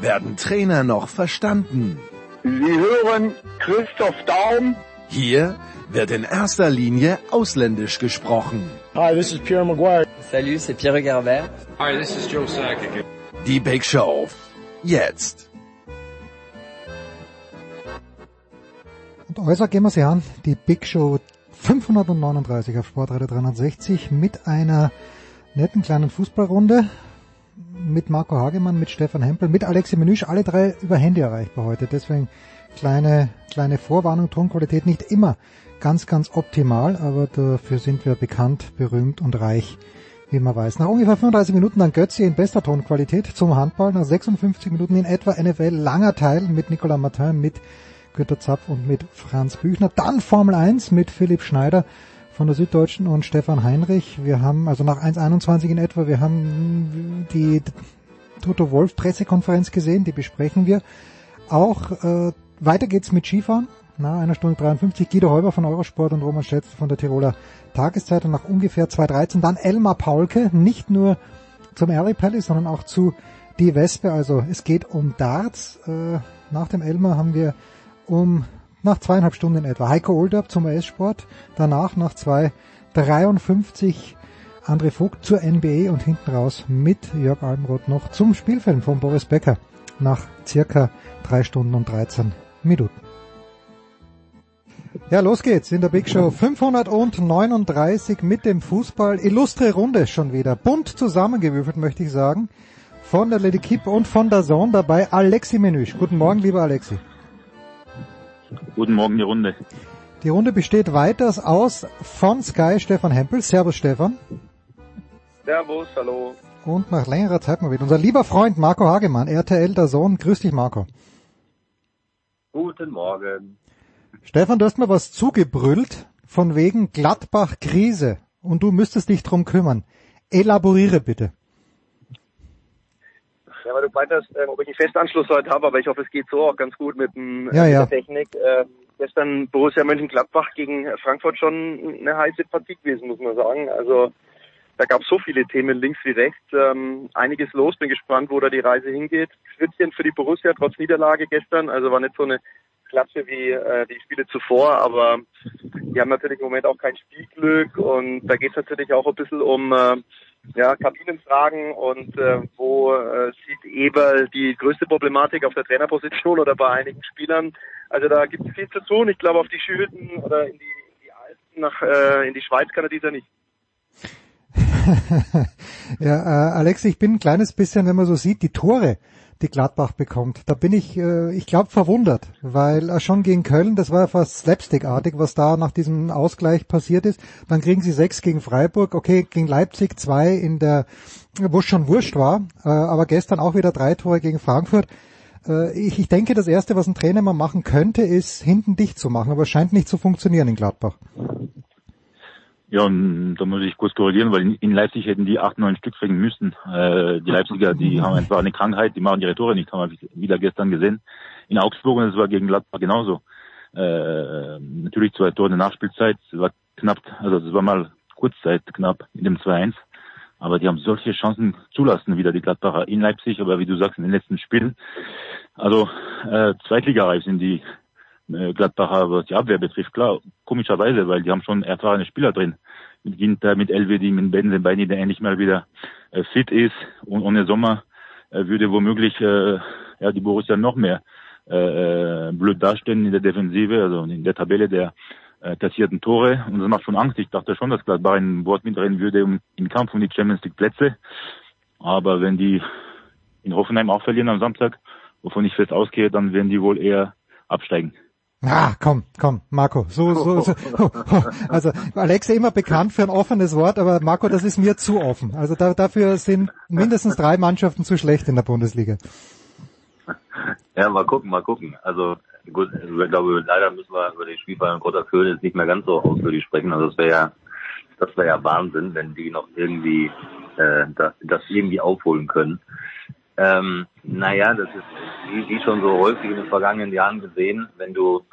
werden Trainer noch verstanden. Sie hören Christoph Daum. Hier wird in erster Linie ausländisch gesprochen. Hi, this is Pierre Maguire. Salut, c'est Pierre Garbert. Hi, this is Joe Sakic. Die Big Show. Jetzt. Und äußer gehen wir sie an. Die Big Show 539 auf Sportradio 360 mit einer netten kleinen Fußballrunde mit Marco Hagemann, mit Stefan Hempel, mit Alexi Menüsch, alle drei über Handy erreichbar heute. Deswegen kleine, kleine Vorwarnung, Tonqualität nicht immer ganz, ganz optimal, aber dafür sind wir bekannt, berühmt und reich, wie man weiß. Nach ungefähr 35 Minuten dann Götze in bester Tonqualität zum Handball, nach 56 Minuten in etwa NFL, langer Teil mit Nicolas Martin, mit Günter Zapf und mit Franz Büchner. Dann Formel 1 mit Philipp Schneider von der Süddeutschen und Stefan Heinrich. Wir haben, also nach 1.21 in etwa, wir haben die Toto Wolf Pressekonferenz gesehen, die besprechen wir. Auch äh, weiter geht's mit Skifahren. Na, einer Stunde 53. Guido Häuber von Eurosport und Roman Stetzel von der Tiroler Tageszeitung nach ungefähr 2.13. Dann Elmar Paulke, nicht nur zum Airy Palace, sondern auch zu Die Wespe. Also es geht um Darts. Äh, nach dem Elmar haben wir um nach zweieinhalb Stunden etwa. Heiko Olderb zum US-Sport, danach nach 2.53 André Vogt zur NBA und hinten raus mit Jörg Almroth noch zum Spielfilm von Boris Becker nach circa drei Stunden und 13 Minuten. Ja, los geht's in der Big Show 539 mit dem Fußball. Illustre Runde schon wieder. Bunt zusammengewürfelt, möchte ich sagen. Von der Lady Kipp und von der Zone dabei Alexi Menüsch. Guten Morgen, lieber Alexi. Guten Morgen, die Runde. Die Runde besteht weiters aus von Sky Stefan Hempel. Servus Stefan. Servus, hallo. Und nach längerer Zeit mal wieder unser lieber Freund Marco Hagemann, RTL der Sohn. Grüß dich Marco. Guten Morgen. Stefan, du hast mir was zugebrüllt von wegen Gladbach Krise und du müsstest dich drum kümmern. Elaboriere bitte. Ja, weil du meintest, äh, ob ich einen Festanschluss heute habe, aber ich hoffe, es geht so auch ganz gut mit, dem, ja, mit ja. der Technik. Äh, gestern Borussia Mönchengladbach gegen Frankfurt schon eine heiße Partie gewesen, muss man sagen. Also da gab es so viele Themen links wie rechts. Ähm, einiges los, bin gespannt, wo da die Reise hingeht. Schwitzchen für die Borussia trotz Niederlage gestern, also war nicht so eine Klasse wie äh, die Spiele zuvor, aber die haben natürlich im Moment auch kein Spielglück und da geht es natürlich auch ein bisschen um äh, ja, Kabinenfragen und äh, wo äh, sieht Eberl die größte Problematik auf der Trainerposition oder bei einigen Spielern. Also da gibt es viel zu tun. Ich glaube auf die Schütten oder in die, in die Alpen nach äh, in die Schweiz kann er dieser nicht. ja, äh, Alex, ich bin ein kleines bisschen, wenn man so sieht, die Tore, die Gladbach bekommt. Da bin ich, äh, ich glaube, verwundert, weil äh, schon gegen Köln, das war ja fast slapstickartig, was da nach diesem Ausgleich passiert ist. Dann kriegen sie sechs gegen Freiburg, okay, gegen Leipzig zwei in der, wo es schon wurscht war, äh, aber gestern auch wieder drei Tore gegen Frankfurt. Äh, ich, ich denke, das Erste, was ein Trainer mal machen könnte, ist hinten dicht zu machen, aber es scheint nicht zu funktionieren in Gladbach. Ja, und da muss ich kurz korrigieren, weil in Leipzig hätten die acht, neun Stück kriegen müssen. Äh, die Leipziger, die haben einfach eine Krankheit, die machen ihre Tore nicht, haben wir wieder gestern gesehen. In Augsburg, und das war gegen Gladbach genauso. Äh, natürlich zwei Tore in der Nachspielzeit, das war knapp, also das war mal Kurzzeit knapp in dem 2-1. Aber die haben solche Chancen zulassen, wieder die Gladbacher in Leipzig, aber wie du sagst, in den letzten Spielen. Also äh, zweitligareif sind die Gladbacher, was die Abwehr betrifft, klar, komischerweise, weil die haben schon erfahrene Spieler drin. Mit Ginter, mit Elvedi, mit Benzenbeini, der endlich mal wieder äh, fit ist und ohne Sommer äh, würde womöglich äh, ja, die Borussia noch mehr äh, blöd darstellen in der Defensive, also in der Tabelle der äh, kassierten Tore. Und das macht schon Angst. Ich dachte schon, dass Gladbach ein Wort mitreden würde um, im Kampf um die Champions League Plätze. Aber wenn die in Hoffenheim auch verlieren am Samstag, wovon ich fest ausgehe, dann werden die wohl eher absteigen. Ah, komm, komm, Marco. So, so, so. Also Alex immer bekannt für ein offenes Wort, aber Marco, das ist mir zu offen. Also da, dafür sind mindestens drei Mannschaften zu schlecht in der Bundesliga. Ja, mal gucken, mal gucken. Also gut, ich glaube, leider müssen wir über die Spielfall in Grotter Köln jetzt nicht mehr ganz so ausführlich sprechen. Also das wäre ja, das wäre ja Wahnsinn, wenn die noch irgendwie äh, das, das irgendwie aufholen können. Ähm, naja, das ist wie, wie schon so häufig in den vergangenen Jahren gesehen, wenn du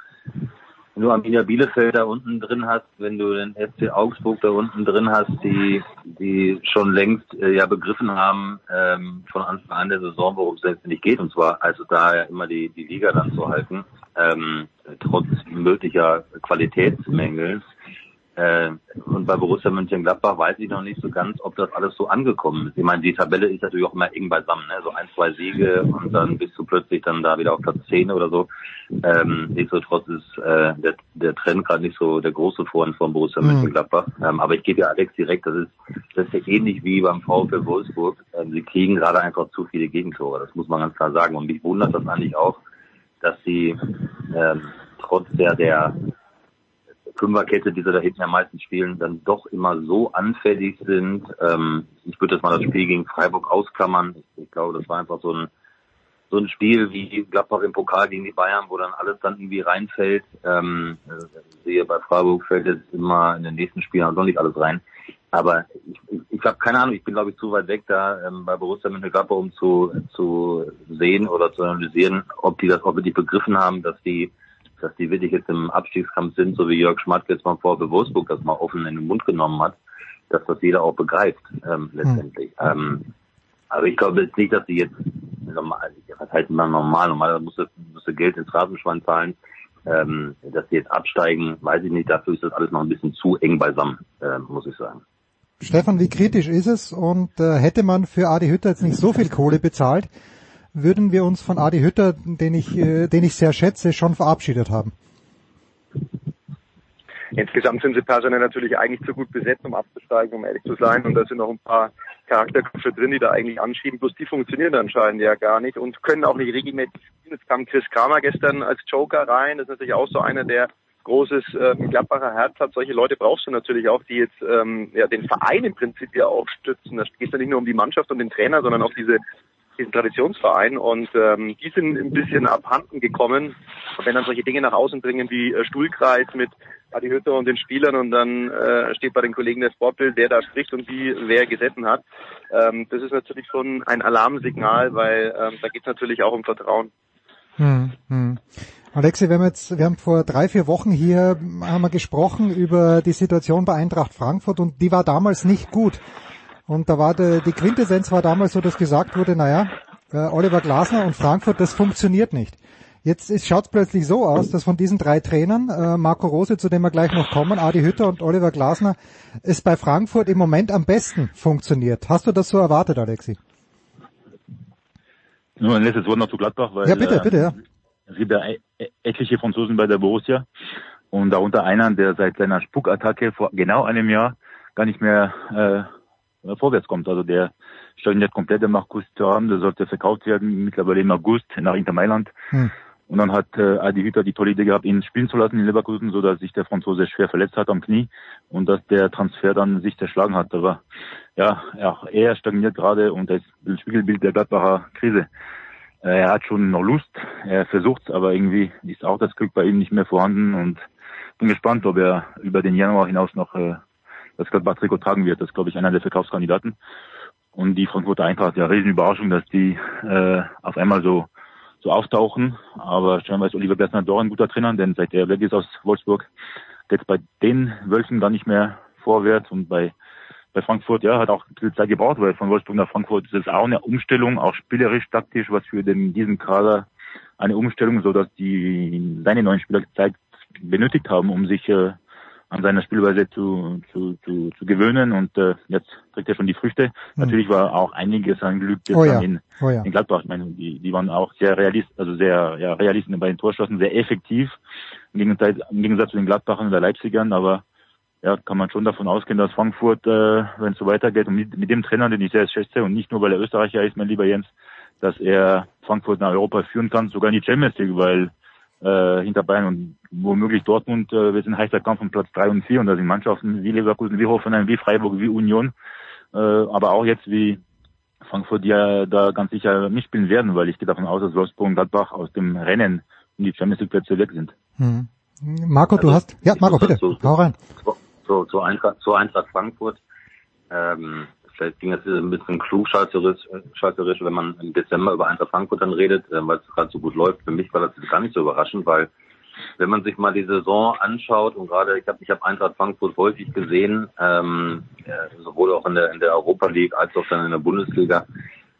wenn du Arminia Bielefeld da unten drin hast, wenn du den FC Augsburg da unten drin hast, die die schon längst äh, ja begriffen haben ähm, von Anfang an der Saison, worum es letztendlich geht, und zwar also da ja immer die die Liga dann zu halten, ähm, trotz möglicher Qualitätsmängel äh, und bei Borussia Mönchengladbach weiß ich noch nicht so ganz, ob das alles so angekommen ist. Ich meine, die Tabelle ist natürlich auch immer eng beisammen, ne? so ein, zwei Siege und dann bist du plötzlich dann da wieder auf Platz 10 oder so. Ähm, nichtsdestotrotz ist äh, der, der Trend gerade nicht so der große Vorhand von Borussia mhm. Mönchengladbach. Ähm, aber ich gebe ja Alex direkt, das ist, das ist ja ähnlich wie beim VfL Wolfsburg. Ähm, sie kriegen gerade einfach zu viele Gegentore, das muss man ganz klar sagen. Und mich wundert das eigentlich auch, dass sie ähm, trotz der, der Fünferkette, die sie da hinten am meisten spielen, dann doch immer so anfällig sind. Ähm, ich würde das mal das Spiel gegen Freiburg ausklammern. Ich, ich, glaube, das war einfach so ein so ein Spiel wie Gladbach im Pokal gegen die Bayern, wo dann alles dann irgendwie reinfällt. Ähm, sehe bei Freiburg fällt jetzt immer in den nächsten Spielen noch nicht alles rein. Aber ich, ich, ich habe keine Ahnung, ich bin glaube ich zu weit weg da ähm, bei Borussia Mönchengladbach, um zu, zu sehen oder zu analysieren, ob die das auch wirklich begriffen haben, dass die dass die wirklich jetzt im Abstiegskampf sind, so wie Jörg Schmatke jetzt mal vor Wolfsburg das mal offen in den Mund genommen hat, dass das jeder auch begreift ähm, letztendlich. Mhm. Ähm, aber ich glaube jetzt nicht, dass die jetzt normal, was heißt immer normal, normal musste, musste Geld ins Rasenschwein zahlen, ähm, dass die jetzt absteigen, weiß ich nicht, dafür ist das alles noch ein bisschen zu eng beisammen, äh, muss ich sagen. Stefan, wie kritisch ist es und äh, hätte man für Adi Hütter jetzt nicht so viel Kohle bezahlt, würden wir uns von Adi Hütter, den ich, äh, den ich sehr schätze, schon verabschiedet haben. Insgesamt sind sie personell natürlich eigentlich zu gut besetzt, um abzusteigen, um ehrlich zu sein. Und da sind noch ein paar Charakterköpfe drin, die da eigentlich anschieben. Bloß die funktionieren anscheinend ja gar nicht und können auch nicht regelmäßig spielen. Jetzt kam Chris Kramer gestern als Joker rein. Das ist natürlich auch so einer, der großes äh, Gladbacher Herz hat. Solche Leute brauchst du natürlich auch, die jetzt ähm, ja, den Verein im Prinzip ja auch stützen. Da geht es ja nicht nur um die Mannschaft und den Trainer, sondern auch diese diesen Traditionsverein und ähm, die sind ein bisschen abhanden gekommen. Und wenn dann solche Dinge nach außen bringen wie äh, Stuhlkreis mit Adi Hütter und den Spielern und dann äh, steht bei den Kollegen der Sportbild, wer da spricht und wie wer gesessen hat, ähm, das ist natürlich schon ein Alarmsignal, weil ähm, da geht es natürlich auch um Vertrauen. Hm, hm. Alexi, wir haben jetzt, wir haben vor drei, vier Wochen hier haben wir gesprochen über die Situation bei Eintracht Frankfurt und die war damals nicht gut. Und da war die, die Quintessenz war damals so, dass gesagt wurde, naja, äh, Oliver Glasner und Frankfurt, das funktioniert nicht. Jetzt schaut es plötzlich so aus, dass von diesen drei Trainern, äh, Marco Rose, zu dem wir gleich noch kommen, Adi Hütter und Oliver Glasner, es bei Frankfurt im Moment am besten funktioniert. Hast du das so erwartet, Alexi? Nur ein letztes Wort noch zu Gladbach, weil ja, bitte, äh, bitte, ja. es gibt ja e-, e-, etliche Franzosen bei der Borussia und darunter einer, der seit seiner Spukattacke vor genau einem Jahr gar nicht mehr äh, vorwärts kommt. Also der stagniert komplett, der Markus Thuram, der sollte verkauft werden, mittlerweile im August nach Inter Mailand. Hm. Und dann hat äh, Adi Hütter die tolle Idee gehabt, ihn spielen zu lassen in Leverkusen, so dass sich der Franzose schwer verletzt hat am Knie und dass der Transfer dann sich zerschlagen hat. Aber ja, ja er stagniert gerade und das Spiegelbild der Gladbacher Krise. Äh, er hat schon noch Lust, er versucht aber irgendwie ist auch das Glück bei ihm nicht mehr vorhanden und bin gespannt, ob er über den Januar hinaus noch äh, das Gladbach-Trikot tragen wird. Das ist, glaube ich, einer der Verkaufskandidaten. Und die Frankfurter Eintracht, ja, riesen Überraschung, dass die äh, auf einmal so so auftauchen. Aber scheinbar ist Oliver Bersner doch ein guter Trainer, denn seit er weg ist aus Wolfsburg geht es bei den Wölfen gar nicht mehr vorwärts. Und bei bei Frankfurt, ja, hat auch viel Zeit gebraucht, weil von Wolfsburg nach Frankfurt ist es auch eine Umstellung, auch spielerisch, taktisch, was für den, diesen Kader eine Umstellung, so dass die seine neuen Spieler Zeit benötigt haben, um sich äh, an seiner Spielweise zu, zu, zu, zu gewöhnen und äh, jetzt trägt er schon die Früchte. Mhm. Natürlich war auch einiges an Glück oh ja. in, oh ja. in Gladbach. Ich meine, die, die waren auch sehr realist, also sehr ja, realist bei den Torschossen, sehr effektiv im Gegensatz, im Gegensatz zu den Gladbachern oder Leipzigern, aber ja, kann man schon davon ausgehen, dass Frankfurt, äh, wenn es so weitergeht und mit, mit dem Trainer, den ich sehr schätze und nicht nur, weil er Österreicher ist, mein lieber Jens, dass er Frankfurt nach Europa führen kann, sogar in die Champions League, weil äh, hinter Bayern und womöglich Dortmund. Äh, wir sind heißer Kampf von Platz drei und vier und da sind Mannschaften wie Leverkusen, wie Hoffenheim, wie Freiburg, wie Union, äh, aber auch jetzt wie Frankfurt ja da ganz sicher mitspielen werden, weil ich gehe davon aus, dass Wolfsburg und Gladbach aus dem Rennen um die Champions League Plätze weg sind. Hm. Marco, also, du hast, ja, Marco, bitte, so, hau rein. So, zu Eintracht, zu Eintracht Frankfurt, ähm, vielleicht ging es ein bisschen klugschalterisch, wenn man im Dezember über Eintracht Frankfurt dann redet, äh, weil es gerade so gut läuft. Für mich war das gar nicht so überraschend, weil wenn man sich mal die Saison anschaut und gerade ich habe ich hab Eintracht Frankfurt häufig gesehen, ähm, äh, sowohl auch in der in der Europa League als auch dann in der Bundesliga.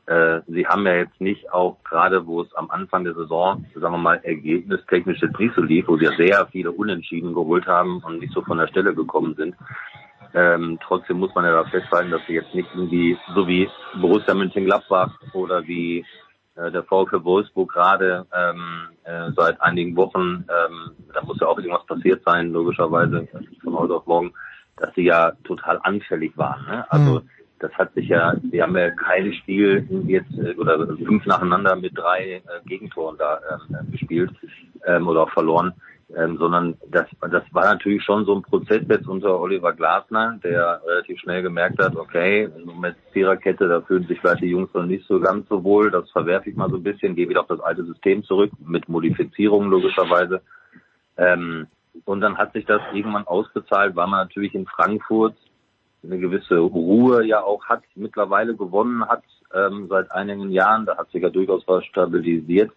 Äh, sie haben ja jetzt nicht auch gerade, wo es am Anfang der Saison, sagen wir mal, ergebnistechnisch jetzt nicht so lief, wo sie ja sehr viele Unentschieden geholt haben und nicht so von der Stelle gekommen sind. Ähm, trotzdem muss man ja da festhalten, dass sie jetzt nicht irgendwie so wie Borussia Mönchengladbach oder wie äh, der VfL Wolfsburg gerade ähm, äh, seit einigen Wochen, ähm, da muss ja auch irgendwas passiert sein, logischerweise von heute auf morgen, dass sie ja total anfällig waren. Ne? Also mhm. das hat sich ja, sie haben ja kein Spiel jetzt äh, oder fünf nacheinander mit drei äh, Gegentoren da ähm, gespielt ähm, oder auch verloren ähm, sondern das, das war natürlich schon so ein Prozess jetzt unter Oliver Glasner, der relativ schnell gemerkt hat, okay, mit Viererkette, da fühlen sich vielleicht die Jungs noch nicht so ganz so wohl, das verwerfe ich mal so ein bisschen, gehe wieder auf das alte System zurück, mit Modifizierungen logischerweise. Ähm, und dann hat sich das irgendwann ausbezahlt, weil man natürlich in Frankfurt eine gewisse Ruhe ja auch hat, mittlerweile gewonnen hat ähm, seit einigen Jahren. Da hat sich ja durchaus was stabilisiert.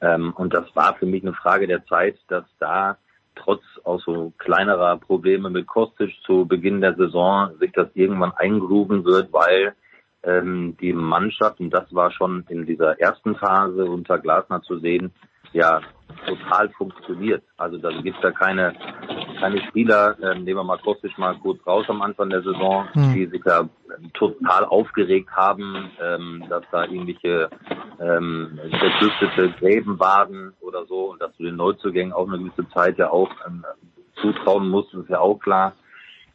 Ähm, und das war für mich eine Frage der Zeit, dass da trotz auch so kleinerer Probleme mit Kostic zu Beginn der Saison sich das irgendwann eingrooven wird, weil ähm, die Mannschaft, und das war schon in dieser ersten Phase unter Glasner zu sehen, ja total funktioniert. Also da gibt es ja keine, keine Spieler, ähm, nehmen wir mal Kostic mal kurz raus am Anfang der Saison, mhm. die sich da total aufgeregt haben, ähm, dass da irgendwelche ähm, zerklüftete Gräben waren oder so und dass du den Neuzugängen auch eine gewisse Zeit ja auch ähm, zutrauen musst, ist ja auch klar.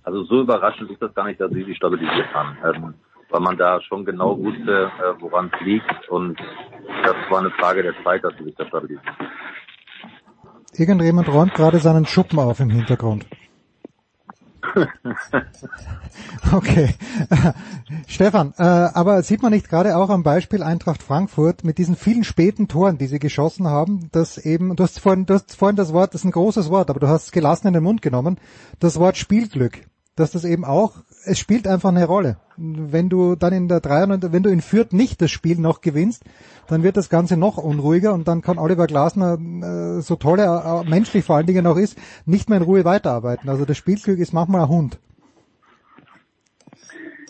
Also so überraschend ist das gar nicht, dass sie sich stabilisiert haben. Ähm, weil man da schon genau wusste, äh, woran es liegt und das war eine Frage der Zeit, dass sie sich da stabilisiert. Irgendjemand räumt gerade seinen Schuppen auf im Hintergrund. okay. Stefan, äh, aber sieht man nicht gerade auch am Beispiel Eintracht Frankfurt mit diesen vielen späten Toren, die sie geschossen haben, dass eben, du hast vorhin, du hast vorhin das Wort, das ist ein großes Wort, aber du hast es gelassen in den Mund genommen, das Wort Spielglück, dass das eben auch es spielt einfach eine Rolle. Wenn du dann in der 93, wenn du in Fürth nicht das Spiel noch gewinnst, dann wird das Ganze noch unruhiger und dann kann Oliver Glasner, äh, so toll er äh, menschlich vor allen Dingen auch ist, nicht mehr in Ruhe weiterarbeiten. Also das Spielglück ist manchmal ein Hund.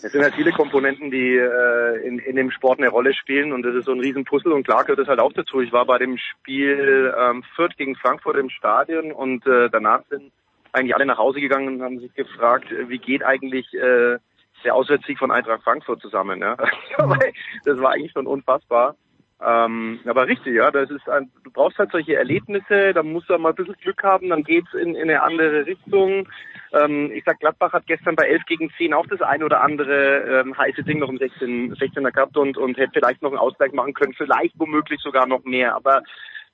Es sind halt viele Komponenten, die äh, in, in dem Sport eine Rolle spielen und das ist so ein Riesenpuzzle und klar gehört das halt auch dazu. Ich war bei dem Spiel ähm, Fürth gegen Frankfurt im Stadion und äh, danach sind eigentlich alle nach Hause gegangen und haben sich gefragt, äh, wie geht eigentlich äh, der Auswärtssieg von Eintracht Frankfurt zusammen. Ja? das war eigentlich schon unfassbar. Ähm, aber richtig, ja, das ist ein, du brauchst halt solche Erlebnisse, da musst du mal ein bisschen Glück haben, dann geht's in, in eine andere Richtung. Ähm, ich sag, Gladbach hat gestern bei 11 gegen 10 auch das ein oder andere ähm, heiße Ding noch um 16, 16er gehabt und, und hätte vielleicht noch einen Ausgleich machen können, vielleicht womöglich sogar noch mehr. Aber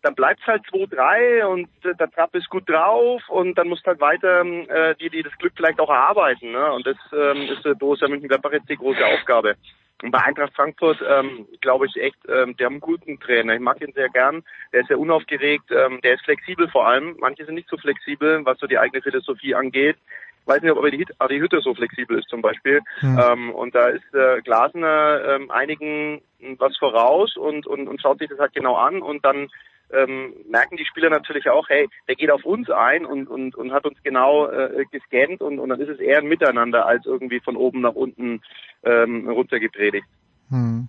dann bleibt's halt 2-3 und äh, der Trapp ist gut drauf und dann musst halt weiter äh, die, die das Glück vielleicht auch erarbeiten. Ne? Und das ähm, ist äh, Borussia Mönchengladbach jetzt die große Aufgabe. Und bei Eintracht Frankfurt ähm, glaube ich echt, ähm, der haben einen guten Trainer. Ich mag ihn sehr gern. Der ist sehr unaufgeregt, ähm, der ist flexibel vor allem. Manche sind nicht so flexibel, was so die eigene Philosophie angeht. Ich weiß nicht, ob die, Adi Hütte so flexibel ist zum Beispiel. Hm. Ähm, und da ist äh, Glasner ähm, einigen was voraus und, und, und schaut sich das halt genau an und dann ähm, merken die Spieler natürlich auch, hey, der geht auf uns ein und, und, und hat uns genau äh, gescannt und, und dann ist es eher ein Miteinander als irgendwie von oben nach unten ähm, runtergepredigt. Hm.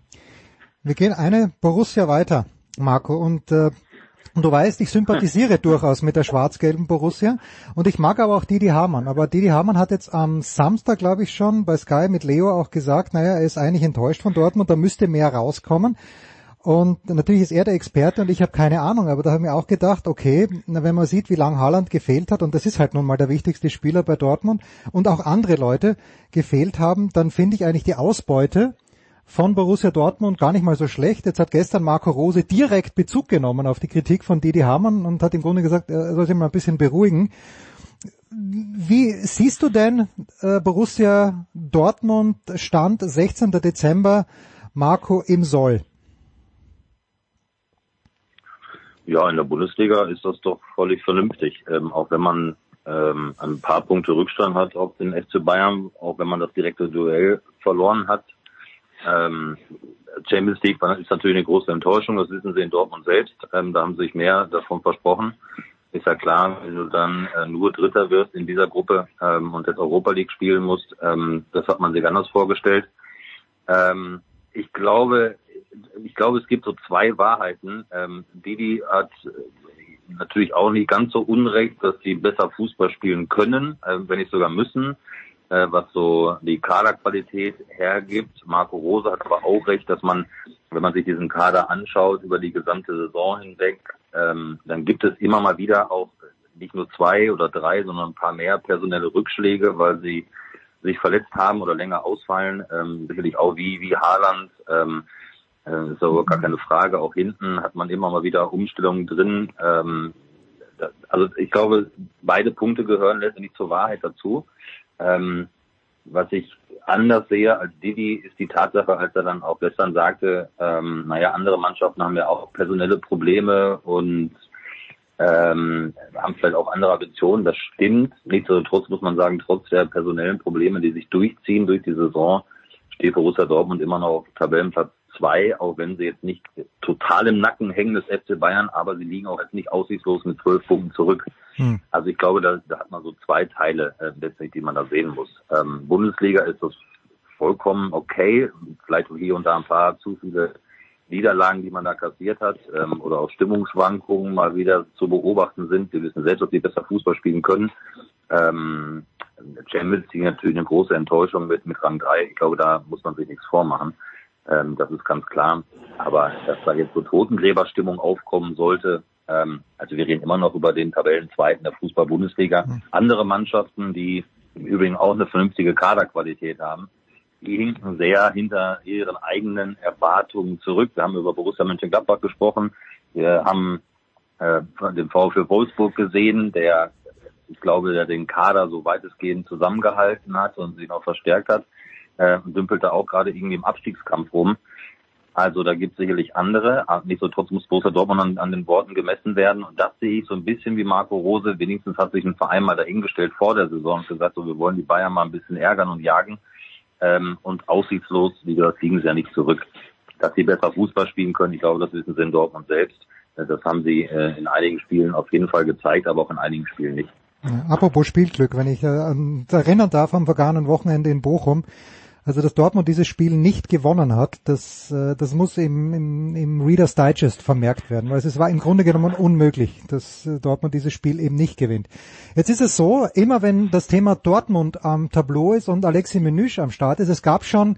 Wir gehen eine Borussia weiter, Marco, und äh, und du weißt, ich sympathisiere durchaus mit der schwarz-gelben Borussia und ich mag aber auch Didi Hamann. Aber Didi Hamann hat jetzt am Samstag, glaube ich schon, bei Sky mit Leo auch gesagt, naja, er ist eigentlich enttäuscht von Dortmund, da müsste mehr rauskommen. Und natürlich ist er der Experte und ich habe keine Ahnung, aber da habe ich mir auch gedacht, okay, wenn man sieht, wie lange Haaland gefehlt hat, und das ist halt nun mal der wichtigste Spieler bei Dortmund, und auch andere Leute gefehlt haben, dann finde ich eigentlich die Ausbeute von Borussia Dortmund gar nicht mal so schlecht. Jetzt hat gestern Marco Rose direkt Bezug genommen auf die Kritik von Didi Hamann und hat im Grunde gesagt, er soll sich mal ein bisschen beruhigen. Wie siehst du denn äh, Borussia Dortmund Stand 16. Dezember Marco im Soll? Ja, in der Bundesliga ist das doch völlig vernünftig. Ähm, auch wenn man ähm, ein paar Punkte Rückstand hat auf den FC Bayern, auch wenn man das direkte Duell verloren hat. Ähm, Champions League ist natürlich eine große Enttäuschung, das wissen sie in Dortmund selbst. Ähm, da haben sie sich mehr davon versprochen. Ist ja klar, wenn du dann äh, nur Dritter wirst in dieser Gruppe ähm, und jetzt Europa League spielen musst, ähm, das hat man sich anders vorgestellt. Ähm, ich glaube, ich glaube, es gibt so zwei Wahrheiten. Ähm, Didi hat äh, natürlich auch nicht ganz so unrecht, dass sie besser Fußball spielen können, äh, wenn nicht sogar müssen, äh, was so die Kaderqualität hergibt. Marco Rose hat aber auch recht, dass man, wenn man sich diesen Kader anschaut über die gesamte Saison hinweg, ähm, dann gibt es immer mal wieder auch nicht nur zwei oder drei, sondern ein paar mehr personelle Rückschläge, weil sie sich verletzt haben oder länger ausfallen, ähm, sicherlich auch wie, wie Haaland, ähm, äh, ist aber gar keine Frage. Auch hinten hat man immer mal wieder Umstellungen drin. Ähm, das, also ich glaube, beide Punkte gehören letztendlich zur Wahrheit dazu. Ähm, was ich anders sehe als Didi, ist die Tatsache, als er dann auch gestern sagte, ähm, naja, andere Mannschaften haben ja auch personelle Probleme und ähm, haben vielleicht auch andere Ambitionen. Das stimmt. Nichtsdestotrotz muss man sagen, trotz der personellen Probleme, die sich durchziehen durch die Saison, steht Borussia Dortmund immer noch auf Tabellenplatz zwei, auch wenn sie jetzt nicht total im Nacken hängen des FC Bayern, aber sie liegen auch jetzt nicht aussichtslos mit zwölf Punkten zurück. Hm. Also ich glaube, da, da hat man so zwei Teile äh, letztlich, die man da sehen muss. Ähm, Bundesliga ist das vollkommen okay, vielleicht hier und da ein paar zu viele Niederlagen, die man da kassiert hat, ähm, oder auch Stimmungsschwankungen mal wieder zu beobachten sind. Wir wissen selbst, ob die besser Fußball spielen können. Ähm, Champions League natürlich eine große Enttäuschung mit, mit Rang 3. Ich glaube, da muss man sich nichts vormachen. Ähm, das ist ganz klar. Aber dass da jetzt so Totengräberstimmung aufkommen sollte, ähm, also wir reden immer noch über den Tabellenzweiten der Fußball-Bundesliga. Mhm. Andere Mannschaften, die im Übrigen auch eine vernünftige Kaderqualität haben, die hinken sehr hinter ihren eigenen Erwartungen zurück. Wir haben über Borussia Mönchengladbach gesprochen. Wir haben äh, den VfL Wolfsburg gesehen, der, ich glaube, der den Kader so weitestgehend zusammengehalten hat und sich noch verstärkt hat äh, dümpelt da auch gerade irgendwie im Abstiegskampf rum. Also da gibt es sicherlich andere. Nichtsdestotrotz muss Borussia Dortmund an, an, den Worten gemessen werden. Und das sehe ich so ein bisschen wie Marco Rose. Wenigstens hat sich ein Verein mal dahingestellt vor der Saison und gesagt, so wir wollen die Bayern mal ein bisschen ärgern und jagen. Ähm, und aussichtslos, wie gesagt, liegen sie ja nicht zurück. Dass sie besser Fußball spielen können, ich glaube, das wissen sie in Dortmund selbst. Äh, das haben sie äh, in einigen Spielen auf jeden Fall gezeigt, aber auch in einigen Spielen nicht. Ja, apropos Spielglück, wenn ich äh, erinnern darf am vergangenen Wochenende in Bochum, also dass Dortmund dieses Spiel nicht gewonnen hat, das, äh, das muss im, im, im Reader's Digest vermerkt werden, weil es war im Grunde genommen unmöglich, dass äh, Dortmund dieses Spiel eben nicht gewinnt. Jetzt ist es so, immer wenn das Thema Dortmund am Tableau ist und Alexi Menüsch am Start ist, es gab schon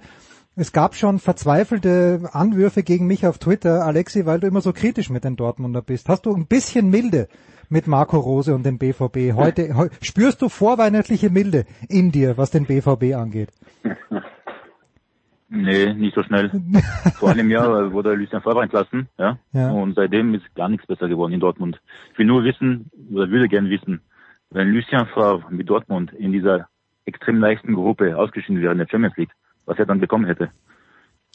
es gab schon verzweifelte Anwürfe gegen mich auf Twitter, Alexi, weil du immer so kritisch mit den Dortmunder bist. Hast du ein bisschen Milde mit Marco Rose und dem BVB? Heute, he, spürst du vorweihnachtliche Milde in dir, was den BVB angeht? Nee, nicht so schnell. Vor einem Jahr wurde Lucien Favre entlassen, ja? ja. Und seitdem ist gar nichts besser geworden in Dortmund. Ich will nur wissen, oder würde gerne wissen, wenn Lucien Favre mit Dortmund in dieser extrem leichten Gruppe ausgeschieden wäre in der Champions League, was er dann bekommen hätte.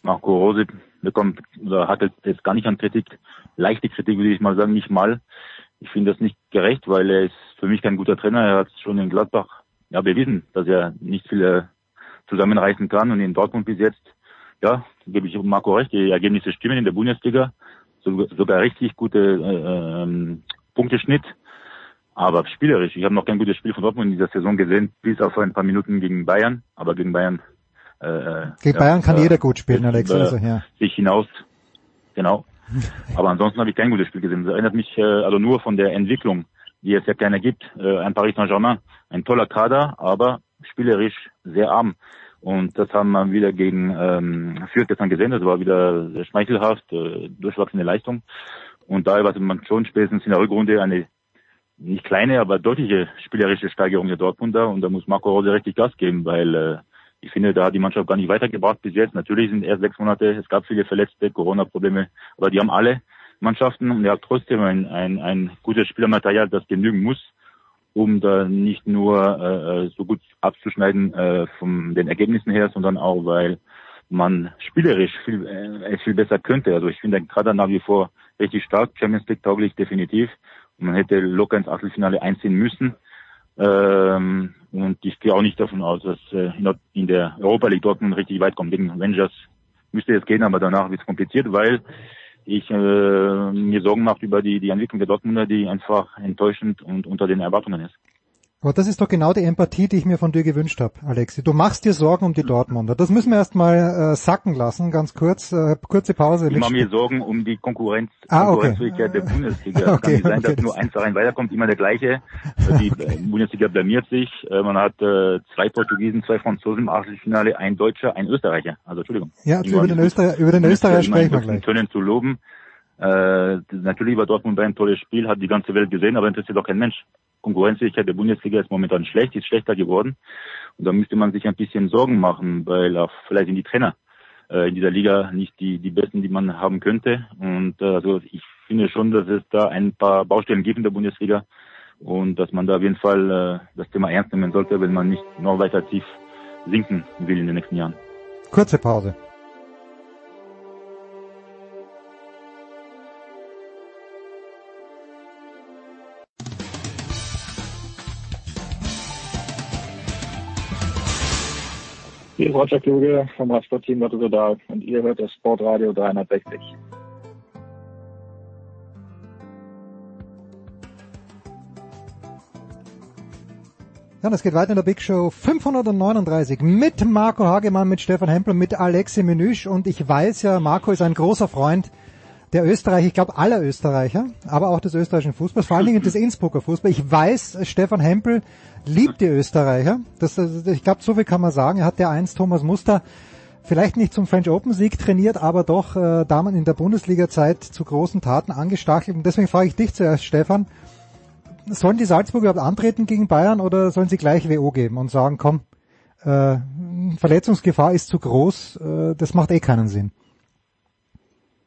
Marco Rose bekommt, oder hat jetzt gar nicht an Kritik, leichte Kritik würde ich mal sagen, nicht mal. Ich finde das nicht gerecht, weil er ist für mich kein guter Trainer. Er hat schon in Gladbach ja bewiesen, dass er nicht viele zusammenreißen kann. Und in Dortmund bis jetzt, ja, gebe ich Marco recht, die Ergebnisse stimmen in der Bundesliga. sogar richtig gute äh, ähm, Punkteschnitt. Aber spielerisch, ich habe noch kein gutes Spiel von Dortmund in dieser Saison gesehen, bis auf ein paar Minuten gegen Bayern. Aber gegen Bayern. Äh, äh gegen ja, Bayern kann äh, jeder gut spielen, Alex. Also, ja. Sich hinaus, genau. Aber ansonsten habe ich kein gutes Spiel gesehen. Das erinnert mich äh, also nur von der Entwicklung, die es ja keiner gibt. Äh, ein Paris Saint-Germain, ein toller Kader, aber spielerisch sehr arm. Und das haben wir wieder gegen ähm, Fürth gestern gesehen. Das war wieder schmeichelhaft, äh, durchwachsene Leistung. Und da war man schon spätestens in der Rückrunde eine nicht kleine, aber deutliche spielerische Steigerung der Dortmunder. Und da muss Marco Rose richtig Gas geben, weil äh, ich finde, da hat die Mannschaft gar nicht weitergebracht bis jetzt. Natürlich sind erst sechs Monate, es gab viele Verletzte, Corona-Probleme, aber die haben alle Mannschaften und er hat trotzdem ein, ein, ein gutes Spielermaterial, das genügen muss um da nicht nur äh, so gut abzuschneiden äh, von den Ergebnissen her, sondern auch, weil man spielerisch viel, äh, viel besser könnte. Also ich finde gerade nach wie vor richtig stark, Champions League tauglich definitiv. Man hätte locker ins Achtelfinale einziehen müssen. Ähm, und ich gehe auch nicht davon aus, dass äh, in der Europa League Dortmund richtig weit kommt. Gegen Avengers müsste es gehen, aber danach wird es kompliziert, weil ich äh, mir Sorgen mache über die, die Entwicklung der Dortmunder, die einfach enttäuschend und unter den Erwartungen ist. Aber das ist doch genau die Empathie, die ich mir von dir gewünscht habe, Alexi. Du machst dir Sorgen um die Dortmunder. Das müssen wir erst mal äh, sacken lassen, ganz kurz. Äh, kurze Pause. Ich mache mir Sorgen um die Konkurrenz, ah, okay. Der Bundesliga. Es okay, kann nicht sein, okay, dass nur eins rein weiterkommt, immer der gleiche. Die äh, Bundesliga blamiert sich. Äh, man hat äh, zwei Portugiesen, zwei Franzosen im Achtelfinale, ein Deutscher, ein Österreicher. Also Entschuldigung. Ja, über den, Öster über den Österreicher sprechen wir gleich. Zu loben. Äh, natürlich war Dortmund ein tolles Spiel, hat die ganze Welt gesehen, aber interessiert doch kein Mensch. Konkurrenzfähigkeit der Bundesliga ist momentan schlecht, ist schlechter geworden. Und da müsste man sich ein bisschen Sorgen machen, weil auch vielleicht in die Trainer äh, in dieser Liga nicht die, die besten, die man haben könnte. Und äh, also ich finde schon, dass es da ein paar Baustellen gibt in der Bundesliga und dass man da auf jeden Fall äh, das Thema ernst nehmen sollte, wenn man nicht noch weiter tief sinken will in den nächsten Jahren. Kurze Pause. Hier ist Roger Kluge vom Radsportteam Rotterdam und ihr hört das Sportradio 360. Ja, das geht weiter in der Big Show 539 mit Marco Hagemann, mit Stefan Hempel, mit Alexi Menüsch und ich weiß ja, Marco ist ein großer Freund der Österreicher, ich glaube aller Österreicher, aber auch des österreichischen Fußballs, vor allen Dingen des Innsbrucker Fußballs. Ich weiß, Stefan Hempel liebt die Österreicher. Das, ich glaube, so viel kann man sagen. Er hat der einst Thomas Muster vielleicht nicht zum French Open Sieg trainiert, aber doch äh, damals in der Bundesliga-Zeit zu großen Taten angestachelt. Und deswegen frage ich dich zuerst, Stefan, sollen die Salzburger überhaupt antreten gegen Bayern oder sollen sie gleich WO geben und sagen, komm, äh, Verletzungsgefahr ist zu groß, äh, das macht eh keinen Sinn?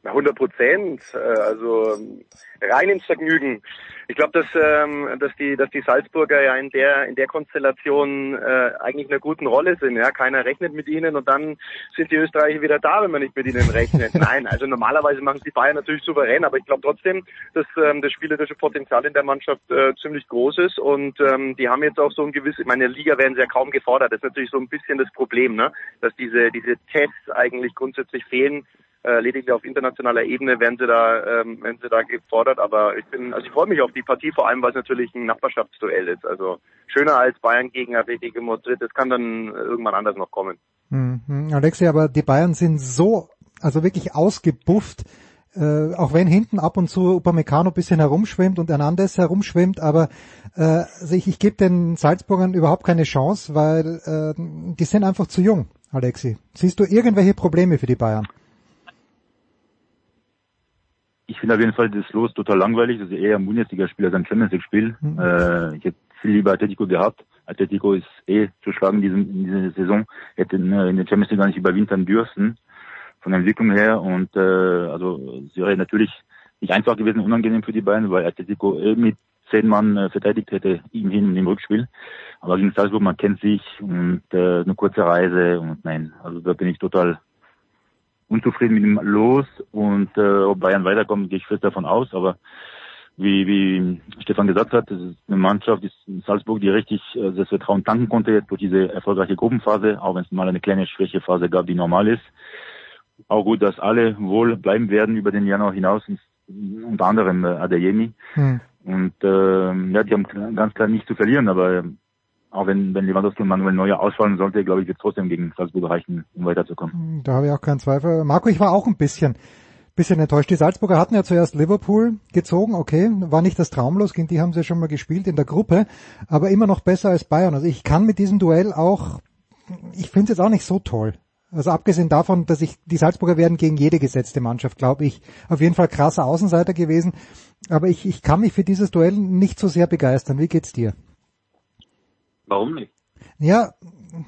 100 Prozent, äh, also rein ins Vergnügen. Ich glaube, dass, ähm, dass die, dass die Salzburger ja in der in der Konstellation äh, eigentlich in einer guten Rolle sind. Ja, keiner rechnet mit ihnen und dann sind die Österreicher wieder da, wenn man nicht mit ihnen rechnet. Nein, also normalerweise machen die Bayern natürlich souverän, aber ich glaube trotzdem, dass ähm, das spielerische Potenzial in der Mannschaft äh, ziemlich groß ist und ähm, die haben jetzt auch so ein gewisses, ich meine, in der Liga werden sie ja kaum gefordert. Das ist natürlich so ein bisschen das Problem, ne, dass diese diese Tests eigentlich grundsätzlich fehlen äh, lediglich auf internationaler Ebene werden sie da, ähm, werden sie da gefordert. Aber ich bin, also ich freue mich auf die Partie, vor allem weil es natürlich ein Nachbarschaftsduell ist. Also schöner als Bayern gegen Atletico Madrid. Das kann dann irgendwann anders noch kommen. Mhm. Alexi, aber die Bayern sind so, also wirklich ausgebufft. Äh, auch wenn hinten ab und zu Upamecano bisschen herumschwimmt und Hernandez herumschwimmt, aber äh, also ich, ich gebe den Salzburgern überhaupt keine Chance, weil äh, die sind einfach zu jung, Alexi. Siehst du irgendwelche Probleme für die Bayern? Ich finde auf jeden Fall das Los total langweilig. Das ist eher ein Bundesligaspiel als ein Champions League-Spiel. Mhm. Äh, ich hätte viel lieber Atletico gehabt. Atletico ist eh zu schlagen in, diesem, in dieser Saison. Hätte in, in der Champions League gar nicht überwintern dürfen von der Entwicklung her. Und äh, also es wäre natürlich nicht einfach gewesen, unangenehm für die beiden, weil Atletico eh mit zehn Mann äh, verteidigt hätte, im Hin- und im Rückspiel. Aber gegen Salzburg, man kennt sich und äh, eine kurze Reise und nein, also da bin ich total unzufrieden mit dem Los und äh, ob Bayern weiterkommt, gehe ich fest davon aus. Aber wie, wie Stefan gesagt hat, das ist eine Mannschaft, die in Salzburg, die richtig äh, das Vertrauen tanken konnte jetzt durch diese erfolgreiche Gruppenphase, auch wenn es mal eine kleine Schwächephase gab, die normal ist. Auch gut, dass alle wohl bleiben werden über den Januar hinaus, unter anderem äh, Adeyemi. Hm. Und äh, ja, die haben ganz klar nicht zu verlieren, aber auch wenn, wenn Lewandowski und Manuel Neuer ausfallen sollte, glaube ich, wird trotzdem gegen Salzburg reichen, um weiterzukommen. Da habe ich auch keinen Zweifel. Marco, ich war auch ein bisschen, bisschen enttäuscht. Die Salzburger hatten ja zuerst Liverpool gezogen, okay, war nicht das Traumlos, gegen die haben sie schon mal gespielt in der Gruppe, aber immer noch besser als Bayern. Also ich kann mit diesem Duell auch, ich finde es jetzt auch nicht so toll. Also abgesehen davon, dass ich, die Salzburger werden gegen jede gesetzte Mannschaft, glaube ich, auf jeden Fall krasser Außenseiter gewesen. Aber ich, ich kann mich für dieses Duell nicht so sehr begeistern. Wie geht's dir? Warum nicht? Ja,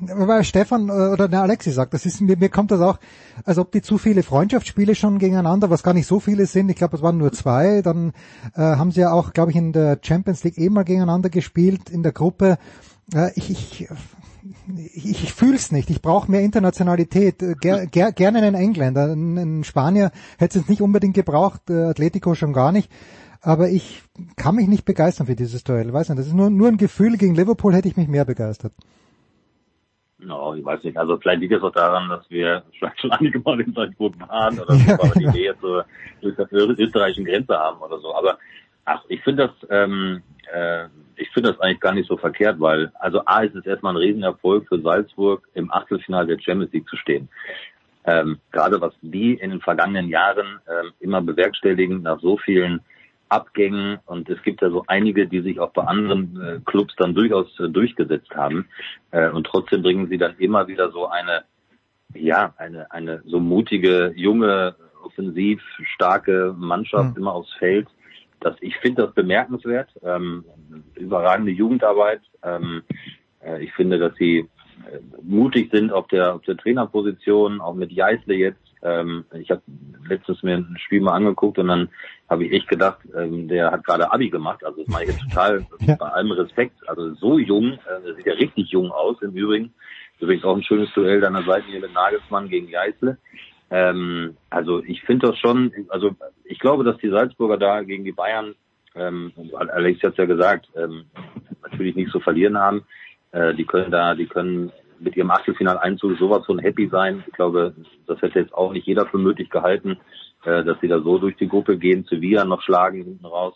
weil Stefan äh, oder der Alexi sagt, das ist mir, mir kommt das auch, als ob die zu viele Freundschaftsspiele schon gegeneinander, was gar nicht so viele sind. Ich glaube, es waren nur zwei. Dann äh, haben sie ja auch, glaube ich, in der Champions League eh mal gegeneinander gespielt in der Gruppe. Äh, ich, ich ich, ich fühl's nicht. Ich brauche mehr Internationalität. Äh, ger, ger, gerne einen Engländer. Ein Spanier hätte es nicht unbedingt gebraucht, äh, Atletico schon gar nicht. Aber ich kann mich nicht begeistern für dieses Duell. Weiß nicht, das ist nur, nur ein Gefühl. Gegen Liverpool hätte ich mich mehr begeistert. No, ich weiß nicht. Also vielleicht liegt es auch daran, dass wir schon einige Mal in Salzburg waren oder so, aber die Idee der österreichischen Grenze haben oder so. Aber ach, ich finde das, ähm, äh, ich finde das eigentlich gar nicht so verkehrt, weil also A ist es erstmal ein Riesenerfolg für Salzburg im Achtelfinale der Champions League zu stehen. Ähm, gerade was die in den vergangenen Jahren ähm, immer bewerkstelligen nach so vielen Abgängen und es gibt ja so einige, die sich auch bei anderen äh, Clubs dann durchaus äh, durchgesetzt haben äh, und trotzdem bringen sie dann immer wieder so eine ja eine eine so mutige junge offensiv starke Mannschaft mhm. immer aufs Feld. Das ich finde das bemerkenswert, ähm, überragende Jugendarbeit. Ähm, äh, ich finde, dass sie äh, mutig sind auf der auf der Trainerposition, auch mit Jeißle jetzt ähm, ich habe letztens mir ein Spiel mal angeguckt und dann habe ich echt gedacht, ähm, der hat gerade Abi gemacht. Also das meine ich jetzt total ja. bei allem Respekt. Also so jung, äh, der sieht ja richtig jung aus im Übrigen. Übrigens auch ein schönes Duell deiner Seite hier mit Nagelsmann gegen Geißle. Ähm, also ich finde das schon, also ich glaube, dass die Salzburger da gegen die Bayern, ähm, Alex hat es ja gesagt, ähm, natürlich nicht zu verlieren haben. Äh, die können da, die können mit ihrem Achtelfinaleinzug sowas von happy sein. Ich glaube, das hätte jetzt auch nicht jeder für möglich gehalten, äh, dass sie da so durch die Gruppe gehen, Sevilla noch schlagen hinten raus.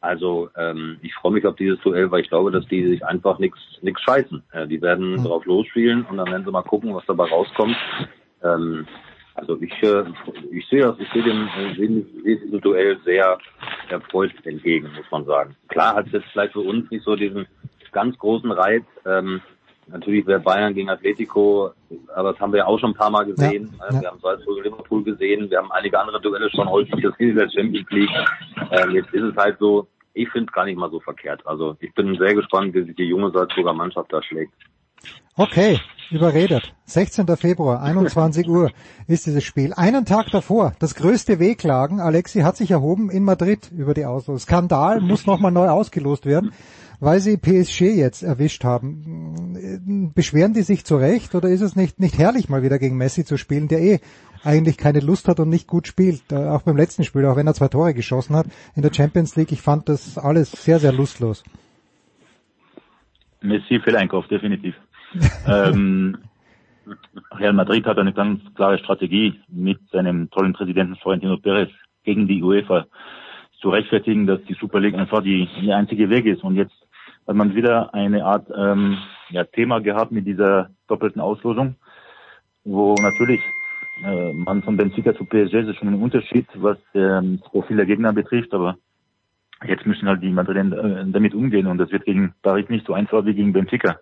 Also ähm, ich freue mich auf dieses Duell, weil ich glaube, dass die sich einfach nichts nix scheißen. Äh, die werden mhm. drauf losspielen und dann werden sie mal gucken, was dabei rauskommt. Ähm, also ich, äh, ich sehe das, ich sehe dem, äh, sehe diesem Duell sehr erfreut entgegen, muss man sagen. Klar hat es jetzt vielleicht für uns nicht so diesen ganz großen Reiz, ähm, Natürlich wäre Bayern gegen Atletico, aber das haben wir ja auch schon ein paar Mal gesehen. Ja, ja. Wir haben Salzburg Liverpool gesehen, wir haben einige andere Duelle schon häufig gesehen in der Champions League. Ähm, jetzt ist es halt so, ich finde es gar nicht mal so verkehrt. Also ich bin sehr gespannt, wie sich die junge Salzburger Mannschaft da schlägt. Okay, überredet. 16. Februar, 21 Uhr ist dieses Spiel. Einen Tag davor, das größte Wehklagen. Alexi hat sich erhoben in Madrid über die Auslosung. Skandal muss nochmal neu ausgelost werden weil sie PSG jetzt erwischt haben. Beschweren die sich zurecht oder ist es nicht, nicht herrlich, mal wieder gegen Messi zu spielen, der eh eigentlich keine Lust hat und nicht gut spielt. Äh, auch beim letzten Spiel, auch wenn er zwei Tore geschossen hat in der Champions League. Ich fand das alles sehr, sehr lustlos. Messi Fehleinkauf, definitiv. ähm, Real Madrid hat eine ganz klare Strategie mit seinem tollen Präsidenten Florentino Perez gegen die UEFA zu rechtfertigen, dass die Super League einfach die, die einzige Weg ist. Und jetzt hat man wieder eine Art ähm, ja, Thema gehabt mit dieser doppelten Auslosung, wo natürlich äh, man von Benfica zu PSG ist schon ein Unterschied, was ähm, das Profil der Gegner betrifft, aber jetzt müssen halt die Madrilen äh, damit umgehen und das wird gegen Paris nicht so einfach wie gegen Benfica.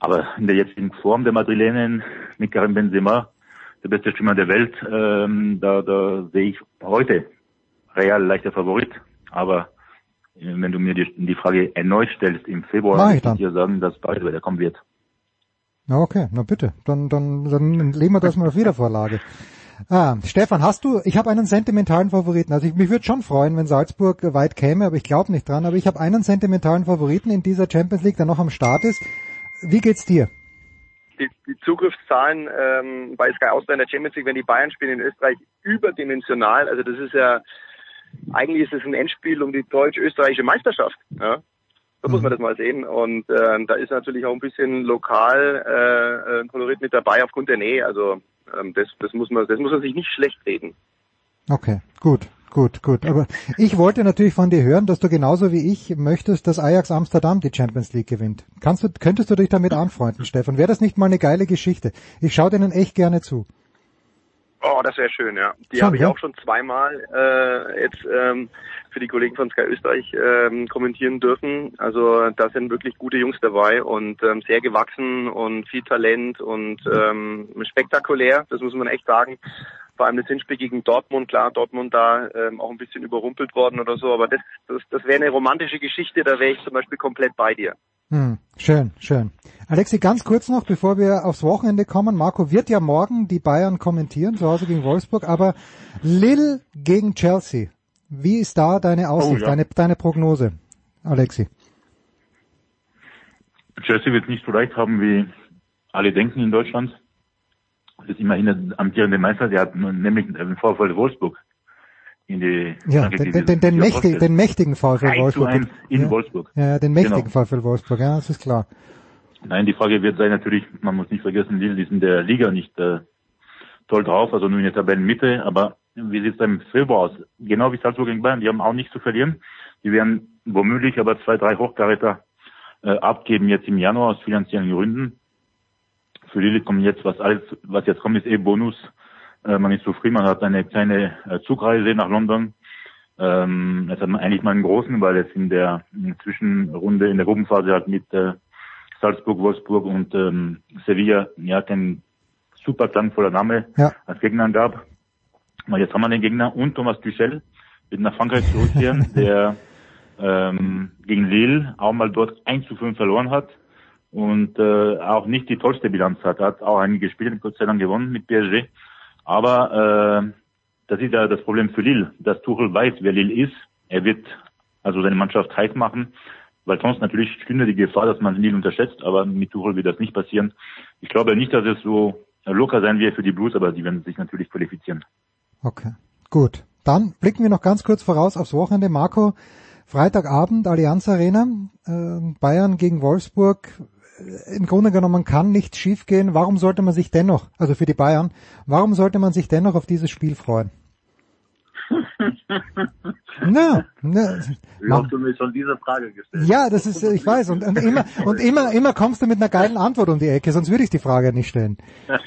Aber in der jetzigen Form der Madrilenen mit Karim Benzema, der beste Stürmer der Welt, ähm, da, da sehe ich heute Real leichter Favorit, aber wenn du mir die, die Frage erneut stellst im Februar, würde ich dann. dir sagen, dass Paris weiterkommen wird. Na okay, na bitte, dann, dann, dann legen wir das mal auf Wiedervorlage. Ah, Stefan, hast du, ich habe einen sentimentalen Favoriten. Also ich, mich würde schon freuen, wenn Salzburg weit käme, aber ich glaube nicht dran. Aber ich habe einen sentimentalen Favoriten in dieser Champions League, der noch am Start ist. Wie geht's dir? Die, die Zugriffszahlen ähm, bei Sky Austria in der Champions League, wenn die Bayern spielen in Österreich, überdimensional. Also das ist ja eigentlich ist es ein Endspiel um die deutsch-österreichische Meisterschaft. Ja? So muss man mhm. das mal sehen. Und äh, da ist natürlich auch ein bisschen lokal äh, ein Kolorit mit dabei aufgrund der Nähe. Also ähm, das, das muss man, das muss man sich nicht schlecht reden. Okay, gut, gut, gut. Aber ich wollte natürlich von dir hören, dass du genauso wie ich möchtest, dass Ajax Amsterdam die Champions League gewinnt. Kannst du, könntest du dich damit anfreunden, Stefan? Wäre das nicht mal eine geile Geschichte? Ich schaue denen echt gerne zu. Oh, das wäre schön, ja. Die habe ich auch schon zweimal äh, jetzt ähm, für die Kollegen von Sky Österreich ähm, kommentieren dürfen. Also da sind wirklich gute Jungs dabei und ähm, sehr gewachsen und viel Talent und ähm, spektakulär, das muss man echt sagen. Vor allem das Hinspiel gegen Dortmund, klar, Dortmund da ähm, auch ein bisschen überrumpelt worden oder so, aber das, das, das wäre eine romantische Geschichte, da wäre ich zum Beispiel komplett bei dir. Hm, schön, schön. Alexi, ganz kurz noch, bevor wir aufs Wochenende kommen. Marco wird ja morgen die Bayern kommentieren, zu Hause gegen Wolfsburg, aber Lille gegen Chelsea. Wie ist da deine Aussicht, oh, ja. deine, deine Prognose, Alexi? Chelsea wird es nicht so leicht haben, wie alle denken in Deutschland. Das ist immerhin der amtierende Meister, der hat nämlich den VfL Wolfsburg in die ja, den, den, den, den, mächtig, den mächtigen VfL Wolfsburg. in ja, Wolfsburg. Ja, den mächtigen genau. VfL Wolfsburg, ja, das ist klar. Nein, die Frage wird sein natürlich, man muss nicht vergessen, Lille ist in der Liga nicht äh, toll drauf, also nur in der Tabellenmitte, aber wie sieht es im Februar aus? Genau wie Salzburg gegen Bayern, die haben auch nichts zu verlieren. Die werden womöglich aber zwei, drei Hochkaräter äh, abgeben jetzt im Januar aus finanziellen Gründen. Für Lille kommt jetzt, was alles, was jetzt kommt, ist eh Bonus. Äh, man ist zufrieden, man hat eine kleine äh, Zugreise nach London. Ähm, jetzt hat man eigentlich mal einen großen, weil es in der Zwischenrunde, in der Gruppenphase halt mit äh, Salzburg, Wolfsburg und ähm, Sevilla ja kein super klangvoller Name ja. als Gegner gab. Aber jetzt haben wir den Gegner und Thomas Tuchel wird nach Frankreich zurückkehren, der ähm, gegen Lille auch mal dort 1 zu 5 verloren hat und äh, auch nicht die tollste Bilanz hat. Er hat auch einige Spiele Gott sei Dank gewonnen mit PSG. Aber äh, das ist ja das Problem für Lille, dass Tuchel weiß, wer Lille ist. Er wird also seine Mannschaft heiß machen, weil sonst natürlich stünde die Gefahr, dass man Lille unterschätzt, aber mit Tuchel wird das nicht passieren. Ich glaube nicht, dass es so locker sein wird für die Blues, aber sie werden sich natürlich qualifizieren. Okay, gut. Dann blicken wir noch ganz kurz voraus aufs Wochenende. Marco, Freitagabend, Allianz Arena, äh, Bayern gegen Wolfsburg. Im Grunde genommen kann nichts schiefgehen. Warum sollte man sich dennoch, also für die Bayern, warum sollte man sich dennoch auf dieses Spiel freuen? Na, na, Wie hast du mir schon diese Frage gestellt? Ja, das ist, ich weiß, und, und immer, und immer, immer kommst du mit einer geilen Antwort um die Ecke, sonst würde ich die Frage nicht stellen.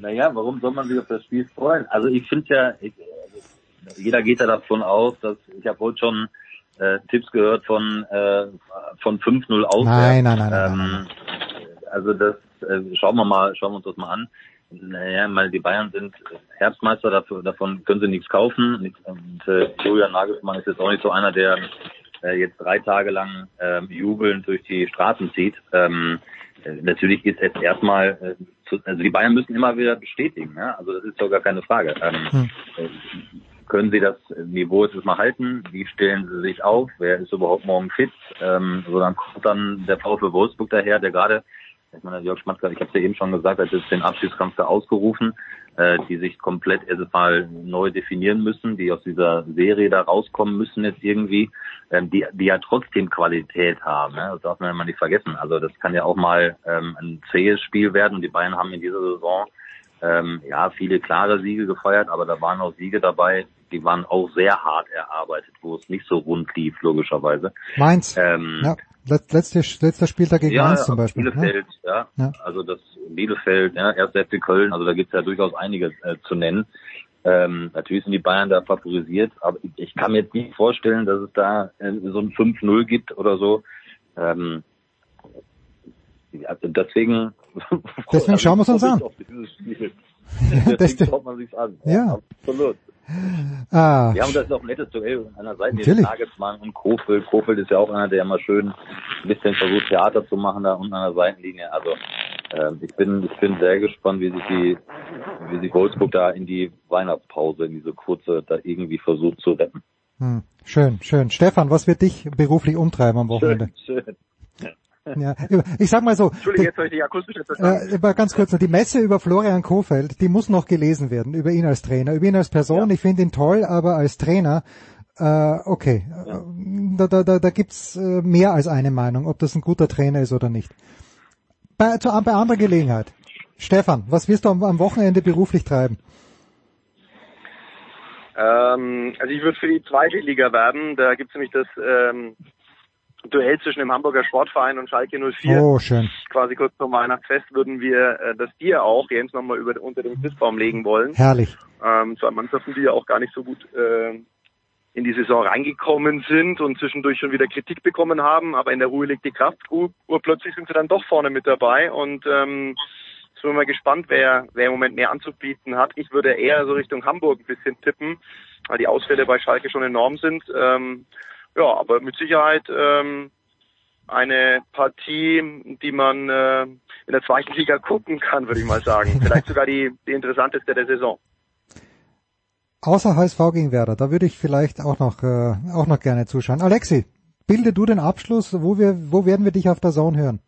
naja, warum soll man sich auf das Spiel freuen? Also ich finde ja, ich, jeder geht ja davon aus, dass ich habe heute schon äh, Tipps gehört von äh, von 5-0 aus. Nein, nein, nein, nein, ähm, Also das äh, schauen wir mal, schauen wir uns das mal an. Naja, weil die Bayern sind Herbstmeister, dafür, davon können sie nichts kaufen. Und äh, Julian Nagelsmann ist jetzt auch nicht so einer, der äh, jetzt drei Tage lang äh, jubelnd durch die Straßen zieht. Ähm, äh, natürlich ist es erstmal, äh, also die Bayern müssen immer wieder bestätigen, ja? also das ist sogar keine Frage. Ähm, hm. Können sie das Niveau jetzt mal halten? Wie stellen sie sich auf? Wer ist überhaupt morgen fit? Ähm, so dann kommt dann der VfL Wolfsburg daher, der gerade, ich meine, Jörg Schmatzka, ich habe es ja eben schon gesagt, hat jetzt den Abschiedskampf da ausgerufen, äh, die sich komplett erstmal neu definieren müssen, die aus dieser Serie da rauskommen müssen jetzt irgendwie, ähm, die, die ja trotzdem Qualität haben. Ne? Das darf man ja mal nicht vergessen. Also das kann ja auch mal ähm, ein zähes Spiel werden und die Bayern haben in dieser Saison ähm, ja, viele klare Siege gefeiert, aber da waren auch Siege dabei, die waren auch sehr hart erarbeitet, wo es nicht so rund lief, logischerweise. Mainz. Ähm, ja. Letzter, letzter Spieltag gegen ja, Mainz zum Beispiel. Bielefeld, ja. ja. Also das Bielefeld, ja, erst FC Köln, also da gibt's ja durchaus einiges äh, zu nennen. Ähm, natürlich sind die Bayern da favorisiert, aber ich, kann mir jetzt nicht vorstellen, dass es da äh, so ein 5-0 gibt oder so. Ähm, also deswegen. Deswegen schauen wir es uns an. Deswegen schaut man sich an. Ja. Absolut. Ah. Ja, und das ist auch ein nettes Duell an der Seite. Natürlich. Nagelsmann und Kofeld. Kofeld ist ja auch einer, der immer schön ein bisschen versucht, Theater zu machen da unten an der Seitenlinie. Also äh, ich bin ich bin sehr gespannt, wie sich die wie sich Wolfsburg da in die Weihnachtspause, in diese kurze, da irgendwie versucht zu retten. Hm. Schön, schön. Stefan, was wird dich beruflich umtreiben am Wochenende? Schön, schön. Ja, ich sag mal so. Entschuldigung, jetzt habe ich die akustisch verstanden. Äh, ganz kurz noch, die Messe über Florian Kofeld, die muss noch gelesen werden, über ihn als Trainer. Über ihn als Person, ja. ich finde ihn toll, aber als Trainer, äh, okay, ja. da, da, da, da gibt's äh, mehr als eine Meinung, ob das ein guter Trainer ist oder nicht. Bei, zu, bei anderer Gelegenheit. Stefan, was wirst du am, am Wochenende beruflich treiben? Ähm, also ich würde für die zweite Liga werben. Da gibt's nämlich das ähm, Duell zwischen dem Hamburger Sportverein und Schalke 04. Oh, schön. Quasi kurz vor Weihnachtsfest würden wir äh, das Bier auch Jens nochmal über unter den Christbaum legen wollen. Herrlich. Ähm, zwei Mannschaften, die ja auch gar nicht so gut äh, in die Saison reingekommen sind und zwischendurch schon wieder Kritik bekommen haben, aber in der Ruhe liegt die Kraft. Ur, urplötzlich sind sie dann doch vorne mit dabei und ähm, sind wir mal gespannt, wer, wer im Moment mehr anzubieten hat. Ich würde eher so Richtung Hamburg ein bisschen tippen, weil die Ausfälle bei Schalke schon enorm sind. Ähm, ja, aber mit Sicherheit ähm, eine Partie, die man äh, in der zweiten Liga gucken kann, würde ich mal sagen. Vielleicht sogar die, die interessanteste der Saison. Außer HSV gegen Werder, da würde ich vielleicht auch noch, äh, auch noch gerne zuschauen. Alexi, bilde du den Abschluss. Wo, wir, wo werden wir dich auf der Zone hören?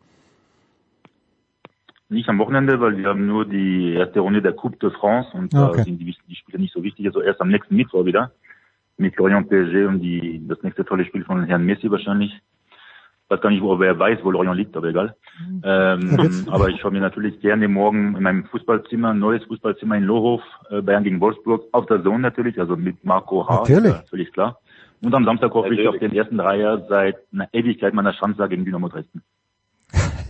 Nicht am Wochenende, weil wir haben nur die erste Runde der Coupe de France und da Okay. sind die, die Spiele nicht so wichtig. Also erst am nächsten Mittwoch wieder mit Lorient PSG und die, das nächste tolle Spiel von Herrn Messi wahrscheinlich. Ich weiß gar nicht, wo wer weiß, wo Lorient liegt, aber egal. Ja, Ähm, aber ich schaue mir natürlich gerne morgen in meinem Fußballzimmer, ein neues Fußballzimmer in Lohof, äh, Bayern gegen Wolfsburg, auf der Zone natürlich, also mit Marco H. Natürlich. Äh, völlig klar. Und am Samstag hoffe ich Natürlich. auf den ersten Dreier seit einer Ewigkeit meiner Chance gegen Dynamo Dresden.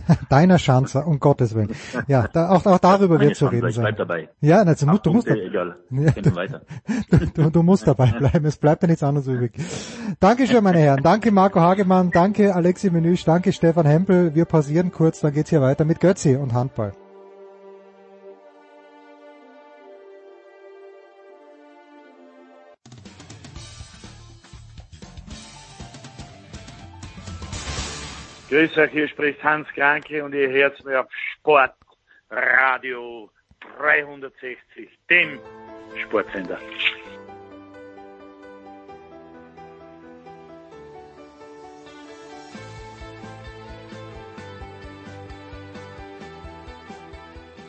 Deiner Chance, um Gottes Willen. Ja, da, auch, auch darüber Meine wird zu reden ich bleib sein. dabei. Ja, na, du, du musst, Punkte, egal. Ja, wir weiter. du, du musst dabei bleiben. Es bleibt ja nichts anderes übrig. Dankeschön, meine Herren. Danke Marco Hagemann. Danke Alexi Menüsch. Danke Stefan Hempel. Wir pausieren kurz, dann geht's hier weiter mit Götzi und Handball. Grüß euch, hier spricht Hans Kranke und ihr hört mir auf Sportradio 360, dem Sportsender.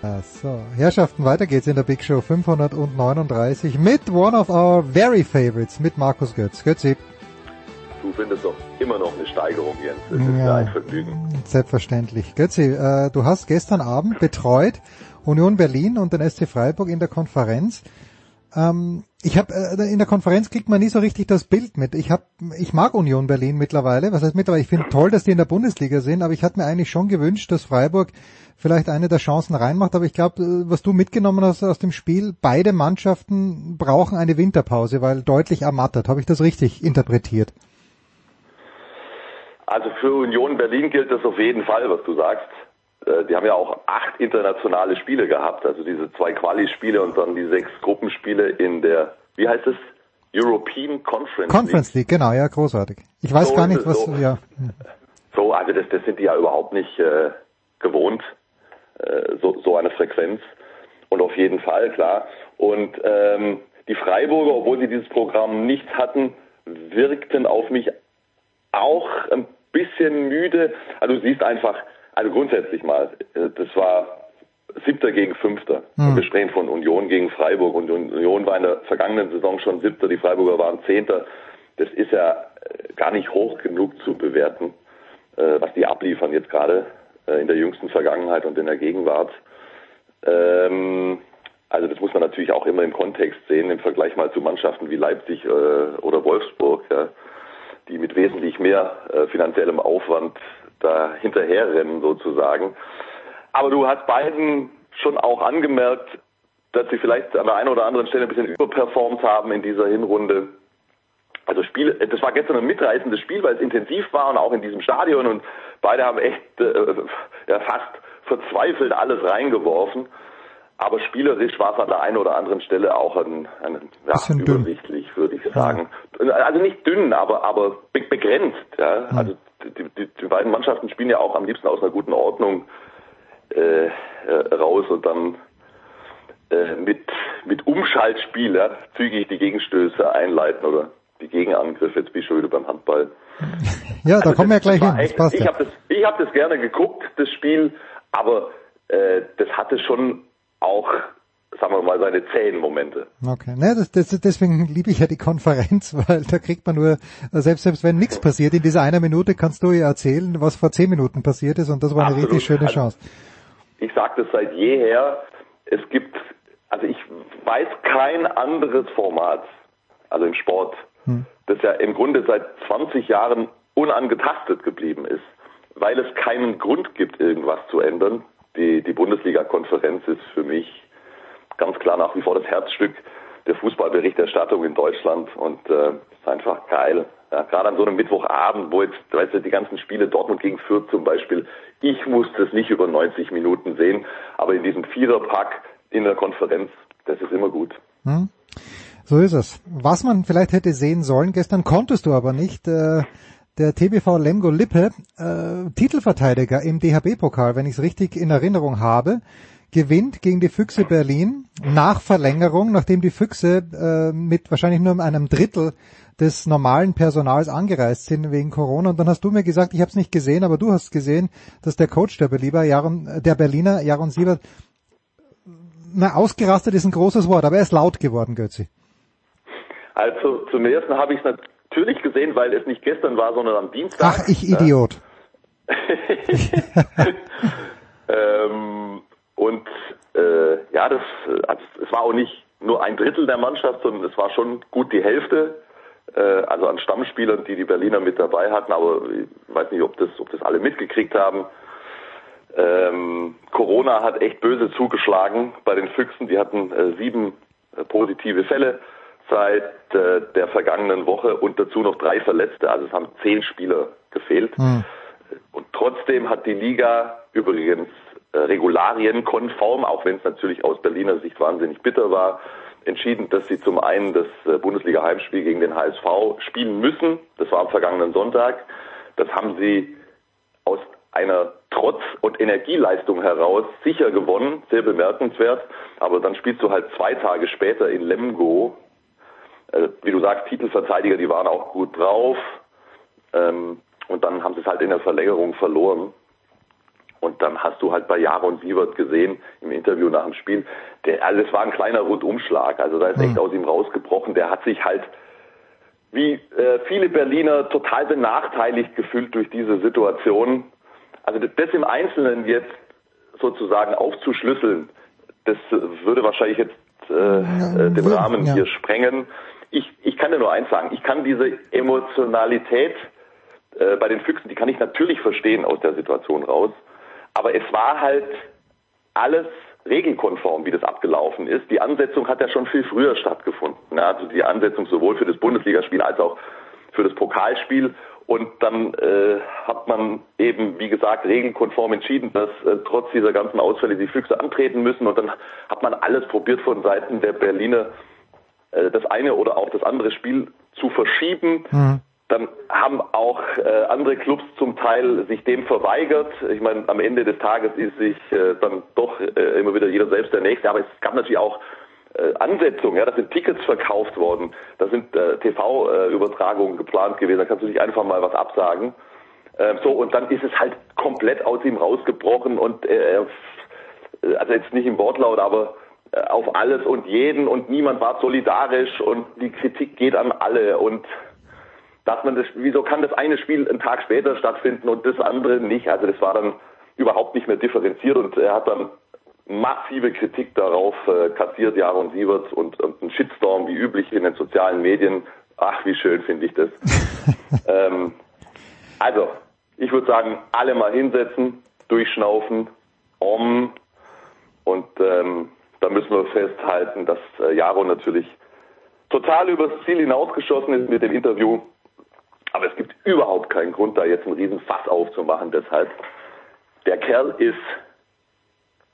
Ja, So, Herrschaften, weiter geht's in der Big Show 539 mit one of our very favorites, mit Markus Götz. Götzi. Du findest doch immer noch eine Steigerung, Jens. Das ist ja ein Vergnügen. Selbstverständlich. Götzi, äh, du hast gestern Abend betreut Union Berlin und den SC Freiburg in der Konferenz. Ähm, ich habe äh, in der Konferenz kriegt man nie so richtig das Bild mit. Ich hab, ich mag Union Berlin mittlerweile. Was heißt mittlerweile? Ich finde toll, dass die in der Bundesliga sind, aber ich hatte mir eigentlich schon gewünscht, dass Freiburg vielleicht eine der Chancen reinmacht. Aber ich glaube, äh, was du mitgenommen hast aus dem Spiel, beide Mannschaften brauchen eine Winterpause, weil deutlich ermattert. Habe ich das richtig interpretiert? Also für Union Berlin gilt das auf jeden Fall, was du sagst. Äh, Die haben ja auch acht internationale Spiele gehabt, also diese zwei Quali-Spiele und dann die sechs Gruppenspiele in der, wie heißt es, European Conference, Conference League, genau, ja, großartig. Ich weiß So gar nicht, was, so. ja. So, also das, das sind die ja überhaupt nicht äh, gewohnt, äh, so, so eine Frequenz. Und auf jeden Fall, klar. Und ähm, die Freiburger, obwohl sie dieses Programm nicht hatten, wirkten auf mich auch ein bisschen müde. Also du siehst einfach, also grundsätzlich mal, äh, das war Siebter gegen Fünfter. Hm. Wir sprechen von Union gegen Freiburg und Union war in der vergangenen Saison schon Siebter, die Freiburger waren Zehnter. Das ist ja äh, gar nicht hoch genug zu bewerten, äh, was die abliefern jetzt gerade in der jüngsten Vergangenheit und in der Gegenwart. Ähm, also das muss man natürlich auch immer im Kontext sehen, im Vergleich mal zu Mannschaften wie Leipzig oder Wolfsburg, die mit wesentlich mehr äh, finanziellem Aufwand da hinterherrennen sozusagen. Aber du hast beiden schon auch angemerkt, dass sie vielleicht an der einen oder anderen Stelle ein bisschen überperformt haben in dieser Hinrunde. Also Spiel, das war gestern ein mitreißendes Spiel, weil es intensiv war und auch in diesem Stadion und beide haben echt äh, ja, fast verzweifelt alles reingeworfen. Aber spielerisch war es an der einen oder anderen Stelle auch ein, ein ja, Bisschen dünn. Sagen. Also nicht dünn, aber aber be begrenzt. Ja? Also die, die, die beiden Mannschaften spielen ja auch am liebsten aus einer guten Ordnung äh, äh, raus und dann äh, mit mit Umschaltspiel ja, zügig die Gegenstöße einleiten oder die Gegenangriffe. Jetzt bin ich schon wieder beim Handball. Ja, da Also kommen wir gleich hin. echt- passt ich habe das, ich hab das gerne geguckt, das Spiel, aber äh, das hatte schon auch, sagen wir mal, seine zähen Momente. Okay, ne, das, das, deswegen liebe ich ja die Konferenz, weil da kriegt man nur, selbst, selbst wenn nichts passiert, in dieser einer Minute kannst du ja erzählen, was vor zehn Minuten passiert ist und das war eine Absolut. richtig schöne Also- Chance. Ich sage das seit jeher, es gibt, also ich weiß kein anderes Format, also im Sport, Hm. das ja im Grunde seit 20 Jahren unangetastet geblieben ist, weil es keinen Grund gibt, irgendwas zu ändern. Die, die Bundesliga-Konferenz ist für mich ganz klar nach wie vor das Herzstück der Fußballberichterstattung in Deutschland und äh, ist einfach geil. Ja, gerade an so einem Mittwochabend, wo jetzt, weißt du, die ganzen Spiele Dortmund gegen Fürth zum Beispiel, ich musste es nicht über 90 Minuten sehen, aber in diesem Viererpack in der Konferenz, das ist immer gut. Hm? So ist es. Was man vielleicht hätte sehen sollen, gestern konntest du aber nicht, äh, der TBV Lemgo Lippe, äh, Titelverteidiger im DHB-Pokal, wenn ich es richtig in Erinnerung habe, gewinnt gegen die Füchse Berlin nach Verlängerung, nachdem die Füchse äh, mit wahrscheinlich nur einem Drittel des normalen Personals angereist sind wegen Corona. Und dann hast du mir gesagt, ich habe es nicht gesehen, aber du hast gesehen, dass der Coach der Berliner, Jaron, der Berliner, Jaron Siebert, na, ausgerastet ist ein großes Wort, aber er ist laut geworden, Götzi. Also zum ersten habe ich es natürlich gesehen, weil es nicht gestern war, sondern am Dienstag. Ach, ich Idiot. ähm, und äh, ja, das, also, es war auch nicht nur ein Drittel der Mannschaft, sondern es war schon gut die Hälfte, äh, also an Stammspielern, die die Berliner mit dabei hatten. Aber ich weiß nicht, ob das, ob das alle mitgekriegt haben. Ähm, Corona hat echt böse zugeschlagen bei den Füchsen. Die hatten äh, sieben äh, positive Fälle seit äh, der vergangenen Woche und dazu noch drei Verletzte. Also es haben zehn Spieler gefehlt. Hm. Und trotzdem hat die Liga übrigens äh, regularienkonform, auch wenn es natürlich aus Berliner Sicht wahnsinnig bitter war, entschieden, dass sie zum einen das äh, Bundesliga-Heimspiel gegen den HSV spielen müssen. Das war am vergangenen Sonntag. Das haben sie aus einer Trotz- und Energieleistung heraus sicher gewonnen, sehr bemerkenswert. Aber dann spielst du halt zwei Tage später in Lemgo. Äh, wie du sagst, Titelverteidiger, die waren auch gut drauf. Ähm, und dann haben sie es halt in der Verlängerung verloren. Und dann hast du halt bei Jaron Sievert gesehen im Interview nach dem Spiel, der, also es war ein kleiner Rundumschlag. Also da ist echt mhm. aus ihm rausgebrochen. Der hat sich halt wie äh, viele Berliner total benachteiligt gefühlt durch diese Situation. Also das im Einzelnen jetzt sozusagen aufzuschlüsseln, das würde wahrscheinlich jetzt äh, äh, den Rahmen ja. hier sprengen. Ich, ich kann dir nur eins sagen, ich kann diese Emotionalität äh, bei den Füchsen, die kann ich natürlich verstehen aus der Situation raus, aber es war halt alles regelkonform, wie das abgelaufen ist. Die Ansetzung hat ja schon viel früher stattgefunden. Ja, also die Ansetzung sowohl für das Bundesligaspiel als auch für das Pokalspiel. Und dann äh, hat man eben, wie gesagt, regelkonform entschieden, dass äh, trotz dieser ganzen Ausfälle die Füchse antreten müssen. Und dann hat man alles probiert von Seiten der Berliner, äh, das eine oder auch das andere Spiel zu verschieben. Mhm. Dann haben auch äh, andere Clubs zum Teil sich dem verweigert. Ich meine, am Ende des Tages ist sich äh, dann doch äh, immer wieder jeder selbst der Nächste. Aber es gab natürlich auch äh, Ansetzungen, ja, da sind Tickets verkauft worden, da sind äh, TV-Übertragungen geplant gewesen, da kannst du nicht einfach mal was absagen. Äh, so, und dann ist es halt komplett aus ihm rausgebrochen und äh, also jetzt nicht im Wortlaut, aber äh, auf alles und jeden und niemand war solidarisch und die Kritik geht an alle und dass man das, wieso kann das eine Spiel einen Tag später stattfinden und das andere nicht? Also das war dann überhaupt nicht mehr differenziert und er hat dann massive Kritik darauf äh, kassiert, Jaron Sieverts, und, und ein Shitstorm wie üblich in den sozialen Medien. Ach, wie schön finde ich das. ähm, also, ich würde sagen, alle mal hinsetzen, durchschnaufen, om, und ähm, da müssen wir festhalten, dass äh, Jaron natürlich total übers Ziel hinausgeschossen ist mit dem Interview. Aber es gibt überhaupt keinen Grund, da jetzt einen riesen Fass aufzumachen. Deshalb, der Kerl ist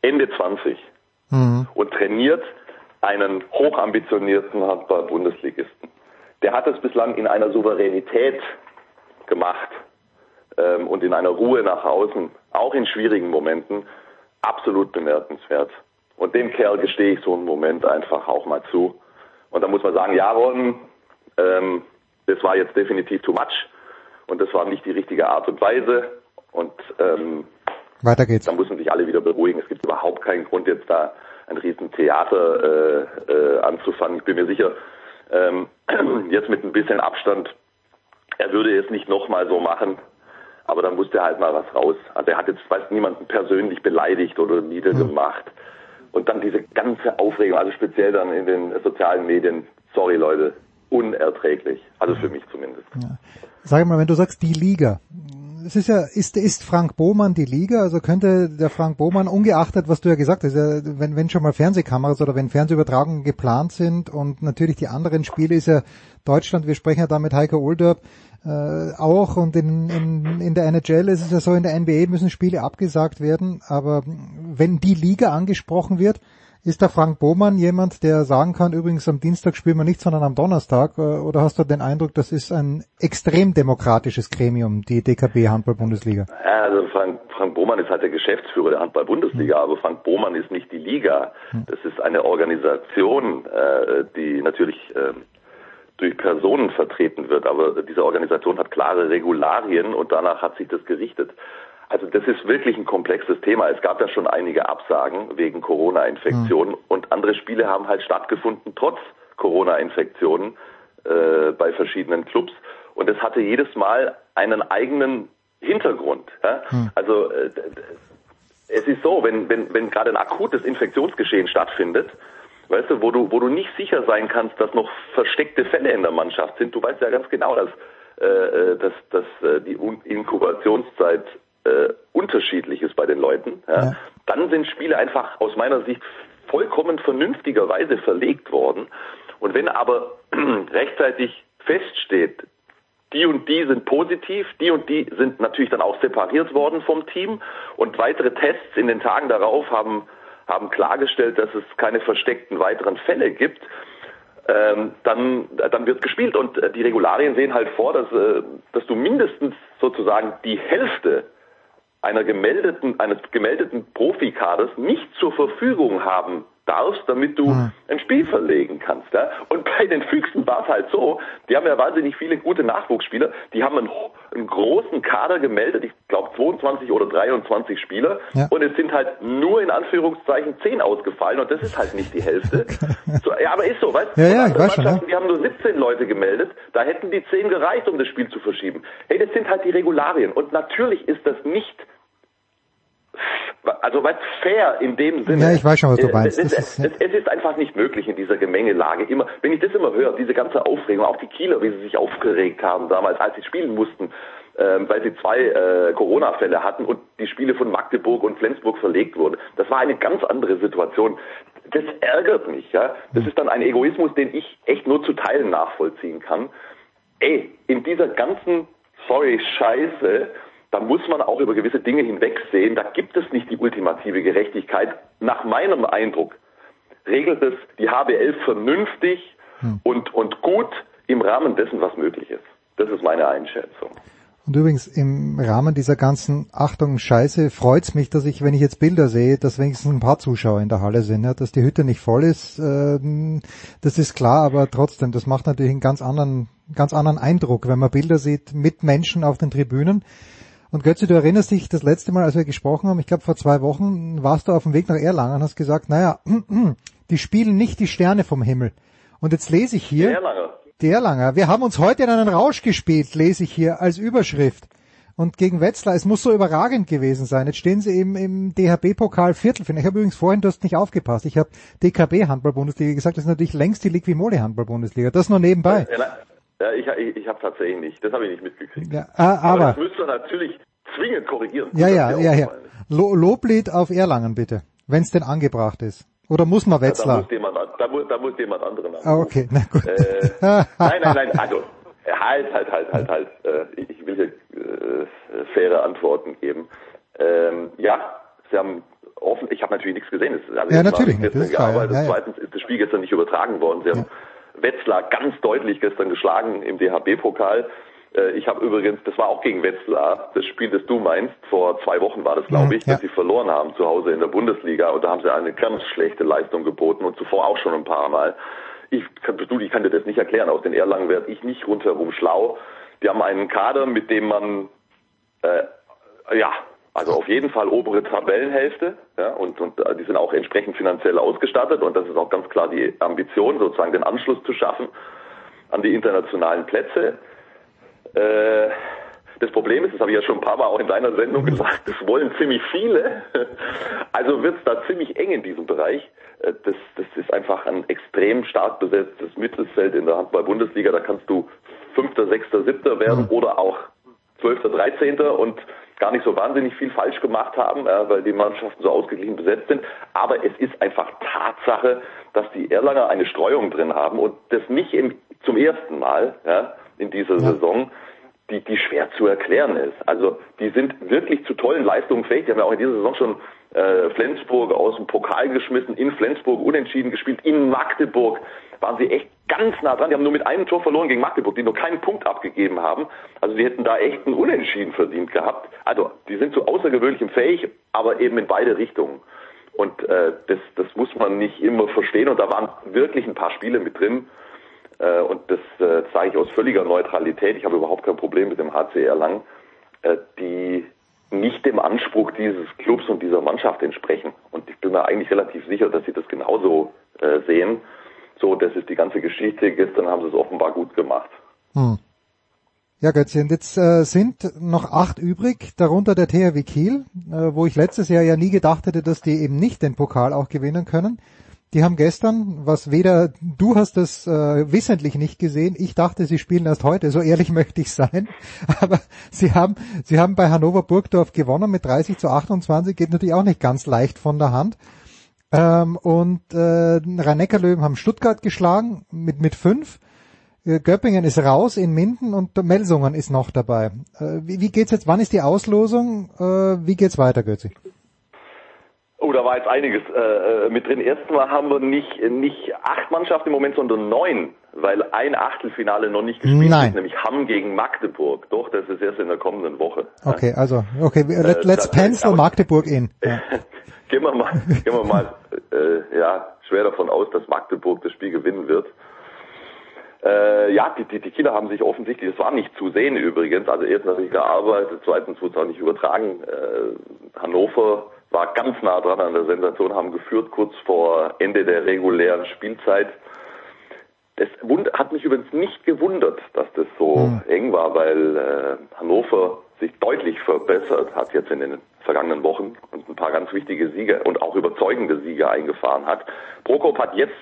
Ende 20 mhm. und trainiert einen hochambitionierten Handball-Bundesligisten. Der hat es bislang in einer Souveränität gemacht ähm, und in einer Ruhe nach außen, auch in schwierigen Momenten, absolut bemerkenswert. Und dem Kerl gestehe ich so einen Moment einfach auch mal zu. Und da muss man sagen, Jaron, ähm, das war jetzt definitiv too much und das war nicht die richtige Art und Weise. Und ähm, weiter geht's. Da müssen sich alle wieder beruhigen. Es gibt überhaupt keinen Grund, jetzt da ein riesen Theater äh, äh, anzufangen. Ich bin mir sicher, ähm, jetzt mit ein bisschen Abstand, er würde es nicht nochmal so machen, aber dann musste er halt mal was raus. Also er hat jetzt weiß niemanden persönlich beleidigt oder niedergemacht. Hm. Und dann diese ganze Aufregung, also speziell dann in den sozialen Medien, sorry Leute, unerträglich. Also für mich zumindest. Ja. Sag mal, wenn du sagst die Liga, es ist ja, ist, ist Frank Bohmann die Liga? Also könnte der Frank Bohmann, ungeachtet, was du ja gesagt hast, wenn, wenn schon mal Fernsehkameras oder wenn Fernsehübertragungen geplant sind und natürlich die anderen Spiele ist ja Deutschland, wir sprechen ja da mit Heiko Olderb, äh, auch und in, in, in der NHL ist es ja so, in der NBA müssen Spiele abgesagt werden, aber wenn die Liga angesprochen wird, Ist der Frank Bohmann jemand, der sagen kann, übrigens am Dienstag spielen wir nicht, sondern am Donnerstag? Äh, oder hast du den Eindruck, das ist ein extrem demokratisches Gremium, die DKB Handball-Bundesliga? Also Frank, Frank Bohmann ist halt der Geschäftsführer der Handball-Bundesliga, mhm. aber Frank Bohmann ist nicht die Liga. Mhm. Das ist eine Organisation, äh, die natürlich äh, durch Personen vertreten wird, aber diese Organisation hat klare Regularien und danach hat sich das gerichtet. Also das ist wirklich ein komplexes Thema. Es gab ja schon einige Absagen wegen Corona-Infektionen mhm. und andere Spiele haben halt stattgefunden trotz Corona-Infektionen äh, bei verschiedenen Clubs. Und es hatte jedes Mal einen eigenen Hintergrund. Ja? Mhm. Also äh, es ist so, wenn, wenn, wenn gerade ein akutes Infektionsgeschehen stattfindet, weißt du, wo du, wo du nicht sicher sein kannst, dass noch versteckte Fälle in der Mannschaft sind, du weißt ja ganz genau, dass, äh, äh dass, dass äh, die Inkubationszeit äh, unterschiedlich ist bei den Leuten, ja, ja. dann sind Spiele einfach aus meiner Sicht vollkommen vernünftigerweise verlegt worden. Und wenn aber rechtzeitig feststeht, die und die sind positiv, die und die sind natürlich dann auch separiert worden vom Team und weitere Tests in den Tagen darauf haben, haben klargestellt, dass es keine versteckten weiteren Fälle gibt, ähm, dann, dann wird gespielt und äh, die Regularien sehen halt vor, dass, äh, dass du mindestens sozusagen die Hälfte einer gemeldeten, eines gemeldeten Profikaders nicht zur Verfügung haben darfst, damit du mhm. ein Spiel verlegen kannst. Ja? Und bei den Füchsen war es halt so, die haben ja wahnsinnig viele gute Nachwuchsspieler, die haben einen, einen großen Kader gemeldet, ich glaube 22 oder 23 Spieler ja. und es sind halt nur in Anführungszeichen 10 ausgefallen und das ist halt nicht die Hälfte. so, ja, aber ist so, weißt du? Ja, ja, ich weiß schon, ja. Die haben nur 17 Leute gemeldet, da hätten die 10 gereicht, um das Spiel zu verschieben. Hey, das sind halt die Regularien und natürlich ist das nicht also was fair in dem Sinne. Ja, ich weiß schon, was du meinst. Es, es, es, es, ist einfach nicht möglich in dieser Gemengelage. Immer, wenn ich das immer höre, diese ganze Aufregung, auch die Kieler, wie sie sich aufgeregt haben damals, als sie spielen mussten, ähm, weil sie zwei äh, Corona-Fälle hatten und die Spiele von Magdeburg und Flensburg verlegt wurden. Das war eine ganz andere Situation. Das ärgert mich, ja. Das ist dann ein Egoismus, den ich echt nur zu Teilen nachvollziehen kann. Ey, in dieser ganzen, sorry, Scheiße, da muss man auch über gewisse Dinge hinwegsehen. Da gibt es nicht die ultimative Gerechtigkeit. Nach meinem Eindruck regelt es die HBL vernünftig hm. und, und gut im Rahmen dessen, was möglich ist. Das ist meine Einschätzung. Und übrigens im Rahmen dieser ganzen Achtung Scheiße freut's mich, dass ich, wenn ich jetzt Bilder sehe, dass wenigstens ein paar Zuschauer in der Halle sind, ja, dass die Hütte nicht voll ist, äh, das ist klar, aber trotzdem, das macht natürlich einen ganz anderen, ganz anderen Eindruck, wenn man Bilder sieht mit Menschen auf den Tribünen. Und Götze, du erinnerst dich, das letzte Mal, als wir gesprochen haben, ich glaube vor zwei Wochen, warst du auf dem Weg nach Erlangen und hast gesagt, naja, die spielen nicht die Sterne vom Himmel. Und jetzt lese ich hier, Erlanger. die Erlanger, wir haben uns heute in einen Rausch gespielt, lese ich hier als Überschrift. Und gegen Wetzlar, es muss so überragend gewesen sein. Jetzt stehen sie eben im DHB-Pokal Viertelfinale. Ich habe übrigens vorhin, du hast nicht aufgepasst. Ich habe DKB Handball-Bundesliga gesagt, das ist natürlich längst die Liquimole Handball-Bundesliga. Das nur nebenbei. Ja, ich, ich, ich habe tatsächlich nicht. Das habe ich nicht mitgekriegt. Ja, ah, aber, aber das müsste natürlich zwingend korrigieren. Ja, ja, ja, ja. Lo Loblied auf Erlangen bitte, wenn es denn angebracht ist. Oder muss man Wetzlar? Ja, da, muss jemand, da, muss, da muss jemand anderen Ah, okay, na gut. Äh, nein, nein, nein, also halt, halt, halt, halt, halt. Äh, ich will hier äh, faire Antworten geben. Ähm, ja, Sie haben offen, ich habe natürlich nichts gesehen. Also ja, natürlich. Nicht, das ist klar, ja, ja. Zweitens ist das Spiel gestern nicht übertragen worden. Sie haben Wetzlar ganz deutlich gestern geschlagen im DHB-Pokal. Äh, ich habe übrigens, das war auch gegen Wetzlar, das Spiel, das du meinst, vor zwei Wochen war das, glaube mhm, ich, ja. dass sie verloren haben zu Hause in der Bundesliga und da haben sie eine ganz schlechte Leistung geboten und zuvor auch schon ein paar Mal. Ich, du, ich kann dir das nicht erklären, aus den Erlangen werde ich nicht rundherum schlau. Die haben einen Kader, mit dem man äh, ja also auf jeden Fall obere Tabellenhälfte, ja, und, und äh, die sind auch entsprechend finanziell ausgestattet und das ist auch ganz klar die Ambition, sozusagen den Anschluss zu schaffen an die internationalen Plätze. Äh, das Problem ist, das habe ich ja schon ein paar Mal auch in deiner Sendung gesagt, das wollen ziemlich viele. Also wird es da ziemlich eng in diesem Bereich. Äh, das, das ist einfach ein extrem stark besetztes Mittelfeld in der Handball-Bundesliga. Da kannst du Fünfter, Sechster, Siebter werden mhm. oder auch Zwölfter, Dreizehnter und gar nicht so wahnsinnig viel falsch gemacht haben, äh, weil die Mannschaften so ausgeglichen besetzt sind. Aber es ist einfach Tatsache, dass die Erlanger eine Streuung drin haben und das nicht im, zum ersten Mal ja, in dieser ja. Saison. die, die schwer zu erklären ist. Also die sind wirklich zu tollen Leistungen fähig. Die haben ja auch in dieser Saison schon äh, Flensburg aus dem Pokal geschmissen, in Flensburg unentschieden gespielt, in Magdeburg waren sie echt ganz nah dran. Die haben nur mit einem Tor verloren gegen Magdeburg, die nur keinen Punkt abgegeben haben. Also die hätten da echt einen Unentschieden verdient gehabt. Also die sind zu außergewöhnlichem fähig, aber eben in beide Richtungen. Und äh, das, das muss man nicht immer verstehen. Und da waren wirklich ein paar Spiele mit drin. Äh, und das äh, sage ich aus völliger Neutralität. Ich habe überhaupt kein Problem mit dem HCR Lang, äh, die nicht dem Anspruch dieses Clubs und dieser Mannschaft entsprechen. Und ich bin mir eigentlich relativ sicher, dass sie das genauso äh, sehen. So, das ist die ganze Geschichte. Gestern haben sie es offenbar gut gemacht. Hm. Ja, Götze, und jetzt äh, sind noch acht übrig, darunter der THW Kiel, äh, wo ich letztes Jahr ja nie gedacht hätte, dass die eben nicht den Pokal auch gewinnen können. Die haben gestern, was weder du hast das äh, wissentlich nicht gesehen, ich dachte, sie spielen erst heute, so ehrlich möchte ich sein, aber sie haben, sie haben bei Hannover Burgdorf gewonnen mit 30 zu 28, geht natürlich auch nicht ganz leicht von der Hand. Ähm, und äh, Rhein-Neckar-Löwen haben Stuttgart geschlagen mit mit fünf. Äh, Göppingen ist raus in Minden und Melsungen ist noch dabei. Äh, wie, wie geht's jetzt? Wann ist die Auslosung? Äh, wie geht's weiter, Götzi? Oh, da war jetzt einiges äh, mit drin. Erstmal haben wir nicht nicht acht Mannschaften im Moment, sondern neun, weil ein Achtelfinale noch nicht gespielt Nein. ist, nämlich Hamm gegen Magdeburg. Doch, das ist erst in der kommenden Woche. Okay, also okay, let, let's heißt, pencil Magdeburg in. Ja. gehen wir mal, gehen wir mal äh, ja, schwer davon aus, dass Magdeburg das Spiel gewinnen wird. Äh, ja, die, die, die Kieler haben sich offensichtlich, das war nicht zu sehen übrigens, also erstens habe ich gearbeitet, zweitens wurde es auch nicht übertragen. Äh, Hannover war ganz nah dran an der Sensation, haben geführt kurz vor Ende der regulären Spielzeit. Das wund- hat mich übrigens nicht gewundert, dass das so eng war, weil äh, Hannover sich deutlich verbessert hat jetzt in den vergangenen Wochen und ein paar ganz wichtige Siege und auch überzeugende Siege eingefahren hat. Prokop hat jetzt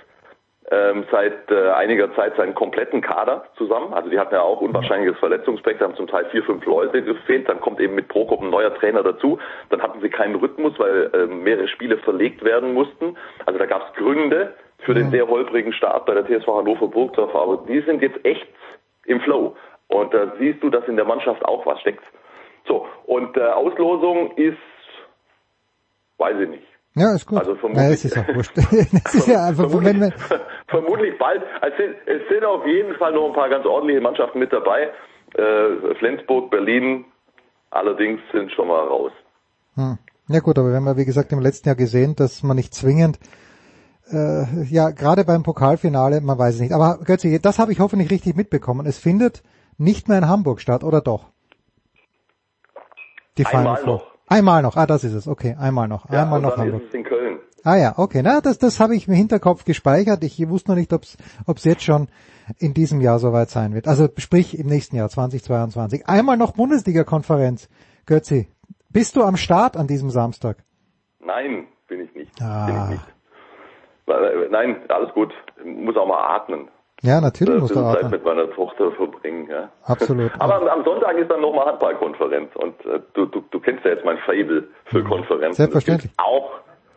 ähm, seit äh, einiger Zeit seinen kompletten Kader zusammen. Also die hatten ja auch unwahrscheinliches Verletzungsspektrum, haben zum Teil vier, fünf Leute gefehlt. Dann kommt eben mit Prokop ein neuer Trainer dazu. Dann hatten sie keinen Rhythmus, weil äh, mehrere Spiele verlegt werden mussten. Also da gab es Gründe für den sehr holprigen Start bei der TSV Hannover Burgdorf. Aber die sind jetzt echt im Flow. Und da siehst du, dass in der Mannschaft auch was steckt. So, und äh, Auslosung ist, weiß ich nicht. Ja, ist gut. Also vermutlich- ja, es ist auch wurscht. es ist ja einfach, wenn, wenn, Vermutlich bald. Es sind, es sind auf jeden Fall noch ein paar ganz ordentliche Mannschaften mit dabei. Äh, Flensburg, Berlin allerdings sind schon mal raus. Hm. Ja gut, aber wir haben ja wie gesagt im letzten Jahr gesehen, dass man nicht zwingend, äh, ja gerade beim Pokalfinale, man weiß es nicht. Aber Götze, das habe ich hoffentlich richtig mitbekommen. Es findet nicht mehr in Hamburg statt, oder doch? Die Final Einmal Four. noch. Einmal noch, ah, das ist es, okay, einmal noch, Ja, einmal noch dann Hamburg. ist es in Köln. Ah ja, okay, na, das, das habe ich im Hinterkopf gespeichert. Ich wusste noch nicht, ob es jetzt schon in diesem Jahr soweit sein wird. Also sprich im nächsten Jahr 2022. Einmal noch Bundesliga-Konferenz. Götzi, bist du am Start an diesem Samstag? Nein, bin ich nicht. Ah. Bin ich nicht. Weil, äh, Nein, alles gut. Muss auch mal atmen. Ja, natürlich musst du bisschen Zeit mit meiner Tochter verbringen. Ja. Absolut. Aber am, am Sonntag ist dann nochmal Handballkonferenz und äh, du, du, du kennst ja jetzt mein Fable für Konferenzen. Selbstverständlich. Das Auch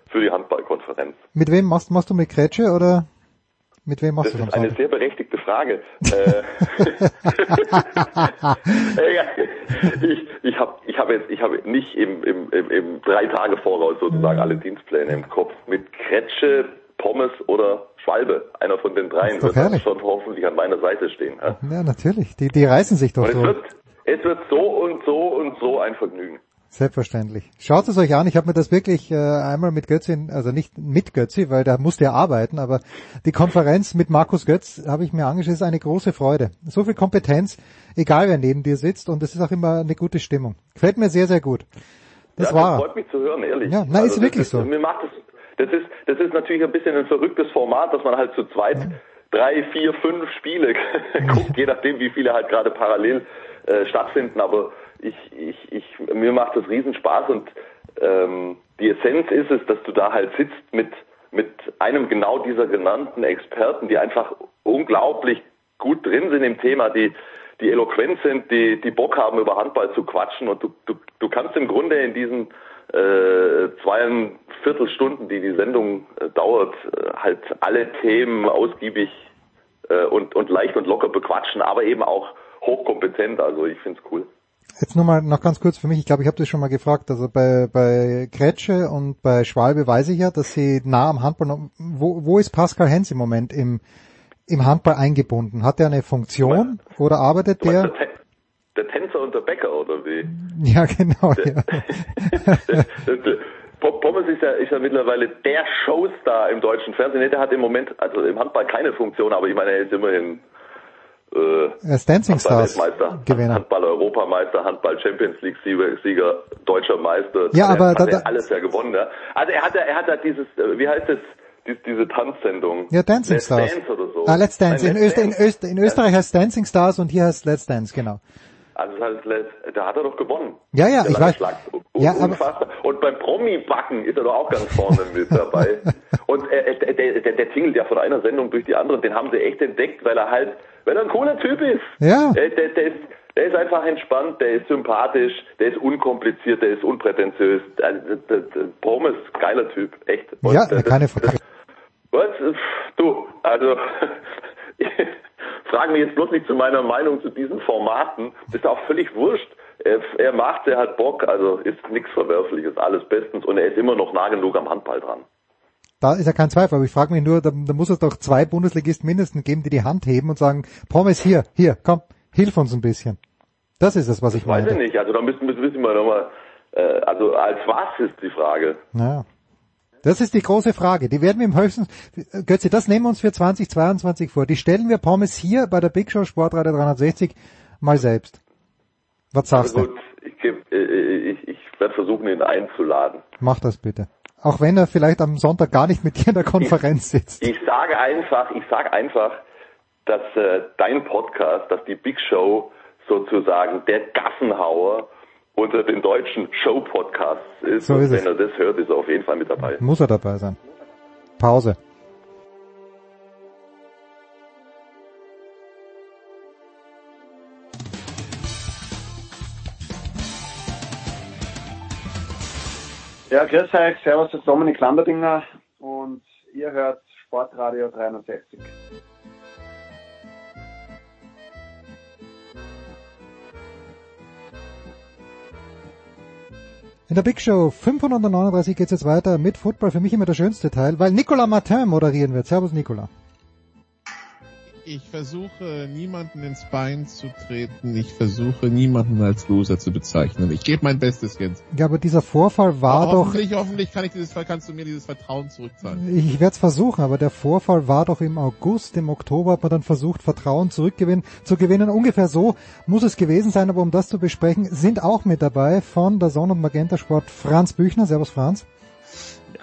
für die Handballkonferenz. Mit wem machst, machst du mit Kretsche oder mit wem machst Das du am ist eine sehr berechtigte Frage. Äh, Ja, ich ich habe ich hab jetzt ich habe nicht im, im, im, im drei Tage voraus sozusagen alle Dienstpläne im Kopf. Mit Kretsche, Pommes oder Schwalbe, einer von den dreien Das ist wird herrlich. schon hoffentlich an meiner Seite stehen. Ja? Ja, natürlich. Die, die reißen sich doch Und es so. wird es wird so und so und so ein Vergnügen. Selbstverständlich. Schaut es euch an. Ich habe mir das wirklich äh, einmal mit Götzi, also nicht mit Götzi, weil da musste er arbeiten, aber die Konferenz mit Markus Götz habe ich mir angeschaut. Es ist eine große Freude. So viel Kompetenz, egal wer neben dir sitzt und es ist auch immer eine gute Stimmung. Gefällt mir sehr, sehr gut. Das ja, war das freut mich zu hören, ehrlich. Ja, na, ist das wirklich so. Mir macht es, das ist, das ist natürlich ein bisschen ein verrücktes Format, dass man halt zu zweit drei, vier, fünf Spiele guckt, je nachdem, wie viele halt gerade parallel äh, stattfinden. Aber ich, ich, ich, mir macht das Riesenspaß und ähm, die Essenz ist es, dass du da halt sitzt mit mit einem genau dieser genannten Experten, die einfach unglaublich gut drin sind im Thema, die die eloquent sind, die die Bock haben über Handball zu quatschen und du du, du kannst im Grunde in diesen äh, zweieinviertel Stunden, die die Sendung äh, dauert, äh, halt alle Themen ausgiebig äh, und und leicht und locker bequatschen, aber eben auch hochkompetent kompetent, also ich find's cool. Jetzt nur mal noch ganz kurz für mich, ich glaube, ich habe das schon mal gefragt, also bei, bei Kretsche und bei Schwalbe weiß ich ja, dass sie nah am Handball, noch, wo, wo ist Pascal Hens im Moment im, im Handball eingebunden? Hat er eine Funktion oder arbeitet der? Der, Tänzer und der Bäcker oder wie? Ja, genau. Der, ja. Pommes ist ja, ist ja mittlerweile der Showstar im deutschen Fernsehen. Der hat im Moment, also im Handball keine Funktion, aber ich meine, er ist immerhin äh, ist Dancing Stars Gewinner. Handball-Europameister, Handball-Champions-League-Sieger, Sieger, deutscher Meister. Ja, aber er, da, hat alles ja gewonnen. Ja. Also er hat ja, er hat ja dieses, äh, wie heißt das, die, diese Tanzsendung? Ja, Dancing Let's Stars. Dance oder so. Ah, Let's Dance. Nein, in, Let's Öster, Dance. in, Öster, in Österreich heißt Dancing Stars und hier heißt Let's Dance, genau. Also das heißt, da hat er doch gewonnen. Ja, ja, ich weiß. Ja, unfassbar. Und beim Promi-Backen ist er doch auch ganz vorne mit dabei. Und äh, der, der, der, tingelt ja von einer Sendung durch die andere. Den haben sie echt entdeckt, weil er halt, weil er ein cooler Typ ist. Ja. Der, der, der, ist, der ist einfach entspannt, der ist sympathisch, der ist unkompliziert, der ist unprätentiös. Also, der, der, der Promis, geiler Typ, echt. Und, Ja, keine Frage. was? Du, also frag mich jetzt bloß nicht zu meiner Meinung zu diesen Formaten. Das ist auch völlig wurscht. Er, er macht, er hat Bock, also ist nichts Verwerfliches, alles bestens und er ist immer noch nah genug am Handball dran. Da ist ja kein Zweifel, aber ich frage mich nur, da, da muss es doch zwei Bundesligisten mindestens geben, die die Hand heben und sagen, Pommes hier, hier, komm, hilf uns ein bisschen. Das ist es, was ich Weiß ich meine. nicht, also da müssen, müssen müssen wir nochmal, äh, also als was ist die Frage? Ja. Das ist die große Frage. Die werden wir im höchsten, Götze, das nehmen wir uns für 2022 vor. Die stellen wir Pommes hier bei der Big Show Sportradio 360 mal selbst. Was sagst Also du? gut, ich, geb- äh, ich, ich werde versuchen, ihn einzuladen. Mach das bitte. Auch wenn er vielleicht am Sonntag gar nicht mit dir in der Konferenz sitzt. Ich sage einfach, ich sage einfach, dass äh, dein Podcast, dass die Big Show sozusagen der Gassenhauer unter den deutschen Show-Podcasts ist. So Und ist es. wenn er das hört, ist er auf jeden Fall mit dabei. Muss er dabei sein. Pause. Ja, grüß euch, servus, das ist Dominik Lamberdinger und ihr hört Sportradio 360. In der Big Show 539 geht's jetzt weiter mit Football. Für mich immer der schönste Teil, weil Nicolas Martin moderieren wird. Servus Nicolas. Ich versuche niemanden ins Bein zu treten. Ich versuche niemanden als Loser zu bezeichnen. Ich gebe mein Bestes, Jens. Ja, aber dieser Vorfall war doch, hoffentlich, hoffentlich kann ich dieses, kannst du mir dieses Vertrauen zurückzahlen. ich werde es versuchen, aber der Vorfall war doch im August, im Oktober hat man dann versucht, Vertrauen zurückgewinnen, zu gewinnen. Ungefähr so muss es gewesen sein, aber um das zu besprechen, sind auch mit dabei von der Sonne und Magenta Sport Franz Büchner. Servus Franz.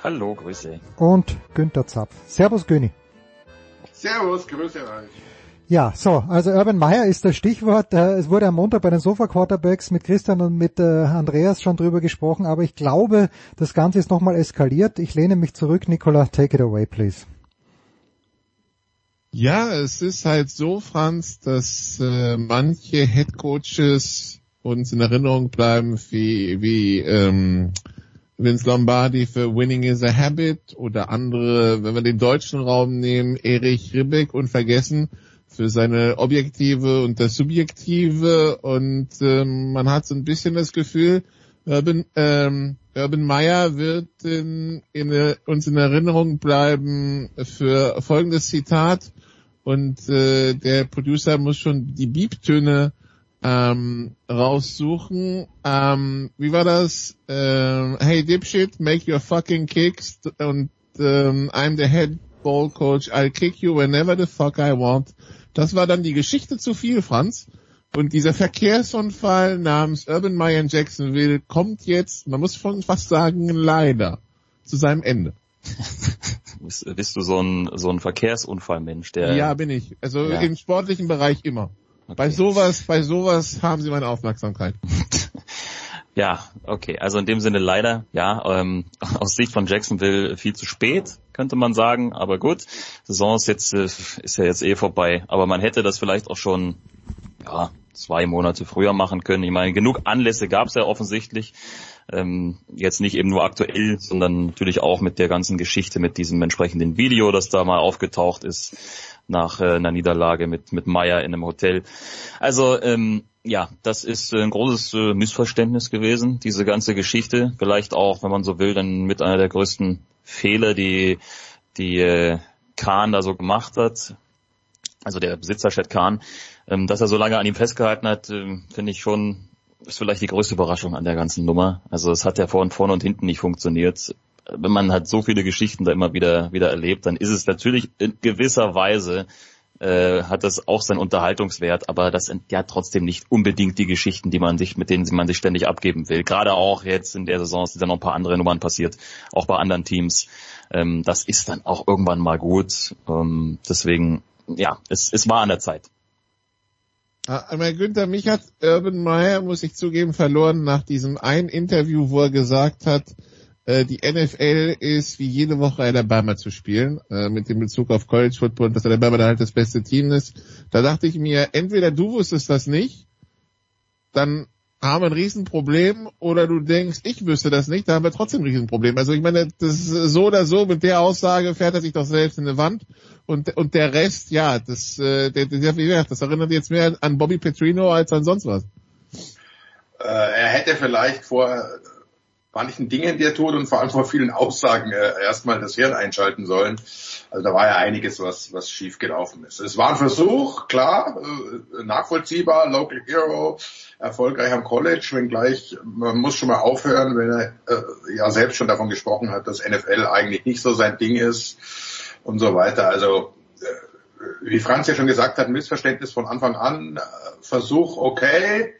Hallo, Grüße. Und Günther Zapp. Servus Göni. Servus, grüße euch. Ja, so, also Urban Meyer ist das Stichwort. Äh, Es wurde am Montag bei den Sofa Quarterbacks mit Christian und mit äh, Andreas schon drüber gesprochen, aber ich glaube, das Ganze ist nochmal eskaliert. Ich lehne mich zurück. Nicola, take it away, please. Ja, es ist halt so, Franz, dass äh, manche Headcoaches uns in Erinnerung bleiben wie, wie ähm, Vince Lombardi für Winning is a Habit oder andere, wenn wir den deutschen Raum nehmen, Erich Ribbeck und vergessen für seine Objektive und das Subjektive und ähm, man hat so ein bisschen das Gefühl, Urban, ähm, Urban Meyer wird in, in, uns in Erinnerung bleiben für folgendes Zitat und äh, der Producer muss schon die Beeptöne ähm, raussuchen. Ähm, wie war das? Ähm, hey Dipshit, make your fucking kicks und ähm, I'm the head ball coach, I'll kick you whenever the fuck I want. Das war dann die Geschichte zu viel, Franz. Und dieser Verkehrsunfall namens Urban Meyer in Jacksonville kommt jetzt, man muss schon fast sagen, leider zu seinem Ende. Bist, bist du so ein, so ein Verkehrsunfallmensch, der... Ja, bin ich. Also Ja. im sportlichen Bereich immer. Bei sowas, bei sowas haben sie meine Aufmerksamkeit. Ja, okay. Also in dem Sinne leider, ja, ähm, aus Sicht von Jacksonville viel zu spät, könnte man sagen. Aber gut, Saison ist jetzt äh, ist ja jetzt eh vorbei. Aber man hätte das vielleicht auch schon ja zwei Monate früher machen können. Ich meine, genug Anlässe gab es ja offensichtlich. Ähm, jetzt nicht eben nur aktuell, sondern natürlich auch mit der ganzen Geschichte, mit diesem entsprechenden Video, das da mal aufgetaucht ist nach äh, einer Niederlage mit, mit Meyer in einem Hotel. Also ähm, ja, das ist ein großes äh, Missverständnis gewesen, diese ganze Geschichte. Vielleicht auch, wenn man so will, dann mit einer der größten Fehler, die die äh, Kahn da so gemacht hat. Also der Besitzer Chad Kahn, ähm, dass er so lange an ihm festgehalten hat, äh, finde ich schon ist vielleicht die größte Überraschung an der ganzen Nummer. Also es hat ja vorne, vorne und hinten nicht funktioniert. Wenn man halt so viele Geschichten da immer wieder wieder erlebt, dann ist es natürlich in gewisser Weise äh, hat das auch seinen Unterhaltungswert, aber das sind ja trotzdem nicht unbedingt die Geschichten, die man sich, mit denen man sich ständig abgeben will. Gerade auch jetzt in der Saison sind da noch ein paar andere Nummern passiert, auch bei anderen Teams. Ähm, das ist dann auch irgendwann mal gut. Ähm, deswegen, ja, es, es war an der Zeit. Einmal Günther, mich hat Urban Meyer, muss ich zugeben, verloren nach diesem einen Interview, wo er gesagt hat, äh, die NFL ist wie jede Woche Alabama zu spielen, äh, mit dem Bezug auf College Football, dass Alabama da halt das beste Team ist. Da dachte ich mir, entweder du wusstest das nicht, dann haben wir ein Riesenproblem, oder du denkst, ich wüsste das nicht, da haben wir trotzdem ein Riesenproblem. Also ich meine, das ist so oder so, mit der Aussage fährt er sich doch selbst in eine Wand. Und, und der Rest, ja, das, äh, der, der, das erinnert jetzt mehr an Bobby Petrino als an sonst was. Äh, er hätte vielleicht vor manchen Dingen, die er tut und vor allem vor vielen Aussagen äh, erstmal das Hirn einschalten sollen. Also da war ja einiges, was, was schief gelaufen ist. Es war ein Versuch, klar, äh, nachvollziehbar, Local Hero, erfolgreich am College, wenngleich man muss schon mal aufhören, wenn er äh, ja selbst schon davon gesprochen hat, dass NFL eigentlich nicht so sein Ding ist und so weiter. Also äh, wie Franz ja schon gesagt hat, Missverständnis von Anfang an, äh, Versuch okay,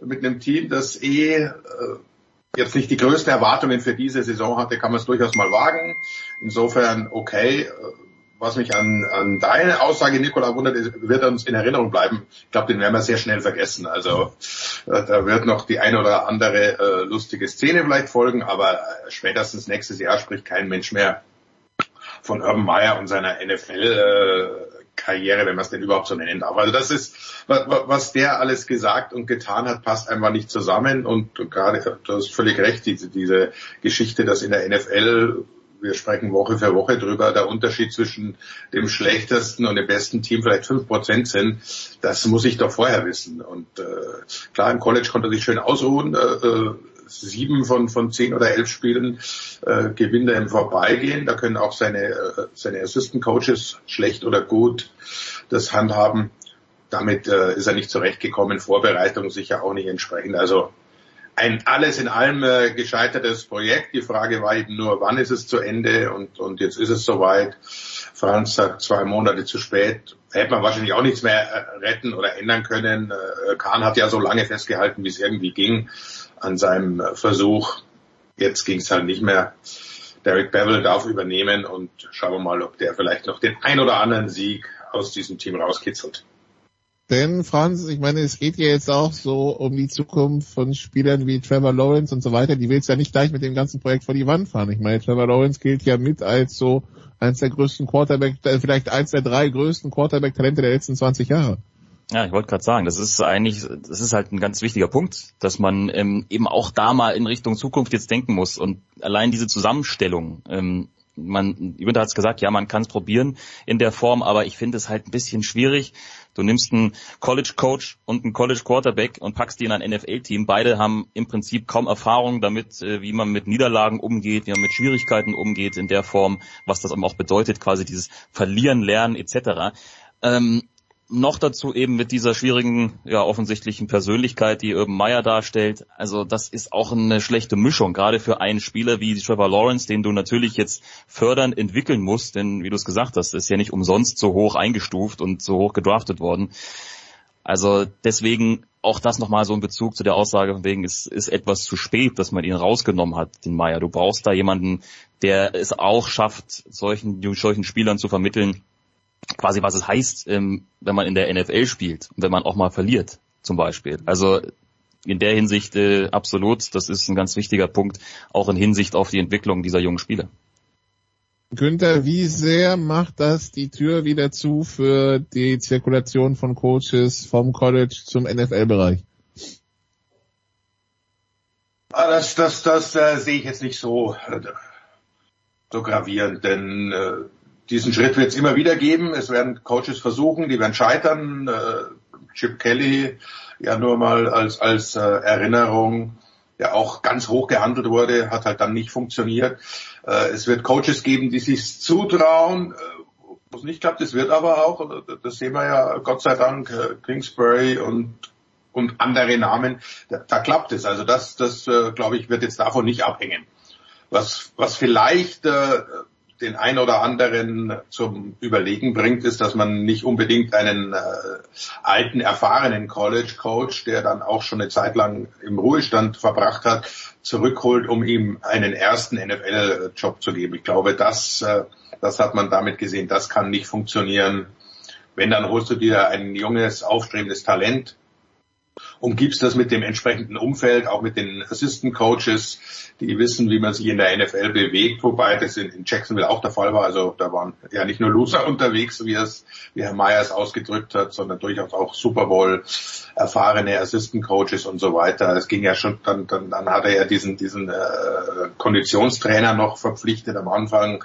mit einem Team, das eh äh, jetzt nicht die größten Erwartungen für diese Saison hatte, kann man es durchaus mal wagen. Insofern okay. Was mich an, an deine Aussage, Nikola, wundert, wird uns in Erinnerung bleiben. Ich glaube, den werden wir sehr schnell vergessen. Also äh, da wird noch die eine oder andere äh, lustige Szene vielleicht folgen, aber spätestens nächstes Jahr spricht kein Mensch mehr von Urban Meyer und seiner NFL äh, Karriere, wenn man es denn überhaupt so nennen darf. Also das ist, was der alles gesagt und getan hat, passt einfach nicht zusammen. Und gerade, du hast völlig recht, diese, diese Geschichte, dass in der NFL wir sprechen Woche für Woche drüber, der Unterschied zwischen dem schlechtesten und dem besten Team vielleicht fünf Prozent sind, das muss ich doch vorher wissen. Und äh, klar, im College konnte er sich schön ausruhen. Äh, äh sieben von, von zehn oder elf Spielen äh, gewinnt er im Vorbeigehen. Da können auch seine, äh, seine Assistant Coaches schlecht oder gut das handhaben. Damit äh, ist er nicht zurechtgekommen. Vorbereitung sicher auch nicht entsprechend. Also ein alles in allem äh, gescheitertes Projekt. Die Frage war eben nur, wann ist es zu Ende und, und jetzt ist es soweit. Franz sagt zwei Monate zu spät. Hätte man wahrscheinlich auch nichts mehr äh, retten oder ändern können. Äh, Kahn hat ja so lange festgehalten, wie es irgendwie ging an seinem Versuch. Jetzt ging es halt nicht mehr. Derek Bevel darf übernehmen und schauen wir mal, ob der vielleicht noch den ein oder anderen Sieg aus diesem Team rauskitzelt. Denn Franz, ich meine, es geht ja jetzt auch so um die Zukunft von Spielern wie Trevor Lawrence und so weiter. Die willst ja nicht gleich mit dem ganzen Projekt vor die Wand fahren. Ich meine, Trevor Lawrence gilt ja mit als so eins der größten Quarterback, äh, vielleicht eins der drei größten Quarterback-Talente der letzten 20 Jahre. Ja, ich wollte gerade sagen, das ist eigentlich, das ist halt ein ganz wichtiger Punkt, dass man ähm, eben auch da mal in Richtung Zukunft jetzt denken muss und allein diese Zusammenstellung. Ähm, man, Jürgen hat es gesagt, ja, man kann es probieren in der Form, aber ich finde es halt ein bisschen schwierig. Du nimmst einen College Coach und einen College Quarterback und packst die in ein NFL-Team. Beide haben im Prinzip kaum Erfahrung damit, äh, wie man mit Niederlagen umgeht, wie man mit Schwierigkeiten umgeht in der Form, was das auch bedeutet, quasi dieses Verlieren, Lernen etc. Ähm, noch dazu eben mit dieser schwierigen, ja offensichtlichen Persönlichkeit, die Urban Meyer darstellt. Also das ist auch eine schlechte Mischung, gerade für einen Spieler wie Trevor Lawrence, den du natürlich jetzt fördern, entwickeln musst, denn wie du es gesagt hast, ist ja nicht umsonst so hoch eingestuft und so hoch gedraftet worden. Also deswegen auch das nochmal so in Bezug zu der Aussage von wegen, es ist etwas zu spät, dass man ihn rausgenommen hat, den Meyer. Du brauchst da jemanden, der es auch schafft, solchen, solchen Spielern zu vermitteln, quasi was es heißt, ähm, wenn man in der NFL spielt und wenn man auch mal verliert, zum Beispiel. Also in der Hinsicht äh, absolut, das ist ein ganz wichtiger Punkt, auch in Hinsicht auf die Entwicklung dieser jungen Spieler. Günther, wie sehr macht das die Tür wieder zu für die Zirkulation von Coaches vom College zum NFL-Bereich? Ah, das, das, das äh, sehe ich jetzt nicht so, äh, so gravierend, denn äh, diesen Schritt wird es immer wieder geben. Es werden Coaches versuchen, die werden scheitern. Äh, Chip Kelly, ja nur mal als, als äh, Erinnerung, der auch ganz hoch gehandelt wurde, hat halt dann nicht funktioniert. Äh, es wird Coaches geben, die sich zutrauen, wo es nicht klappt. Es wird aber auch, das sehen wir ja Gott sei Dank, Kingsbury und und andere Namen, da, da klappt es. Also das, das glaube ich, wird jetzt davon nicht abhängen. Was, was vielleicht äh, den ein oder anderen zum Überlegen bringt, ist, dass man nicht unbedingt einen äh, alten, erfahrenen College Coach, der dann auch schon eine Zeit lang im Ruhestand verbracht hat, zurückholt, um ihm einen ersten NFL-Job zu geben. Ich glaube, das, äh, das hat man damit gesehen. Das kann nicht funktionieren. Wenn, dann holst du dir ein junges, aufstrebendes Talent, umgibst das mit dem entsprechenden Umfeld, auch mit den Assistant Coaches, die wissen, wie man sich in der NFL bewegt, wobei das in, Jacksonville auch der Fall war. Also da waren ja nicht nur Loser unterwegs, wie es, wie Herr Myers ausgedrückt hat, sondern durchaus auch Super Bowl erfahrene Assistant Coaches und so weiter. Es ging ja schon, dann, dann, dann hat er ja diesen, diesen äh, Konditionstrainer noch verpflichtet am Anfang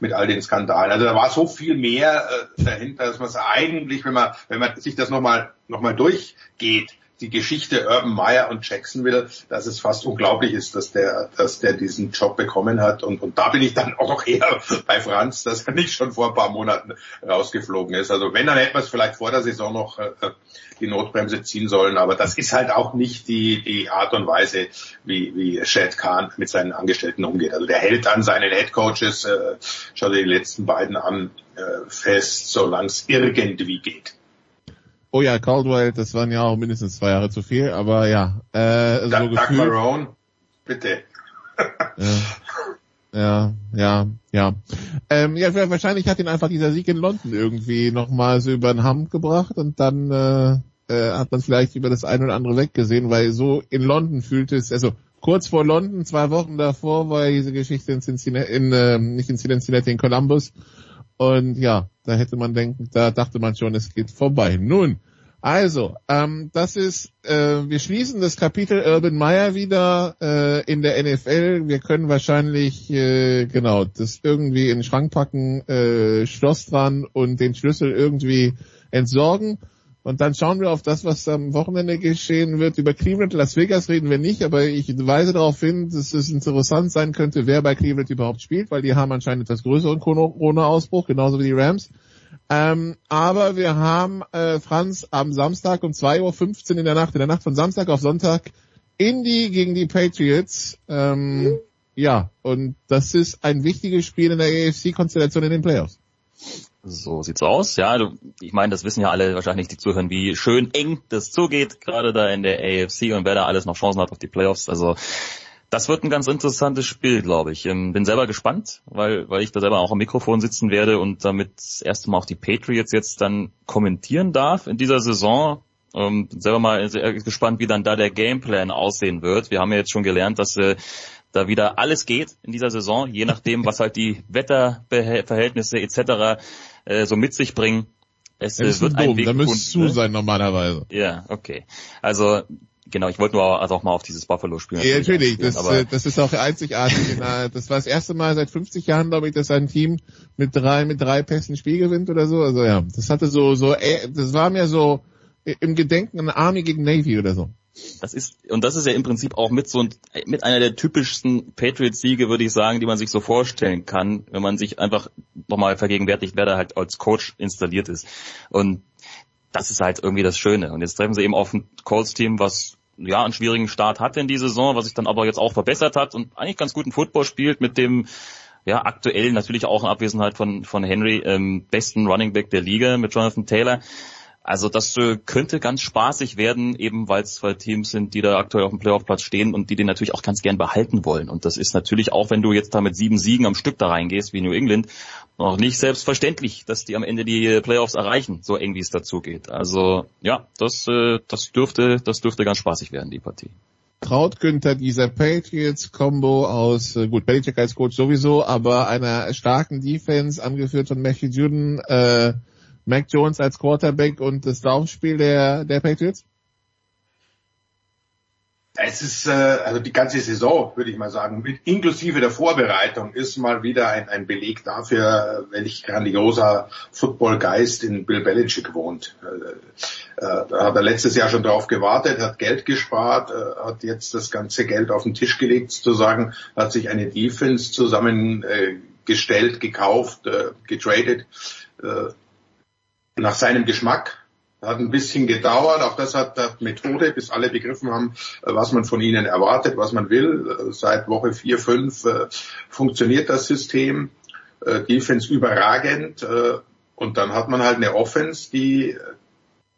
mit all den Skandalen. Also da war so viel mehr äh, dahinter, dass man es eigentlich, wenn man, wenn man sich das nochmal noch mal durchgeht, die Geschichte Urban Meyer und Jacksonville, dass es fast unglaublich ist, dass der, dass der diesen Job bekommen hat. Und, und da bin ich dann auch noch eher bei Franz, dass er nicht schon vor ein paar Monaten rausgeflogen ist. Also wenn, dann hätte man es vielleicht vor der Saison noch äh, die Notbremse ziehen sollen. Aber das ist halt auch nicht die, die Art und Weise, wie, wie Shad Khan mit seinen Angestellten umgeht. Also der hält an seinen Headcoaches, äh, schau dir die letzten beiden an, äh, fest, solange es irgendwie geht. Oh ja, Caldwell, das waren ja auch mindestens zwei Jahre zu viel, aber ja. Äh, so Doug Marone, bitte. ja, ja, ja. Ja, ähm, ja wahrscheinlich hat ihn einfach dieser Sieg in London irgendwie nochmal so über den Hamm gebracht und dann äh, äh, hat man vielleicht über das eine oder andere weggesehen, weil so in London fühlte es, also kurz vor London, zwei Wochen davor war diese Geschichte in Cincinnati, in, äh, nicht in Cincinnati, in Columbus und ja, da hätte man denken, da dachte man schon, es geht vorbei. Nun, also, ähm, das ist, äh, wir schließen das Kapitel Urban Meyer wieder äh, in der NFL. Wir können wahrscheinlich, äh, genau, das irgendwie in den Schrank packen, äh, Schloss dran und den Schlüssel irgendwie entsorgen. Und dann schauen wir auf das, was am Wochenende geschehen wird. Über Cleveland, Las Vegas reden wir nicht, aber ich weise darauf hin, dass es interessant sein könnte, wer bei Cleveland überhaupt spielt, weil die haben anscheinend etwas größeren Corona-Ausbruch, genauso wie die Rams. Ähm, aber wir haben äh, Franz am Samstag um 2.15 Uhr in der Nacht, in der Nacht von Samstag auf Sonntag, Indy gegen die Patriots. Ähm, mhm. Ja, und das ist ein wichtiges Spiel in der AFC-Konstellation in den Playoffs. So sieht's aus. Ja, du, ich meine, das wissen ja alle wahrscheinlich, die zuhören, wie schön eng das zugeht, gerade da in der AFC und wer da alles noch Chancen hat auf die Playoffs. Also das wird ein ganz interessantes Spiel, glaube ich. Ähm, bin selber gespannt, weil, weil ich da selber auch am Mikrofon sitzen werde und damit das erste Mal auch die Patriots jetzt dann kommentieren darf in dieser Saison. Ähm, bin selber mal gespannt, wie dann da der Gameplan aussehen wird. Wir haben ja jetzt schon gelernt, dass äh, da wieder alles geht in dieser Saison, je nachdem, was halt die Wetterverhältnisse etc. Äh, so mit sich bringen. Es äh, wird ein Weg da müsste zu ne? sein normalerweise. Ja, okay. Also Genau, ich wollte nur also auch mal auf dieses Buffalo-Spiel. Ja, natürlich, das, aber äh, das ist auch einzigartig. das war das erste Mal seit 50 Jahren, glaube ich, dass ein Team mit drei, mit drei Pässen Spiel gewinnt oder so. Also ja, das hatte so, so, äh, das war mir so im Gedenken an Army gegen Navy oder so. Das ist, und das ist ja im Prinzip auch mit so, mit einer der typischsten Patriots-Siege, würde ich sagen, die man sich so vorstellen kann, wenn man sich einfach nochmal vergegenwärtigt, wer da halt als Coach installiert ist. Und das ist halt irgendwie das Schöne. Und jetzt treffen sie eben auf ein Colts-Team, was ja einen schwierigen Start hatte in die Saison, was sich dann aber jetzt auch verbessert hat und eigentlich ganz guten Football spielt mit dem ja aktuell natürlich auch in Abwesenheit von von Henry ähm, besten Running Back der Liga mit Jonathan Taylor. Also das äh, könnte ganz spaßig werden, eben weil es zwei Teams sind, die da aktuell auf dem Playoff-Platz stehen und die den natürlich auch ganz gern behalten wollen. Und das ist natürlich auch, wenn du jetzt da mit sieben Siegen am Stück da reingehst, wie New England, noch nicht selbstverständlich, dass die am Ende die Playoffs erreichen, so eng wie es dazu geht. Also ja, das, äh, das dürfte, das dürfte ganz spaßig werden, die Partie. traut Günther dieser Patriots-Combo aus, äh, gut, Belichick als Coach sowieso, aber einer starken Defense, angeführt von Matthew Juden, äh, Mac Jones als Quarterback und das Laufspiel der, der Patriots? Es ist äh, also die ganze Saison, würde ich mal sagen, mit, inklusive der Vorbereitung ist mal wieder ein, ein Beleg dafür, welch grandioser Footballgeist in Bill Belichick wohnt. Äh, äh, da hat er letztes Jahr schon drauf gewartet, hat Geld gespart, äh, hat jetzt das ganze Geld auf den Tisch gelegt, sozusagen, hat sich eine Defense zusammengestellt, gekauft, äh, getradet äh, nach seinem Geschmack hat ein bisschen gedauert, auch das hat, hat Methode, bis alle begriffen haben, äh, was man von ihnen erwartet, was man will. Äh, seit Woche vier, fünf äh, funktioniert das System, äh, Defense überragend äh, und dann hat man halt eine Offense, die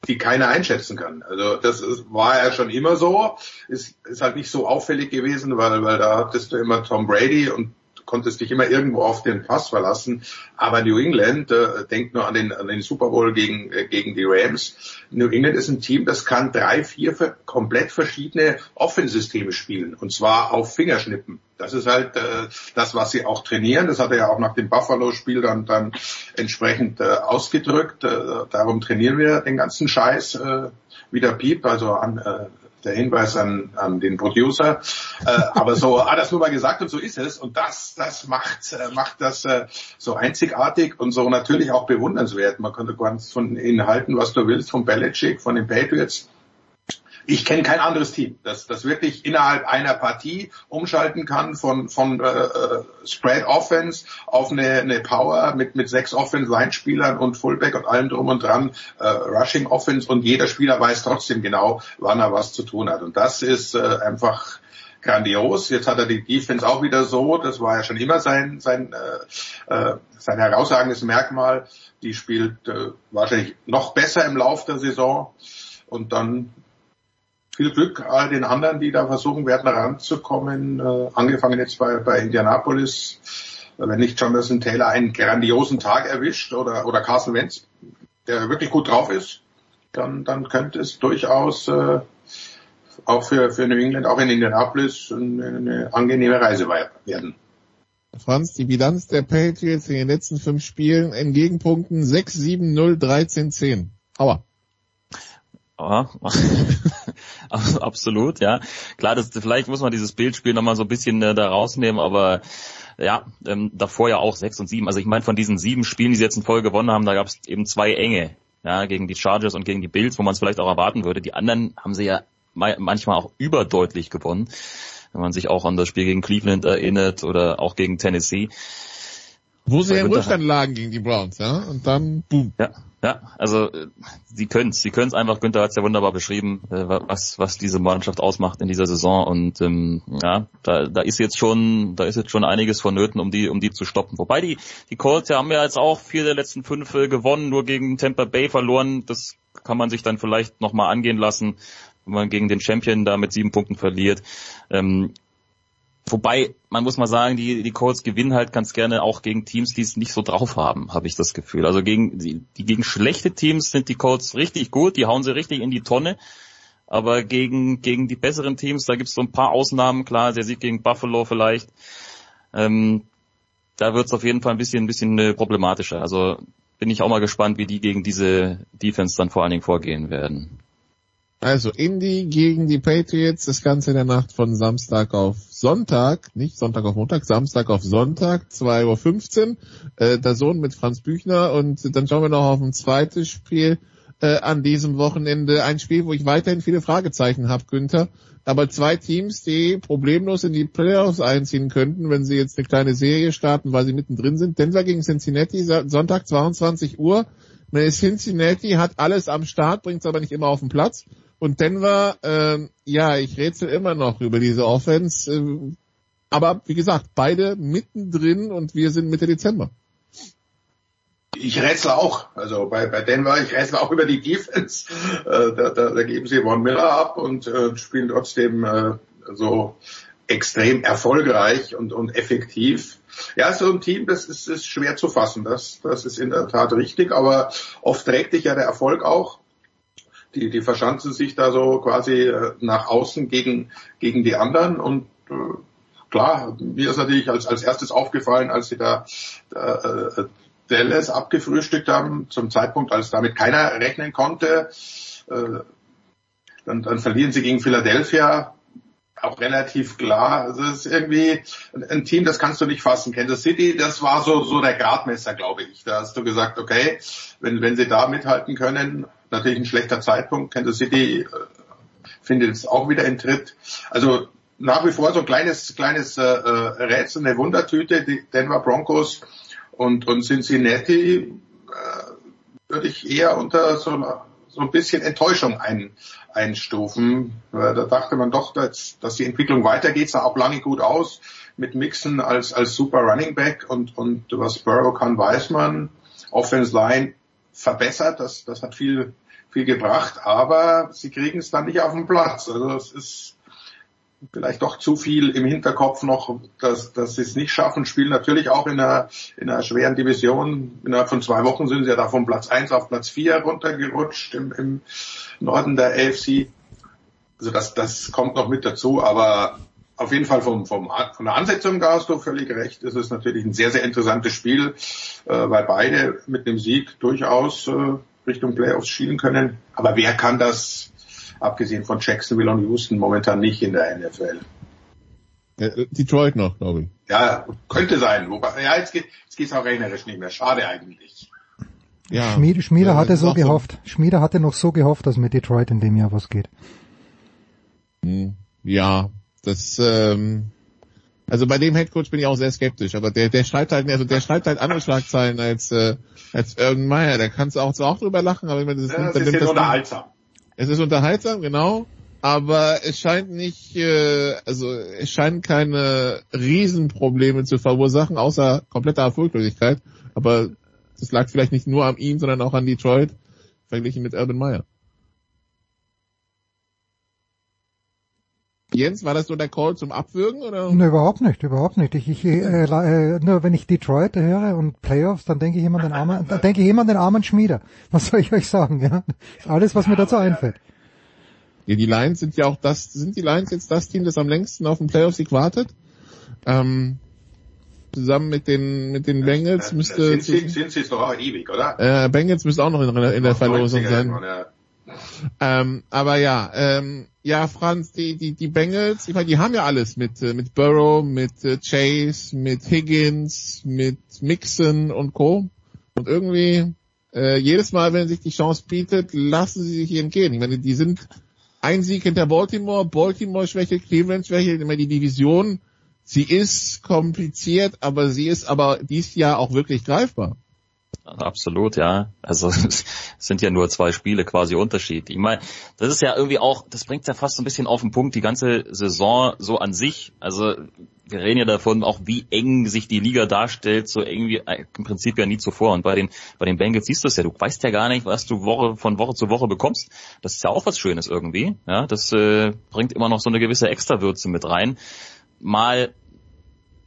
die keiner einschätzen kann. Also das ist, war ja schon immer so, ist, ist halt nicht so auffällig gewesen, weil, weil da hattest du immer Tom Brady und konntest dich immer irgendwo auf den Pass verlassen. Aber New England, äh, denkt nur an den, an den Super Bowl gegen, äh, gegen die Rams. New England ist ein Team, das kann drei, vier komplett verschiedene Offensysteme spielen. Und zwar auf Fingerschnippen. Das ist halt äh, das, was sie auch trainieren. Das hat er ja auch nach dem Buffalo-Spiel dann, dann entsprechend äh, ausgedrückt. Äh, darum trainieren wir den ganzen Scheiß äh, wieder Piep, also an äh, der Hinweis an, an den Producer. Äh, aber so hat das nur mal gesagt und so ist es. Und das, das macht, äh, macht das äh, so einzigartig und so natürlich auch bewundernswert. Man könnte ganz von ihnen halten, was du willst, von Belichick, von den Patriots ich kenne kein anderes Team, das, das wirklich innerhalb einer Partie umschalten kann von, von äh, äh, Spread Offense auf eine, eine Power mit, mit sechs Offense-Line-Spielern und Fullback und allem drum und dran, äh, Rushing Offense und jeder Spieler weiß trotzdem genau, wann er was zu tun hat. Und das ist äh, einfach grandios. Jetzt hat er die Defense auch wieder so, das war ja schon immer sein, sein, äh, äh, sein herausragendes Merkmal. Die spielt äh, wahrscheinlich noch besser im Lauf der Saison. Und dann viel Glück all den anderen, die da versuchen werden, ranzukommen. Äh, angefangen jetzt bei, bei Indianapolis. Wenn nicht Jonathan Taylor einen grandiosen Tag erwischt oder, oder Carson Wentz, der wirklich gut drauf ist, dann, dann könnte es durchaus äh, auch für, für New England, auch in Indianapolis, eine, eine angenehme Reise werden. Franz, die Bilanz der Patriots in den letzten fünf Spielen in Gegenpunkten 6, 7, 0, 13, 10. Aua. Ja, absolut, ja. Klar, das, vielleicht muss man dieses Bildspiel nochmal so ein bisschen äh, da rausnehmen, aber ja, ähm, davor ja auch sechs und sieben. Also ich meine, von diesen sieben Spielen, die sie jetzt in Folge gewonnen haben, da gab es eben zwei enge, ja, gegen die Chargers und gegen die Bills, wo man es vielleicht auch erwarten würde. Die anderen haben sie ja manchmal auch überdeutlich gewonnen, wenn man sich auch an das Spiel gegen Cleveland erinnert oder auch gegen Tennessee. Wo sie ja im Rückstand lagen gegen die Browns, ja, und dann boom. Ja, ja, also äh, sie können es, sie können es einfach. Günther hat es ja wunderbar beschrieben, äh, was was diese Mannschaft ausmacht in dieser Saison und ähm, ja, da, da ist jetzt schon, da ist jetzt schon einiges vonnöten, um die um die zu stoppen. Wobei die die Colts ja haben ja jetzt auch vier der letzten fünf äh, gewonnen, nur gegen Tampa Bay verloren. Das kann man sich dann vielleicht noch mal angehen lassen, wenn man gegen den Champion da mit sieben Punkten verliert. Ähm, Wobei, man muss mal sagen, die, die Colts gewinnen halt ganz gerne auch gegen Teams, die es nicht so drauf haben, habe ich das Gefühl. Also gegen die, die gegen schlechte Teams sind die Colts richtig gut, die hauen sie richtig in die Tonne. Aber gegen, gegen die besseren Teams, da gibt es so ein paar Ausnahmen, klar, der Sieg gegen Buffalo vielleicht. Ähm, da wird es auf jeden Fall ein bisschen, ein bisschen äh, problematischer. Also bin ich auch mal gespannt, wie die gegen diese Defense dann vor allen Dingen vorgehen werden. Also Indy gegen die Patriots, das Ganze in der Nacht von Samstag auf Sonntag, nicht Sonntag auf Montag, Samstag auf Sonntag, 2.15 Uhr, äh, der Sohn mit Franz Büchner und dann schauen wir noch auf ein zweites Spiel äh, an diesem Wochenende. Ein Spiel, wo ich weiterhin viele Fragezeichen habe, Günther. Aber zwei Teams, die problemlos in die Playoffs einziehen könnten, wenn sie jetzt eine kleine Serie starten, weil sie mittendrin sind. Denver gegen Cincinnati, Sonntag 22 Uhr. Cincinnati hat alles am Start, bringt es aber nicht immer auf den Platz. Und Denver, äh, ja, ich rätsel immer noch über diese Offense. Äh, aber wie gesagt, beide mittendrin und wir sind Mitte Dezember. Ich rätsel auch. Also bei, bei Denver, ich rätsel auch über die Defense. Äh, da, da, da geben sie Von Miller ab und äh, spielen trotzdem äh, so extrem erfolgreich und, und effektiv. Ja, so ein Team, das ist, ist schwer zu fassen. Das, das ist in der Tat richtig, aber oft trägt dich ja der Erfolg auch Die, die verschanzen sich da so quasi äh, nach außen gegen, gegen die anderen und äh, klar, mir ist natürlich als, als erstes aufgefallen, als sie da äh, Dallas abgefrühstückt haben, zum Zeitpunkt, als damit keiner rechnen konnte. Äh, dann, dann verlieren sie gegen Philadelphia auch relativ klar. Also es ist irgendwie ein Team, das kannst du nicht fassen. Kansas City, das war so, so der Gradmesser, glaube ich. Da hast du gesagt, okay, wenn, wenn sie da mithalten können, natürlich ein schlechter Zeitpunkt. Kansas City äh, findet es auch wieder in Tritt. Also nach wie vor so ein kleines, kleines äh, äh Rätsel, eine Wundertüte, die Denver Broncos und, und Cincinnati äh, würde ich eher unter so, so ein bisschen Enttäuschung ein, einstufen. Da dachte man doch, dass, dass die Entwicklung weitergeht, sah auch lange gut aus mit Mixon als, als super Running Back und, und was Burrow kann, weiß man. Offense Line verbessert, das, das hat viel, viel gebracht, aber sie kriegen es dann nicht auf den Platz. Also es ist vielleicht doch zu viel im Hinterkopf noch, dass, dass sie es nicht schaffen, spielen natürlich auch in einer, in einer schweren Division. Innerhalb von zwei Wochen sind sie ja da von Platz eins auf Platz vier runtergerutscht im, im Norden der AFC. Also das, das kommt noch mit dazu, aber auf jeden Fall vom, vom, von der Ansetzung, da hast du völlig recht, ist es natürlich ein sehr, sehr interessantes Spiel, äh, weil beide mit dem Sieg durchaus äh, Richtung Playoffs schielen können. Aber wer kann das abgesehen von Jacksonville und Houston momentan nicht in der NFL. Äh, Detroit noch, glaube ich. Ja, könnte sein. Wobei, ja, jetzt geht es auch rechnerisch nicht mehr. Schade eigentlich. Ja, Schmiede, Schmiede ja, hatte so gehofft. So. Schmiede hatte noch so gehofft, dass mit Detroit in dem Jahr was geht. Hm, ja, das, ähm, also bei dem Headcoach bin ich auch sehr skeptisch, aber der, der schreibt halt, also der schreibt halt andere Schlagzeilen als, äh, als Irvin Meyer. Da kannst du auch, so auch drüber lachen, aber ich meine, das, ja, das ist ja unterhaltsam. Es ist unterhaltsam, genau, aber es scheint nicht, äh, also es scheint keine Riesenprobleme zu verursachen, außer kompletter Erfolglosigkeit. Aber das lag vielleicht nicht nur an ihm, sondern auch an Detroit, verglichen mit Urban Meyer. Jens, war das so der Call zum Abwürgen oder? Ne, überhaupt nicht, überhaupt nicht. Ich, ich äh, äh, nur wenn ich Detroit höre und Playoffs, dann denke ich immer an den armen, dann denke ich immer an den armen Schmieder. Was soll ich euch sagen, ja? Alles, was mir dazu einfällt. Ja, die Lions sind ja auch das, sind die Lions jetzt das Team, das am längsten auf den Playoffs-Sieg wartet? Ähm, zusammen mit den mit den Bengals müsste sind sie, sind sie doch auch ewig, oder? Äh, Bengals müsste auch noch in, in der Verlosung sein. Ähm, aber ja, ähm, ja, Franz, die, die, die Bengals, ich meine, die haben ja alles mit, äh, mit Burrow, mit äh, Chase, mit Higgins, mit Mixon und Co. Und irgendwie, äh, jedes Mal, wenn sich die Chance bietet, lassen sie sich entgehen. Ich meine, die sind ein Sieg hinter Baltimore, Baltimore Schwäche, Cleveland Schwäche, ich meine, die Division, sie ist kompliziert, aber sie ist aber dies Jahr auch wirklich greifbar. Absolut, ja. Also es sind ja nur zwei Spiele quasi Unterschied. Ich meine, das ist ja irgendwie auch, das bringt ja fast so ein bisschen auf den Punkt, die ganze Saison so an sich. Also wir reden ja davon, auch wie eng sich die Liga darstellt, so irgendwie äh, im Prinzip ja nie zuvor. Und bei den bei den Bengals siehst du es ja, du weißt ja gar nicht, was du Woche von Woche zu Woche bekommst. Das ist ja auch was Schönes irgendwie. Ja, das äh, bringt immer noch so eine gewisse Extrawürze mit rein. Mal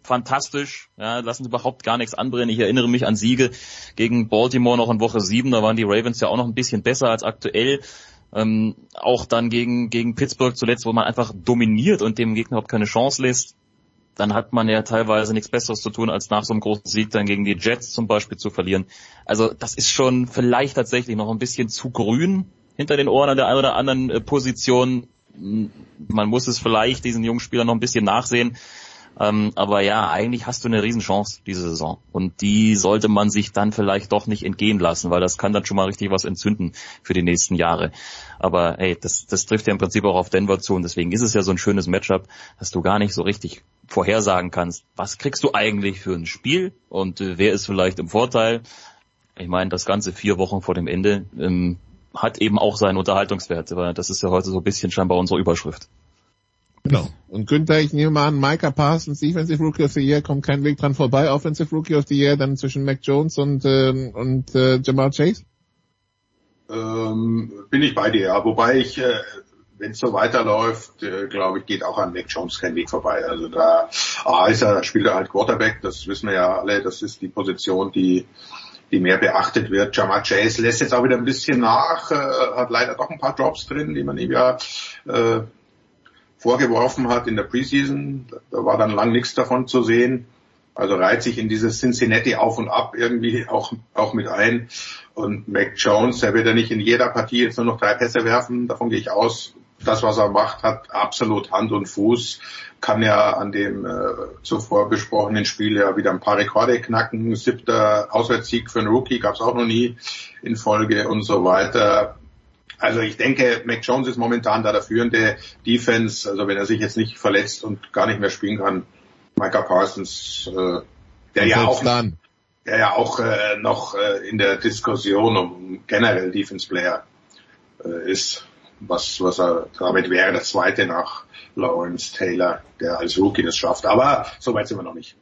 fantastisch, ja, lassen überhaupt gar nichts anbrennen. Ich erinnere mich an Siege gegen Baltimore noch in Woche 7, da waren die Ravens ja auch noch ein bisschen besser als aktuell. Ähm, auch dann gegen, gegen Pittsburgh zuletzt, wo man einfach dominiert und dem Gegner überhaupt keine Chance lässt. Dann hat man ja teilweise nichts Besseres zu tun, als nach so einem großen Sieg dann gegen die Jets zum Beispiel zu verlieren. Also das ist schon vielleicht tatsächlich noch ein bisschen zu grün hinter den Ohren an der einen oder anderen äh, Position. Man muss es vielleicht diesen jungen Spielern noch ein bisschen nachsehen. Ähm, aber ja, eigentlich hast du eine Riesenchance diese Saison. Und die sollte man sich dann vielleicht doch nicht entgehen lassen, weil das kann dann schon mal richtig was entzünden für die nächsten Jahre. Aber hey, das, das trifft ja im Prinzip auch auf Denver zu und deswegen ist es ja so ein schönes Matchup, dass du gar nicht so richtig vorhersagen kannst, was kriegst du eigentlich für ein Spiel und äh, wer ist vielleicht im Vorteil. Ich meine, das ganze vier Wochen vor dem Ende ähm, hat eben auch seinen Unterhaltungswert, aber das ist ja heute so ein bisschen scheinbar unsere Überschrift. Genau. Und Günther, ich nehme mal an, Micah Parsons, Defensive Rookie of the Year, kommt kein Weg dran vorbei. Offensive Rookie of the Year dann zwischen Mac Jones und, ähm, und äh, Jamal Chase? Ähm, bin ich bei dir, ja. Wobei ich, äh, wenn es so weiterläuft, äh, glaube ich, geht auch an Mac Jones kein Weg vorbei. Also da ah, ist er, spielt er halt Quarterback, das wissen wir ja alle, das ist die Position, die die mehr beachtet wird. Jamar Chase lässt jetzt auch wieder ein bisschen nach, äh, hat leider doch ein paar Drops drin, die man ihm ja äh, vorgeworfen hat in der Preseason. Da war dann lang nichts davon zu sehen. Also reiht sich in dieses Cincinnati auf und ab irgendwie auch, auch mit ein. Und Mac Jones, der wird ja nicht in jeder Partie jetzt nur noch drei Pässe werfen. Davon gehe ich aus. Das, was er macht, hat absolut Hand und Fuß. Kann ja an dem äh, zuvor besprochenen Spiel ja wieder ein paar Rekorde knacken. Siebter Auswärtssieg für einen Rookie gab es auch noch nie in Folge und so weiter. Also ich denke, Mac Jones ist momentan da der führende Defense. Also wenn er sich jetzt nicht verletzt und gar nicht mehr spielen kann, Micah Parsons, äh, der ja auch, dann. der ja auch äh, noch äh, in der Diskussion um generell Defense Player äh, ist, was, was er damit wäre, der zweite nach Lawrence Taylor, der als Rookie das schafft. Aber so weit sind wir noch nicht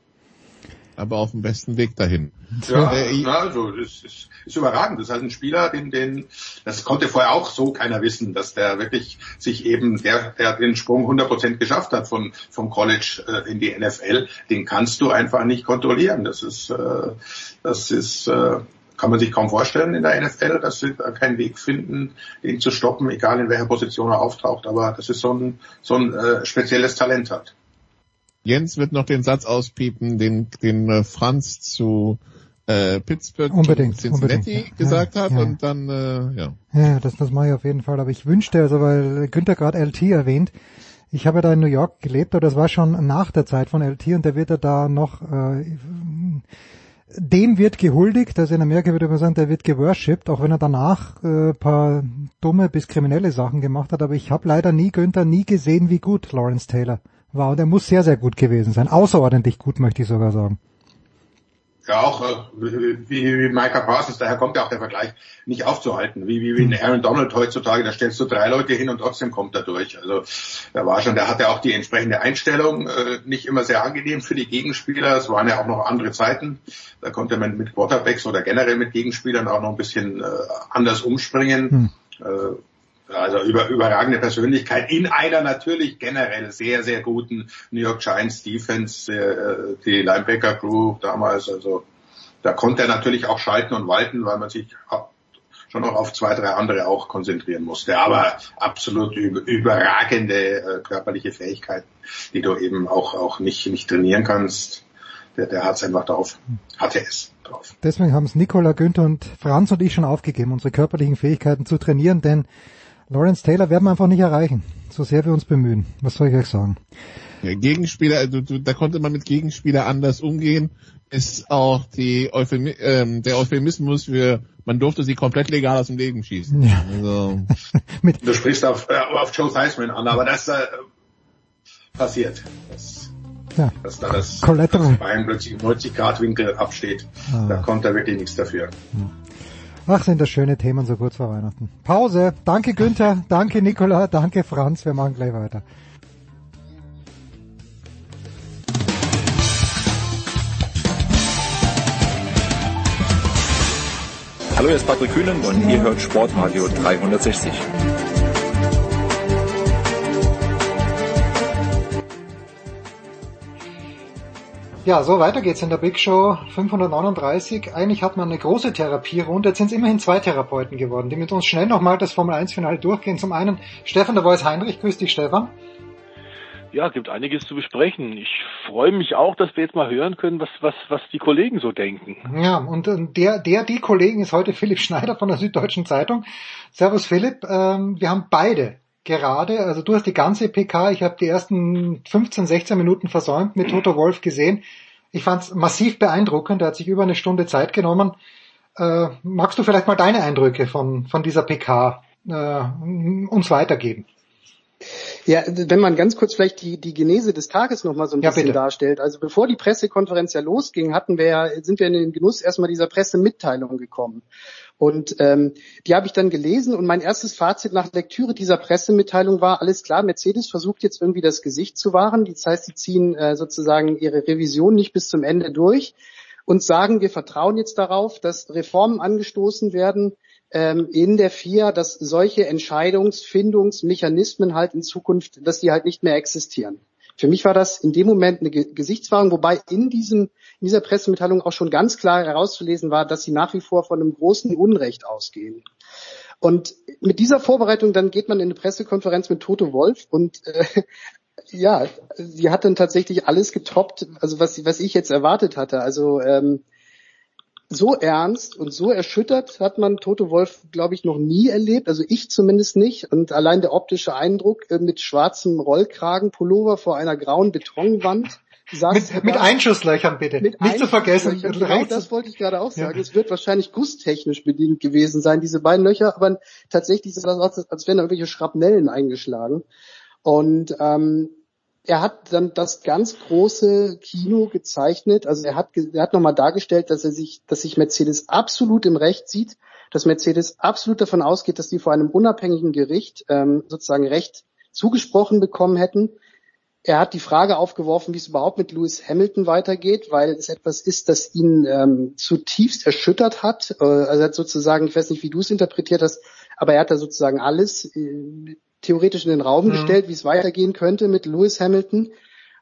aber auf dem besten Weg dahin. Ja, äh, also das ist, ist überragend. Das ist halt ein Spieler, den, den, das konnte vorher auch so keiner wissen, dass der wirklich sich eben, der, der den Sprung 100% geschafft hat von, vom College äh, in die NFL, den kannst du einfach nicht kontrollieren. Das ist, äh, das ist, äh, kann man sich kaum vorstellen in der NFL, dass sie da keinen Weg finden, ihn zu stoppen, egal in welcher Position er auftaucht. Aber das ist so ein, so ein äh, spezielles Talent hat. Jens wird noch den Satz auspiepen, den, den äh, Franz zu äh, Pittsburgh unbedingt, Cincinnati unbedingt. gesagt ja, hat ja. und dann äh, ja. Ja, das, das mache ich auf jeden Fall. Aber ich wünschte, also weil Günther gerade LT erwähnt, ich habe ja da in New York gelebt, aber das war schon nach der Zeit von LT und der wird ja da noch äh, dem wird gehuldigt, also in Amerika würde man sagen, der wird geworshipped, auch wenn er danach äh, paar dumme bis kriminelle Sachen gemacht hat, aber ich habe leider nie Günther nie gesehen, wie gut Lawrence Taylor war und er muss sehr, sehr gut gewesen sein. Außerordentlich gut, möchte ich sogar sagen. Ja, auch äh, wie, wie Micah Parsons, daher kommt ja auch der Vergleich, nicht aufzuhalten. Wie, wie, wie ein Aaron Donald heutzutage, da stellst du drei Leute hin und trotzdem kommt er durch. Also da war schon, der hatte auch die entsprechende Einstellung, äh, nicht immer sehr angenehm für die Gegenspieler. Es waren ja auch noch andere Zeiten. Da konnte man mit Quarterbacks oder generell mit Gegenspielern auch noch ein bisschen äh, anders umspringen. Hm. Äh, also über, überragende Persönlichkeit in einer natürlich generell sehr, sehr guten New York Giants Defense, äh, die Linebacker Crew damals, also da konnte er natürlich auch schalten und walten, weil man sich schon noch auf zwei, drei andere auch konzentrieren musste. Aber absolut überragende äh, körperliche Fähigkeiten, die du eben auch, auch nicht, nicht trainieren kannst. Der, der hat es einfach drauf, hatte es drauf. Deswegen haben es Nicola, Günther und Franz und ich schon aufgegeben, unsere körperlichen Fähigkeiten zu trainieren, denn Lawrence Taylor werden wir einfach nicht erreichen, so sehr wir uns bemühen. Was soll ich euch sagen? Ja, Gegenspieler, also, du, da konnte man mit Gegenspieler anders umgehen. Ist auch die Euphemi ähm, der Euphemismus für man durfte sie komplett legal aus dem Leben schießen. Ja. Also. du sprichst auf, äh, auf Joe Theismann an, aber das äh, passiert. Das, ja. Dass da das, das Bein plötzlich im 90 Grad Winkel absteht. Ah. Da kommt er wirklich nichts dafür. Ja. Ach, sind das schöne Themen so kurz vor Weihnachten. Pause. Danke Günther, danke Nicola, danke Franz. Wir machen gleich weiter. Hallo, hier ist Patrick Kühnen und ihr hört Sportradio 360. Ja, so weiter geht's in der Big Show 539. Eigentlich hat man eine große Therapierunde. Jetzt sind es immerhin zwei Therapeuten geworden, die mit uns schnell nochmal das Formel 1 Finale durchgehen. Zum einen Stefan der Voice Heinrich. Grüß dich, Stefan. Ja, es gibt einiges zu besprechen. Ich freue mich auch, dass wir jetzt mal hören können, was, was, was die Kollegen so denken. Ja, und der, der, die Kollegen ist heute Philipp Schneider von der Süddeutschen Zeitung. Servus Philipp, ähm, wir haben beide gerade, also du hast die ganze PK, ich habe die ersten 15, 16 Minuten versäumt mit Toto Wolf gesehen. Ich fand es massiv beeindruckend, er hat sich über eine Stunde Zeit genommen. Äh, magst du vielleicht mal deine Eindrücke von, von dieser PK äh, uns weitergeben? Ja, wenn man ganz kurz vielleicht die, die Genese des Tages nochmal so ein ja, bisschen bitte. darstellt. Also bevor die Pressekonferenz ja losging, hatten wir ja, sind wir in den Genuss erstmal dieser Pressemitteilung gekommen. Und ähm, die habe ich dann gelesen und mein erstes Fazit nach Lektüre dieser Pressemitteilung war, alles klar, Mercedes versucht jetzt irgendwie das Gesicht zu wahren. Das heißt, sie ziehen äh, sozusagen ihre Revision nicht bis zum Ende durch und sagen, wir vertrauen jetzt darauf, dass Reformen angestoßen werden ähm, in der FIA, dass solche Entscheidungsfindungsmechanismen halt in Zukunft, dass die halt nicht mehr existieren. Für mich war das in dem Moment eine Gesichtswahrung, wobei in diesem in dieser Pressemitteilung auch schon ganz klar herauszulesen war, dass sie nach wie vor von einem großen Unrecht ausgehen. Und mit dieser Vorbereitung dann geht man in eine Pressekonferenz mit Toto Wolf und äh, ja, sie hat dann tatsächlich alles getoppt, also was, was ich jetzt erwartet hatte. Also ähm, so ernst und so erschüttert hat man Toto Wolf, glaube ich, noch nie erlebt. Also ich zumindest nicht. Und allein der optische Eindruck äh, mit schwarzem Rollkragenpullover vor einer grauen Betonwand. Mit, mit Einschusslöchern bitte. Mit nicht zu vergessen. Genau das wollte ich gerade auch sagen. Ja. Es wird wahrscheinlich gusstechnisch bedingt gewesen sein, diese beiden Löcher, aber tatsächlich ist das als wären da irgendwelche Schrapnellen eingeschlagen. Und ähm, er hat dann das ganz große Kino gezeichnet. Also er hat, er hat nochmal dargestellt, dass er sich, dass sich Mercedes absolut im Recht sieht, dass Mercedes absolut davon ausgeht, dass die vor einem unabhängigen Gericht ähm, sozusagen Recht zugesprochen bekommen hätten. Er hat die Frage aufgeworfen, wie es überhaupt mit Lewis Hamilton weitergeht, weil es etwas ist, das ihn ähm, zutiefst erschüttert hat. Äh, also er hat sozusagen, ich weiß nicht, wie du es interpretiert hast, aber er hat da sozusagen alles äh, theoretisch in den Raum mhm. gestellt, wie es weitergehen könnte mit Lewis Hamilton.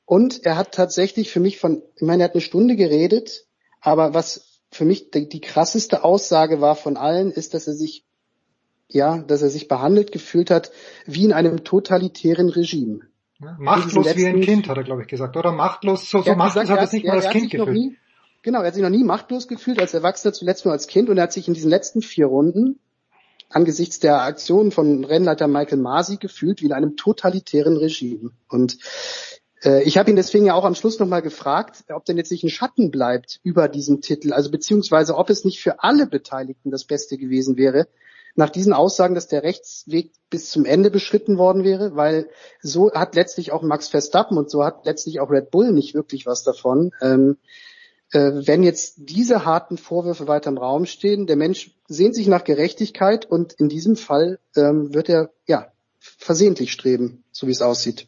Und er hat tatsächlich für mich von, ich meine, er hat eine Stunde geredet, aber was für mich die, die krasseste Aussage war von allen, ist, dass er sich, ja, dass er sich behandelt gefühlt hat wie in einem totalitären Regime. Ja, machtlos letzten, wie ein Kind, hat er, glaube ich, gesagt. Oder machtlos, so, so machtlos gesagt, hat er sich nicht mal als Kind gefühlt. Nie, genau, er hat sich noch nie machtlos gefühlt als Erwachsener, zuletzt nur als Kind. Und er hat sich in diesen letzten vier Runden angesichts der Aktion von Rennleiter Michael Masi gefühlt wie in einem totalitären Regime. Und äh, ich habe ihn deswegen ja auch am Schluss nochmal gefragt, ob denn jetzt nicht ein Schatten bleibt über diesem Titel, also beziehungsweise ob es nicht für alle Beteiligten das Beste gewesen wäre, nach diesen Aussagen, dass der Rechtsweg bis zum Ende beschritten worden wäre, weil so hat letztlich auch Max Verstappen und so hat letztlich auch Red Bull nicht wirklich was davon. Ähm, äh, wenn jetzt diese harten Vorwürfe weiter im Raum stehen, der Mensch sehnt sich nach Gerechtigkeit und in diesem Fall ähm, wird er ja versehentlich streben, so wie es aussieht.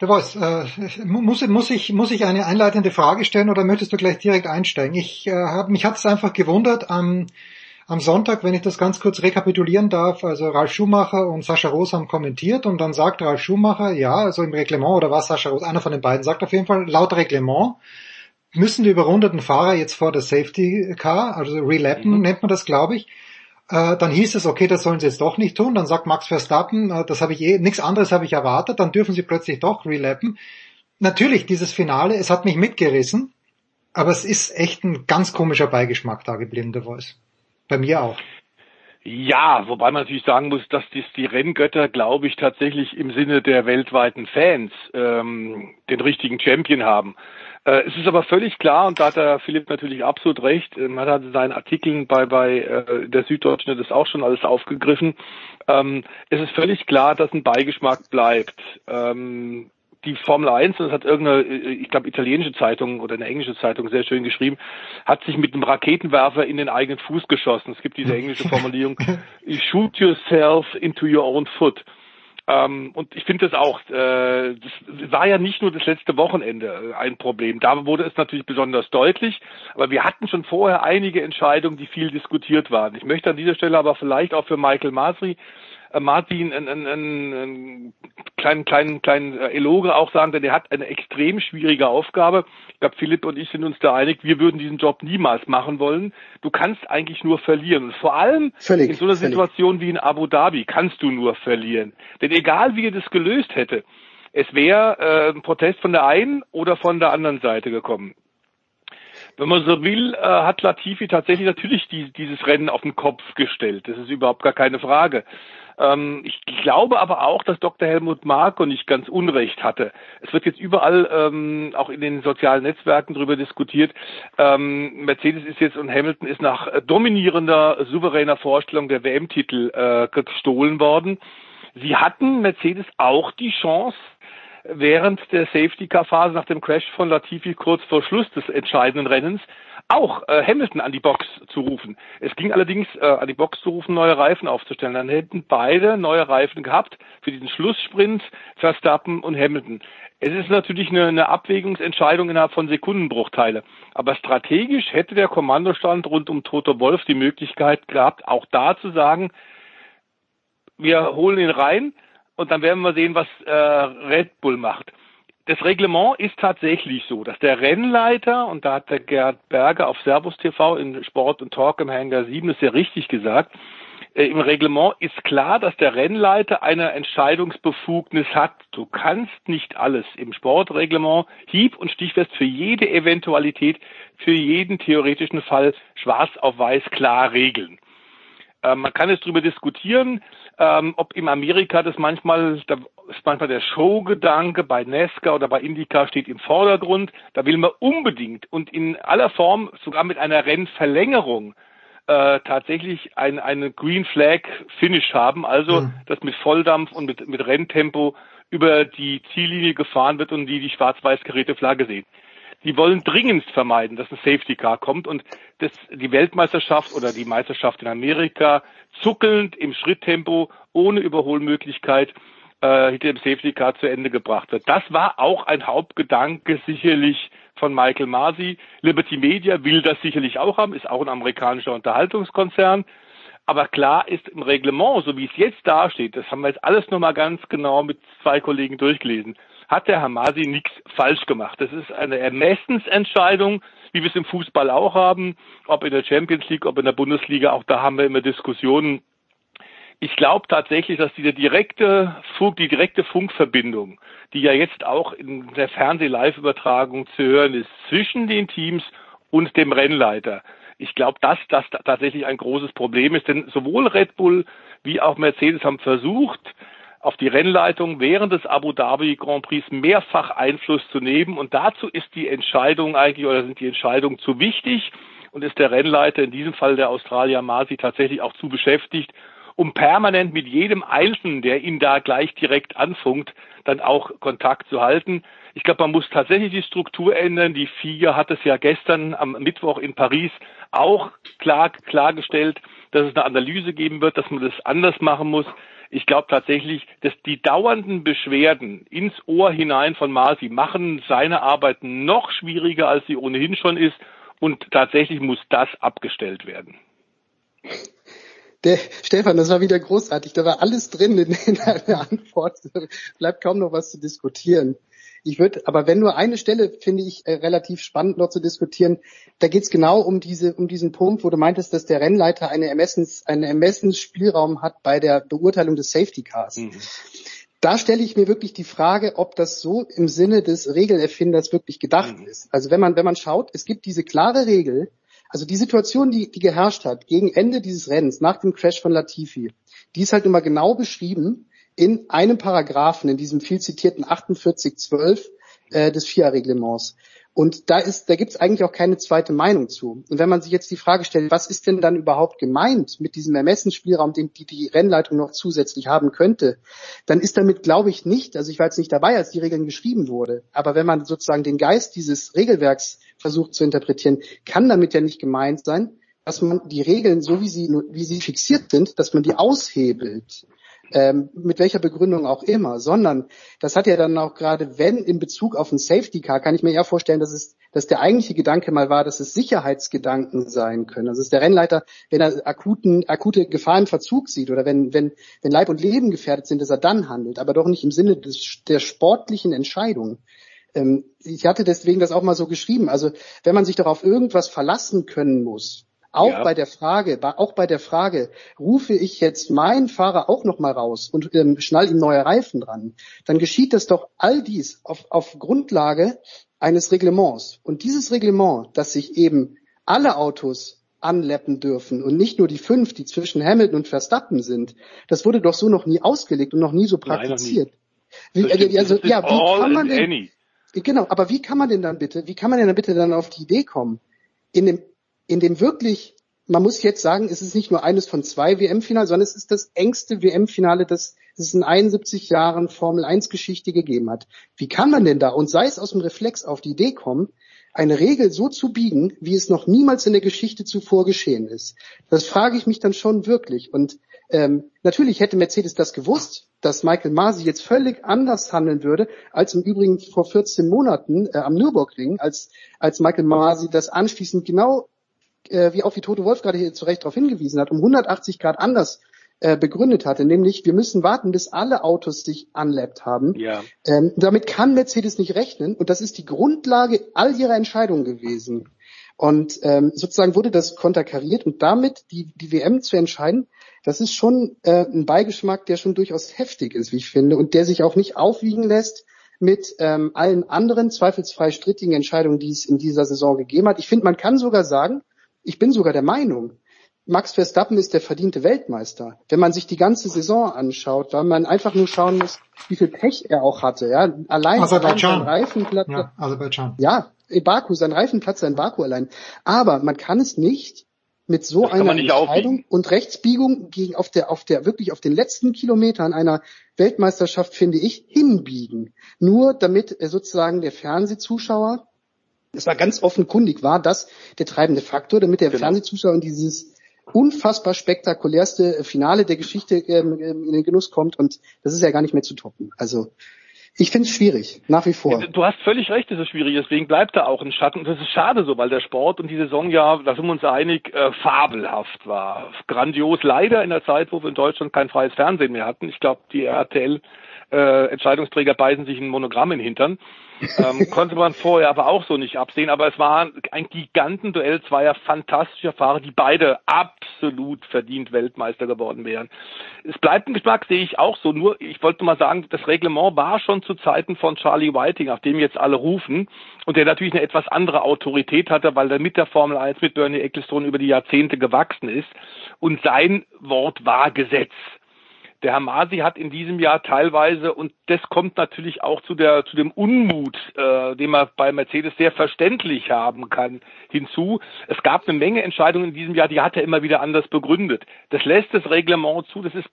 Der Voice, äh, muss, muss, ich, muss ich eine einleitende Frage stellen oder möchtest du gleich direkt einsteigen? Ich äh, hab, mich hat es einfach gewundert, ähm, am Sonntag, wenn ich das ganz kurz rekapitulieren darf, also Ralf Schumacher und Sascha Roos haben kommentiert und dann sagt Ralf Schumacher, ja, also im Reglement oder was Sascha Roos, einer von den beiden sagt auf jeden Fall, laut Reglement müssen die überrundeten Fahrer jetzt vor der Safety Car, also relappen mhm. nennt man das, glaube ich. Äh, dann hieß es, okay, das sollen sie jetzt doch nicht tun. Dann sagt Max Verstappen, äh, das habe ich eh, nichts anderes habe ich erwartet. Dann dürfen sie plötzlich doch relappen. Natürlich, dieses Finale, es hat mich mitgerissen, aber es ist echt ein ganz komischer Beigeschmack da geblieben, der Voice. Bei mir auch. Ja, wobei man natürlich sagen muss, dass dies die Renngötter, glaube ich, tatsächlich im Sinne der weltweiten Fans ähm, den richtigen Champion haben. Äh, es ist aber völlig klar, und da hat der Philipp natürlich absolut recht, man hat in seinen Artikeln bei, bei äh, der Süddeutschen das auch schon alles aufgegriffen. Ähm, es ist völlig klar, dass ein Beigeschmack bleibt. Ähm, die Formel 1, das hat irgendeine, ich glaube, italienische Zeitung oder eine englische Zeitung sehr schön geschrieben, hat sich mit einem Raketenwerfer in den eigenen Fuß geschossen. Es gibt diese englische Formulierung, shoot yourself into your own foot. Ähm, und ich finde das auch, äh, das war ja nicht nur das letzte Wochenende ein Problem. Da wurde es natürlich besonders deutlich, aber wir hatten schon vorher einige Entscheidungen, die viel diskutiert waren. Ich möchte an dieser Stelle aber vielleicht auch für Michael Masri äh, Martin einen, einen, einen kleinen, kleinen, kleinen äh, Eloge auch sagen, denn er hat eine extrem schwierige Aufgabe. Ich glaube, Philipp und ich sind uns da einig, wir würden diesen Job niemals machen wollen. Du kannst eigentlich nur verlieren. Und vor allem völlig, in so einer völlig. Situation wie in Abu Dhabi kannst du nur verlieren. Denn egal wie er das gelöst hätte, es wäre äh, ein Protest von der einen oder von der anderen Seite gekommen. Wenn man so will, äh, hat Latifi tatsächlich natürlich die, dieses Rennen auf den Kopf gestellt. Das ist überhaupt gar keine Frage. Ähm, ich glaube aber auch, dass Dr. Helmut Marko nicht ganz Unrecht hatte. Es wird jetzt überall, ähm, auch in den sozialen Netzwerken darüber diskutiert. Ähm, Mercedes ist jetzt und Hamilton ist nach dominierender, souveräner Vorstellung der WM-Titel äh, gestohlen worden. Sie hatten Mercedes auch die Chance, während der Safety-Car-Phase nach dem Crash von Latifi kurz vor Schluss des entscheidenden Rennens auch äh, Hamilton an die Box zu rufen. Es ging allerdings äh, an die Box zu rufen, neue Reifen aufzustellen. Dann hätten beide neue Reifen gehabt für diesen Schlusssprint Verstappen und Hamilton. Es ist natürlich eine, eine Abwägungsentscheidung innerhalb von Sekundenbruchteile. Aber strategisch hätte der Kommandostand rund um Toto Wolf die Möglichkeit gehabt, auch da zu sagen, wir holen ihn rein, und dann werden wir sehen, was äh, Red Bull macht. Das Reglement ist tatsächlich so, dass der Rennleiter, und da hat der Gerd Berger auf Servus TV in Sport und Talk im Hangar 7 das sehr richtig gesagt, äh, im Reglement ist klar, dass der Rennleiter eine Entscheidungsbefugnis hat. Du kannst nicht alles im Sportreglement hieb- und stichfest für jede Eventualität, für jeden theoretischen Fall schwarz auf weiß klar regeln. Ähm, man kann jetzt darüber diskutieren, ähm, ob in Amerika das manchmal, da ist manchmal der Showgedanke bei Nesca oder bei Indica steht im Vordergrund. Da will man unbedingt und in aller Form sogar mit einer Rennverlängerung äh, tatsächlich ein, eine Green Flag Finish haben, also mhm. dass mit Volldampf und mit, mit Renntempo über die Ziellinie gefahren wird und die die schwarz-weiß geräte Flagge sehen. Die wollen dringendst vermeiden, dass ein Safety Car kommt und das, die Weltmeisterschaft oder die Meisterschaft in Amerika zuckelnd im Schritttempo ohne Überholmöglichkeit äh, hinter dem Safety Car zu Ende gebracht wird. Das war auch ein Hauptgedanke sicherlich von Michael Masi. Liberty Media will das sicherlich auch haben, ist auch ein amerikanischer Unterhaltungskonzern. Aber klar ist im Reglement, so wie es jetzt dasteht, das haben wir jetzt alles nochmal ganz genau mit zwei Kollegen durchgelesen, hat der Herr Masi nichts falsch gemacht. Das ist eine Ermessensentscheidung, wie wir es im Fußball auch haben, ob in der Champions League, ob in der Bundesliga, auch da haben wir immer Diskussionen. Ich glaube tatsächlich, dass diese direkte Funk, die direkte Funkverbindung die ja jetzt auch in der Fernseh-Live-Übertragung zu hören ist, zwischen den Teams und dem Rennleiter. Ich glaube, dass das tatsächlich ein großes Problem ist, denn sowohl Red Bull wie auch Mercedes haben versucht, auf die Rennleitung während des Abu Dhabi Grand Prix mehrfach Einfluss zu nehmen. Und dazu ist die Entscheidung eigentlich oder sind die Entscheidungen zu wichtig und ist der Rennleiter, in diesem Fall der Australier Masi, tatsächlich auch zu beschäftigt, um permanent mit jedem Einzelnen, der ihn da gleich direkt anfunkt, dann auch Kontakt zu halten. Ich glaube, man muss tatsächlich die Struktur ändern. Die FIA hat es ja gestern am Mittwoch in Paris auch klar, klargestellt, dass es eine Analyse geben wird, dass man das anders machen muss. Ich glaube tatsächlich, dass die dauernden Beschwerden ins Ohr hinein von Masi machen seine Arbeit noch schwieriger, als sie ohnehin schon ist. Und tatsächlich muss das abgestellt werden. Der, Stefan, das war wieder großartig. Da war alles drin in, in Antwort. Bleibt kaum noch was zu diskutieren. Ich würde, aber wenn nur eine Stelle finde ich äh, relativ spannend noch zu diskutieren, da geht es genau um diese, um diesen Punkt, wo du meintest, dass der Rennleiter eine Ermessens, einen Ermessensspielraum hat bei der Beurteilung des Safety Cars. Mhm. Da stelle ich mir wirklich die Frage, ob das so im Sinne des Regelerfinders wirklich gedacht mhm. ist. Also wenn man, wenn man schaut, es gibt diese klare Regel, also die Situation, die, die geherrscht hat gegen Ende dieses Rennens, nach dem Crash von Latifi, die ist halt immer genau beschrieben in einem Paragraphen, in diesem viel zitierten 4812 äh, des FIA-Reglements. Und da ist, da gibt es eigentlich auch keine zweite Meinung zu. Und wenn man sich jetzt die Frage stellt, was ist denn dann überhaupt gemeint mit diesem Ermessensspielraum, den die, die Rennleitung noch zusätzlich haben könnte, dann ist damit, glaube ich, nicht, also ich war jetzt nicht dabei, als die Regeln geschrieben wurde, aber wenn man sozusagen den Geist dieses Regelwerks versucht zu interpretieren, kann damit ja nicht gemeint sein, dass man die Regeln, so wie sie, wie sie fixiert sind, dass man die aushebelt. Ähm, mit welcher Begründung auch immer, sondern das hat ja dann auch gerade, wenn in Bezug auf ein Safety Car, kann ich mir eher vorstellen, dass es, dass der eigentliche Gedanke mal war, dass es Sicherheitsgedanken sein können. Also ist der Rennleiter, wenn er akuten, akute Gefahr Verzug sieht oder wenn, wenn, wenn Leib und Leben gefährdet sind, dass er dann handelt, aber doch nicht im Sinne des, der sportlichen Entscheidung. Ähm, ich hatte deswegen das auch mal so geschrieben. Also wenn man sich doch auf irgendwas verlassen können muss, auch ja. bei der Frage, auch bei der Frage, rufe ich jetzt meinen Fahrer auch noch mal raus und ähm, schnall ihm neue Reifen dran, dann geschieht das doch all dies auf, auf Grundlage eines Reglements. Und dieses Reglement, dass sich eben alle Autos anleppen dürfen und nicht nur die fünf, die zwischen Hamilton und Verstappen sind, das wurde doch so noch nie ausgelegt und noch nie so praktiziert. Nein, wie, also, ja, wie kann man denn, any. Genau, aber wie kann man denn dann bitte, wie kann man denn dann bitte dann auf die Idee kommen, in dem, in dem wirklich, man muss jetzt sagen, es ist nicht nur eines von zwei WM-Finale, sondern es ist das engste WM-Finale, das es in 71 Jahren Formel 1 Geschichte gegeben hat. Wie kann man denn da, und sei es aus dem Reflex auf die Idee kommen, eine Regel so zu biegen, wie es noch niemals in der Geschichte zuvor geschehen ist? Das frage ich mich dann schon wirklich. Und ähm, natürlich hätte Mercedes das gewusst, dass Michael Masi jetzt völlig anders handeln würde, als im Übrigen vor 14 Monaten äh, am Nürburgring, als, als Michael Masi das anschließend genau, äh, wie auch wie Tote Wolf gerade hier zu Recht darauf hingewiesen hat, um 180 Grad anders äh, begründet hatte, nämlich wir müssen warten, bis alle Autos sich anlappt haben. Ja. Ähm, damit kann Mercedes nicht rechnen und das ist die Grundlage all ihrer Entscheidungen gewesen. Und ähm, sozusagen wurde das konterkariert und damit die, die WM zu entscheiden, das ist schon äh, ein Beigeschmack, der schon durchaus heftig ist, wie ich finde, und der sich auch nicht aufwiegen lässt mit ähm, allen anderen zweifelsfrei strittigen Entscheidungen, die es in dieser Saison gegeben hat. Ich finde, man kann sogar sagen, ich bin sogar der Meinung, Max Verstappen ist der verdiente Weltmeister. Wenn man sich die ganze Saison anschaut, weil man einfach nur schauen muss, wie viel Pech er auch hatte. Ja, allein sein Reifenplatz. Ja, Aserbaidschan. Ja, in Baku, sein Reifenplatz in Baku allein. Aber man kann es nicht mit so einer Entscheidung aufbiegen. und Rechtsbiegung gegen auf der auf der wirklich auf den letzten Kilometern einer Weltmeisterschaft finde ich hinbiegen. Nur damit sozusagen der Fernsehzuschauer es war ganz offenkundig war das der treibende Faktor, damit der genau. Fernsehzuschauer in dieses unfassbar spektakulärste Finale der Geschichte ähm, ähm, in den Genuss kommt und das ist ja gar nicht mehr zu toppen. Also ich finde es schwierig, nach wie vor. Du hast völlig recht, es ist schwierig, deswegen bleibt da auch ein Schatten. Und das ist schade so, weil der Sport und die Saison ja, da sind wir uns einig, äh, fabelhaft war. Grandios, leider in der Zeit, wo wir in Deutschland kein freies Fernsehen mehr hatten. Ich glaube, die RTL äh, Entscheidungsträger beißen sich ein Monogramm in den Hintern. ähm, konnte man vorher aber auch so nicht absehen. Aber es war ein Gigantenduell zweier fantastischer Fahrer, die beide absolut verdient Weltmeister geworden wären. Es bleibt ein Geschmack, sehe ich auch so. Nur, ich wollte mal sagen, das Reglement war schon zu Zeiten von Charlie Whiting, auf dem jetzt alle rufen, und der natürlich eine etwas andere Autorität hatte, weil er mit der Formel 1, mit Bernie Ecclestone über die Jahrzehnte gewachsen ist. Und sein Wort war Gesetz. Der Herr Masi hat in diesem Jahr teilweise, und das kommt natürlich auch zu, der, zu dem Unmut, äh, den man bei Mercedes sehr verständlich haben kann, hinzu. Es gab eine Menge Entscheidungen in diesem Jahr, die hat er immer wieder anders begründet. Das lässt das Reglement zu. Das ist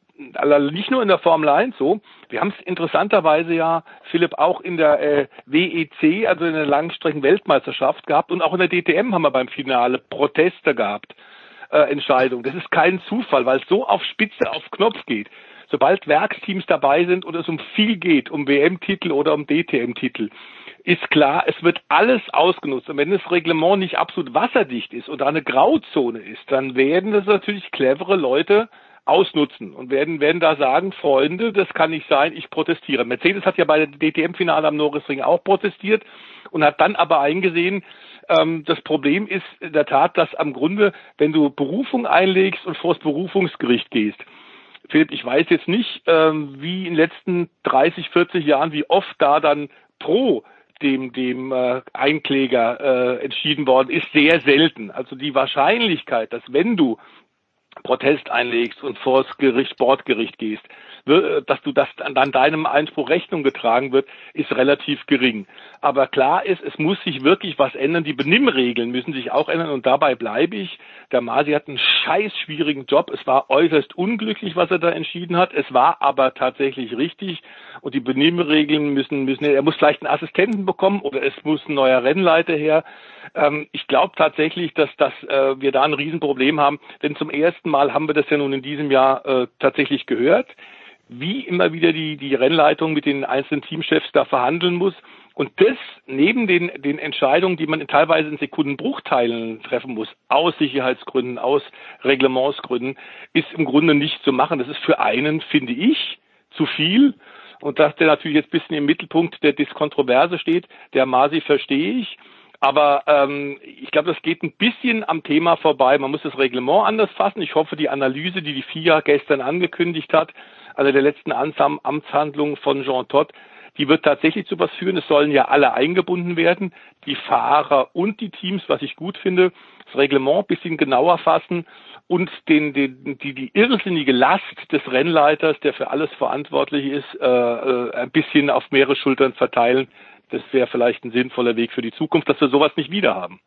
nicht nur in der Formel 1 so. Wir haben es interessanterweise ja, Philipp, auch in der äh, WEC, also in der Langstrecken-Weltmeisterschaft gehabt und auch in der DTM haben wir beim Finale Proteste gehabt. Äh, Entscheidung. Das ist kein Zufall, weil es so auf Spitze auf Knopf geht sobald Werksteams dabei sind und es um viel geht, um WM-Titel oder um DTM-Titel, ist klar, es wird alles ausgenutzt. Und wenn das Reglement nicht absolut wasserdicht ist oder eine Grauzone ist, dann werden das natürlich clevere Leute ausnutzen und werden, werden da sagen, Freunde, das kann nicht sein, ich protestiere. Mercedes hat ja bei der DTM-Finale am Norrisring auch protestiert und hat dann aber eingesehen, ähm, das Problem ist in der Tat, dass am Grunde, wenn du Berufung einlegst und vor das Berufungsgericht gehst, Philipp, ich weiß jetzt nicht, ähm, wie in den letzten 30, 40 Jahren, wie oft da dann pro dem dem äh, Einkläger äh, entschieden worden ist, sehr selten. Also die Wahrscheinlichkeit, dass wenn du Protest einlegst und vor das Gericht, Sportgericht gehst, dass du das an deinem Einspruch Rechnung getragen wird, ist relativ gering. Aber klar ist, es muss sich wirklich was ändern. Die Benimmregeln müssen sich auch ändern und dabei bleibe ich. Der Masi hat einen scheiß schwierigen Job. Es war äußerst unglücklich, was er da entschieden hat. Es war aber tatsächlich richtig und die Benimmregeln müssen, müssen, er muss vielleicht einen Assistenten bekommen oder es muss ein neuer Rennleiter her. Ähm, ich glaube tatsächlich, dass, dass äh, wir da ein Riesenproblem haben, denn zum ersten Mal haben wir das ja nun in diesem Jahr äh, tatsächlich gehört wie immer wieder die, die Rennleitung mit den einzelnen Teamchefs da verhandeln muss. Und das neben den, den Entscheidungen, die man teilweise in Sekundenbruchteilen treffen muss, aus Sicherheitsgründen, aus Reglementsgründen, ist im Grunde nicht zu machen. Das ist für einen, finde ich, zu viel. Und dass der natürlich jetzt ein bisschen im Mittelpunkt der Diskontroverse steht, der Masi verstehe ich. Aber ähm, ich glaube, das geht ein bisschen am Thema vorbei. Man muss das Reglement anders fassen. Ich hoffe, die Analyse, die die FIA gestern angekündigt hat, also der letzten Amtshandlung von Jean Todt, die wird tatsächlich zu was führen. Es sollen ja alle eingebunden werden, die Fahrer und die Teams, was ich gut finde, das Reglement ein bisschen genauer fassen und den, den, die, die irrsinnige Last des Rennleiters, der für alles verantwortlich ist, äh, äh ein bisschen auf mehrere Schultern verteilen. Das wäre vielleicht ein sinnvoller Weg für die Zukunft, dass wir sowas nicht wieder haben.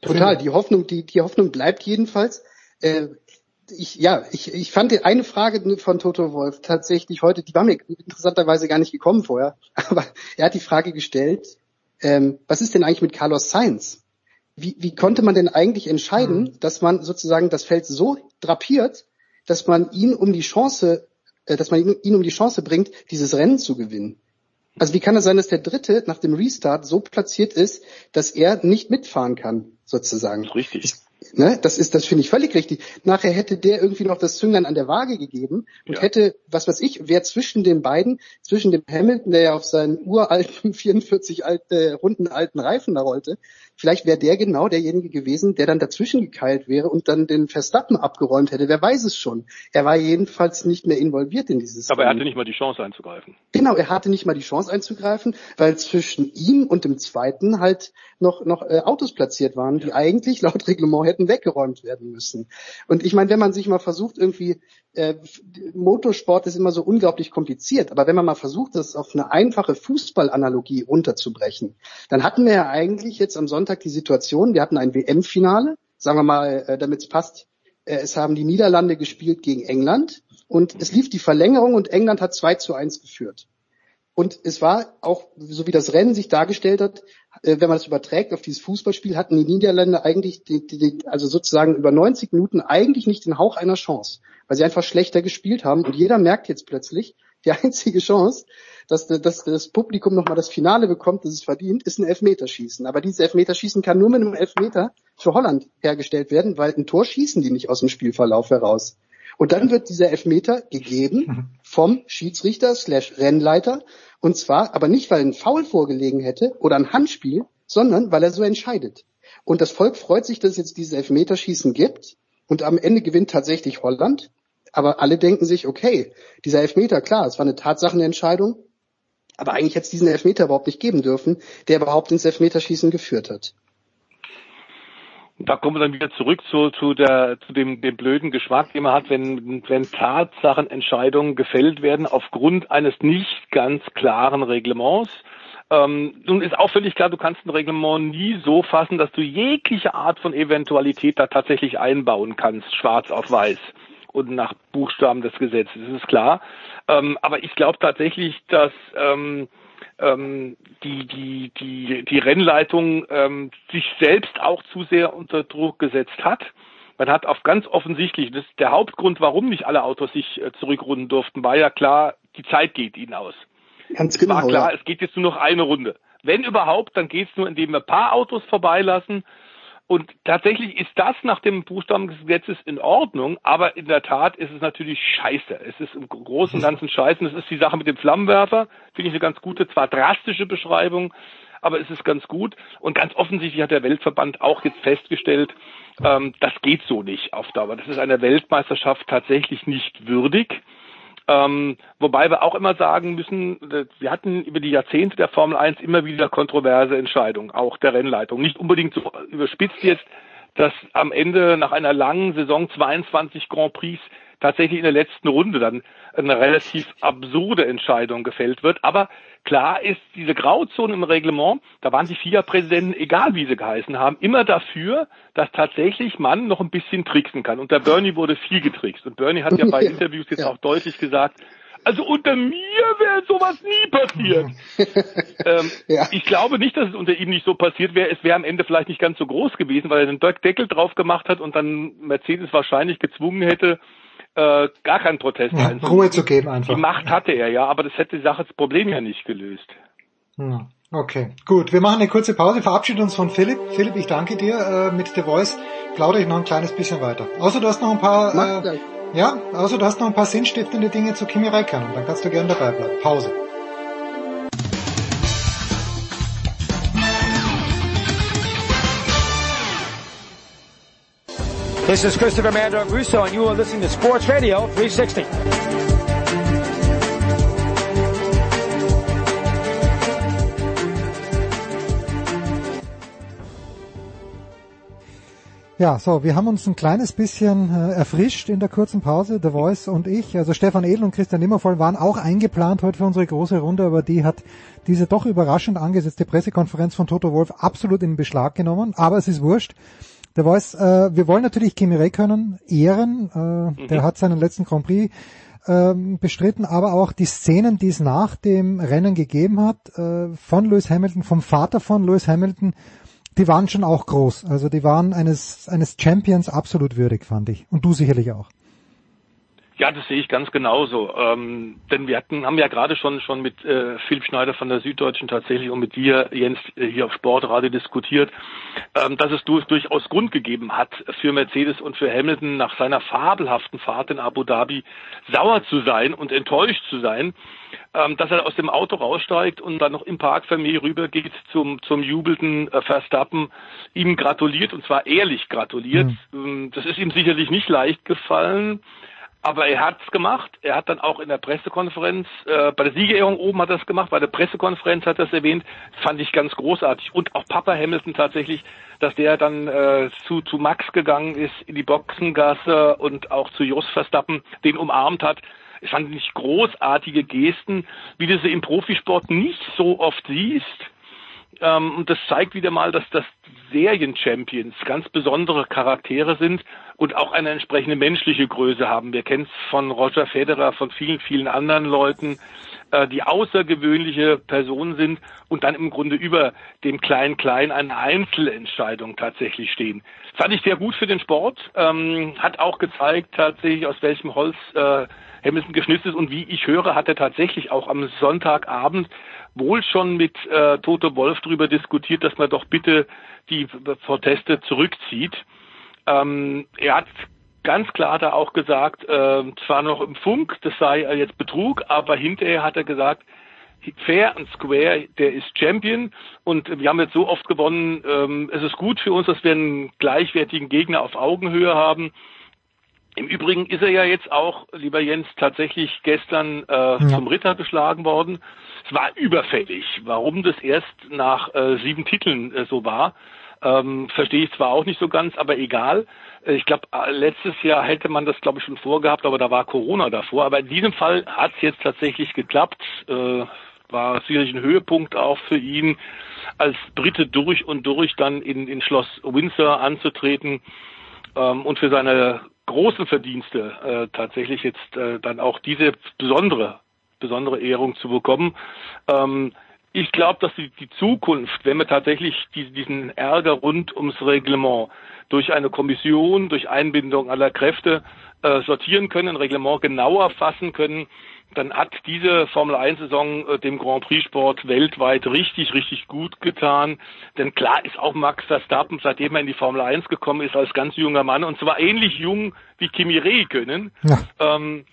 Total, die Hoffnung, die, die Hoffnung bleibt jedenfalls. Äh, ich, ja, ich, ich fand eine Frage von Toto Wolf tatsächlich heute, die war mir interessanterweise gar nicht gekommen vorher, aber er hat die Frage gestellt, ähm, was ist denn eigentlich mit Carlos Sainz? Wie, wie konnte man denn eigentlich entscheiden, mhm. dass man sozusagen das Feld so drapiert, dass man ihn um die Chance, äh, dass man ihn, ihn um die Chance bringt, dieses Rennen zu gewinnen? Also wie kann es sein, dass der Dritte nach dem Restart so platziert ist, dass er nicht mitfahren kann, sozusagen? Richtig. Ich, Ne, das ist, das finde ich völlig richtig. Nachher hätte der irgendwie noch das Zünglein an der Waage gegeben und ja. hätte, was weiß ich, wer zwischen den beiden, zwischen dem Hamilton, der ja auf seinen uralten 44 alte, runden alten Reifen da rollte, vielleicht wäre der genau derjenige gewesen, der dann dazwischen gekeilt wäre und dann den Verstappen abgeräumt hätte. Wer weiß es schon. Er war jedenfalls nicht mehr involviert in dieses. Aber er hatte nicht mal die Chance einzugreifen. Genau, er hatte nicht mal die Chance einzugreifen, weil zwischen ihm und dem zweiten halt noch, noch äh, Autos platziert waren, die eigentlich laut Reglement hätten weggeräumt werden müssen. Und ich meine, wenn man sich mal versucht, irgendwie, äh, Motorsport ist immer so unglaublich kompliziert, aber wenn man mal versucht, das auf eine einfache Fußballanalogie runterzubrechen, dann hatten wir ja eigentlich jetzt am Sonntag die Situation, wir hatten ein WM-Finale, sagen wir mal, äh, damit es passt, äh, es haben die Niederlande gespielt gegen England und es lief die Verlängerung und England hat 2 zu 1 geführt. Und es war auch, so wie das Rennen sich dargestellt hat, äh, wenn man das überträgt auf dieses Fußballspiel, hatten die Niederländer eigentlich, die, die, also sozusagen über 90 Minuten eigentlich nicht den Hauch einer Chance, weil sie einfach schlechter gespielt haben. Und jeder merkt jetzt plötzlich, die einzige Chance, dass, dass das Publikum nochmal das Finale bekommt, das es verdient, ist ein Elfmeterschießen. Aber dieses Elfmeterschießen kann nur mit einem Elfmeter für Holland hergestellt werden, weil ein Tor schießen die nicht aus dem Spielverlauf heraus. Und dann wird dieser Elfmeter gegeben mhm. vom Schiedsrichter slash Rennleiter. Und zwar aber nicht, weil ein Foul vorgelegen hätte oder ein Handspiel, sondern weil er so entscheidet. Und das Volk freut sich, dass es jetzt dieses Elfmeterschießen gibt. Und am Ende gewinnt tatsächlich Holland. Aber alle denken sich, okay, dieser Elfmeter, klar, es war eine Tatsachenentscheidung. Aber eigentlich hätte es diesen Elfmeter überhaupt nicht geben dürfen, der überhaupt ins Elfmeterschießen geführt hat da kommen wir dann wieder zurück zu, zu, der, zu dem, dem blöden Geschmack, den man hat, wenn, wenn Tatsachenentscheidungen gefällt werden aufgrund eines nicht ganz klaren Reglements. Ähm, nun ist auch völlig klar, du kannst ein Reglement nie so fassen, dass du jegliche Art von Eventualität da tatsächlich einbauen kannst, schwarz auf weiß und nach Buchstaben des Gesetzes, das ist klar. Ähm, aber ich glaube tatsächlich, dass ähm, ähm, die, die, die, die Rennleitung ähm, sich selbst auch zu sehr unter Druck gesetzt hat. Man hat auf ganz offensichtlich, das ist der Hauptgrund, warum nicht alle Autos sich äh, zurückrunden durften, war ja klar, die Zeit geht ihnen aus. Ganz genau. Es war klar, ja. es geht jetzt nur noch eine Runde. Wenn überhaupt, dann geht es nur, indem wir ein paar Autos vorbeilassen und tatsächlich ist das nach dem Buchstaben des Gesetzes in Ordnung, aber in der Tat ist es natürlich scheiße. Es ist im Großen und Ganzen scheiße. Das ist die Sache mit dem Flammenwerfer, finde ich eine ganz gute, zwar drastische Beschreibung, aber es ist ganz gut. Und ganz offensichtlich hat der Weltverband auch jetzt festgestellt, ähm, das geht so nicht auf Dauer. Das ist einer Weltmeisterschaft tatsächlich nicht würdig. Ähm, wobei wir auch immer sagen müssen, wir hatten über die Jahrzehnte der Formel 1 immer wieder kontroverse Entscheidungen, auch der Rennleitung. Nicht unbedingt so überspitzt jetzt, dass am Ende nach einer langen Saison 22 Grand Prix tatsächlich in der letzten Runde dann eine relativ absurde Entscheidung gefällt wird. Aber klar ist, diese Grauzone im Reglement, da waren die FIA-Präsidenten, egal wie sie geheißen haben, immer dafür, dass tatsächlich man noch ein bisschen tricksen kann. Und der Bernie wurde viel getrickst. Und Bernie hat ja bei Interviews jetzt auch deutlich gesagt, also unter mir wäre sowas nie passiert. ähm, ja. Ich glaube nicht, dass es unter ihm nicht so passiert wäre. Es wäre am Ende vielleicht nicht ganz so groß gewesen, weil er den Deckel drauf gemacht hat und dann Mercedes wahrscheinlich gezwungen hätte, äh, gar keinen Protest ja, Ruhe zu geben einfach. Die Macht hatte er ja, aber das hätte die Sache das Problem ja nicht gelöst. Hm. Okay, gut. Wir machen eine kurze Pause, verabschieden uns von Philipp. Philipp, ich danke dir. Äh, mit The Voice plaudere ich noch ein kleines bisschen weiter. Außer du hast noch ein paar, äh, ja, außer du hast noch ein paar sinnstiftende Dinge zu Kimi Räikkönen. Dann kannst du gerne dabei bleiben. Pause. This is Christopher Mandor Russo, and you are listening to Sports Radio 360. Ja, so, wir haben uns ein kleines bisschen äh, erfrischt in der kurzen Pause, The Voice und ich. Also Stefan Edel und Christian Nimmervoll waren auch eingeplant heute für unsere große Runde, aber die hat diese doch überraschend angesetzte Pressekonferenz von Toto Wolf absolut in Beschlag genommen. Aber es ist wurscht. Der Voice, äh, wir wollen natürlich Kimi Räikkönen ehren. Äh, mhm. Der hat seinen letzten Grand Prix äh, bestritten, aber auch die Szenen, die es nach dem Rennen gegeben hat, äh, von Lewis Hamilton, vom Vater von Lewis Hamilton, die waren schon auch groß. Also die waren eines, eines Champions absolut würdig, fand ich. Und du sicherlich auch. Ja, das sehe ich ganz genauso. Ähm, denn wir hatten, haben ja gerade schon schon mit äh, Philipp Schneider von der Süddeutschen tatsächlich und mit dir, Jens, äh, hier auf Sportradio diskutiert, ähm, dass es durch, durchaus Grund gegeben hat, für Mercedes und für Hamilton nach seiner fabelhaften Fahrt in Abu Dhabi sauer zu sein und enttäuscht zu sein, ähm, dass er aus dem Auto raussteigt und dann noch im Park Vermeer rübergeht zum, zum jubelnden äh, Verstappen, ihm gratuliert und zwar ehrlich gratuliert. Mhm. Das ist ihm sicherlich nicht leicht gefallen. Aber er hat's gemacht. Er hat dann auch in der Pressekonferenz, äh, bei der Siegerehrung oben hat er es gemacht, bei der Pressekonferenz hat er es erwähnt. Das fand ich ganz großartig. Und auch Papa Hamilton tatsächlich, dass der dann äh, zu, zu Max gegangen ist, in die Boxengasse und auch zu Jos Verstappen, den umarmt hat. Es fand ich großartige Gesten, wie du sie im Profisport nicht so oft siehst. Ähm, und das zeigt wieder mal, dass das Serien-Champions ganz besondere Charaktere sind und auch eine entsprechende menschliche Größe haben. Wir kennen es von Roger Federer, von vielen, vielen anderen Leuten, äh, die außergewöhnliche Personen sind und dann im Grunde über dem Klein-Klein eine Einzelentscheidung tatsächlich stehen. Fand ich sehr gut für den Sport, ähm, hat auch gezeigt tatsächlich, aus welchem Holz äh, Hamilton geschnitzt ist und wie ich höre, hat er tatsächlich auch am Sonntagabend wohl schon mit äh, Toto Wolf darüber diskutiert, dass man doch bitte die Proteste zurückzieht. Ähm, er hat ganz klar da auch gesagt, äh, zwar noch im Funk, das sei jetzt Betrug, aber hinterher hat er gesagt, fair and square, der ist Champion und wir haben jetzt so oft gewonnen, ähm, es ist gut für uns, dass wir einen gleichwertigen Gegner auf Augenhöhe haben. Im Übrigen ist er ja jetzt auch, lieber Jens, tatsächlich gestern äh, ja. zum Ritter geschlagen worden. Es war überfällig. Warum das erst nach äh, sieben Titeln äh, so war, ähm, verstehe ich zwar auch nicht so ganz, aber egal. Äh, ich glaube, äh, letztes Jahr hätte man das, glaube ich, schon vorgehabt, aber da war Corona davor. Aber in diesem Fall hat es jetzt tatsächlich geklappt. Äh, war sicherlich ein Höhepunkt auch für ihn, als Brite durch und durch dann in, in Schloss Windsor anzutreten ähm, und für seine großen Verdienste äh, tatsächlich jetzt äh, dann auch diese besondere besondere Ehrung zu bekommen. Ähm, ich glaube, dass die, die Zukunft, wenn wir tatsächlich die, diesen Ärger rund ums Reglement durch eine Kommission, durch Einbindung aller Kräfte äh, sortieren können, ein Reglement genauer fassen können, dann hat diese Formel 1 Saison äh, dem Grand Prix Sport weltweit richtig, richtig gut getan. Denn klar ist auch Max Verstappen, seitdem er in die Formel 1 gekommen ist, als ganz junger Mann, und zwar ähnlich jung wie Kimi Räikkönen, ja. ähm,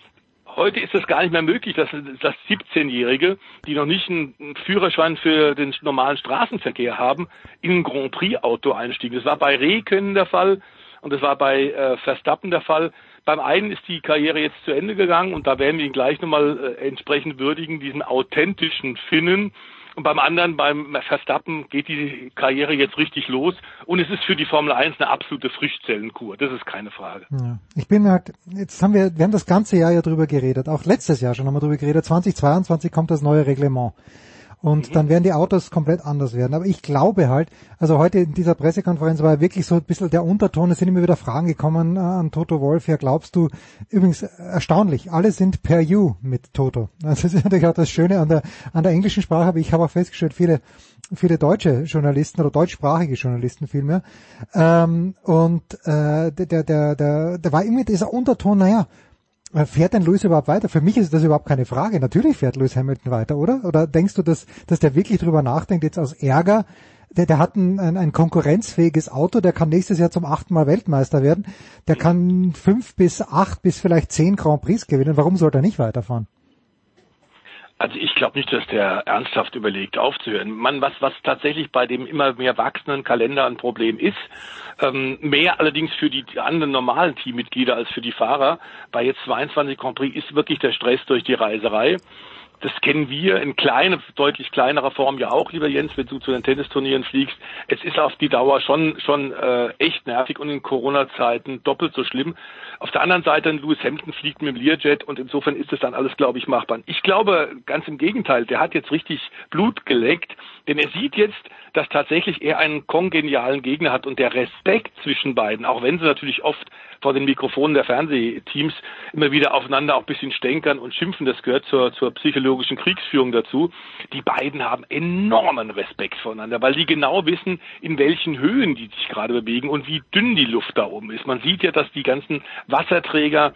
Heute ist es gar nicht mehr möglich, dass, dass 17-Jährige, die noch nicht einen Führerschein für den normalen Straßenverkehr haben, in ein Grand Prix-Auto einstiegen. Das war bei Rehkönnen der Fall und das war bei äh, Verstappen der Fall. Beim einen ist die Karriere jetzt zu Ende gegangen und da werden wir ihn gleich nochmal äh, entsprechend würdigen, diesen authentischen Finnen, und beim anderen, beim Verstappen, geht die Karriere jetzt richtig los. Und es ist für die Formel 1 eine absolute Frischzellenkur. Das ist keine Frage. Ja. Ich bin halt, jetzt haben wir, wir haben das ganze Jahr ja drüber geredet. Auch letztes Jahr schon haben wir drüber geredet. 2022 kommt das neue Reglement und mhm. dann werden die Autos komplett anders werden. Aber ich glaube halt, also heute in dieser Pressekonferenz war wirklich so ein bisschen der Unterton, es sind immer wieder Fragen gekommen äh, an Toto Wolf, ja glaubst du, übrigens erstaunlich, alle sind per you mit Toto. Also das ist natürlich auch das Schöne an der, an der englischen Sprache, aber ich habe auch festgestellt, viele, viele deutsche Journalisten oder deutschsprachige Journalisten vielmehr, ähm, und äh, der, der, der, der, der war immer dieser Unterton, naja, fährt denn Lewis überhaupt weiter? Für mich ist das überhaupt keine Frage. Natürlich fährt Lewis Hamilton weiter, oder? Oder denkst du, dass, dass der wirklich drüber nachdenkt, jetzt aus Ärger, der, der hat ein, ein, ein konkurrenzfähiges Auto, der kann nächstes Jahr zum achten Mal Weltmeister werden, der kann fünf bis acht bis vielleicht zehn Grand Prix gewinnen. Warum soll er nicht weiterfahren? Also ich glaube nicht, dass der ernsthaft überlegt, aufzuhören. Man, was, was tatsächlich bei dem immer mehr wachsenden Kalender ein Problem ist, ähm, mehr allerdings für die anderen normalen Teammitglieder als für die Fahrer. Bei jetzt 22 Grand Prix ist wirklich der Stress durch die Reiserei. Das kennen wir in kleine, deutlich kleinerer Form ja auch, lieber Jens, wenn du zu den Tennisturnieren fliegst. Es ist auf die Dauer schon schon äh, echt nervig und in Corona-Zeiten doppelt so schlimm. Auf der anderen Seite, Lewis Hamilton fliegt mit dem Learjet und insofern ist es dann alles, glaube ich, machbar. Ich glaube, ganz im Gegenteil, der hat jetzt richtig Blut geleckt, denn er sieht jetzt, dass tatsächlich er einen kongenialen Gegner hat und der Respekt zwischen beiden, auch wenn sie natürlich oft vor den Mikrofonen der Fernsehteams immer wieder aufeinander auch ein bisschen stänkern und schimpfen. Das gehört zur, zur psychologischen Kriegsführung dazu. Die beiden haben enormen Respekt voneinander, weil die genau wissen, in welchen Höhen die sich gerade bewegen und wie dünn die Luft da oben ist. Man sieht ja, dass die ganzen Wasserträger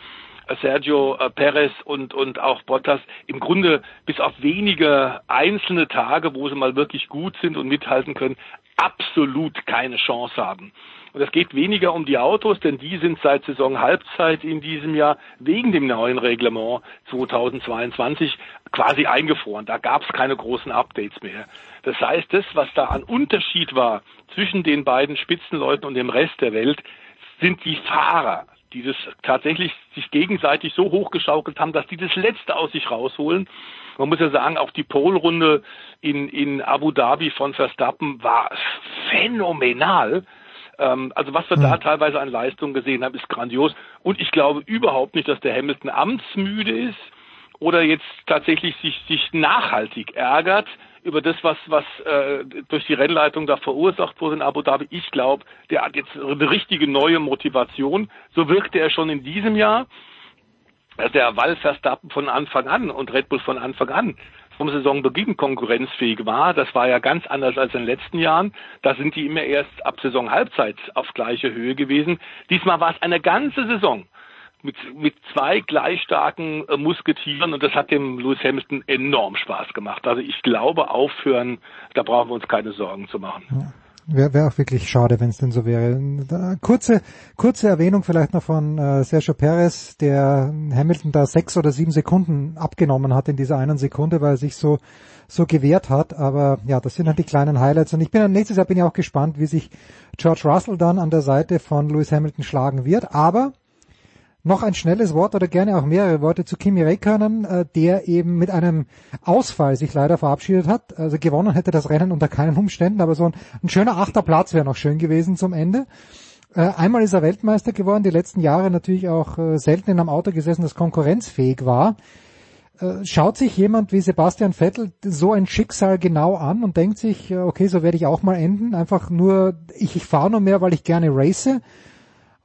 Sergio äh, Perez und, und auch Bottas im Grunde bis auf wenige einzelne Tage, wo sie mal wirklich gut sind und mithalten können, absolut keine Chance haben. Und es geht weniger um die Autos, denn die sind seit Saison Halbzeit in diesem Jahr wegen dem neuen Reglement 2022 quasi eingefroren. Da gab es keine großen Updates mehr. Das heißt, das, was da an Unterschied war zwischen den beiden Spitzenleuten und dem Rest der Welt, sind die Fahrer, die das tatsächlich sich gegenseitig so hochgeschaukelt haben, dass die das Letzte aus sich rausholen. Man muss ja sagen, auch die Polrunde in, in Abu Dhabi von Verstappen war phänomenal. Ähm, also was wir da hm. teilweise an Leistung gesehen haben, ist grandios. Und ich glaube überhaupt nicht, dass der Hamilton amtsmüde ist oder jetzt tatsächlich sich, sich nachhaltig ärgert über das, was, was äh, durch die Rennleitung da verursacht wurde in Abu Dhabi. Ich glaube, der hat jetzt eine richtige neue Motivation. So wirkte er schon in diesem Jahr. Der Wall Verstappen von Anfang an und Red Bull von Anfang an vom Saisonbeginn konkurrenzfähig war. Das war ja ganz anders als in den letzten Jahren. Da sind die immer erst ab Saisonhalbzeit auf gleicher Höhe gewesen. Diesmal war es eine ganze Saison mit, mit zwei gleich starken äh, Musketieren und das hat dem Lewis Hamilton enorm Spaß gemacht. Also ich glaube, aufhören, da brauchen wir uns keine Sorgen zu machen. Ja. Wäre wär auch wirklich schade, wenn es denn so wäre. Kurze, kurze Erwähnung vielleicht noch von äh, Sergio Perez, der Hamilton da sechs oder sieben Sekunden abgenommen hat in dieser einen Sekunde, weil er sich so so gewehrt hat. Aber ja, das sind halt die kleinen Highlights. Und ich bin nächstes Jahr bin ich auch gespannt, wie sich George Russell dann an der Seite von Lewis Hamilton schlagen wird. Aber noch ein schnelles Wort oder gerne auch mehrere Worte zu Kimi Räikkönen, äh, der eben mit einem Ausfall sich leider verabschiedet hat. Also gewonnen hätte das Rennen unter keinen Umständen, aber so ein, ein schöner achter Platz wäre noch schön gewesen zum Ende. Äh, einmal ist er Weltmeister geworden, die letzten Jahre natürlich auch äh, selten in einem Auto gesessen, das konkurrenzfähig war. Schaut sich jemand wie Sebastian Vettel so ein Schicksal genau an und denkt sich, okay, so werde ich auch mal enden, einfach nur, ich, ich fahre nur mehr, weil ich gerne race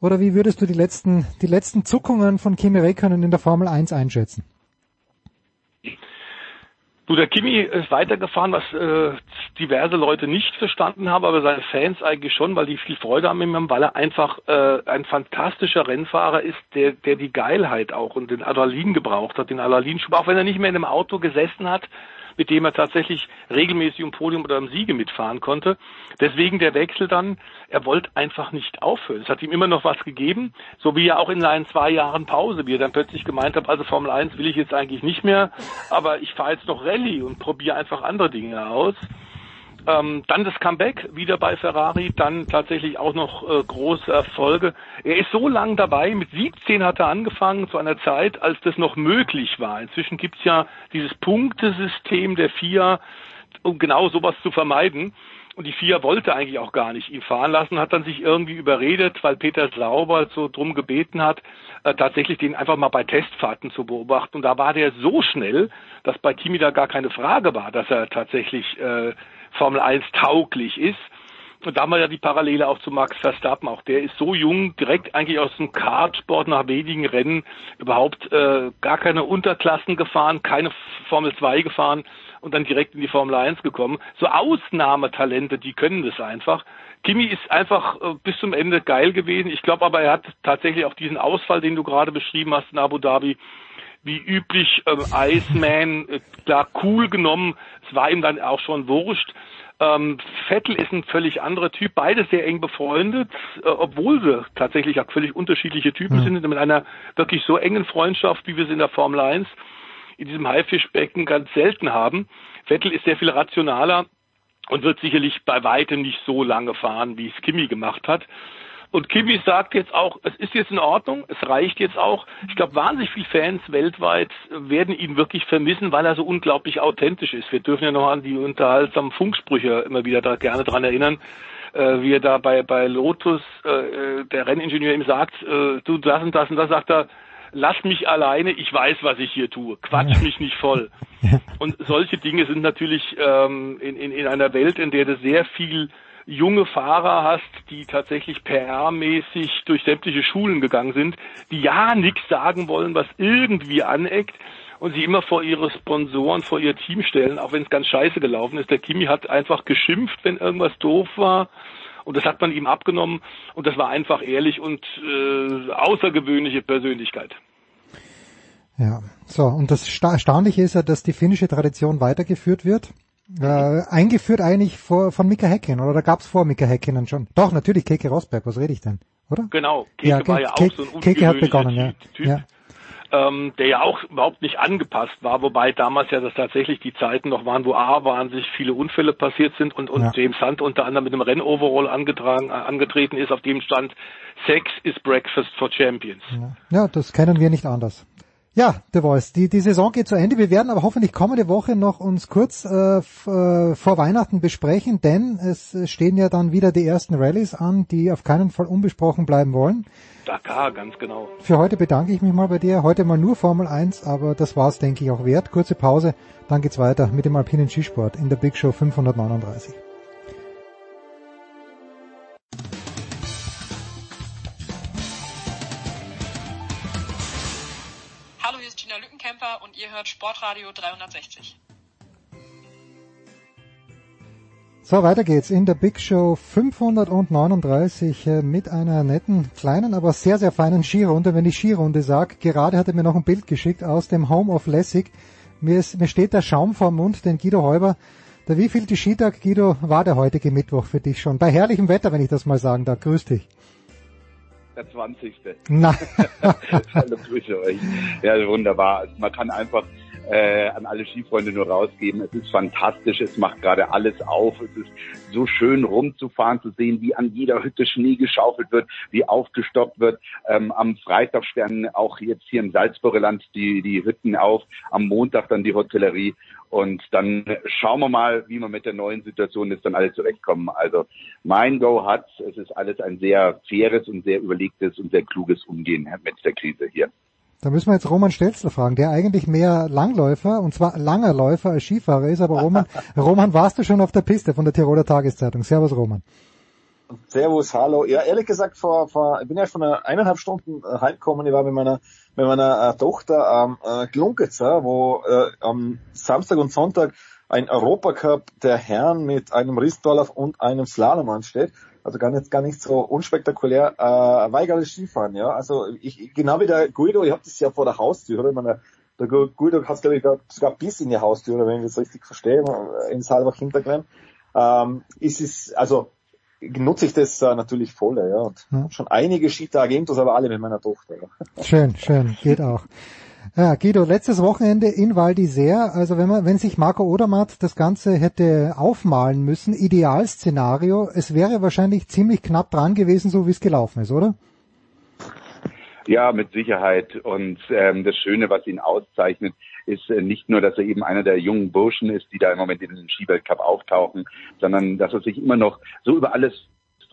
oder wie würdest du die letzten, die letzten Zuckungen von Kimi Räikkönen in der Formel 1 einschätzen? Du, der Kimi ist weitergefahren, was äh, diverse Leute nicht verstanden haben, aber seine Fans eigentlich schon, weil die viel Freude haben mit ihm, weil er einfach äh, ein fantastischer Rennfahrer ist, der, der die Geilheit auch und den Adrenalin gebraucht hat, den Adrenalinschub, auch wenn er nicht mehr in einem Auto gesessen hat, mit dem er tatsächlich regelmäßig um Podium oder um Siege mitfahren konnte. Deswegen der Wechsel dann, er wollte einfach nicht aufhören. Es hat ihm immer noch was gegeben, so wie er auch in seinen zwei Jahren Pause, wie er dann plötzlich gemeint hat, also Formel 1 will ich jetzt eigentlich nicht mehr, aber ich fahre jetzt noch Rallye und probiere einfach andere Dinge aus. Ähm, dann das Comeback wieder bei Ferrari, dann tatsächlich auch noch äh, große Erfolge. Er ist so lang dabei, mit 17 hat er angefangen, zu einer Zeit, als das noch möglich war. Inzwischen gibt's ja dieses Punktesystem der FIA, um genau sowas zu vermeiden. Und die FIA wollte eigentlich auch gar nicht ihn fahren lassen, hat dann sich irgendwie überredet, weil Peter Sauber so drum gebeten hat, äh, tatsächlich den einfach mal bei Testfahrten zu beobachten. Und da war der so schnell, dass bei Kimi da gar keine Frage war, dass er tatsächlich äh, Formel 1 tauglich ist. Und da haben wir ja die Parallele auch zu Max Verstappen. Auch der ist so jung, direkt eigentlich aus dem Kartsport nach wenigen Rennen überhaupt äh, gar keine Unterklassen gefahren, keine Formel 2 gefahren und dann direkt in die Formel 1 gekommen. So Ausnahmetalente, die können das einfach. Kimi ist einfach äh, bis zum Ende geil gewesen. Ich glaube aber, er hat tatsächlich auch diesen Ausfall, den du gerade beschrieben hast in Abu Dhabi, wie üblich ähm, Iceman, äh, klar cool genommen. Es war ihm dann auch schon wurscht. Ähm, Vettel ist ein völlig anderer Typ, beide sehr eng befreundet, äh, obwohl sie tatsächlich auch völlig unterschiedliche Typen mhm. sind, mit einer wirklich so engen Freundschaft, wie wir sie in der Formel 1 in diesem Haifischbecken ganz selten haben. Vettel ist sehr viel rationaler und wird sicherlich bei weitem nicht so lange fahren, wie es Kimi gemacht hat. Und Kimi sagt jetzt auch, es ist jetzt in Ordnung, es reicht jetzt auch. Ich glaube, wahnsinnig viele Fans weltweit werden ihn wirklich vermissen, weil er so unglaublich authentisch ist. Wir dürfen ja noch an die unterhaltsamen Funksprüche immer wieder da gerne dran erinnern, äh, wie er da bei, bei Lotus, äh, der Renningenieur ihm sagt, äh, du das und das und das, sagt er, lass mich alleine, ich weiß, was ich hier tue, quatsch mich nicht voll. Und solche Dinge sind natürlich ähm, in, in, in einer Welt, in der du sehr viel junge Fahrer hast, die tatsächlich PR-mäßig durch sämtliche Schulen gegangen sind, die ja nichts sagen wollen, was irgendwie aneckt und sie immer vor ihre Sponsoren, vor ihr Team stellen, auch wenn es ganz scheiße gelaufen ist. Der Kimi hat einfach geschimpft, wenn irgendwas doof war. Und das hat man ihm abgenommen und das war einfach ehrlich und äh, außergewöhnliche Persönlichkeit. Ja, so, und das Erstaunliche ist ja, dass die finnische Tradition weitergeführt wird. Äh, eingeführt eigentlich vor, von Mika Häkkinen, oder da gab's vor Mika Häkkinen schon? Doch, natürlich Keke Rosberg, was rede ich denn, oder? Genau, Keke ja, war ja auch so ein Keke hat begonnen, ja. Typ. ja ähm, der ja auch überhaupt nicht angepasst war, wobei damals ja das tatsächlich die Zeiten noch waren, wo A wahnsinnig viele Unfälle passiert sind und, und ja. James Hunt unter anderem mit einem Rennoverall angetragen, äh, angetreten ist, auf dem stand Sex is Breakfast for Champions. Ja. ja, das kennen wir nicht anders. Ja, The Voice. Die, die Saison geht zu Ende. Wir werden aber hoffentlich kommende Woche noch uns kurz äh, äh, vor Weihnachten besprechen, denn es stehen ja dann wieder die ersten Rallyes an, die auf keinen Fall unbesprochen bleiben wollen. Dakar, ganz genau. Für heute bedanke ich mich mal bei dir. Heute mal nur Formel 1, aber das war's, denke ich, auch wert. Kurze Pause, dann geht's weiter mit dem alpinen Skisport in der Big Show 539. ihr hört Sportradio 360. So, weiter geht's in der Big Show 539 äh, mit einer netten, kleinen, aber sehr, sehr feinen Skirunde. Wenn ich Skirunde sage, gerade hat er mir noch ein Bild geschickt aus dem Home of Lessig. Mir, ist, mir steht der Schaum vor Mund, den Guido Häuber. Der wievielte Skitag, Guido, war der heutige Mittwoch für dich schon? Bei herrlichem Wetter, wenn ich das mal sagen darf. Grüß dich. Der 20. Na. Grüße euch. Ja, wunderbar. Man kann einfach äh, an alle Skifreunde nur rausgeben. Es ist fantastisch, es macht gerade alles auf. Es ist so schön rumzufahren, zu sehen, wie an jeder Hütte Schnee geschaufelt wird, wie aufgestockt wird. Ähm, am Freitag stellen auch jetzt hier im Salzburger Land die, die Hütten auf, am Montag dann die Hotellerie. Und dann schauen wir mal, wie wir mit der neuen Situation jetzt dann alle zurechtkommen. Also mein Go hat, es ist alles ein sehr faires und sehr überlegtes und sehr kluges Umgehen mit der Krise hier. Da müssen wir jetzt Roman Stelzler fragen, der eigentlich mehr Langläufer und zwar langer Läufer als Skifahrer ist. Aber Roman, Roman, warst du schon auf der Piste von der Tiroler Tageszeitung? Servus Roman. Servus, hallo. Ja, ehrlich gesagt, vor, vor, ich bin ja einer eineinhalb Stunden äh, heimgekommen. Ich war mit meiner, mit meiner äh, Tochter am ähm, äh, Glunkitz, wo äh, am Samstag und Sonntag ein Europacup der Herren mit einem Rissdorlauf und einem Slalom ansteht. Also gar nicht, gar nicht so unspektakulär. Äh, gerade Skifahren, ja. Also ich, genau wie der Guido, ich habe das ja vor der Haustür. Ich meine, der Guido hat glaube ich sogar bis in die Haustür, wenn ich das richtig verstehe, in Saalbach Hinterglemm. Ähm, ist es, also nutze ich das äh, natürlich voll, ja. Und ja. schon einige Skitage intus, aber alle mit meiner Tochter. Ja. Schön, schön, geht auch. Ja, Guido, letztes Wochenende in Val d'Isère, also wenn man, wenn sich Marco Odermatt das Ganze hätte aufmalen müssen, Idealszenario, es wäre wahrscheinlich ziemlich knapp dran gewesen, so wie es gelaufen ist, oder? Ja, mit Sicherheit. Und ähm, das Schöne, was ihn auszeichnet, ist äh, nicht nur, dass er eben einer der jungen Burschen ist, die da im Moment in den Skiweltcup auftauchen, sondern dass er sich immer noch so über alles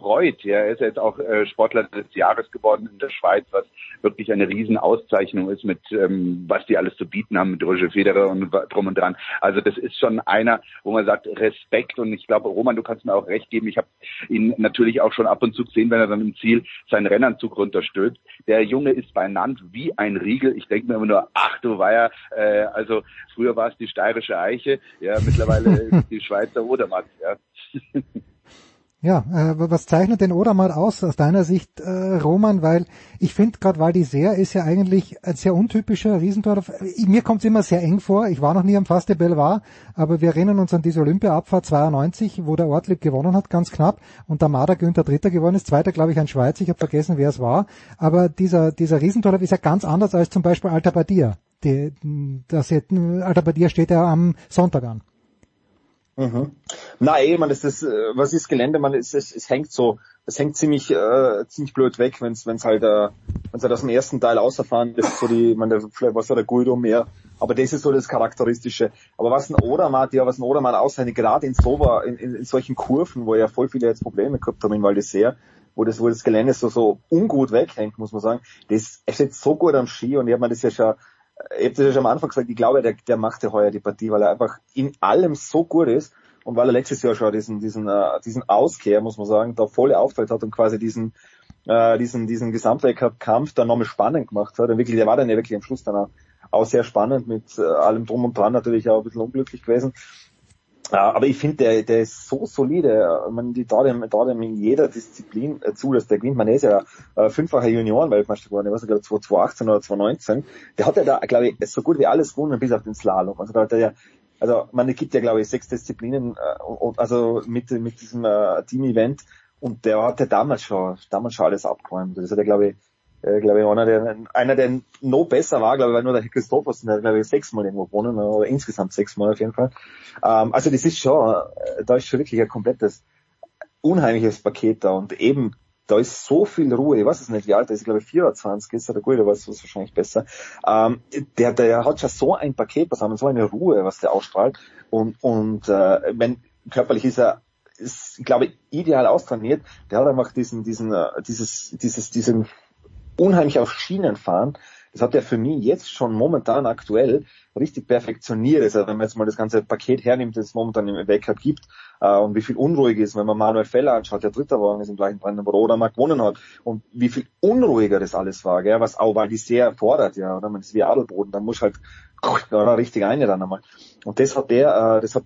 freut. Ja, er ist jetzt auch äh, Sportler des Jahres geworden in der Schweiz, was wirklich eine Riesenauszeichnung ist mit ähm, was die alles zu bieten haben mit Roger Federer und drum und dran. Also das ist schon einer, wo man sagt Respekt und ich glaube, Roman, du kannst mir auch recht geben. Ich habe ihn natürlich auch schon ab und zu gesehen, wenn er dann im Ziel seinen Rennanzug runterstülpt. Der Junge ist benannt wie ein Riegel. Ich denke mir immer nur, ach du war ja, äh, also früher war es die steirische Eiche, ja, mittlerweile die Schweizer Odermatt, ja. Ja, äh, was zeichnet den Odermatt aus aus deiner Sicht, äh, Roman? Weil ich finde gerade Val d'Isère ist ja eigentlich ein sehr untypischer Riesentor. Mir kommt es immer sehr eng vor. Ich war noch nie am Fast de Belvoir, aber wir erinnern uns an diese Olympia-Abfahrt 92, wo der Ortlieb gewonnen hat, ganz knapp, und der Marder Günther Dritter gewonnen ist. Zweiter, glaube ich, ein Schweizer. Ich habe vergessen, wer es war. Aber dieser dieser Riesentor ist ja ganz anders als zum Beispiel Alta Badia. Die, das, Alta Badia steht ja am Sonntag an. Mhm. Na eh, man, das ist, äh, was ist Gelände, man, es, es, es hängt so, es hängt ziemlich, äh, ziemlich blöd weg, wenn es halt, äh, wenn's halt aus dem ersten Teil außerfahren, das ist so die, man, vielleicht was ja der Guido mehr, aber das ist so das Charakteristische. Aber was ein Odermatt, ja, was ein Odermatt auszeichnet, gerade in so, in, in, in solchen Kurven, wo ja voll viele jetzt Probleme gehabt haben in Valdesser, wo das, wo das Gelände so, so ungut weghängt, muss man sagen, das, er steht so gut am Ski und ich habe mir das ja schon ich habe das ja schon am Anfang gesagt, ich glaube, der, der macht ja heuer die Partie, weil er einfach in allem so gut ist und weil er letztes Jahr schon diesen, diesen, uh, diesen Auskehr, muss man sagen, da volle Auftritt hat und quasi diesen, uh, diesen, diesen Gesamtweltcup-Kampf dann nochmal spannend gemacht hat. Und wirklich, der war dann ja wirklich am Schluss dann auch, auch sehr spannend mit uh, allem drum und dran, natürlich auch ein bisschen unglücklich gewesen. Ja, aber ich finde, der, der ist so solide. Man, die da dem, da dem in jeder Disziplin äh, zu, dass der gewinnt. Man ist ja äh, fünffacher Junioren-Weltmeister geworden. Ich weiß nicht, 2018 oder 2019. Der hat ja da, glaube ich, so gut wie alles gewonnen, bis auf den Slalom. Also da hat er ja, also man gibt ja, glaube ich, sechs Disziplinen, äh, also mit, mit diesem äh, Team-Event. Und der hat ja damals schon, damals schon alles abgeräumt. Das hat er, glaube ich, äh, glaube ich, einer, der, einer, der noch besser war, glaube ich, war nur der Christophersen, der, glaube ich, sechsmal irgendwo gewonnen, oder insgesamt sechsmal auf jeden Fall. Ähm, also das ist schon, äh, da ist schon wirklich ein komplettes, unheimliches Paket da und eben, da ist so viel Ruhe, ich weiß es nicht, wie alt er ist, glaube ich 24 ist oder gut, aber ist wahrscheinlich besser. Ähm, der, der hat schon so ein Paket zusammen, so eine Ruhe, was der ausstrahlt und, und äh, wenn körperlich ist er ist, glaube ich, ideal austrainiert. Der hat einfach diesen, diesen, äh, dieses, dieses, diesen unheimlich auf Schienen fahren. Das hat er für mich jetzt schon momentan aktuell richtig perfektioniert. Also wenn man jetzt mal das ganze Paket hernimmt, das es momentan im Weltcup gibt, äh, und wie viel unruhig ist, wenn man Manuel Feller anschaut, der dritter Wagen ist im gleichen Brandenburg oder mal gewonnen hat, und wie viel unruhiger das alles war, gell, was auch, weil die sehr erfordert, ja, oder man ist wie Adelboden, dann muss halt oder richtig eine dann einmal. Und das hat der, äh, das hat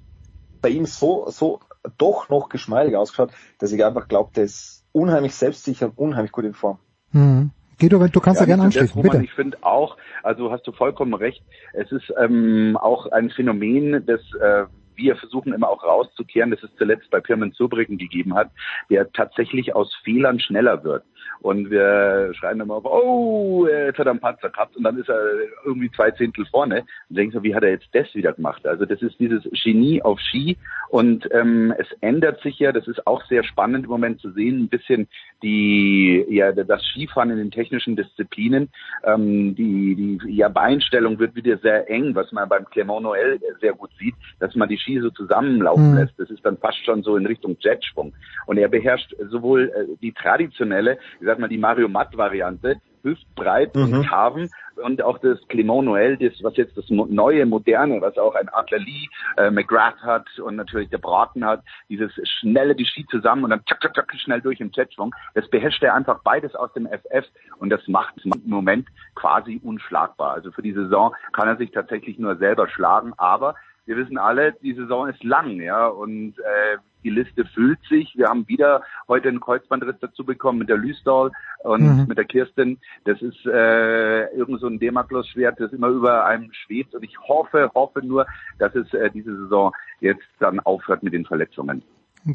bei ihm so, so doch noch geschmeidig ausgeschaut, dass ich einfach glaube, der ist unheimlich selbstsicher und unheimlich gut in Form. Mhm. Guido, du kannst ja, da gerne anschließen, bitte. Ich finde auch, also hast du vollkommen recht, es ist ähm, auch ein Phänomen, das äh, wir versuchen immer auch rauszukehren, dass es zuletzt bei Pirmin Zurbriggen gegeben hat, der tatsächlich aus Fehlern schneller wird. Und wir schreien immer auf, oh, jetzt hat er einen Panzer gehabt und dann ist er irgendwie zwei Zehntel vorne. Und denken so, wie hat er jetzt das wieder gemacht? Also das ist dieses Genie auf Ski und ähm, es ändert sich ja, das ist auch sehr spannend im Moment zu sehen, ein bisschen die, ja, das Skifahren in den technischen Disziplinen. Ähm, die, die ja, Beinstellung wird wieder sehr eng, was man beim Clement Noël sehr gut sieht, dass man die Ski so zusammenlaufen mhm. lässt. Das ist dann fast schon so in Richtung Jetschwung. Und er beherrscht sowohl äh, die traditionelle, sag mal die Mario Matt Variante, hüftbreit mhm. und Carven und auch das Clément Noël, das, was jetzt das neue, moderne, was auch ein Adler Lee, äh, McGrath hat und natürlich der Braten hat, dieses schnelle, die Ski zusammen und dann tschak, tschak, tschak, schnell durch im Jetschwung, das beherrscht er einfach beides aus dem FF und das macht es im Moment quasi unschlagbar. Also für die Saison kann er sich tatsächlich nur selber schlagen, aber wir wissen alle, die Saison ist lang, ja, und äh, die Liste füllt sich. Wir haben wieder heute einen Kreuzbandriss dazu bekommen mit der Lüstall und mhm. mit der Kirsten. Das ist äh, irgend so ein Demaklos-Schwert, das immer über einem schwebt. Und ich hoffe, hoffe nur, dass es äh, diese Saison jetzt dann aufhört mit den Verletzungen.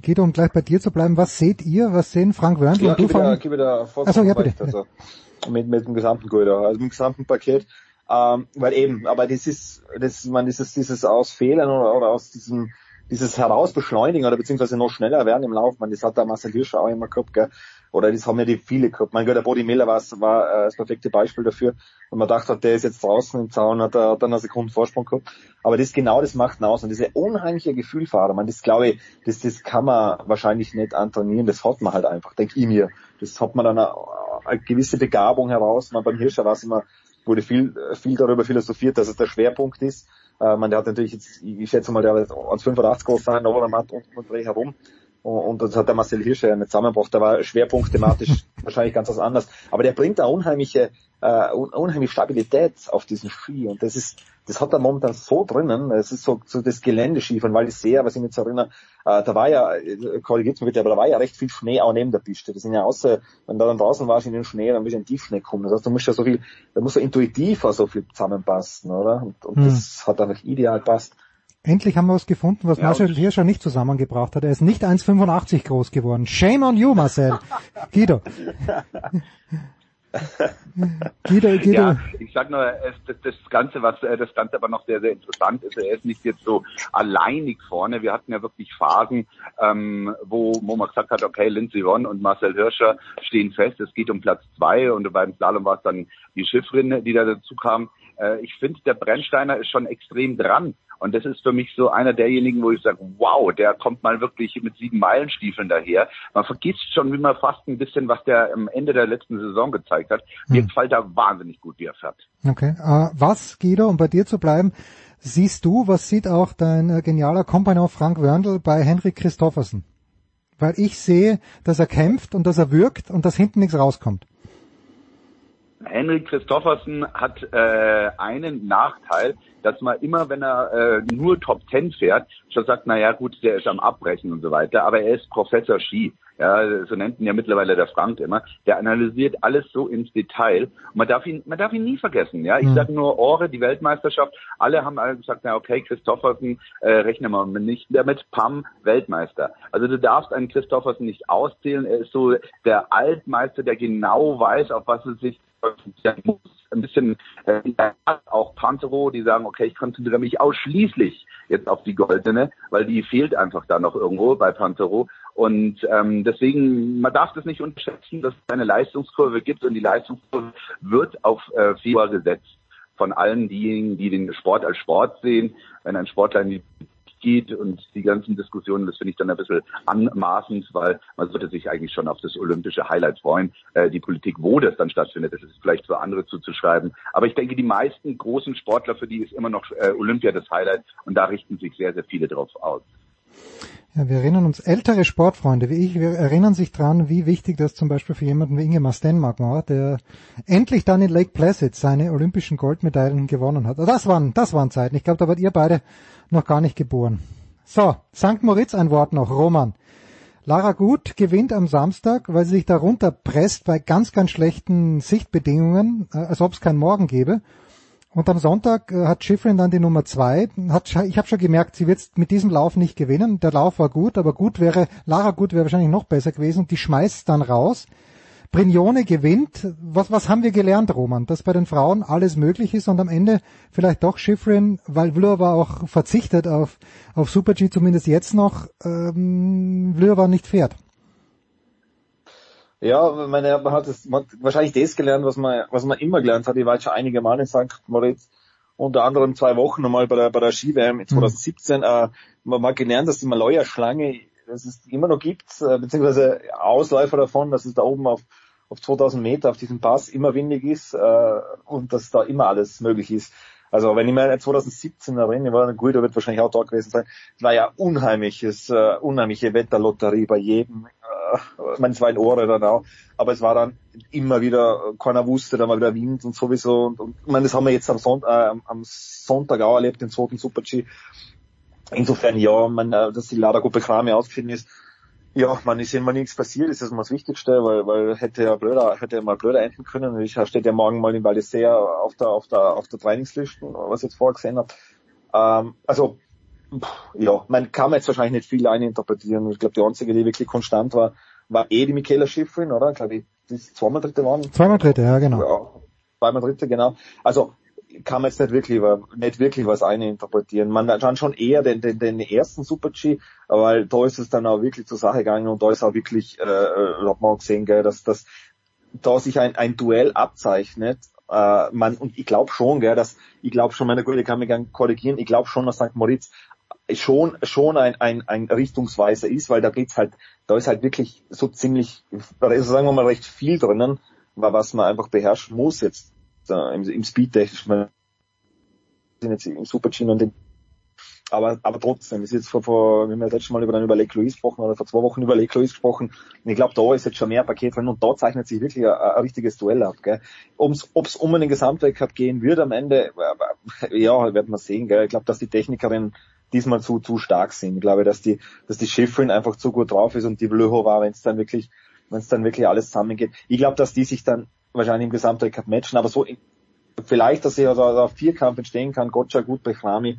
Guido, um gleich bei dir zu bleiben, was seht ihr, was sehen Frank Wörndl ja, und du von... Gib wieder Achso, ja, bitte. Also, mit, mit dem gesamten Guido, also mit dem gesamten Paket. Ähm, weil eben, aber das ist, das, man, dieses, dieses aus Fehlern oder, oder aus diesem, dieses Herausbeschleunigen oder beziehungsweise noch schneller werden im Lauf, man, das hat der Marcel Hirscher auch immer gehabt, gell? oder das haben ja die viele gehabt. Mein Gott, der Body Miller war, war äh, das perfekte Beispiel dafür, wenn man dachte, der ist jetzt draußen im Zaun, hat er dann eine Sekunde Vorsprung gehabt. Aber das genau das macht ihn aus und diese unheimliche Gefühlfahrer, man, das glaube ich, das, das kann man wahrscheinlich nicht antrainieren, das hat man halt einfach, denke ich mir. Das hat man dann eine, eine gewisse Begabung heraus. Man, beim Hirscher war es immer wurde viel, viel darüber philosophiert, dass es der Schwerpunkt ist. Äh, man, der hat natürlich jetzt, ich schätze mal, der hat ans 85 groß sein, aber Matt unten und Dreh herum. Und das hat der Marcel Hirscher ja nicht zusammengebracht. Der war schwerpunktthematisch wahrscheinlich ganz was anderes. Aber der bringt da unheimliche, äh, unheimliche Stabilität auf diesen Ski. Und das ist, das hat er momentan so drinnen. Es ist so, so das Geländeski von Waldisea, was ich mich so erinnere. Äh, da war ja, äh, korrigiert mich bitte, aber da war ja recht viel Schnee auch neben der Piste. Das sind ja außer, wenn da dann draußen warst in den Schnee, dann bist du in Tiefschnee kommen. Das heißt, du musst ja so viel, da muss so intuitiv auch so viel zusammenpassen, oder? Und, und hm. das hat einfach ideal passt. Endlich haben wir was gefunden, was ja, Marcel Hirscher nicht zusammengebracht hat. Er ist nicht 1,85 groß geworden. Shame on you, Marcel. Guido. Guido, Guido. Ja, ich sag nur, es, das, das Ganze, was äh, das Ganze aber noch sehr, sehr interessant ist, er ist nicht jetzt so alleinig vorne. Wir hatten ja wirklich Phasen, ähm, wo, wo man gesagt hat, okay, Lindsay Ron und Marcel Hirscher stehen fest, es geht um Platz zwei und beim Slalom war es dann die Schiffrin, die da dazu kam. Äh, ich finde, der Brennsteiner ist schon extrem dran. Und das ist für mich so einer derjenigen, wo ich sage, wow, der kommt mal wirklich mit sieben Meilenstiefeln daher. Man vergisst schon wie man fast ein bisschen, was der am Ende der letzten Saison gezeigt hat. Mir hm. gefällt er wahnsinnig gut, wie er fährt. Okay. Uh, was, Guido, um bei dir zu bleiben, siehst du, was sieht auch dein äh, genialer Kompagnon Frank Wörndl bei Henrik Christoffersen? Weil ich sehe, dass er kämpft und dass er wirkt und dass hinten nichts rauskommt. Henrik Christoffersen hat äh, einen Nachteil, dass man immer, wenn er äh, nur Top Ten fährt, schon sagt, na ja gut, der ist am Abbrechen und so weiter, aber er ist Professor Ski. Ja, so nennt ihn ja mittlerweile der Frank immer. Der analysiert alles so ins Detail. Und man darf ihn, man darf ihn nie vergessen. Ja, ich mhm. sage nur Ore, die Weltmeisterschaft. Alle haben alle gesagt, na okay, Christoffersen äh, rechnen wir nicht damit. Pam, Weltmeister. Also du darfst einen Christoffersen nicht auszählen. Er ist so der Altmeister, der genau weiß, auf was er sich ein bisschen äh, auch Pantero, die sagen, okay, ich konzentriere mich ausschließlich jetzt auf die goldene, weil die fehlt einfach da noch irgendwo bei Pantero. Und ähm, deswegen, man darf das nicht unterschätzen, dass es eine Leistungskurve gibt und die Leistungskurve wird auf äh, Februar gesetzt von allen diejenigen, die den Sport als Sport sehen. Wenn ein Sportler in die geht und die ganzen Diskussionen, das finde ich dann ein bisschen anmaßend, weil man sollte sich eigentlich schon auf das olympische Highlight freuen. Äh, die Politik, wo das dann stattfindet, das ist vielleicht für andere zuzuschreiben. Aber ich denke, die meisten großen Sportler, für die ist immer noch äh, Olympia das Highlight und da richten sich sehr, sehr viele drauf aus. Ja, wir erinnern uns, ältere Sportfreunde wie ich, wir erinnern sich dran, wie wichtig das zum Beispiel für jemanden wie Ingemar Stenmark war, der endlich dann in Lake Placid seine olympischen Goldmedaillen gewonnen hat. Das waren, das waren Zeiten. Ich glaube, da wart ihr beide noch gar nicht geboren. So, St. Moritz ein Wort noch, Roman. Lara Gut gewinnt am Samstag, weil sie sich darunter presst bei ganz, ganz schlechten Sichtbedingungen, äh, als ob es keinen Morgen gäbe. Und am Sonntag äh, hat Schifrin dann die Nummer zwei. Ich habe schon gemerkt, sie wird mit diesem Lauf nicht gewinnen. Der Lauf war gut, aber gut wäre, Lara Gut wäre wahrscheinlich noch besser gewesen. Die schmeißt dann raus. Brignone gewinnt. Was, was haben wir gelernt, Roman? Dass bei den Frauen alles möglich ist und am Ende vielleicht doch Schifrin, weil Vlhova auch verzichtet auf, auf Super G, zumindest jetzt noch, ähm, Vlhova nicht fährt. Ja, meine, man hat, es, man hat wahrscheinlich das gelernt, was man, was man immer gelernt hat. Ich war jetzt schon einige Mal in St. Moritz, unter anderem zwei Wochen nochmal bei der, bei der Ski-WM 2017. Mhm. Äh, man hat gelernt, dass die Maloja-Schlange, dass es immer noch gibt, äh, beziehungsweise Ausläufer davon, dass es da oben auf, auf 2000 Meter auf diesem Pass immer windig ist äh, und dass da immer alles möglich ist. Also wenn ich mir 2017 erinnere, war gut, da wird wahrscheinlich auch da gewesen sein, es war ja unheimliches, äh, unheimliche Wetterlotterie bei jedem meine, in Ohre dann auch, aber es war dann immer wieder, keiner wusste, dann war wieder Wind und sowieso und, und ich meine, das haben wir jetzt am, Sonntag, äh, am Sonntag auch erlebt, den zweiten Super-G. Insofern, ja, man, äh, dass die Ladergruppe Krame ausgeschieden ist, ja, man ist immer nichts passiert, ist das mal das Wichtigste, weil, weil hätte ja blöder, hätte ja mal blöder enden können. Ich steht ja morgen mal in Valdesea auf der, auf der, auf der Trainingsliste, was ich jetzt vorgesehen habe. Ähm, also, ja, man kann jetzt wahrscheinlich nicht viel eininterpretieren. Ich glaube, die einzige, die wirklich konstant war, war eh die Michaela Schifrin, oder? Ich glaube, die ist zweimal Dritte waren. Zweimal Dritte, ja, genau. Ja, zweimal Dritte, genau. Also, kann man jetzt nicht wirklich, nicht wirklich was eininterpretieren. Man dann schon eher den, den, den ersten Super G, weil da ist es dann auch wirklich zur Sache gegangen und da ist auch wirklich, äh, äh hat man auch gesehen, gell, dass, dass da sich ein, ein Duell abzeichnet, äh, man, und ich glaube schon, gell, dass, ich glaube schon, meine Gute kann mich gerne korrigieren, ich glaube schon, dass St. Moritz schon schon ein, ein, ein Richtungsweiser ist, weil da geht's halt, da ist halt wirklich so ziemlich, also sagen wir mal recht viel drinnen, was man einfach beherrschen muss jetzt äh, im, im Speed technisch, man sind jetzt im Super G und den aber, aber trotzdem, ist jetzt vor, vor, wir haben ja das letzte Mal über, dann über Lake Louise gesprochen oder vor zwei Wochen über Lake Louise gesprochen. Und ich glaube, da ist jetzt schon mehr Paket drin und da zeichnet sich wirklich ein, ein richtiges Duell ab. Gell. Ob es um einen Gesamtweltcup gehen wird am Ende, ja, werden wir sehen. Gell. Ich glaube, dass die Technikerin diesmal zu, zu stark sind. Ich glaube, dass die, dass die Schifrin einfach zu gut drauf ist und die war, wenn es dann wirklich, wenn es dann wirklich alles zusammengeht. Ich glaube, dass die sich dann wahrscheinlich im Gesamtweltcup matchen, aber so, vielleicht, dass sie also auf Vierkampf entstehen kann, Gotcha gut bei Chrami,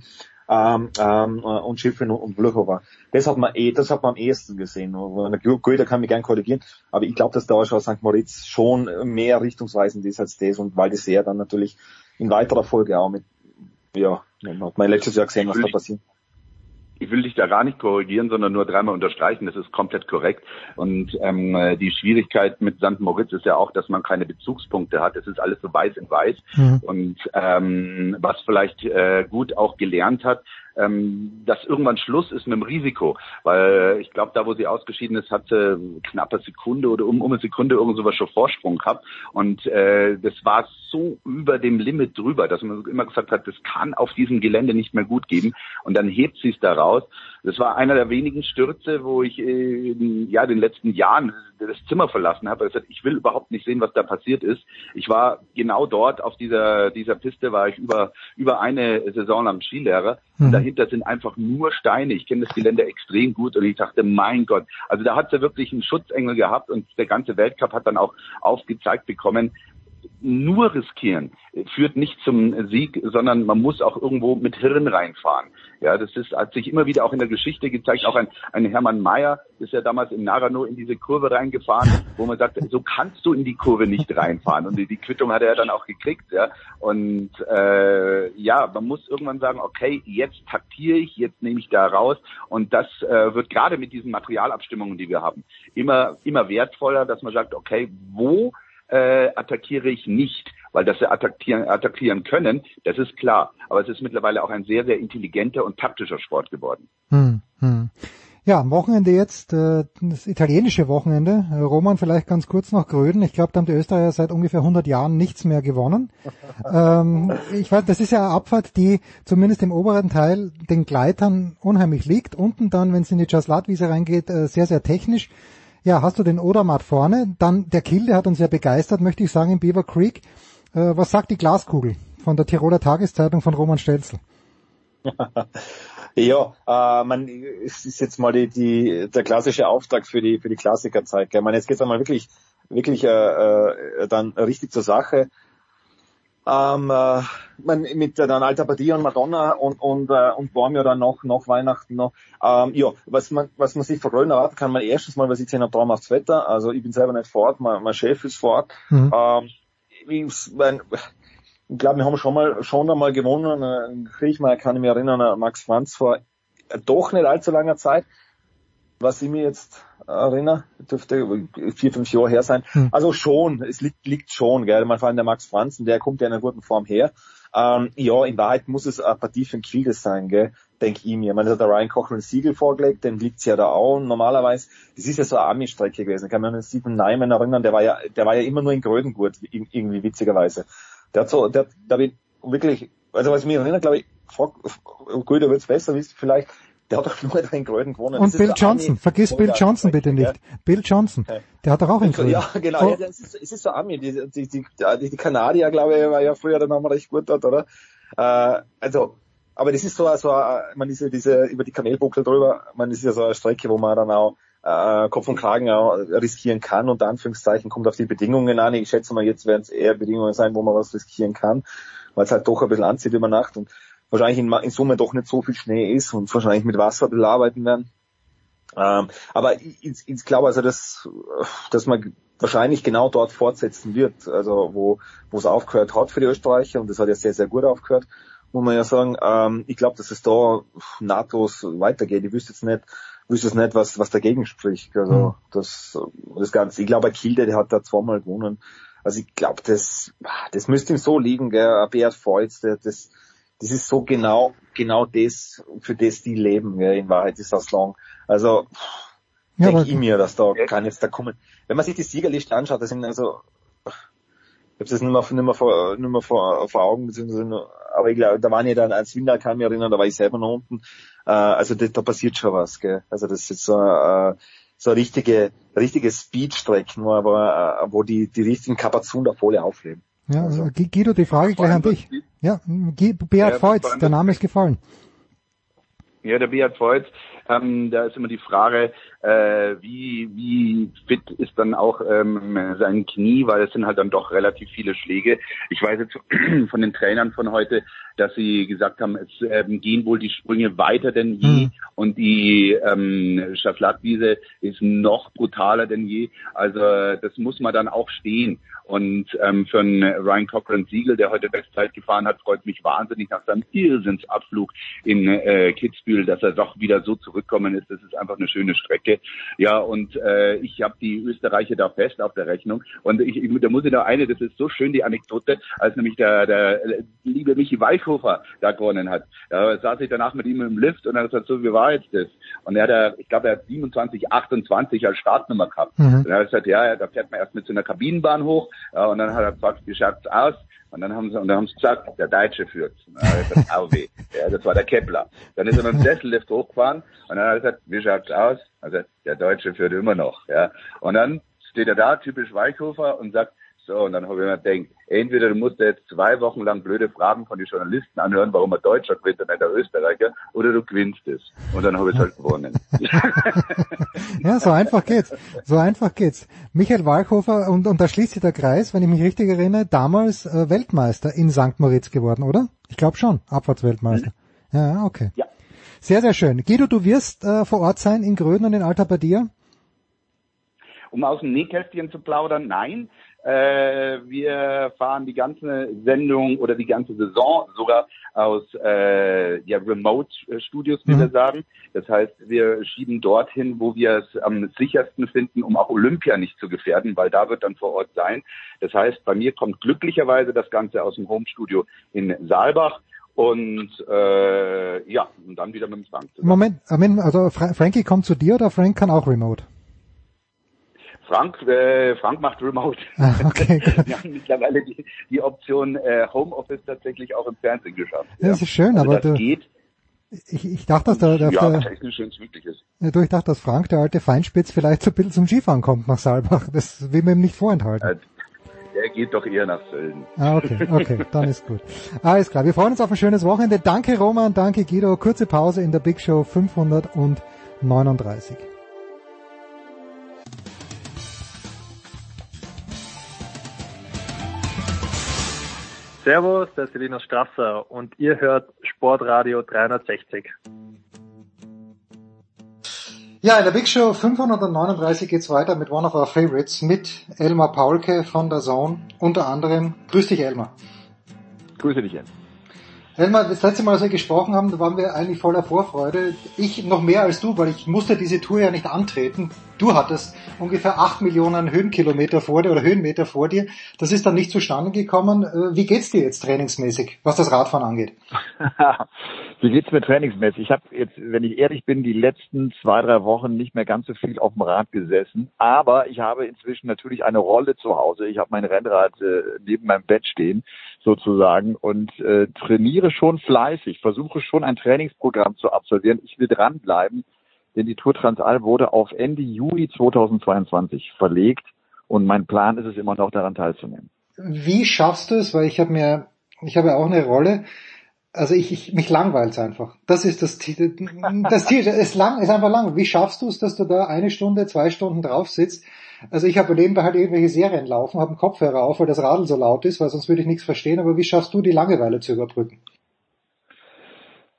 ähm, ähm, und Schifrin und Vlhova. Das hat man eh, das hat man am ehesten gesehen. Goethe kann mich gern korrigieren, aber ich glaube, dass da schon St. Moritz schon mehr richtungsweisend ist als das und weil die sehr dann natürlich in weiterer Folge auch mit, ja, hat man letztes Jahr gesehen, was da passiert ich will dich da gar nicht korrigieren, sondern nur dreimal unterstreichen, das ist komplett korrekt. Und ähm, die Schwierigkeit mit St. Moritz ist ja auch, dass man keine Bezugspunkte hat. Es ist alles so weiß in weiß. Mhm. Und ähm, was vielleicht äh, gut auch gelernt hat, ähm, dass irgendwann Schluss ist mit dem Risiko. Weil ich glaube, da wo sie ausgeschieden ist, hat sie knappe Sekunde oder um, um eine Sekunde irgend sowas schon Vorsprung gehabt. Und äh, das war so über dem Limit drüber, dass man immer gesagt hat, das kann auf diesem Gelände nicht mehr gut geben. Und dann hebt sie es da raus. Das war einer der wenigen Stürze, wo ich in ja, den letzten Jahren das Zimmer verlassen habe. Also ich will überhaupt nicht sehen, was da passiert ist. Ich war genau dort auf dieser, dieser Piste, war ich über, über eine Saison am Skilehrer. Mhm. Und dahinter sind einfach nur Steine. Ich kenne das Gelände extrem gut und ich dachte, mein Gott. Also da hat sie wirklich einen Schutzengel gehabt und der ganze Weltcup hat dann auch aufgezeigt bekommen, nur riskieren führt nicht zum Sieg, sondern man muss auch irgendwo mit Hirn reinfahren. Ja, das ist, hat sich immer wieder auch in der Geschichte gezeigt. Auch ein, ein Hermann Mayer ist ja damals in Narano in diese Kurve reingefahren, wo man sagt, so kannst du in die Kurve nicht reinfahren. Und die, die Quittung hat er dann auch gekriegt. Ja, und äh, ja, man muss irgendwann sagen, okay, jetzt taktiere ich, jetzt nehme ich da raus. Und das äh, wird gerade mit diesen Materialabstimmungen, die wir haben, immer immer wertvoller, dass man sagt, okay, wo äh, attackiere ich nicht, weil dass sie attackieren, attackieren können, das ist klar. Aber es ist mittlerweile auch ein sehr, sehr intelligenter und taktischer Sport geworden. Hm, hm. Ja, am Wochenende jetzt, äh, das italienische Wochenende. Äh, Roman, vielleicht ganz kurz noch Gröden. Ich glaube, da haben die Österreicher seit ungefähr 100 Jahren nichts mehr gewonnen. ähm, ich weiß, das ist ja eine Abfahrt, die zumindest im oberen Teil den Gleitern unheimlich liegt. Unten dann, wenn es in die Jaslatwiese reingeht, äh, sehr, sehr technisch. Ja, hast du den Odermatt vorne? Dann der Kill, der hat uns ja begeistert, möchte ich sagen, in Beaver Creek. Äh, was sagt die Glaskugel von der Tiroler Tageszeitung von Roman Stelzel? ja, äh, man, es ist jetzt mal die, die, der klassische Auftrag für die, für die Klassikerzeit. Gell? Man, jetzt geht's einmal wirklich, wirklich äh, äh, dann richtig zur Sache ähm, äh, man, mit äh, dann Alta Badia und Madonna und und äh, und ja dann noch noch Weihnachten noch. Ähm, ja, was man was man sich von Rölln erwarten kann, man erstens mal, was ich gesehen habe, traumhaftes Wetter. Also ich bin selber nicht vor Ort, mein, mein Chef ist vor Ort. Mhm. Ähm, ich, mein, ich glaube, wir haben schon mal schon einmal gewonnen. Äh, Kriechmeier kann ich mich erinnern, Max Franz vor doch nicht allzu langer Zeit was ich mir jetzt erinnere, dürfte vier, fünf Jahre her sein. Hm. Also schon, es liegt, liegt schon, gell. Man vor allem der Max Franzen, der kommt ja in einer guten Form her. Ähm, ja, in Wahrheit muss es eine Partie für ein Kiel sein, gell, denke ich mir. Man hat der Ryan Koch ein Siegel vorgelegt, den liegt's ja da auch. Normalerweise, das ist ja so eine Army-Strecke gewesen. Ich kann mich an Stephen Nyman erinnern, der war ja, der war ja immer nur in Grödengurt, irgendwie witzigerweise. Der hat so, der, da bin wirklich, also was ich mich erinnert, glaube ich, gut, da wird's besser, wisst vielleicht, der hat doch nur in Gröden gewonnen. Und Bill Johnson, vergiss Bill Johnson bitte nicht. Ja. Bill Johnson, der hat doch auch in Gröden. Ja, genau, oh. ja, es, ist, es ist so Army. Die, die, die, die, die Kanadier, glaube ich, war ja früher der Name recht gut dort, oder? Äh, also, aber das ist so, so man ist ja diese, über die Kamelbuckel drüber, man ist ja so eine Strecke, wo man dann auch äh, Kopf und Kragen auch riskieren kann, unter Anführungszeichen, kommt auf die Bedingungen an. Ich schätze mal, jetzt werden es eher Bedingungen sein, wo man was riskieren kann, weil es halt doch ein bisschen anzieht über Nacht und wahrscheinlich in, in Summe doch nicht so viel Schnee ist und wahrscheinlich mit Wasser arbeiten werden. Ähm, aber ich, ich glaube also, dass, dass man wahrscheinlich genau dort fortsetzen wird, also wo wo es aufgehört hat für die Österreicher und das hat ja sehr, sehr gut aufgehört, muss man ja sagen. Ähm, ich glaube, dass es da nahtlos weitergeht. Ich wüsste jetzt nicht, wüsste jetzt nicht, was, was dagegen spricht. Also mhm. das, das Ganze. Ich glaube, Kilde, der hat da zweimal gewonnen. Also ich glaube, das, das müsste ihm so liegen, gell? Beat Feutz, der, das, das ist so genau, genau das, für das die leben, ja, in Wahrheit ist das lang. Also, ja, denke ich mir, dass da kann jetzt da kommen. Wenn man sich die Siegerliste anschaut, das sind also, ich habe das nicht mehr, nicht mehr, vor, nicht mehr vor, vor Augen, beziehungsweise nur, aber ich glaube, da waren ja dann als Winter, kann ich mich erinnern, da war ich selber noch unten. Äh, also da, da passiert schon was, gell. Also das ist jetzt so, äh, so eine richtige, richtige Speedstrecken, wo, äh, wo die, die richtigen Kapazunen da voll aufleben. Ja, also, Guido, die Frage gleich an dich. Ja, Beat ja, Feutz, der Name ist gefallen. Ja, der Beat Feutz, ähm, da ist immer die Frage, äh, wie, wie fit ist dann auch ähm, sein Knie, weil es sind halt dann doch relativ viele Schläge. Ich weiß jetzt von den Trainern von heute, dass sie gesagt haben, es ähm, gehen wohl die Sprünge weiter denn je mhm. und die ähm, Schaflattwiese ist noch brutaler denn je. Also das muss man dann auch stehen. Und ähm, für einen Ryan Cochran Siegel, der heute Bestzeit gefahren hat, freut mich wahnsinnig nach seinem Irrsinnsabflug in äh, Kitzbühel, dass er doch wieder so zurückkommen ist. Das ist einfach eine schöne Strecke. Ja, und äh, ich habe die Österreicher da fest auf der Rechnung. Und ich, ich, da muss ich noch eine, das ist so schön, die Anekdote, als nämlich der, der liebe Michi Weichhofer da gewonnen hat. Da saß ich danach mit ihm im Lift und er hat gesagt, so, wie war jetzt das? Und er hat, ich glaube, er hat 27, 28 als Startnummer gehabt. Mhm. Und er hat gesagt, ja, da fährt man erst mit so einer Kabinenbahn hoch. Ja, und dann hat er gesagt, wie schaut's aus? Und dann haben sie, und dann haben sie gesagt, der Deutsche führt. Das AW. Ja, das war der Kepler. Dann ist er mit dem Sessellift hochgefahren und dann hat er gesagt, wie schaut's aus? Also, der Deutsche führt immer noch, ja. Und dann steht er da, typisch Weichhofer, und sagt, so, und dann habe ich mir gedacht, entweder du musst jetzt zwei Wochen lang blöde Fragen von den Journalisten anhören, warum ein Deutscher gewinnt und nicht der Österreicher, oder du gewinnst es. Und dann habe ich es halt gewonnen. ja, so einfach geht's. So einfach geht's. Michael Walchhofer, und, und da schließt sich der Kreis, wenn ich mich richtig erinnere, damals äh, Weltmeister in St. Moritz geworden, oder? Ich glaube schon, Abfahrtsweltmeister. Mhm. Ja, okay. Ja. Sehr, sehr schön. Guido, du wirst äh, vor Ort sein in Gröden und in Alta Badia? Um aus dem Nähkästchen zu plaudern, nein. Äh, wir fahren die ganze Sendung oder die ganze Saison sogar aus äh, ja, Remote-Studios, wie mhm. wir sagen. Das heißt, wir schieben dorthin, wo wir es am sichersten finden, um auch Olympia nicht zu gefährden, weil da wird dann vor Ort sein. Das heißt, bei mir kommt glücklicherweise das Ganze aus dem Homestudio in Saalbach. Und äh, ja, und dann wieder mit dem Frank zusammen. Moment, also Frankie kommt zu dir oder Frank kann auch remote? Frank, äh, Frank macht Remote. Ah, okay, Wir haben mittlerweile die, die Option äh, Homeoffice tatsächlich auch im Fernsehen geschafft. Ja, das ist schön, also aber das du, geht. Ich, ich dachte, dass der, der, ja, der technisch wenn es möglich ist. Du, ich dachte, dass Frank, der alte Feinspitz, vielleicht so ein bisschen zum Skifahren kommt nach Saalbach. Das will man ihm nicht vorenthalten. Äh, der geht doch eher nach Sölden. Ah, okay, okay, dann ist gut. Alles klar, wir freuen uns auf ein schönes Wochenende. Danke Roman, danke Guido. Kurze Pause in der Big Show 539. Servus, der ist Linus Strasser und ihr hört Sportradio 360. Ja, in der Big Show 539 geht's weiter mit One of Our Favorites mit Elmar Paulke von der Zone, unter anderem. Grüß dich, Elmar. Grüße dich, Jens. Elmar, das letzte Mal, wir gesprochen haben, da waren wir eigentlich voller Vorfreude. Ich noch mehr als du, weil ich musste diese Tour ja nicht antreten. Du hattest ungefähr acht Millionen Höhenkilometer vor dir oder Höhenmeter vor dir. Das ist dann nicht zustande gekommen. Äh, wie geht's dir jetzt trainingsmäßig, was das Radfahren angeht? Wie geht's mir trainingsmäßig? Ich habe jetzt, wenn ich ehrlich bin, die letzten zwei, drei Wochen nicht mehr ganz so viel auf dem Rad gesessen. Aber ich habe inzwischen natürlich eine Rolle zu Hause. Ich habe mein Rennrad äh, neben meinem Bett stehen sozusagen und äh, trainiere schon fleißig, versuche schon ein Trainingsprogramm zu absolvieren. Ich will dranbleiben, denn die Tour Transalp wurde auf Ende Juli 2022 verlegt und mein Plan ist es immer noch daran teilzunehmen. Wie schaffst du es? Weil ich habe mir, ich habe ja auch eine Rolle. Also ich, ich mich langweilt einfach. Das ist das Ziel. Das Ziel ist lang, ist einfach lang. Wie schaffst du es, dass du da eine Stunde, zwei Stunden drauf sitzt? Also ich habe nebenbei halt irgendwelche Serien laufen, habe einen Kopfhörer auf, weil das Radl so laut ist, weil sonst würde ich nichts verstehen. Aber wie schaffst du die Langeweile zu überbrücken?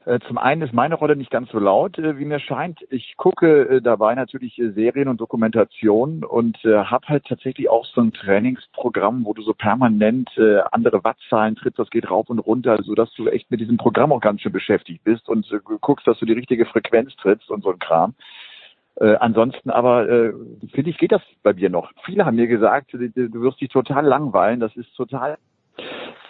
Äh, zum einen ist meine Rolle nicht ganz so laut, äh, wie mir scheint. Ich gucke äh, dabei natürlich Serien und Dokumentationen und habe halt tatsächlich auch so ein Trainingsprogramm, wo du so permanent andere Wattzahlen trittst, das geht rauf und runter, so dass du echt mit diesem Programm auch ganz schön beschäftigt bist und guckst, dass du die richtige Frequenz trittst und so ein Kram. Äh, ansonsten aber äh, finde ich, geht das bei mir noch. Viele haben mir gesagt, du, du wirst dich total langweilen, das ist total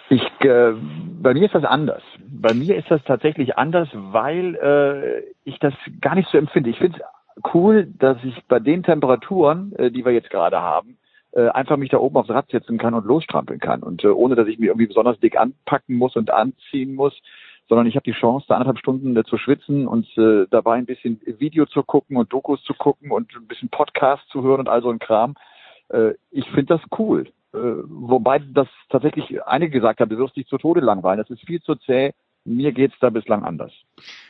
ich, äh, bei mir ist das anders. Bei mir ist das tatsächlich anders, weil äh, ich das gar nicht so empfinde. Ich finde es cool, dass ich bei den Temperaturen, äh, die wir jetzt gerade haben, äh, einfach mich da oben aufs Rad setzen kann und losstrampeln kann. Und äh, ohne, dass ich mich irgendwie besonders dick anpacken muss und anziehen muss, sondern ich habe die Chance, da anderthalb Stunden äh, zu schwitzen und äh, dabei ein bisschen Video zu gucken und Dokus zu gucken und ein bisschen Podcast zu hören und all so ein Kram. Äh, ich finde das cool. Äh, wobei das tatsächlich einige gesagt haben, du wirst dich zu Tode langweilen. Das ist viel zu zäh. Mir geht's da bislang anders.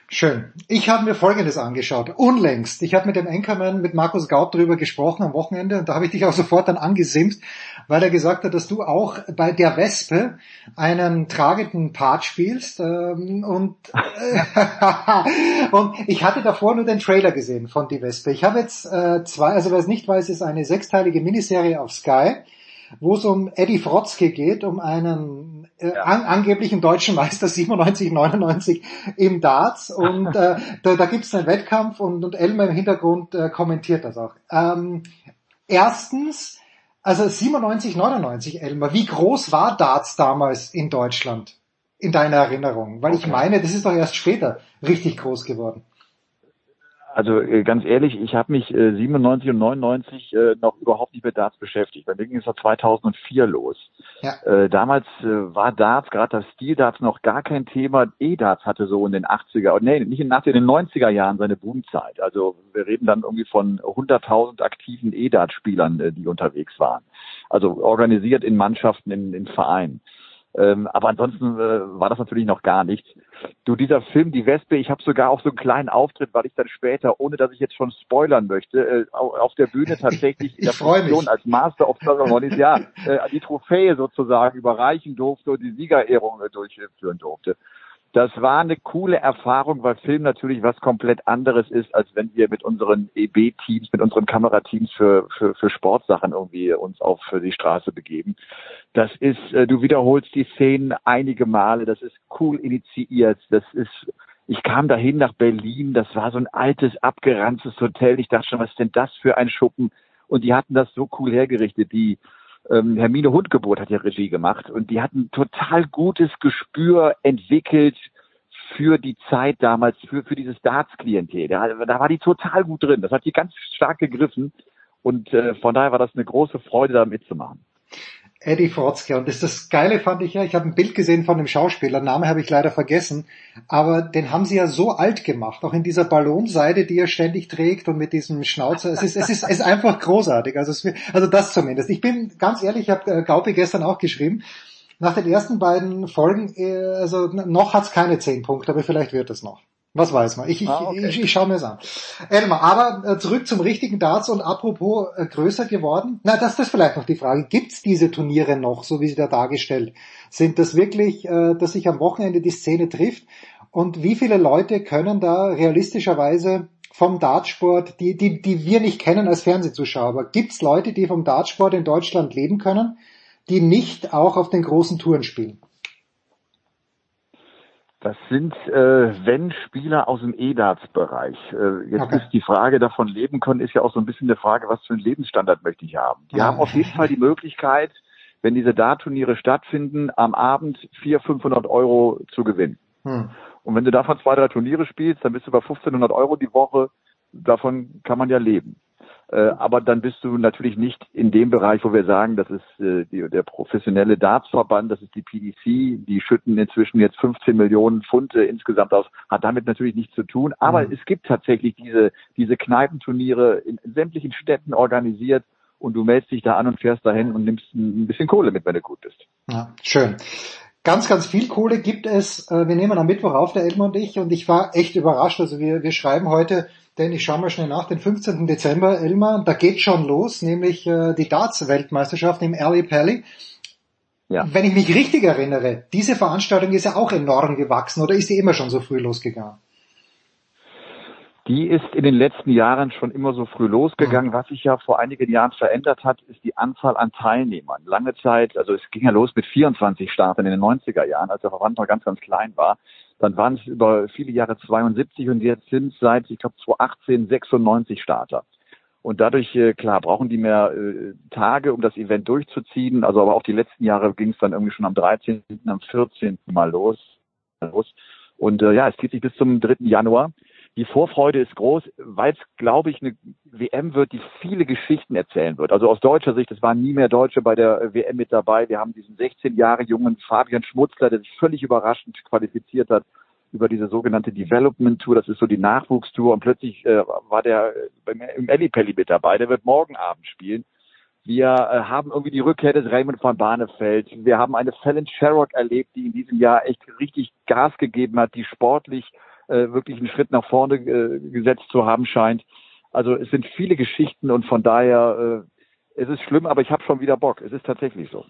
Schön. Ich habe mir Folgendes angeschaut. Unlängst. Ich habe mit dem Anchorman, mit Markus Gaut darüber gesprochen am Wochenende und da habe ich dich auch sofort dann angesimst, weil er gesagt hat, dass du auch bei der Wespe einen tragenden Part spielst. Ähm, und, und ich hatte davor nur den Trailer gesehen von Die Wespe. Ich habe jetzt äh, zwei, also wer es nicht weiß, ist eine sechsteilige Miniserie auf Sky wo es um Eddie Frotzke geht, um einen äh, an, angeblichen deutschen Meister 97, 99 im Darts. Und äh, da, da gibt es einen Wettkampf und, und Elmer im Hintergrund äh, kommentiert das auch. Ähm, erstens, also 97, 99, Elmer, wie groß war Darts damals in Deutschland? In deiner Erinnerung? Weil okay. ich meine, das ist doch erst später richtig groß geworden. Also äh, ganz ehrlich, ich habe mich äh, 97 und 99 äh, noch überhaupt nicht mit Darts beschäftigt. Bei mir ging es ja 2004 los. Ja. Äh, damals äh, war Darts, gerade das Stil-Darts, noch gar kein Thema. E-Darts hatte so in den 80er, nee, nicht in, in den 90er Jahren seine Boomzeit. Also wir reden dann irgendwie von 100.000 aktiven E-Dart-Spielern, äh, die unterwegs waren. Also organisiert in Mannschaften, in, in Vereinen. Ähm, aber ansonsten äh, war das natürlich noch gar nichts. Du, dieser Film, Die Wespe, ich habe sogar auch so einen kleinen Auftritt, weil ich dann später, ohne dass ich jetzt schon spoilern möchte, äh, auf der Bühne tatsächlich in der Funktion als Master of Ceremonies, ja, äh, die Trophäe sozusagen überreichen durfte und die Siegerehrung äh, durchführen durfte. Das war eine coole Erfahrung, weil Film natürlich was komplett anderes ist, als wenn wir mit unseren EB-Teams, mit unseren Kamerateams für, für, für Sportsachen irgendwie uns auf die Straße begeben. Das ist, äh, du wiederholst die Szenen einige Male, das ist cool initiiert, das ist, ich kam dahin nach Berlin, das war so ein altes, abgeranztes Hotel. Ich dachte schon, was ist denn das für ein Schuppen? Und die hatten das so cool hergerichtet. Die, ähm, Hermine Hundgeburt hat ja Regie gemacht und die hatten total gutes Gespür entwickelt für die Zeit damals, für, für dieses Darts-Klientel. Da, da war die total gut drin. Das hat die ganz stark gegriffen und äh, von daher war das eine große Freude, da mitzumachen. Eddie Frotzke. Und das, das Geile fand ich ja, ich habe ein Bild gesehen von dem Schauspieler, Name habe ich leider vergessen, aber den haben sie ja so alt gemacht, auch in dieser Ballonseide, die er ständig trägt und mit diesem Schnauzer. Es ist, es ist, es ist einfach großartig. Also, es, also das zumindest. Ich bin ganz ehrlich, ich habe äh, gestern auch geschrieben, nach den ersten beiden Folgen, äh, also noch hat's keine zehn Punkte, aber vielleicht wird es noch. Was weiß man. Ich, ich, ah, okay. ich, ich schaue mir es an. Elmar, aber äh, zurück zum richtigen Darts und apropos äh, größer geworden. Na, das, das ist vielleicht noch die Frage. Gibt's diese Turniere noch, so wie sie da dargestellt? Sind das wirklich, äh, dass sich am Wochenende die Szene trifft? Und wie viele Leute können da realistischerweise vom Dartsport, die, die, die wir nicht kennen als Fernsehzuschauer, gibt's Leute, die vom Dartsport in Deutschland leben können, die nicht auch auf den großen Touren spielen? Das sind, äh, wenn Spieler aus dem E-Darts-Bereich. Äh, jetzt okay. ist die Frage, davon leben können, ist ja auch so ein bisschen eine Frage, was für einen Lebensstandard möchte ich haben. Die ja. haben auf jeden Fall die Möglichkeit, wenn diese Dart-Turniere stattfinden, am Abend 400, 500 Euro zu gewinnen. Hm. Und wenn du davon zwei, drei Turniere spielst, dann bist du bei 1500 Euro die Woche. Davon kann man ja leben. Äh, aber dann bist du natürlich nicht in dem Bereich, wo wir sagen, das ist äh, die, der professionelle Dartsverband, das ist die PDC, die schütten inzwischen jetzt 15 Millionen Pfund äh, insgesamt aus, hat damit natürlich nichts zu tun. Aber mhm. es gibt tatsächlich diese, diese Kneipenturniere in, in sämtlichen Städten organisiert und du meldest dich da an und fährst dahin und nimmst ein bisschen Kohle mit, wenn du gut bist. Ja, schön. Ganz, ganz viel Kohle gibt es. Äh, wir nehmen am Mittwoch auf, der Elmer und ich, und ich war echt überrascht. Also wir, wir schreiben heute denn ich schaue mal schnell nach, den 15. Dezember, Elmar, da geht schon los, nämlich äh, die Darts-Weltmeisterschaft im Ali Pally. Ja. Wenn ich mich richtig erinnere, diese Veranstaltung ist ja auch enorm gewachsen oder ist die immer schon so früh losgegangen? Die ist in den letzten Jahren schon immer so früh losgegangen. Mhm. Was sich ja vor einigen Jahren verändert hat, ist die Anzahl an Teilnehmern. Lange Zeit, also es ging ja los mit 24 Startern in den 90er Jahren, als der Verband noch ganz, ganz klein war. Dann waren es über viele Jahre 72 und jetzt sind es seit, ich glaube, 2018 96 Starter. Und dadurch, äh, klar, brauchen die mehr äh, Tage, um das Event durchzuziehen. Also aber auch die letzten Jahre ging es dann irgendwie schon am 13., am 14. Mal los. Und äh, ja, es zieht sich bis zum 3. Januar. Die Vorfreude ist groß, weil es, glaube ich, eine WM wird, die viele Geschichten erzählen wird. Also aus deutscher Sicht, es waren nie mehr Deutsche bei der WM mit dabei. Wir haben diesen 16 Jahre jungen Fabian Schmutzler, der sich völlig überraschend qualifiziert hat über diese sogenannte Development Tour. Das ist so die Nachwuchstour. Und plötzlich äh, war der beim, im Ellipelli mit dabei. Der wird morgen Abend spielen. Wir äh, haben irgendwie die Rückkehr des Raymond van Barneveld. Wir haben eine Fallon Sherrock erlebt, die in diesem Jahr echt richtig Gas gegeben hat, die sportlich äh, wirklich einen Schritt nach vorne äh, gesetzt zu haben scheint. Also es sind viele Geschichten und von daher, äh, es ist schlimm, aber ich habe schon wieder Bock. Es ist tatsächlich so.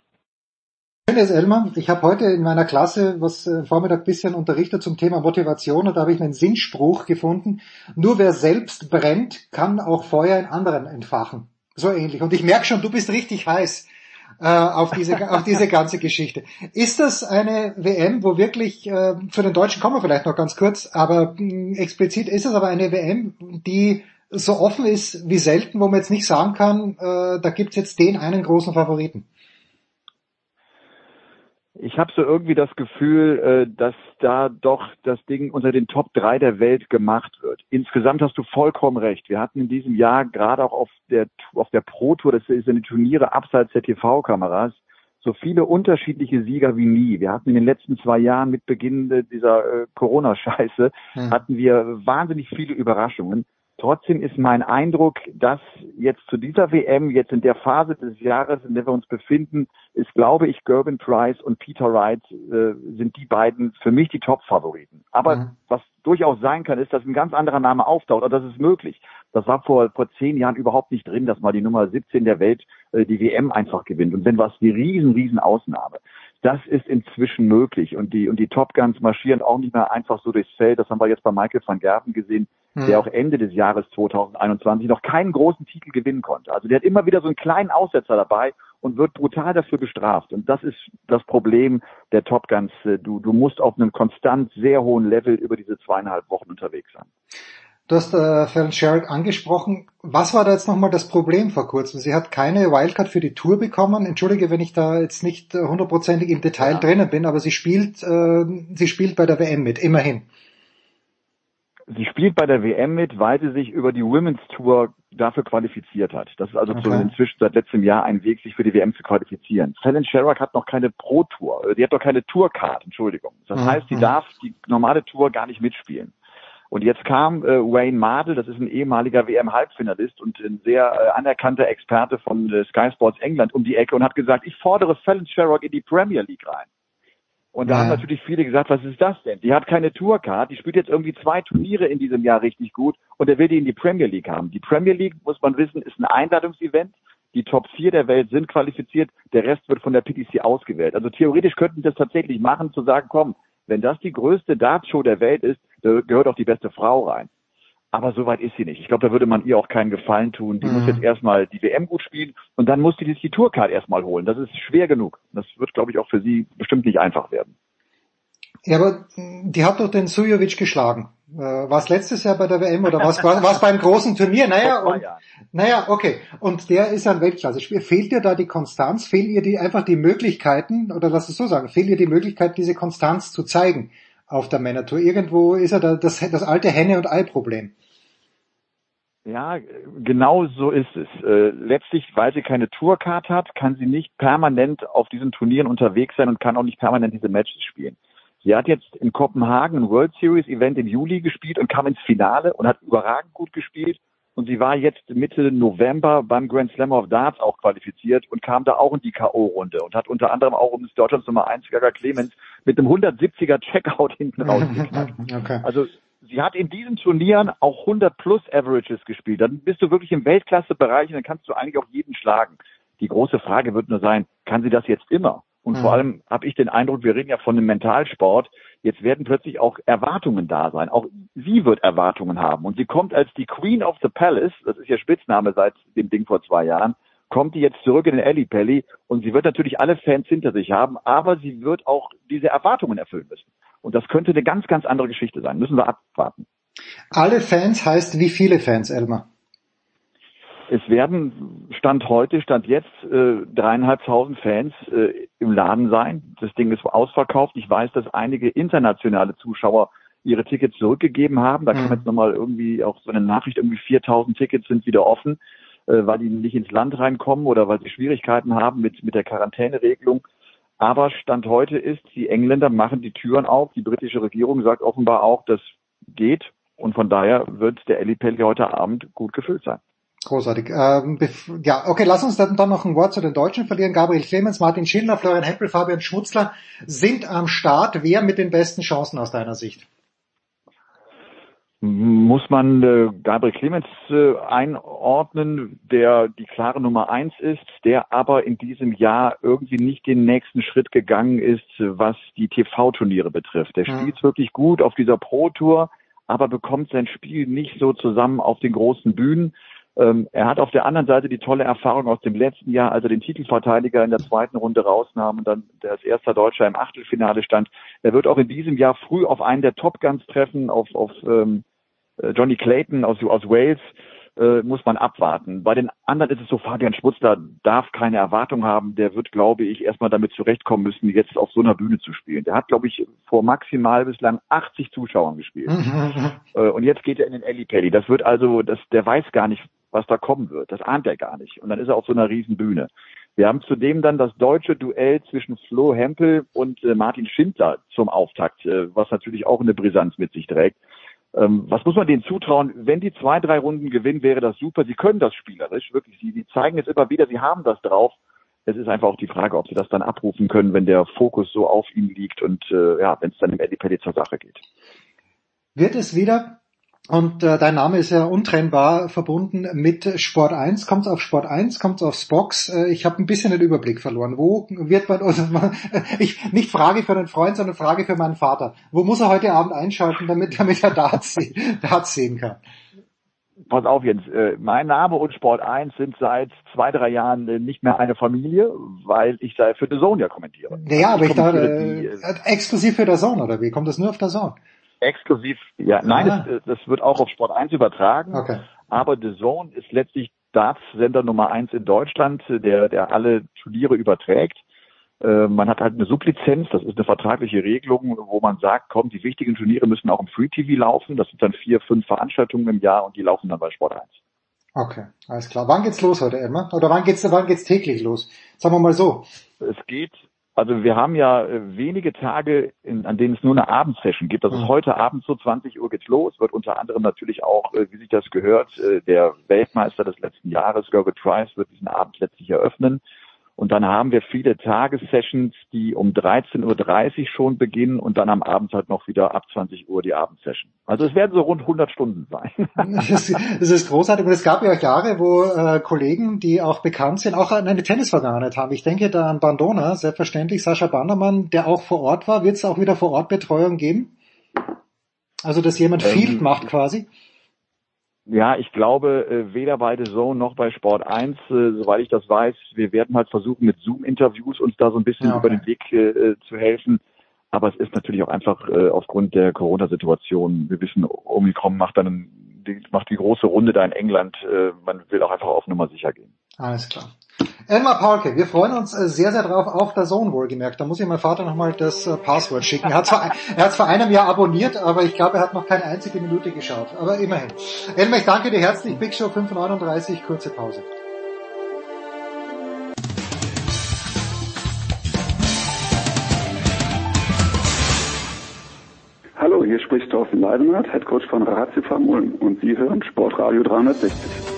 Schönes Elmar, ich habe heute in meiner Klasse was äh, Vormittag bisschen unterrichtet zum Thema Motivation und da habe ich einen Sinnspruch gefunden. Nur wer selbst brennt, kann auch Feuer in anderen entfachen. So ähnlich. Und ich merke schon, du bist richtig heiß äh, auf diese auf diese ganze Geschichte. Ist das eine WM, wo wirklich äh, für den Deutschen kommen wir vielleicht noch ganz kurz, aber mh, hm, explizit ist es aber eine WM, die so offen ist wie selten, wo man jetzt nicht sagen kann, äh, da gibt's jetzt den einen großen Favoriten ich habe so irgendwie das Gefühl, äh, dass da doch das Ding unter den Top 3 der Welt gemacht wird. Insgesamt hast du vollkommen recht. Wir hatten in diesem Jahr gerade auch auf der auf der Pro Tour, das sind die Turniere abseits der TV-Kameras, so viele unterschiedliche Sieger wie nie. Wir hatten in den letzten zwei Jahren mit Beginn dieser äh, Corona-Scheiße hm. hatten wir wahnsinnig viele Überraschungen. Trotzdem ist mein Eindruck, dass jetzt zu dieser WM, jetzt in der Phase des Jahres, in der wir uns befinden, ist, glaube ich, Gerben Price und Peter Wright äh, sind die beiden für mich die Top-Favoriten. Aber mhm. was durchaus sein kann, ist, dass ein ganz anderer Name auftaucht und das ist möglich. Das war vor, vor zehn Jahren überhaupt nicht drin, dass mal die Nummer 17 der Welt äh, die WM einfach gewinnt. Und wenn was die riesen, riesen Ausnahme. Das ist inzwischen möglich und die und die Top Guns marschieren auch nicht mehr einfach so durchs Feld. Das haben wir jetzt bei Michael van Gerven gesehen, mhm. der auch Ende des Jahres 2021 noch keinen großen Titel gewinnen konnte. Also der hat immer wieder so einen kleinen Aussetzer dabei und wird brutal dafür bestraft. Und das ist das Problem der Top Guns. Du, du musst auf einem konstant sehr hohen Level über diese zweieinhalb Wochen unterwegs sein. Du hast äh, Fallon Sherrick angesprochen. Was war da jetzt nochmal das Problem vor kurzem? Sie hat keine Wildcard für die Tour bekommen. Entschuldige, wenn ich da jetzt nicht äh, hundertprozentig im Detail ja. drinnen bin, aber sie spielt, äh, sie spielt bei der WM mit, immerhin. Sie spielt bei der WM mit, weil sie sich über die Women's Tour dafür qualifiziert hat. Das ist also okay. inzwischen seit letztem Jahr ein Weg, sich für die WM zu qualifizieren. Fallon Sherrock hat noch keine Pro Tour, äh, die hat noch keine Tourcard, Entschuldigung. Das mhm. heißt, sie mhm. darf die normale Tour gar nicht mitspielen. Und jetzt kam äh, Wayne Mardell, das ist ein ehemaliger WM-Halbfinalist und ein sehr äh, anerkannter Experte von äh, Sky Sports England um die Ecke und hat gesagt, ich fordere Fallon Sherrock in die Premier League rein. Und da ja. haben natürlich viele gesagt, was ist das denn? Die hat keine Tourcard, die spielt jetzt irgendwie zwei Turniere in diesem Jahr richtig gut und er will die in die Premier League haben. Die Premier League, muss man wissen, ist ein Einladungsevent. Die Top 4 der Welt sind qualifiziert, der Rest wird von der PTC ausgewählt. Also theoretisch könnten sie das tatsächlich machen, zu sagen, komm, wenn das die größte Dartshow der Welt ist, gehört auch die beste Frau rein. Aber so weit ist sie nicht. Ich glaube, da würde man ihr auch keinen Gefallen tun. Die mhm. muss jetzt erstmal die WM gut spielen und dann muss sie die Tourcard erstmal holen. Das ist schwer genug. Das wird, glaube ich, auch für sie bestimmt nicht einfach werden. Ja, aber die hat doch den Sujovic geschlagen. Äh, war es letztes Jahr bei der WM oder was war es beim großen Turnier? Naja, und, naja, okay. Und der ist ein Weltklasse-Spieler. Fehlt ihr da die Konstanz? Fehlt ihr die einfach die Möglichkeiten, oder lass es so sagen, fehlt ihr die Möglichkeit, diese Konstanz zu zeigen auf der Männertour? Irgendwo ist er da das, das alte Henne- und Ei-Problem. Ja, genau so ist es. Äh, letztlich, weil sie keine Tourcard hat, kann sie nicht permanent auf diesen Turnieren unterwegs sein und kann auch nicht permanent diese Matches spielen. Sie hat jetzt in Kopenhagen ein World Series Event im Juli gespielt und kam ins Finale und hat überragend gut gespielt. Und sie war jetzt Mitte November beim Grand Slam of Darts auch qualifiziert und kam da auch in die K.O.-Runde und hat unter anderem auch um das Deutschlands Nummer 1 Gaga Clemens mit einem 170er Checkout hinten rausgeknackt. Okay. Also sie hat in diesen Turnieren auch 100 plus Averages gespielt. Dann bist du wirklich im Weltklasse-Bereich und dann kannst du eigentlich auch jeden schlagen. Die große Frage wird nur sein, kann sie das jetzt immer? Und mhm. vor allem habe ich den Eindruck, wir reden ja von einem Mentalsport, jetzt werden plötzlich auch Erwartungen da sein. Auch sie wird Erwartungen haben. Und sie kommt als die Queen of the Palace, das ist ihr Spitzname seit dem Ding vor zwei Jahren, kommt die jetzt zurück in den Alley Pally und sie wird natürlich alle Fans hinter sich haben, aber sie wird auch diese Erwartungen erfüllen müssen. Und das könnte eine ganz, ganz andere Geschichte sein. Müssen wir abwarten. Alle Fans heißt wie viele Fans, Elmar? Es werden Stand heute, Stand jetzt äh, dreieinhalbtausend Fans äh, im Laden sein. Das Ding ist ausverkauft. Ich weiß, dass einige internationale Zuschauer ihre Tickets zurückgegeben haben. Da mhm. kam jetzt nochmal irgendwie auch so eine Nachricht, irgendwie 4000 Tickets sind wieder offen, äh, weil die nicht ins Land reinkommen oder weil sie Schwierigkeiten haben mit, mit der Quarantäneregelung. Aber Stand heute ist, die Engländer machen die Türen auf. Die britische Regierung sagt offenbar auch, das geht. Und von daher wird der Ellipelli heute Abend gut gefüllt sein. Großartig. Ähm, ja, okay, lass uns dann, dann noch ein Wort zu den Deutschen verlieren. Gabriel Clemens, Martin Schindler, Florian Heppel, Fabian Schmutzler sind am Start. Wer mit den besten Chancen aus deiner Sicht? Muss man äh, Gabriel Clemens äh, einordnen, der die klare Nummer eins ist, der aber in diesem Jahr irgendwie nicht den nächsten Schritt gegangen ist, was die TV-Turniere betrifft. Der spielt wirklich gut auf dieser Pro-Tour, aber bekommt sein Spiel nicht so zusammen auf den großen Bühnen Ähm, er hat auf der anderen Seite die tolle Erfahrung aus dem letzten Jahr, als er den Titelverteidiger in der zweiten Runde rausnahm und dann der als erster Deutscher im Achtelfinale stand. Er wird auch in diesem Jahr früh auf einen der Top Guns treffen, auf, auf ähm, äh, Johnny Clayton aus, aus Wales äh, muss man abwarten. Bei den anderen ist es so, Fabian Schmutzler darf keine Erwartung haben. Der wird, glaube ich, erstmal damit zurechtkommen müssen, jetzt auf so einer Bühne zu spielen. Der hat, glaube ich, vor maximal bislang 80 Zuschauern gespielt. äh, und jetzt geht er in den Ellipelli. Das wird also, das, der weiß gar nicht, was da kommen wird. Das ahnt er gar nicht. Und dann ist er auf so einer riesen Bühne. Wir haben zudem dann das deutsche Duell zwischen Flo Hempel und äh, Martin Schindler zum Auftakt, äh, was natürlich auch eine Brisanz mit sich trägt. Ähm, was muss man denen zutrauen? Wenn die zwei, drei Runden gewinnen, wäre das super. Sie können das spielerisch, wirklich. Sie, sie zeigen es immer wieder, sie haben das drauf. Es ist einfach auch die Frage, ob sie das dann abrufen können, wenn der Fokus so auf ihnen liegt und äh, ja, wenn es dann im Eddie zur Sache geht. Wird es wieder und äh, dein Name ist ja untrennbar verbunden mit Sport 1. Kommt auf Sport 1, kommt aufs Box. Äh, ich habe ein bisschen den Überblick verloren. Wo wird man, also ich nicht Frage für einen Freund, sondern Frage für meinen Vater. Wo muss er heute Abend einschalten, damit, damit er Darts, Darts sehen kann? Pass auf Jens, äh, mein Name und Sport 1 sind seit zwei, drei Jahren äh, nicht mehr eine Familie, weil ich da für The Zone ja kommentiere. Naja, aber ich, ich dachte, äh, äh, exklusiv für The Zone, oder wie? Kommt das nur auf The Zone? Exklusiv, ja, nein, ah. das, das, wird auch auf Sport 1 übertragen. Okay. Aber The Zone ist letztlich Darts-Sender Nummer 1 in Deutschland, der, der alle Turniere überträgt. Äh, man hat halt eine Sublizenz, das ist eine vertragliche Regelung, wo man sagt, komm, die wichtigen Turniere müssen auch im Free TV laufen. Das sind dann vier, fünf Veranstaltungen im Jahr und die laufen dann bei Sport 1. Okay, alles klar. Wann geht's los heute, Emma? Oder wann geht's, wann geht's täglich los? Sagen wir mal so. Es geht also wir haben ja äh, wenige Tage, in, an denen es nur eine Abendsession gibt. Also mhm. heute Abend so 20 Uhr geht's los. Wird unter anderem natürlich auch, äh, wie sich das gehört, äh, der Weltmeister des letzten Jahres, Gerrit Price, wird diesen Abend letztlich eröffnen. Und dann haben wir viele Tagessessions, die um 13.30 Uhr schon beginnen und dann am Abend halt noch wieder ab 20 Uhr die Abendsession. Also es werden so rund 100 Stunden sein. das, das ist großartig. Und es gab ja auch Jahre, wo äh, Kollegen, die auch bekannt sind, auch eine Tennisvergangenheit haben. Ich denke da an Bandona, selbstverständlich Sascha Bannermann, der auch vor Ort war. Wird es auch wieder vor Ort Betreuung geben? Also dass jemand ähm, Field macht quasi? Ja, ich glaube, äh, weder bei The Zone noch bei Sport 1, äh, soweit ich das weiß, wir werden halt versuchen, mit Zoom-Interviews uns da so ein bisschen ja, okay. über den Weg äh, zu helfen. Aber es ist natürlich auch einfach äh, aufgrund der Corona-Situation, wir wissen, Omikron macht dann macht die große Runde da in England. Äh, man will auch einfach auf Nummer sicher gehen. Alles klar. Elmar Parke, wir freuen uns äh, sehr, sehr drauf auf der Zone wohlgemerkt. Da muss ich meinem Vater nochmal das äh, Passwort schicken. Er hat hat vor einem Jahr abonniert, aber ich glaube, er hat noch keine einzige Minute geschaut. Aber immerhin. Elmar, ich danke dir herzlich. Big Show 539, kurze Pause. Hallo, hier spricht Thorsten Leidenhardt, Headcoach von Ratio Ulm und Sie hören Sportradio 360.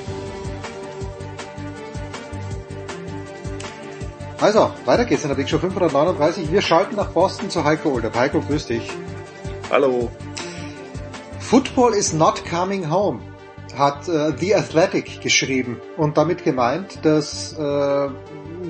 Also, weiter geht's in der Big Show 539. Wir schalten nach Boston zu Heiko Older. Heiko, grüß dich. Hallo. Football is not coming home, hat äh, The Athletic geschrieben und damit gemeint, dass äh,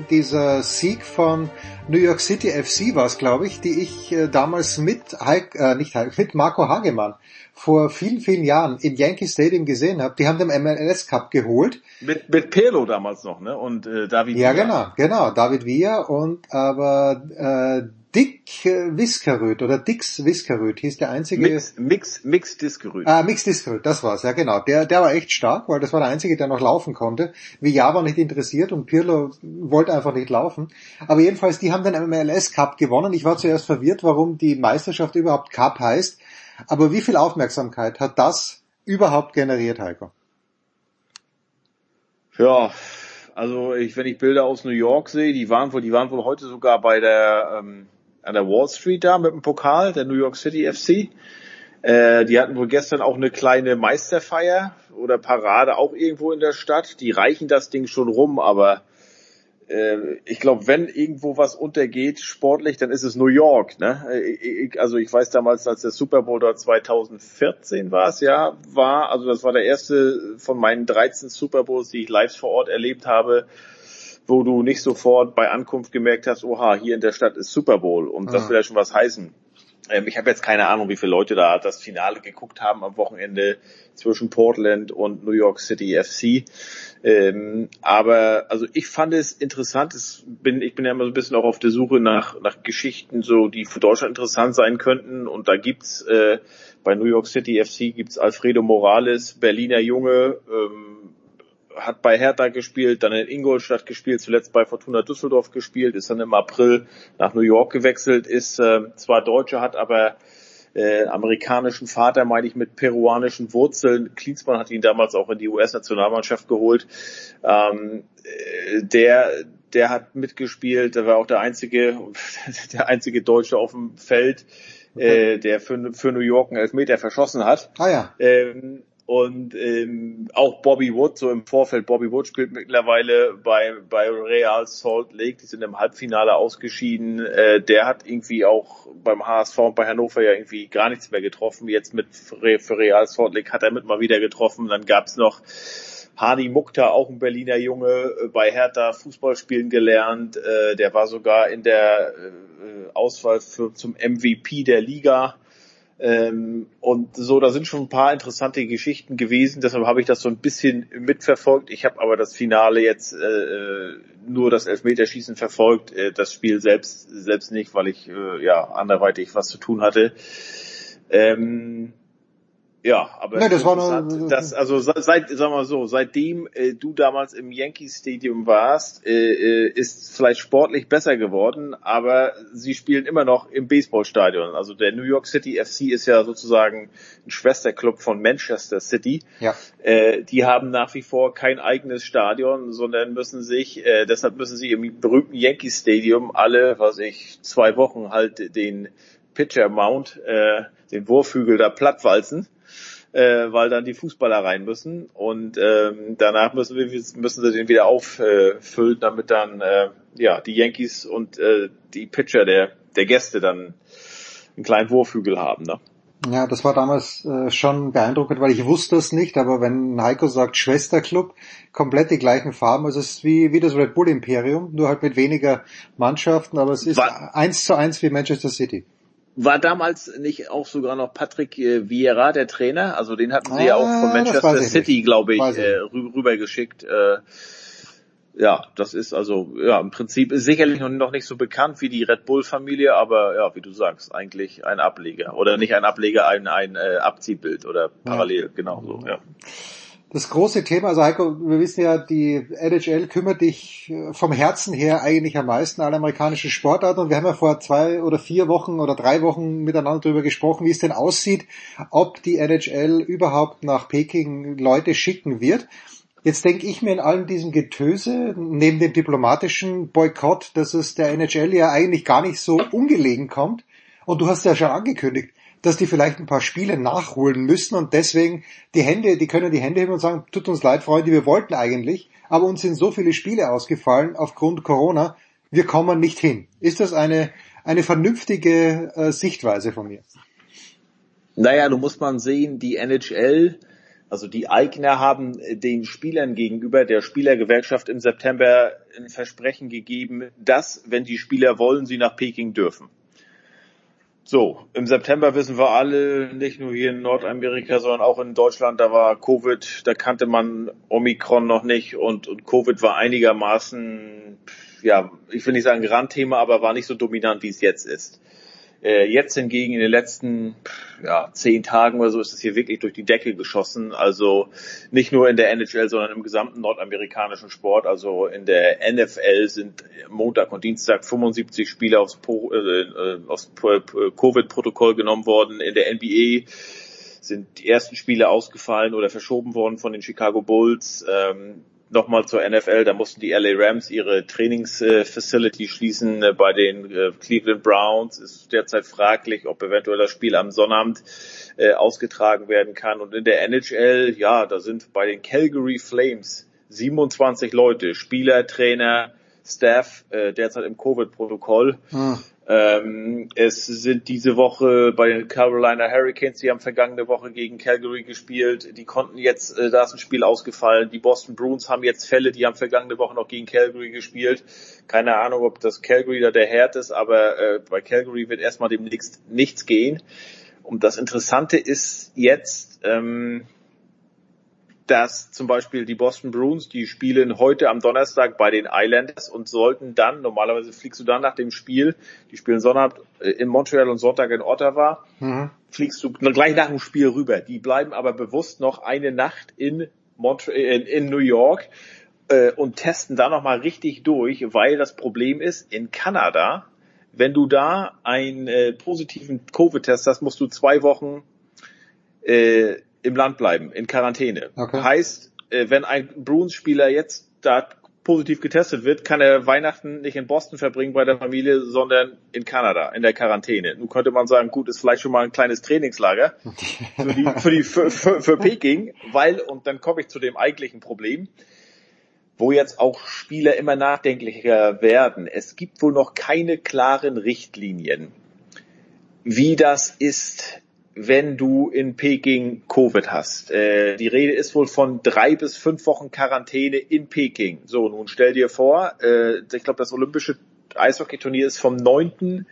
dieser Sieg von New York City FC war es, glaube ich, die ich äh, damals mit Heik, äh, nicht Heik, mit Marco Hagemann vor vielen, vielen Jahren im Yankee Stadium gesehen habe. Die haben den MLS Cup geholt. Mit, mit Pirlo damals noch, ne? Und äh, David Ja, Villa. genau, genau. David Villa und aber äh, Dick Viskeröd oder Dix Viskeröd hieß der einzige. Mix, Mix, Mix Diskeröd. Ah, Mix Diskeröd, das war's, ja genau. Der, der war echt stark, weil das war der einzige, der noch laufen konnte. Villa war nicht interessiert und Pirlo wollte einfach nicht laufen. Aber jedenfalls, die haben den MLS Cup gewonnen. Ich war zuerst verwirrt, warum die Meisterschaft überhaupt Cup heißt. Aber wie viel Aufmerksamkeit hat das überhaupt generiert, Heiko? Ja, also ich, wenn ich Bilder aus New York sehe, die waren wohl, die waren wohl heute sogar bei der ähm, an der Wall Street da mit dem Pokal, der New York City FC. Äh, die hatten wohl gestern auch eine kleine Meisterfeier oder Parade auch irgendwo in der Stadt. Die reichen das Ding schon rum, aber äh, ich glaube, wenn irgendwo was untergeht sportlich, dann ist es New York. Ne? Ich, also ich weiß damals, als der Super Bowl dort 2014 war es, ja, war, also das war der erste von meinen 13 Super Bowls, die ich live vor Ort erlebt habe, wo du nicht sofort bei Ankunft gemerkt hast, oha, hier in der Stadt ist Super Bowl und das ah. will ja schon was heißen. Ähm, ich habe jetzt keine Ahnung, wie viele Leute da das Finale geguckt haben am Wochenende zwischen Portland und New York City FC. Ähm, aber also ich fand es interessant. Es bin, ich bin ja immer so ein bisschen auch auf der Suche nach, nach Geschichten, so die für Deutschland interessant sein könnten. Und da gibt's äh, bei New York City FC gibt's Alfredo Morales, Berliner Junge, ähm, hat bei Hertha gespielt, dann in Ingolstadt gespielt, zuletzt bei Fortuna Düsseldorf gespielt, ist dann im April nach New York gewechselt, ist äh, zwar Deutscher, hat aber äh, amerikanischen Vater, meine ich, mit peruanischen Wurzeln. Klinsmann hat ihn damals auch in die US-Nationalmannschaft geholt. Ähm, äh, der, der hat mitgespielt, der war auch der einzige, der einzige Deutsche auf dem Feld, äh, der für, für New York einen Elfmeter verschossen hat. Ah ja. Ähm, und ähm, auch Bobby Wood, so im Vorfeld, Bobby Wood spielt mittlerweile bei, bei Real Salt Lake, die sind im Halbfinale ausgeschieden. Äh, der hat irgendwie auch beim HSV und bei Hannover ja irgendwie gar nichts mehr getroffen. Jetzt mit für Real Salt Lake hat er mit mal wieder getroffen. Dann gab's noch Hani Mukta, auch ein Berliner Junge, äh, bei Hertha Fußball spielen gelernt. Äh, der war sogar in der äh, Auswahl für, zum MVP der Liga ähm, und so, da sind schon ein paar interessante Geschichten gewesen, deshalb habe ich das so ein bisschen mitverfolgt. Ich habe aber das Finale jetzt äh, nur das Elfmeterschießen verfolgt, äh, das Spiel selbst selbst nicht, weil ich äh, ja anderweitig was zu tun hatte. Ähm, ja, aber nee, das war nur, das, also seit, sagen wir mal so, seitdem äh, du damals im Yankee Stadium warst, äh, äh, ist vielleicht sportlich besser geworden, aber sie spielen immer noch im Baseballstadion. Also der New York City FC ist ja sozusagen ein Schwesterclub von Manchester City. Ja. Äh, die haben nach wie vor kein eigenes Stadion, sondern müssen sich, äh, deshalb müssen sie im berühmten Yankee Stadium alle, was ich, zwei Wochen halt den Pitcher Mount, äh, den Wurfhügel da plattwalzen äh, weil dann die Fußballer rein müssen und ähm, danach müssen wir müssen sie den wieder auffüllen, damit dann äh, ja die Yankees und äh, die Pitcher der der Gäste dann einen kleinen Wurfhügel haben. Ne? Ja, das war damals äh, schon beeindruckend, weil ich wusste es nicht, aber wenn Heiko sagt Schwesterclub, komplett die gleichen Farben, also es ist wie, wie das Red Bull Imperium, nur halt mit weniger Mannschaften, aber es ist war, eins zu eins wie Manchester City. War damals nicht auch sogar noch Patrick äh, Vieira der Trainer? Also den hatten sie ah, ja auch von Manchester City, glaube ich, ich äh, rübergeschickt. Äh, ja, das ist also ja im Prinzip ist sicherlich noch nicht so bekannt wie die Red Bull Familie, aber ja, wie du sagst, eigentlich ein Ableger oder nicht ein Ableger, ein ein äh, Abziehbild oder parallel ja. genau so. Ja das große Thema, also Heiko, wir wissen ja, die NHL kümmert dich äh, vom Herzen her eigentlich am meisten alle amerikanischen Sportarten und wir haben ja vor zwei oder vier Wochen oder drei Wochen miteinander darüber gesprochen, wie es denn aussieht, ob die NHL überhaupt nach Peking Leute schicken wird. Jetzt denke ich mir in allem diesem Getöse, neben dem diplomatischen Boykott, dass es der NHL ja eigentlich gar nicht so ungelegen kommt. Und du hast ja schon angekündigt, dass die vielleicht ein paar Spiele nachholen müssen und deswegen die Hände, die können die Hände heben und sagen, tut uns leid, Freunde, wir wollten eigentlich, aber uns sind so viele Spiele ausgefallen aufgrund Corona, wir kommen nicht hin. Ist das eine, eine vernünftige äh, Sichtweise von mir? Naja, du musst mal sehen, die NHL, also die Eigner haben den Spielern gegenüber der Spielergewerkschaft im September ein Versprechen gegeben, dass, wenn die Spieler wollen, sie nach Peking dürfen. So, im September wissen wir alle, nicht nur hier in Nordamerika, sondern auch in Deutschland, da war Covid, da kannte man Omikron noch nicht und, und Covid war einigermaßen, ja, ich will nicht sagen Randthema, aber war nicht so dominant, wie es jetzt ist. Äh, jetzt hingegen in den letzten ja, zehn Tagen oder so ist es hier wirklich durch die Decke geschossen. Also nicht nur in der NHL, sondern im gesamten nordamerikanischen Sport. Also in der NFL sind Montag und Dienstag 75 Spieler aufs, äh, äh, aufs Covid-Protokoll genommen worden. In der NBA sind die ersten Spiele ausgefallen oder verschoben worden von den Chicago Bulls. Ähm, nochmal zur NFL, da mussten die LA Rams ihre Trainingsfacility schließen. Äh, bei den äh, Cleveland Browns ist derzeit fraglich, ob eventuell das Spiel am Sonnabend äh, ausgetragen werden kann. Und in der NHL, ja, da sind bei den Calgary Flames 27 Leute, Spieler, Trainer, Staff, derzeit im Covid-Protokoll. Hm. Ähm, es sind diese Woche bei den Carolina Hurricanes, die haben vergangene Woche gegen Calgary gespielt, die konnten jetzt, äh, da ist ein Spiel ausgefallen. Die Boston Bruins haben jetzt Fälle, die haben vergangene Woche noch gegen Calgary gespielt. Keine Ahnung, ob das Calgary da der Herd ist, aber äh, bei Calgary wird erstmal demnächst nichts gehen. Und das Interessante ist jetzt, ähm, dass zum Beispiel die Boston Bruins, die spielen heute am Donnerstag bei den Islanders und sollten dann, normalerweise fliegst du dann nach dem Spiel, die spielen Sonntag äh, in Montreal und Sonntag in Ottawa, mhm. fliegst du gleich nach dem Spiel rüber. Die bleiben aber bewusst noch eine Nacht in, Montreal, in, in New York äh, und testen da nochmal richtig durch, weil das Problem ist, in Kanada, wenn du da einen äh, positiven Covid-Test hast, musst du zwei Wochen äh, im Land bleiben, in Quarantäne. Okay. Heißt, äh, wenn ein Bruins-Spieler jetzt da positiv getestet wird, kann er Weihnachten nicht in Boston verbringen bei der Familie, sondern in Kanada, in der Quarantäne. Nun könnte man sagen, gut, ist vielleicht schon mal ein kleines Trainingslager für die, für die, für, für, für Peking, weil, und dann komme ich zu dem eigentlichen Problem, wo jetzt auch Spieler immer nachdenklicher werden. Es gibt wohl noch keine klaren Richtlinien, wie das ist, wenn du in Peking Covid hast. Äh, die Rede ist wohl von drei bis fünf Wochen Quarantäne in Peking. So, nun stell dir vor, äh, ich glaube, das olympische Eishockeyturnier ist vom 9.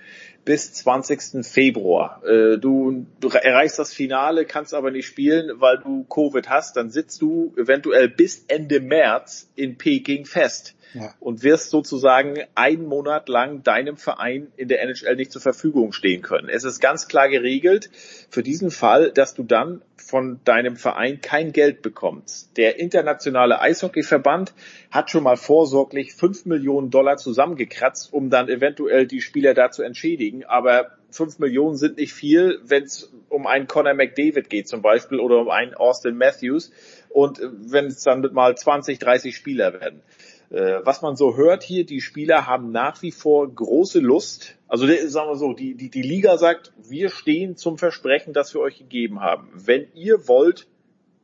bis 20. Februar. Äh, du, du erreichst das Finale, kannst aber nicht spielen, weil du Covid hast. Dann sitzt du eventuell bis Ende März in Peking fest und wirst sozusagen einen Monat lang deinem Verein in der NHL nicht zur Verfügung stehen können. Es ist ganz klar geregelt für diesen Fall, dass du dann von deinem Verein kein Geld bekommst. Der internationale Eishockeyverband hat schon mal vorsorglich fünf Millionen Dollar zusammengekratzt, um dann eventuell die Spieler da zu entschädigen. Aber fünf Millionen sind nicht viel, wenn es um einen Conor McDavid geht zum Beispiel oder um einen Austin Matthews und wenn es dann mal 20, 30 Spieler werden. Äh, was man so hört hier, die Spieler haben nach wie vor große Lust. Also sagen wir so, die, die, die Liga sagt, wir stehen zum Versprechen, das wir euch gegeben haben. Wenn ihr wollt,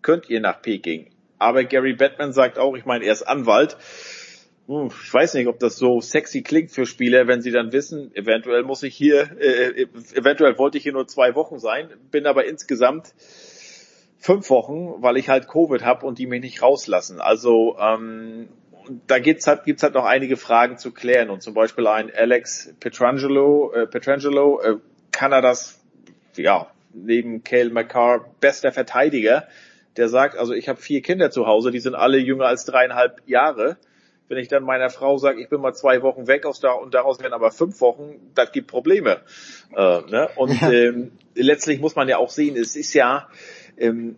könnt ihr nach Peking. Aber Gary Batman sagt auch, ich meine, er ist Anwalt. Ich weiß nicht, ob das so sexy klingt für Spieler, wenn sie dann wissen, eventuell muss ich hier, äh, eventuell wollte ich hier nur zwei Wochen sein, bin aber insgesamt fünf Wochen, weil ich halt Covid habe und die mich nicht rauslassen. Also ähm, da gibt's halt, gibt's halt noch einige Fragen zu klären und zum Beispiel ein Alex Petrangelo, äh, Petrangelo äh, Kanadas, ja, neben Cale McCarr bester Verteidiger, der sagt, also ich habe vier Kinder zu Hause, die sind alle jünger als dreieinhalb Jahre. Wenn ich dann meiner Frau sage, ich bin mal zwei Wochen weg aus da und daraus werden aber fünf Wochen, das gibt Probleme. Äh, ne? Und ja. ähm, letztlich muss man ja auch sehen, es ist ja, ähm,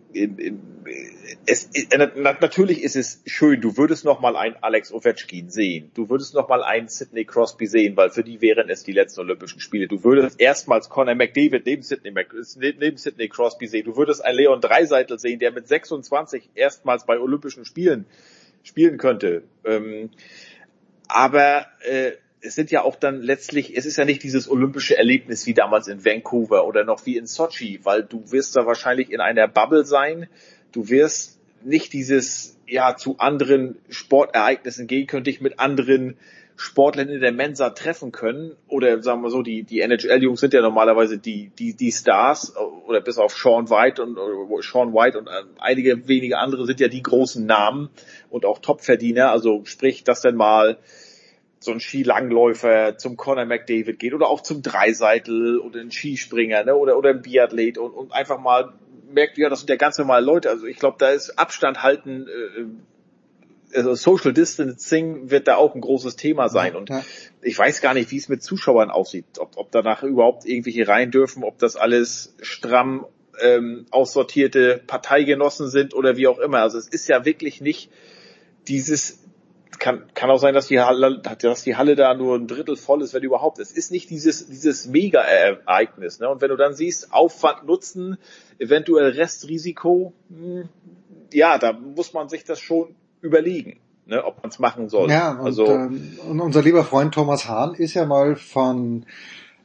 es, äh, natürlich ist es schön, du würdest noch mal einen Alex Ovechkin sehen, du würdest noch mal einen Sidney Crosby sehen, weil für die wären es die letzten Olympischen Spiele. Du würdest erstmals Conor McDavid neben Sidney, neben Sidney Crosby sehen, du würdest einen Leon Dreiseitel sehen, der mit 26 erstmals bei Olympischen Spielen spielen könnte. Ähm, aber äh, es sind ja auch dann letztlich, es ist ja nicht dieses olympische Erlebnis wie damals in Vancouver oder noch wie in Sochi, weil du wirst da wahrscheinlich in einer Bubble sein. Du wirst nicht dieses, ja, zu anderen Sportereignissen gehen können, dich mit anderen Sportlern in der Mensa treffen können. Oder sagen wir so, die, die NHL-Jungs sind ja normalerweise die, die, die Stars, oder bis auf Sean White und Sean White und äh, einige wenige andere sind ja die großen Namen und auch Topverdiener. Also sprich, dass dann mal so ein Skilangläufer zum Conor McDavid geht oder auch zum Dreiseitel oder ein Skispringer ne, oder, oder ein Biathlet und, und einfach mal merkt, ja, das sind ja ganz normale Leute. Also ich glaube, da ist Abstand halten, äh, also Social Distancing wird da auch ein großes Thema sein. Und ich weiß gar nicht, wie es mit Zuschauern aussieht, ob, ob danach überhaupt irgendwelche rein dürfen, ob das alles stramm ähm, aussortierte Parteigenossen sind oder wie auch immer. Also es ist ja wirklich nicht dieses kann, kann auch sein, dass die Halle, dass die Halle da nur ein Drittel voll ist, wenn überhaupt. Es ist nicht dieses, dieses Mega-Ereignis. Ne? Und wenn du dann siehst, Aufwand, Nutzen, eventuell Restrisiko, hm, ja, da muss man sich das schon überlegen. Ne, ob man es machen soll. Ja, und, also, ähm, und unser lieber Freund Thomas Hahn ist ja mal von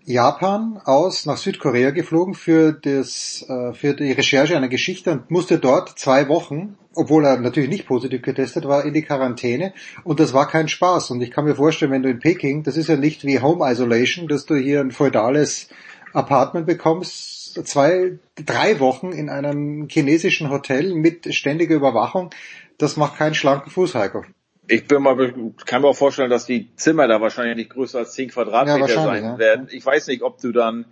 Japan aus nach Südkorea geflogen für das äh, für die Recherche einer Geschichte und musste dort zwei Wochen obwohl er natürlich nicht positiv getestet war, in die Quarantäne und das war kein Spaß. Und ich kann mir vorstellen, wenn du in Peking, das ist ja nicht wie Home Isolation, dass du hier ein feudales Apartment bekommst, zwei, drei Wochen in einem chinesischen Hotel mit ständiger Überwachung, das macht keinen schlanken Fuß, Heiko. Ich bin mal, kann mir auch vorstellen, dass die Zimmer da wahrscheinlich nicht größer als 10 Quadratmeter ja, sein ja. werden. Ich weiß nicht, ob du dann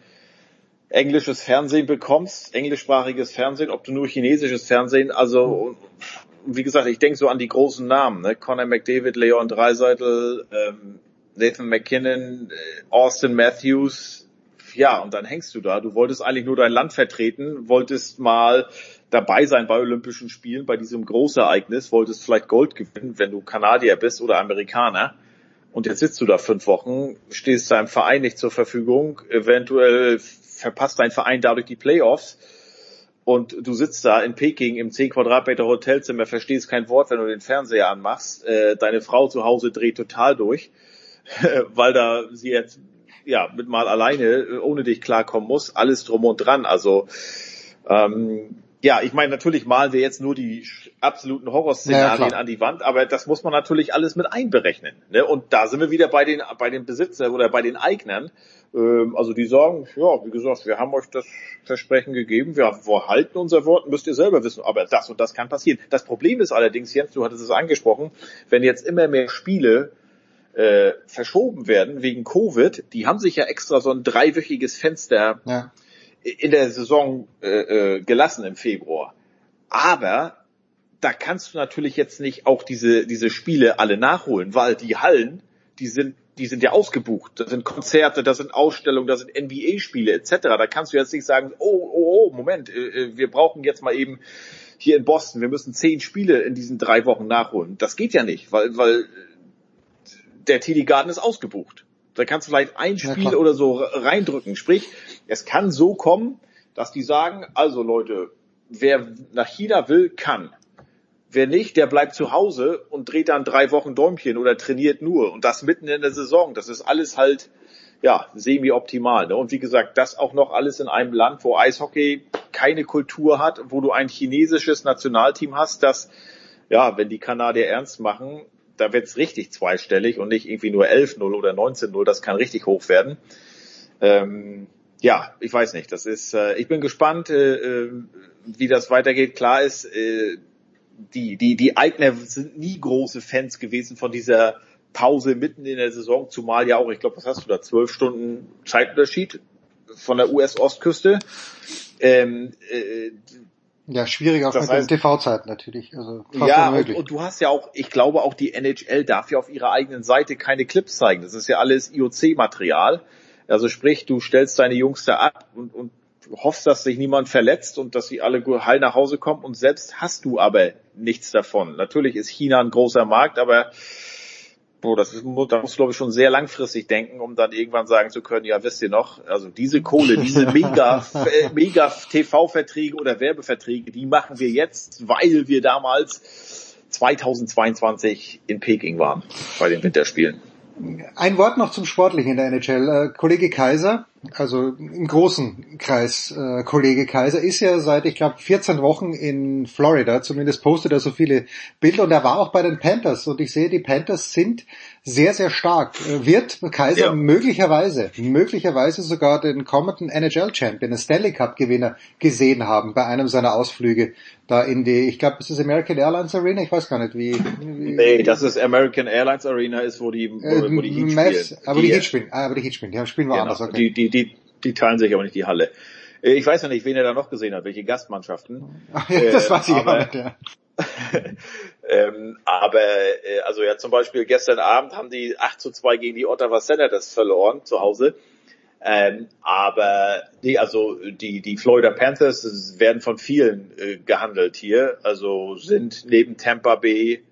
englisches Fernsehen bekommst, englischsprachiges Fernsehen, ob du nur chinesisches Fernsehen, also wie gesagt, ich denke so an die großen Namen, ne? Conor McDavid, Leon Dreiseitel, ähm, Nathan McKinnon, äh, Austin Matthews, ja, und dann hängst du da. Du wolltest eigentlich nur dein Land vertreten, wolltest mal dabei sein bei Olympischen Spielen, bei diesem Großereignis, wolltest vielleicht Gold gewinnen, wenn du Kanadier bist oder Amerikaner. Und jetzt sitzt du da fünf Wochen, stehst deinem Verein nicht zur Verfügung, eventuell verpasst dein Verein dadurch die Playoffs und du sitzt da in Peking im 10 Quadratmeter Hotelzimmer, verstehst kein Wort, wenn du den Fernseher anmachst, äh, deine Frau zu Hause dreht total durch, weil da sie jetzt ja mit mal alleine äh, ohne dich klarkommen muss, alles drum und dran. Also ähm, ja, ich meine, natürlich malen wir jetzt nur die absoluten Horrorszenarien ja, an die Wand, aber das muss man natürlich alles mit einberechnen. Ne? Und da sind wir wieder bei den, bei den Besitzern oder bei den Eignern. Ähm, also die sagen, ja, wie gesagt, wir haben euch das Versprechen gegeben, wir, wir halten unser Wort, müsst ihr selber wissen, aber das und das kann passieren. Das Problem ist allerdings, Jens, du hattest es angesprochen, wenn jetzt immer mehr Spiele äh, verschoben werden wegen Covid, die haben sich ja extra so ein dreiwöchiges Fenster ja in der Saison äh, äh, gelassen im Februar. Aber da kannst du natürlich jetzt nicht auch diese, diese Spiele alle nachholen, weil die Hallen, die sind, die sind ja ausgebucht. Da sind Konzerte, da sind Ausstellungen, da sind NBA-Spiele etc. Da kannst du jetzt nicht sagen, oh, oh, oh, Moment, äh, äh, wir brauchen jetzt mal eben hier in Boston, wir müssen zehn Spiele in diesen drei Wochen nachholen. Das geht ja nicht, weil, weil der TD Garden ist ausgebucht. Da kannst du vielleicht ein Spiel ja, oder so reindrücken. Sprich, es kann so kommen, dass die sagen, also Leute, wer nach China will, kann. Wer nicht, der bleibt zu Hause und dreht dann drei Wochen Däumchen oder trainiert nur. Und das mitten in der Saison. Das ist alles halt, ja, semi-optimal. Ne? Und wie gesagt, das auch noch alles in einem Land, wo Eishockey keine Kultur hat, wo du ein chinesisches Nationalteam hast, das, ja, wenn die Kanadier ernst machen, da wird's richtig zweistellig und nicht irgendwie nur 11-0 oder 19-0, das kann richtig hoch werden. Ähm, ja, ich weiß nicht. Das ist, äh, ich bin gespannt, äh, äh, wie das weitergeht. Klar ist, äh, die, die, die Eigner sind nie große Fans gewesen von dieser Pause mitten in der Saison, zumal ja auch, ich glaube, was hast du da, zwölf Stunden Zeitunterschied von der US-Ostküste. Ähm, äh, ja, schwierig auch mit heißt, TV-Zeit natürlich. Also fast ja, und, und, du hast ja auch, ich glaube auch die NHL darf ja auf ihrer eigenen Seite keine Clips zeigen. Das ist ja alles IOC-Material. Also sprich, du stellst deine Jungs da ab und, und hoffst, dass sich niemand verletzt und dass sie alle heil nach Hause kommen und selbst hast du aber nichts davon. Natürlich ist China ein großer Markt, aber Boah, das ist, da musst du, glaube ich, schon sehr langfristig denken, um dann irgendwann sagen zu können, ja, wisst ihr noch, also diese Kohle, diese mega, äh, mega TV-Verträge oder Werbeverträge, die machen wir jetzt, weil wir damals 2022 in Peking waren bei den Winterspielen. Ein Wort noch zum Sportlichen in der NHL. Äh, Kollege Kaiser, also im großen Kreis äh, Kollege Kaiser, ist ja seit, ich glaube, 14 Wochen in Florida. Zumindest postet er so viele Bilder und er war auch bei den Panthers. Und ich sehe, die Panthers sind sehr, sehr stark. Äh, wird Kaiser ja. möglicherweise, möglicherweise sogar den kommenden NHL-Champion, den Stanley Cup-Gewinner gesehen haben bei einem seiner Ausflüge da in die, ich glaube, ist das American Airlines Arena? Ich weiß gar nicht, wie. wie nee, das ist American Airlines Arena, ist wo die, wo, äh, wo die Heat Mavs, spielen. Aber die, die Heat spielen, ah, aber die Heat spielen, die spielen woanders, genau. okay. Die, die, die, die teilen sich aber nicht die Halle. Äh, ich weiß ja nicht, wen er da noch gesehen hat, welche Gastmannschaften. Ach, ja, das äh, weiß ich aber, nicht, ja. ähm, aber äh, also ja zum Beispiel gestern Abend haben die 8 zu 2 gegen die Ottawa Senators verloren zu Hause. Ähm, aber die, also die, die Florida Panthers werden von vielen äh, gehandelt hier. Also sind neben Tampa Bay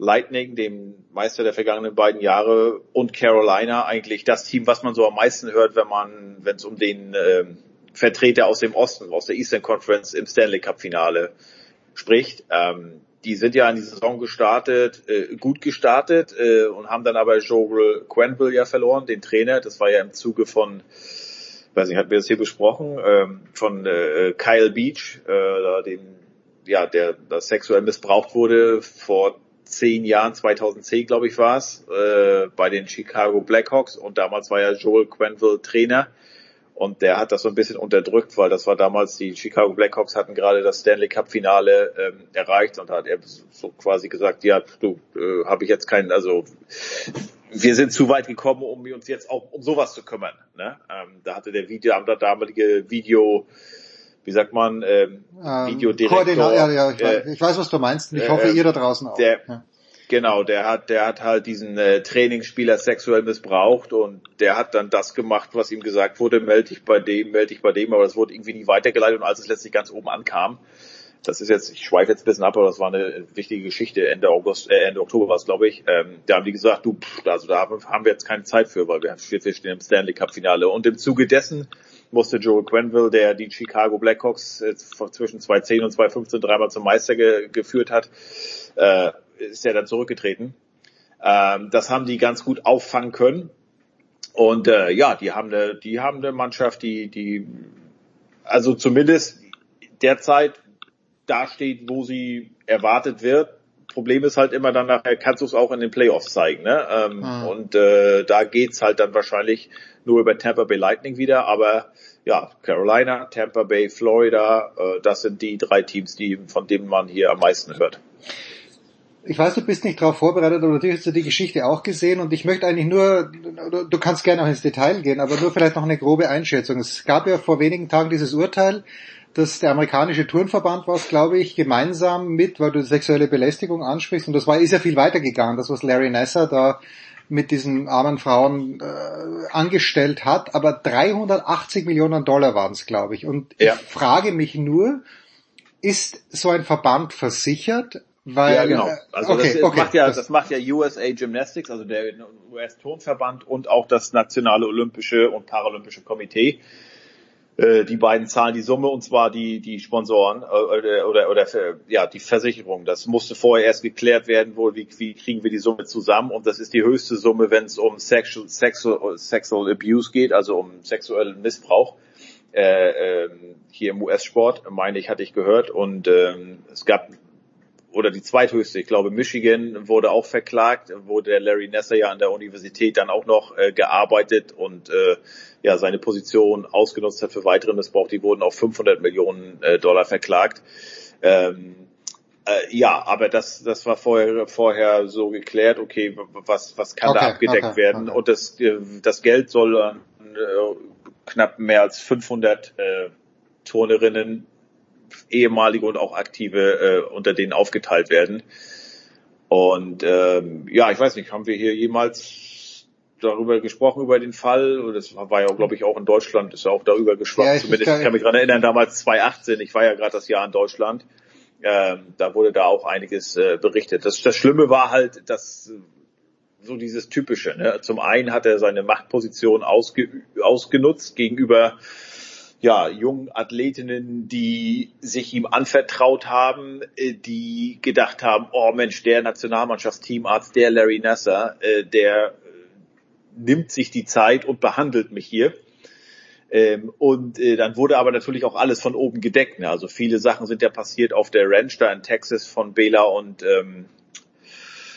Lightning, dem Meister der vergangenen beiden Jahre, und Carolina eigentlich das Team, was man so am meisten hört, wenn man, wenn es um den äh, Vertreter aus dem Osten, aus der Eastern Conference im Stanley Cup Finale spricht. Ähm, die sind ja in die Saison gestartet, äh, gut gestartet äh, und haben dann aber Joel Quenville ja verloren, den Trainer. Das war ja im Zuge von, weiß nicht, hatten wir das hier besprochen, ähm, von äh, Kyle Beach, äh, dem ja, der das sexuell missbraucht wurde vor zehn Jahren, 2010 glaube ich war es, äh, bei den Chicago Blackhawks und damals war ja Joel Quenville Trainer und der hat das so ein bisschen unterdrückt, weil das war damals, die Chicago Blackhawks hatten gerade das Stanley Cup Finale ähm, erreicht und hat er so quasi gesagt, ja, du, äh, habe ich jetzt keinen, also wir sind zu weit gekommen, um uns jetzt auch um sowas zu kümmern. Ne? Ähm, da hatte der Video, der damalige Video wie sagt man, ähm, ähm, Videodirektor. Ja, ja, ich, äh, ich weiß, was du meinst. Ich hoffe, äh, ihr da draußen auch. Der, ja. Genau, der hat, der hat halt diesen äh, Trainingsspieler sexuell missbraucht und der hat dann das gemacht, was ihm gesagt wurde, melde dich bei dem, melde dich bei dem, aber das wurde irgendwie nie weitergeleitet und als es letztlich ganz oben ankam, das ist jetzt, ich schweife jetzt ein bisschen ab, aber das war eine wichtige Geschichte, Ende August, äh, Ende Oktober war es, glaube ich, ähm, da haben die gesagt, du, pff, also da haben wir jetzt keine Zeit für, weil wir, wir stehen im Stanley Cup Finale und im Zuge dessen musste Joel Quenville, der die Chicago Blackhawks zwischen 2010 und 2015 dreimal zum Meister ge geführt hat, äh, ist ja dann zurückgetreten. Ähm, das haben die ganz gut auffangen können. Und äh, ja, die haben eine, die haben eine Mannschaft, die, die also zumindest derzeit da steht, wo sie erwartet wird. Problem ist halt immer dann nachher kannst du es auch in den Playoffs zeigen, ne? Ähm, mhm. Und äh, da geht's halt dann wahrscheinlich nur über Tampa Bay Lightning wieder, aber ja, Carolina, Tampa Bay, Florida, äh, das sind die drei Teams, die von denen man hier am meisten hört. Ich weiß, du bist nicht darauf vorbereitet, aber natürlich hast du die Geschichte auch gesehen und ich möchte eigentlich nur, du kannst gerne auch ins Detail gehen, aber nur vielleicht noch eine grobe Einschätzung. Es gab ja vor wenigen Tagen dieses Urteil, dass der amerikanische Turnverband war es, glaube ich, gemeinsam mit, weil du sexuelle Belästigung ansprichst, und das war, ist ja viel weiter gegangen, das was Larry Nasser da mit diesen armen Frauen äh, angestellt hat, aber 380 Millionen Dollar waren es, glaube ich. Und ja. ich frage mich nur, ist so ein Verband versichert? Weil, ja, genau. Also okay, das, okay, macht ja, das, das macht ja USA Gymnastics, also der US-Turnverband und auch das Nationale Olympische und Paralympische Komitee. Äh, die beiden zahlen die Summe und zwar die die Sponsoren äh, oder oder, oder ja die Versicherung. Das musste vorher erst geklärt werden, wohl wie, wie kriegen wir die Summe zusammen und das ist die höchste Summe, wenn es um Sexual, Sexual, Sexual Abuse geht, also um sexuellen Missbrauch. Äh, äh, hier im US-Sport, meine ich, hatte ich gehört. Und ähm, es gab oder die zweithöchste, ich glaube Michigan wurde auch verklagt, wo der Larry Nasser ja an der Universität dann auch noch äh, gearbeitet und äh, ja seine Position ausgenutzt hat für weitere Missbrauch. Die wurden auf 500 Millionen äh, Dollar verklagt. Ähm, äh, ja, aber das, das war vorher, vorher so geklärt, okay, was, was kann okay, da abgedeckt okay, werden? Okay. Und das, äh, das Geld soll äh, knapp mehr als 500 äh, Turnerinnen ehemalige und auch aktive äh, unter denen aufgeteilt werden. Und ähm, ja, ich weiß nicht, haben wir hier jemals darüber gesprochen, über den Fall? Das war ja, glaube ich, auch in Deutschland, ist ja auch darüber geschwappt. Ja, Zumindest, kann, ich kann mich daran erinnern, damals 2018, ich war ja gerade das Jahr in Deutschland, ähm, da wurde da auch einiges äh, berichtet. Das, das Schlimme war halt, dass so dieses Typische. Ne? Zum einen hat er seine Machtposition ausge, ausgenutzt gegenüber ja, jungen Athletinnen, die sich ihm anvertraut haben, äh, die gedacht haben, oh Mensch, der Nationalmannschaftsteamarzt, der Larry Nasser, äh, der äh, nimmt sich die Zeit und behandelt mich hier. Ähm, und dann wurde aber natürlich auch alles von oben gedeckt. Ne? Also viele Sachen sind ja passiert auf der Ranch da in Texas von Bela und ähm,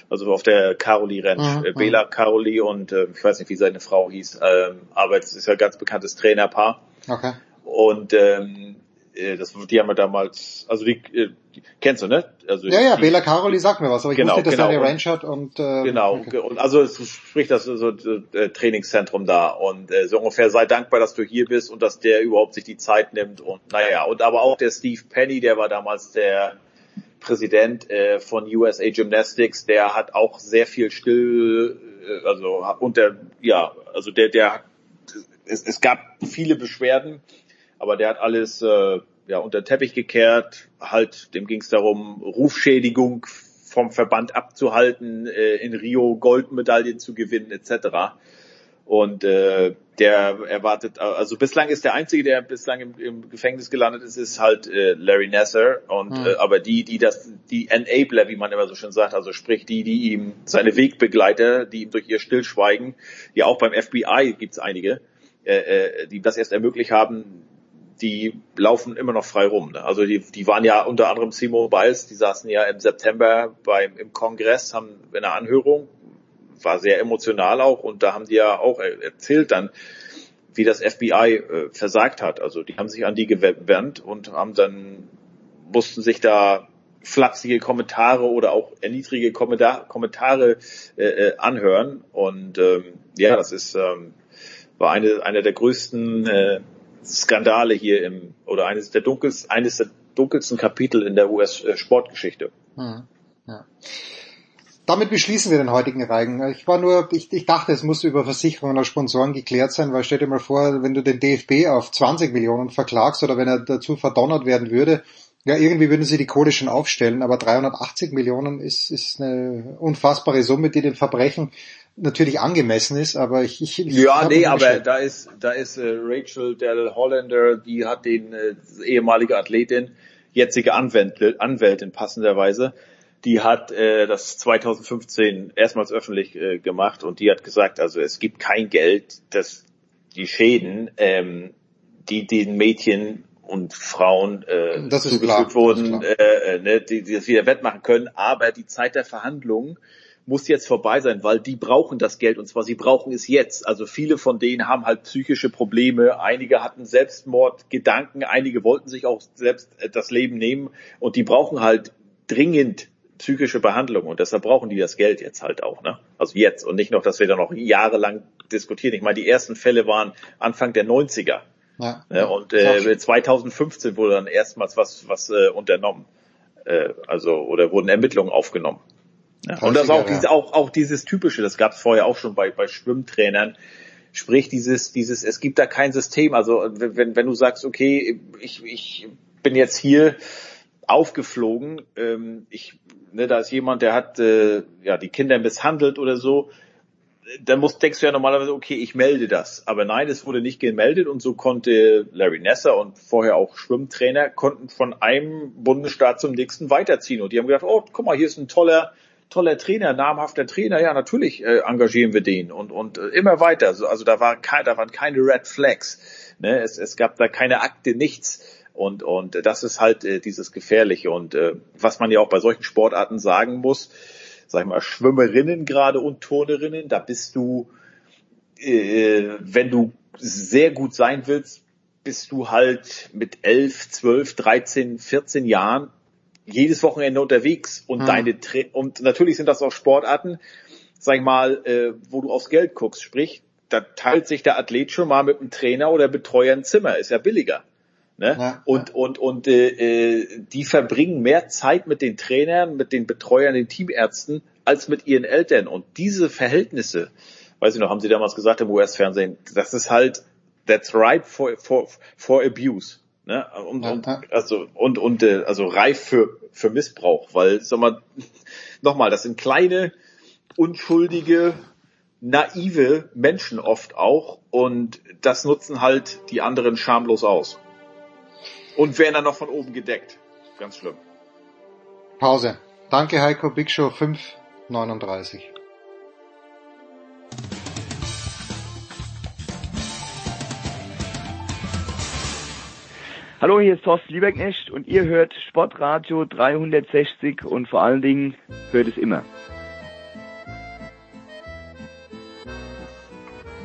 also auf der Caroli Ranch. Mhm, Bela, Caroli und äh, ich weiß nicht, wie seine Frau hieß, ähm, aber es ist ja ein ganz bekanntes Trainerpaar. Okay. Und ähm, äh, das, die haben wir damals, also die, äh, die kennst du, ne? Also ja, ja, Bela Caroli sagt mir was, aber ich genau, wusste, dass genau, er eine Ranch hat und äh, genau okay. und also es spricht das so äh, Trainingszentrum da und äh, so ungefähr sei dankbar, dass du hier bist und dass der überhaupt sich die Zeit nimmt und naja und aber auch der Steve Penny, der war damals der Präsident äh, von USA Gymnastics, der hat auch sehr viel still, äh, also und der ja, also der der es, es gab viele Beschwerden aber der hat alles äh, ja unter Teppich gekehrt. Halt, dem ging es darum, Rufschädigung vom Verband abzuhalten, äh, in Rio Goldmedaillen zu gewinnen etc. Und äh, der erwartet, also bislang ist der einzige, der bislang im, im Gefängnis gelandet ist, ist halt äh, Larry Nasser. Und mhm. äh, aber die, die das, die Enabler, wie man immer so schön sagt, also sprich die, die ihm seine Wegbegleiter, die ihm durch ihr Stillschweigen, ja auch beim FBI gibt's einige, äh, äh, die das erst ermöglicht haben, die laufen immer noch frei rum. Ne? Also die, die waren ja unter anderem Simon Biles, die saßen ja im September beim im Kongress, haben in einer Anhörung, war sehr emotional auch und da haben die ja auch erzählt dann, wie das FBI äh, versagt hat. Also die haben sich an die gewandt und haben dann mussten sich da flapsige Kommentare oder auch erniedrige Kommentar Kommentare äh, äh, anhören. Und ähm, ja, das ist ähm, war eine einer der größten äh, Skandale hier im oder eines der dunkelsten eines der dunkelsten Kapitel in der US-Sportgeschichte. Hm, ja. Damit beschließen wir den heutigen Reigen. Ich war nur, ich, ich dachte, es muss über Versicherungen oder Sponsoren geklärt sein, weil stell dir mal vor, wenn du den DFB auf 20 Millionen verklagst oder wenn er dazu verdonnert werden würde, ja, irgendwie würden sie die Kohle schon aufstellen, aber 380 Millionen ist, ist eine unfassbare Summe, die dem Verbrechen natürlich angemessen ist, aber ich, ich ja, nee, aber da ist da ist äh, Rachel Del Hollander, die hat den äh, ehemalige Athletin, jetzige Anwältin, Anwältin passenderweise, die hat äh, das 2015 erstmals öffentlich äh, gemacht und die hat gesagt, also es gibt kein Geld, dass die Schäden, ähm, die den Mädchen und Frauen äh, zugefügt wurden, äh, äh, ne, die, die das wieder wettmachen können, aber die Zeit der Verhandlungen muss jetzt vorbei sein, weil die brauchen das Geld und zwar sie brauchen es jetzt. Also viele von denen haben halt psychische Probleme, einige hatten Selbstmordgedanken, einige wollten sich auch selbst äh, das Leben nehmen und die brauchen halt dringend psychische Behandlung und deshalb brauchen die das Geld jetzt halt auch, ne? Also jetzt und nicht noch, dass wir da noch jahrelang diskutieren. Ich meine, die ersten Fälle waren Anfang der 90er. Ja. ja und äh, 2015 wurde dann erstmals was was äh, unternommen. Äh, also oder wurden Ermittlungen aufgenommen. Ja, und das auch, diese, auch, auch dieses typische, das gab es vorher auch schon bei, bei Schwimmtrainern, sprich dieses, dieses, es gibt da kein System. Also wenn, wenn du sagst, okay, ich, ich bin jetzt hier aufgeflogen, ähm, ich ne, da ist jemand, der hat äh, ja die Kinder misshandelt oder so, dann musst, denkst du ja normalerweise, okay, ich melde das. Aber nein, es wurde nicht gemeldet und so konnte Larry Nasser und vorher auch Schwimmtrainer konnten von einem Bundesstaat zum nächsten weiterziehen. Und die haben gedacht, oh, guck mal, hier ist ein toller, toller Trainer, namhafter Trainer. Ja, natürlich äh, engagieren wir den und, und äh, immer weiter. Also, also da, war kein, da waren keine Red Flags. Ne? Es, es gab da keine Akte, nichts. Und, und das ist halt äh, dieses Gefährliche. Und äh, was man ja auch bei solchen Sportarten sagen muss, sag ich mal, Schwimmerinnen gerade und Turnerinnen, da bist du, äh, wenn du sehr gut sein willst, bist du halt mit elf, zwölf, dreizehn, vierzehn Jahren jedes Wochenende unterwegs und hm. deine Tra und natürlich sind das auch Sportarten, sag ich mal, äh, wo du aufs Geld guckst, sprich, da teilt sich der Athlet schon mal mit einem Trainer oder Betreuer ein Zimmer, ist ja billiger. Ne? Ja, und ja. und und äh, äh, die verbringen mehr Zeit mit den Trainern, mit den Betreuern, den Teamärzten als mit ihren Eltern. Und diese Verhältnisse, weiß ich noch, haben Sie damals gesagt im US-Fernsehen, das ist halt that's ripe for for for abuse. Ne? Und, und also und und äh, also reif für für Missbrauch, weil sag mal nochmal, das sind kleine unschuldige naive Menschen oft auch und das nutzen halt die anderen schamlos aus und werden dann noch von oben gedeckt. Ganz schlimm. Pause. Danke Heiko, Big Show 539. Hallo, hier ist Thorsten Lieberknecht und ihr hört Sportradio 360 und vor allen Dingen hört es immer.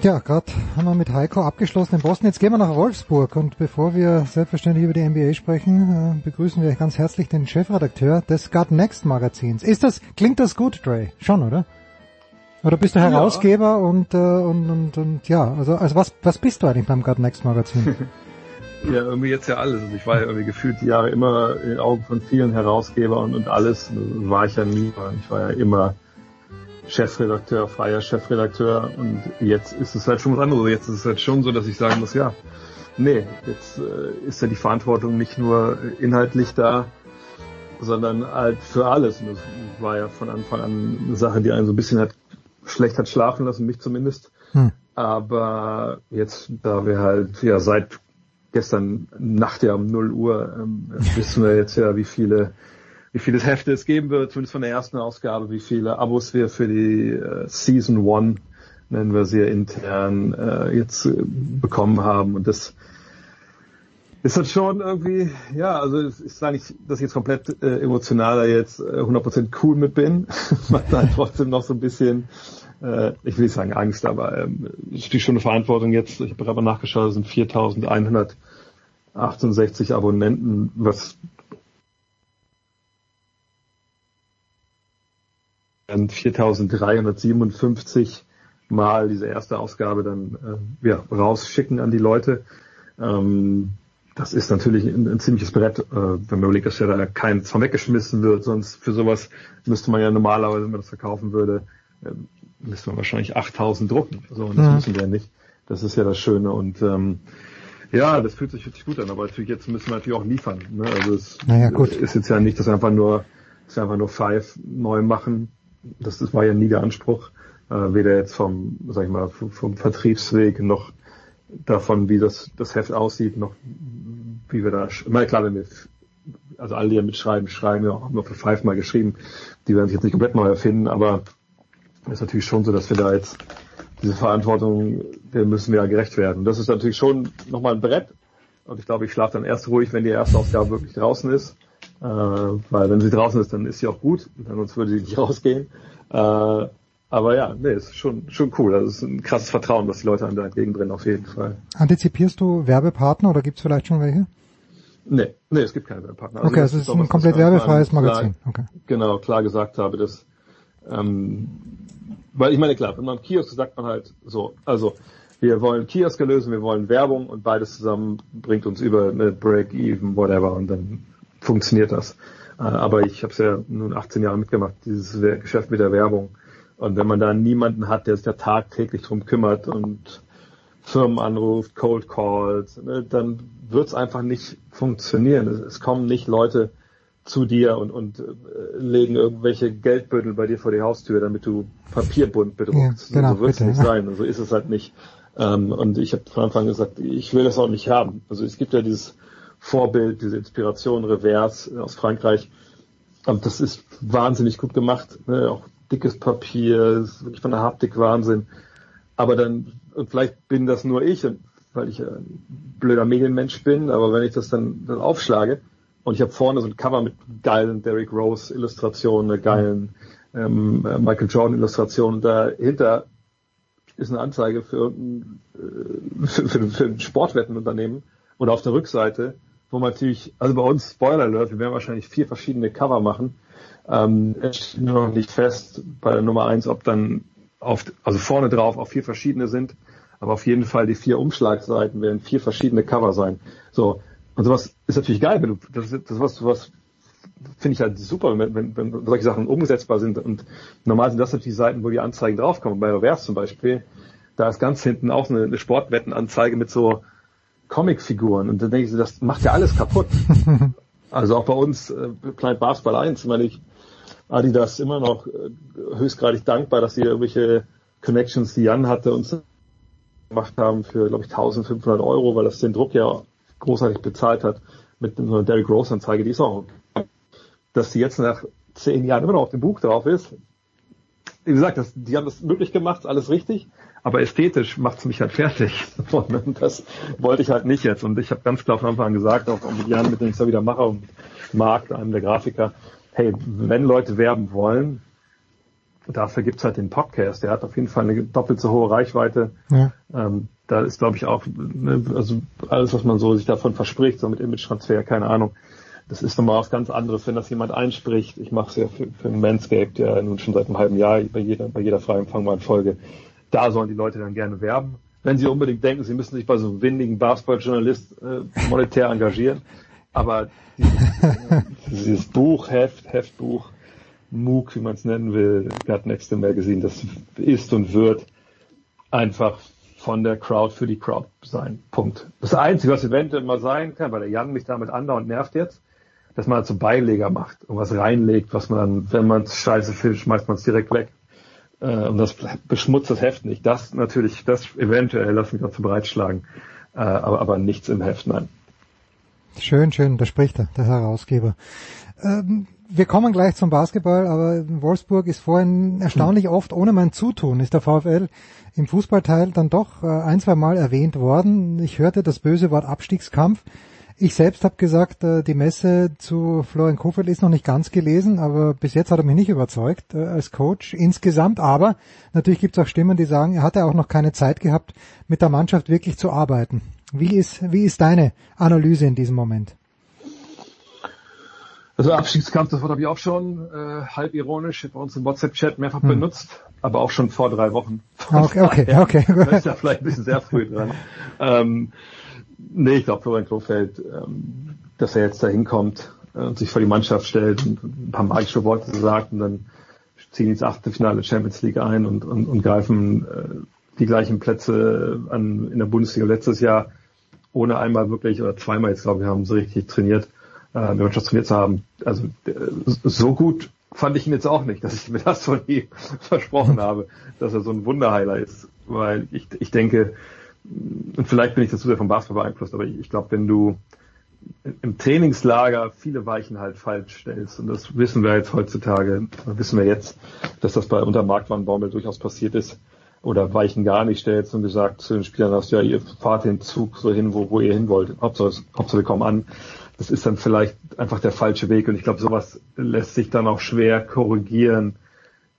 Ja, gerade haben wir mit Heiko abgeschlossen in Boston. Jetzt gehen wir nach Wolfsburg und bevor wir selbstverständlich über die NBA sprechen, äh, begrüßen wir ganz herzlich den Chefredakteur des Gut Next Magazins. Ist das, klingt das gut, Dre? Schon, oder? Oder bist du Herausgeber ja. und, äh, und, und, und ja, also, also was, was bist du eigentlich beim Gut Next Magazin? ja, irgendwie jetzt ja alles. Also ich war ja irgendwie gefühlt die Jahre immer in den Augen von vielen Herausgeber und, und alles war ich ja nie. Ich war ja immer Chefredakteur, freier Chefredakteur und jetzt ist es halt schon was anderes. Jetzt ist es halt schon so, dass ich sagen muss, ja, nee, jetzt äh, ist ja die Verantwortung nicht nur inhaltlich da, sondern halt für alles. Und das war ja von Anfang an eine Sache, die einen so ein bisschen hat schlecht hat schlafen lassen, mich zumindest. Hm. Aber jetzt, da wir halt ja seit gestern Nacht ja um 0 Uhr ähm, wissen wir jetzt ja, wie viele wie viele Hefte es geben wird, zumindest von der ersten Ausgabe, wie viele Abos wir für die äh, Season One, nennen wir sie ja intern, äh, jetzt äh, bekommen haben. Und das ist das schon irgendwie, ja, also es ist nicht, dass ich jetzt komplett äh, emotionaler jetzt äh, 100% cool mit bin, macht dann trotzdem noch so ein bisschen, äh, ich will nicht sagen Angst, aber ähm, ist natürlich schon eine Verantwortung jetzt, ich habe gerade nachgeschaut, es sind 4168 Abonnenten, was 4357 Mal diese erste Ausgabe dann äh, ja, rausschicken an die Leute. Ähm, das ist natürlich ein, ein ziemliches Brett, äh, wenn man überlegt, dass ja da keins von weggeschmissen wird, sonst für sowas müsste man ja normalerweise, wenn man das verkaufen würde, äh, müsste man wahrscheinlich 8000 drucken. So, und das ja. müssen wir ja nicht. Das ist ja das Schöne und ähm, ja, das fühlt sich wirklich gut an, aber natürlich jetzt müssen wir natürlich auch liefern. Ne? Also es naja, ist jetzt ja nicht, dass wir einfach nur, dass wir einfach nur Five neu machen. Das, das war ja nie der Anspruch, äh, weder jetzt vom, sag ich mal, vom, vom Vertriebsweg noch davon, wie das, das Heft aussieht, noch wie wir da, immer klar, wenn wir, also alle, die ja mitschreiben, schreiben wir auch, haben wir für Five mal geschrieben, die werden sich jetzt nicht komplett neu erfinden, aber ist natürlich schon so, dass wir da jetzt diese Verantwortung, der müssen wir ja gerecht werden. Das ist natürlich schon nochmal ein Brett. Und ich glaube, ich schlafe dann erst ruhig, wenn die erste Ausgabe wirklich draußen ist. Äh, weil wenn sie draußen ist, dann ist sie auch gut, sonst würde sie nicht rausgehen. Äh, aber ja, nee, ist schon, schon cool. Das ist ein krasses Vertrauen, was die Leute an da entgegenbringen, auf jeden Fall. Antizipierst du Werbepartner oder gibt es vielleicht schon welche? Nee, nee, es gibt keine Werbepartner. Also okay, also es ist, ist ein komplett werbefreies Magazin. Klar, okay. Genau, klar gesagt habe, dass, ähm, weil ich meine, klar, wenn man Kiosk sagt man halt so, also wir wollen Kiosk lösen, wir wollen Werbung und beides zusammen bringt uns über eine Break-Even, whatever und dann funktioniert das. Äh, aber ich habe es ja nun 18 Jahre mitgemacht, dieses Geschäft mit der Werbung. Und wenn man da niemanden hat, der sich da tagtäglich drum kümmert und Firmen anruft, Cold Calls, ne, dann wird es einfach nicht funktionieren. Es, es, kommen nicht Leute zu dir und, und äh, legen irgendwelche Geldbündel bei dir vor die Haustür, damit du Papierbund bedruckst. Ja, genau, so wird es nicht ja. sein. So ist es halt nicht. Ähm, und ich habe von Anfang an gesagt, ich will das auch nicht haben. Also es gibt ja dieses Vorbild, diese Inspiration Reverse aus Frankreich. Und das ist wahnsinnig gut gemacht. Ne? Auch dickes Papier, ist wirklich von der Haptik Wahnsinn. Aber dann, und vielleicht bin das nur ich, weil ich ein blöder Medienmensch bin, aber wenn ich das dann, dann aufschlage und ich habe vorne so ein Cover mit geilen Derrick Rose Illustrationen, geilen ähm, Michael Jordan Illustrationen, dahinter ist eine Anzeige für, äh, für, für, für ein Sportwettenunternehmen und auf der Rückseite, wo man natürlich, also bei uns Spoiler Alert, wir werden wahrscheinlich vier verschiedene Cover machen ähm, es steht nur noch nicht fest bei der Nummer eins, ob dann auf, also vorne drauf auch vier verschiedene sind, aber auf jeden Fall die vier Umschlagseiten werden vier verschiedene Cover sein. So. Und sowas ist natürlich geil, wenn du, das, das was, was finde ich halt super, wenn, wenn, wenn solche Sachen umgesetzbar sind. Und normal sind das natürlich die Seiten, wo die Anzeigen draufkommen. Bei Reverse zum Beispiel, da ist ganz hinten auch eine, eine Sportwettenanzeige mit so Comicfiguren. Und dann denke ich, das macht ja alles kaputt. also auch bei uns, äh, Planet Basketball 1, meine ich, Adidas immer noch äh, höchstgradig dankbar, dass sie irgendwelche Connections, die Jan hatte, uns gemacht haben für, glaube ich, 1500 Euro, weil das den Druck ja großartig bezahlt hat mit einer Derrick Rose Anzeige, die ist auch, dass die jetzt nach zehn Jahren immer noch auf dem Buch drauf ist. Wie gesagt, das, die haben das möglich gemacht, alles richtig, aber ästhetisch macht es mich halt fertig. Und das wollte ich halt nicht jetzt. Und ich habe ganz klar von Anfang an gesagt, auch mit Jan, mit dem ich es da wieder mache, und Marc, einem der Grafiker, hey, wenn Leute werben wollen, dafür gibt's halt den Podcast. Der hat auf jeden Fall eine doppelt so hohe Reichweite. Ja. Ähm, da ist, glaube ich, auch, ne, also alles, was man so sich davon verspricht, so mit Image-Transfer, keine Ahnung. Das ist nochmal was ganz anderes, wenn das jemand einspricht. Ich mache es ja für, für Manscaped ja nun schon seit einem halben Jahr bei jeder, bei jeder freien empfangbaren Folge. Da sollen die Leute dann gerne werben. Wenn sie unbedingt denken, sie müssen sich bei so einem windigen Basketball-Journalist äh, monetär engagieren, aber dieses, dieses Buch, Heft, Heftbuch, MOOC, wie man es nennen will, Gut Next Magazine, das ist und wird einfach von der Crowd für die Crowd sein. Punkt. Das Einzige, was eventuell mal sein kann, weil der Jan mich damit andauernd nervt jetzt, dass man zum Beileger macht und was reinlegt, was man wenn man es scheiße findet, schmeißt man es direkt weg. Äh, und das beschmutzt das Heft nicht. Das natürlich, das eventuell, lass mich dazu bereitschlagen. Äh, aber, aber nichts im Heft, nein. Schön, schön, da spricht er, der Herausgeber. Ähm, wir kommen gleich zum Basketball, aber Wolfsburg ist vorhin erstaunlich hm. oft ohne mein Zutun, ist der VfL im Fußballteil dann doch äh, ein, zwei Mal erwähnt worden. Ich hörte das böse Wort Abstiegskampf. Ich selbst habe gesagt, äh, die Messe zu Florian Kofeld ist noch nicht ganz gelesen, aber bis jetzt hat er mich nicht überzeugt äh, als Coach insgesamt. Aber natürlich gibt es auch Stimmen, die sagen, er hatte auch noch keine Zeit gehabt, mit der Mannschaft wirklich zu arbeiten. Wie ist, wie ist deine Analyse in diesem Moment? Also Abstiegskampf, das Wort habe ich auch schon äh, halb ironisch bei uns im WhatsApp-Chat mehrfach hm. benutzt, aber auch schon vor drei Wochen. Ah, okay, okay, ja, okay. Das ist ja vielleicht ein bisschen sehr früh dran. Ähm, nee, ich glaube Florian Klofeld, ähm, dass er jetzt da hinkommt äh, und sich vor die Mannschaft stellt und ein paar magische Worte sagt und dann ziehen die ins Achtelfinale Champions League ein und, und, und greifen äh, die gleichen Plätze an in der Bundesliga letztes Jahr, ohne einmal wirklich oder zweimal jetzt glaube ich haben sie richtig trainiert äh, eine Mannschaft trainiert zu haben. Also äh, so gut fand ich ihn jetzt auch nicht, dass ich mir das von ihm versprochen habe, dass er so ein Wunderheiler ist. Weil ich, ich denke, und vielleicht bin ich dazu sehr vom Basketball beeinflusst, aber ich, ich glaube, wenn du im Trainingslager viele Weichen halt falsch stellst, und das wissen wir jetzt heutzutage, wissen wir jetzt, dass das bei unter Marktmann Baumel durchaus passiert ist, oder Weichen gar nicht stellst und gesagt zu den Spielern hast, ja, ihr fahrt den Zug so hin, wo, wo ihr hin wollt. Hauptsache, Hauptsache wir kommen an das ist dann vielleicht einfach der falsche Weg. Und ich glaube, sowas lässt sich dann auch schwer korrigieren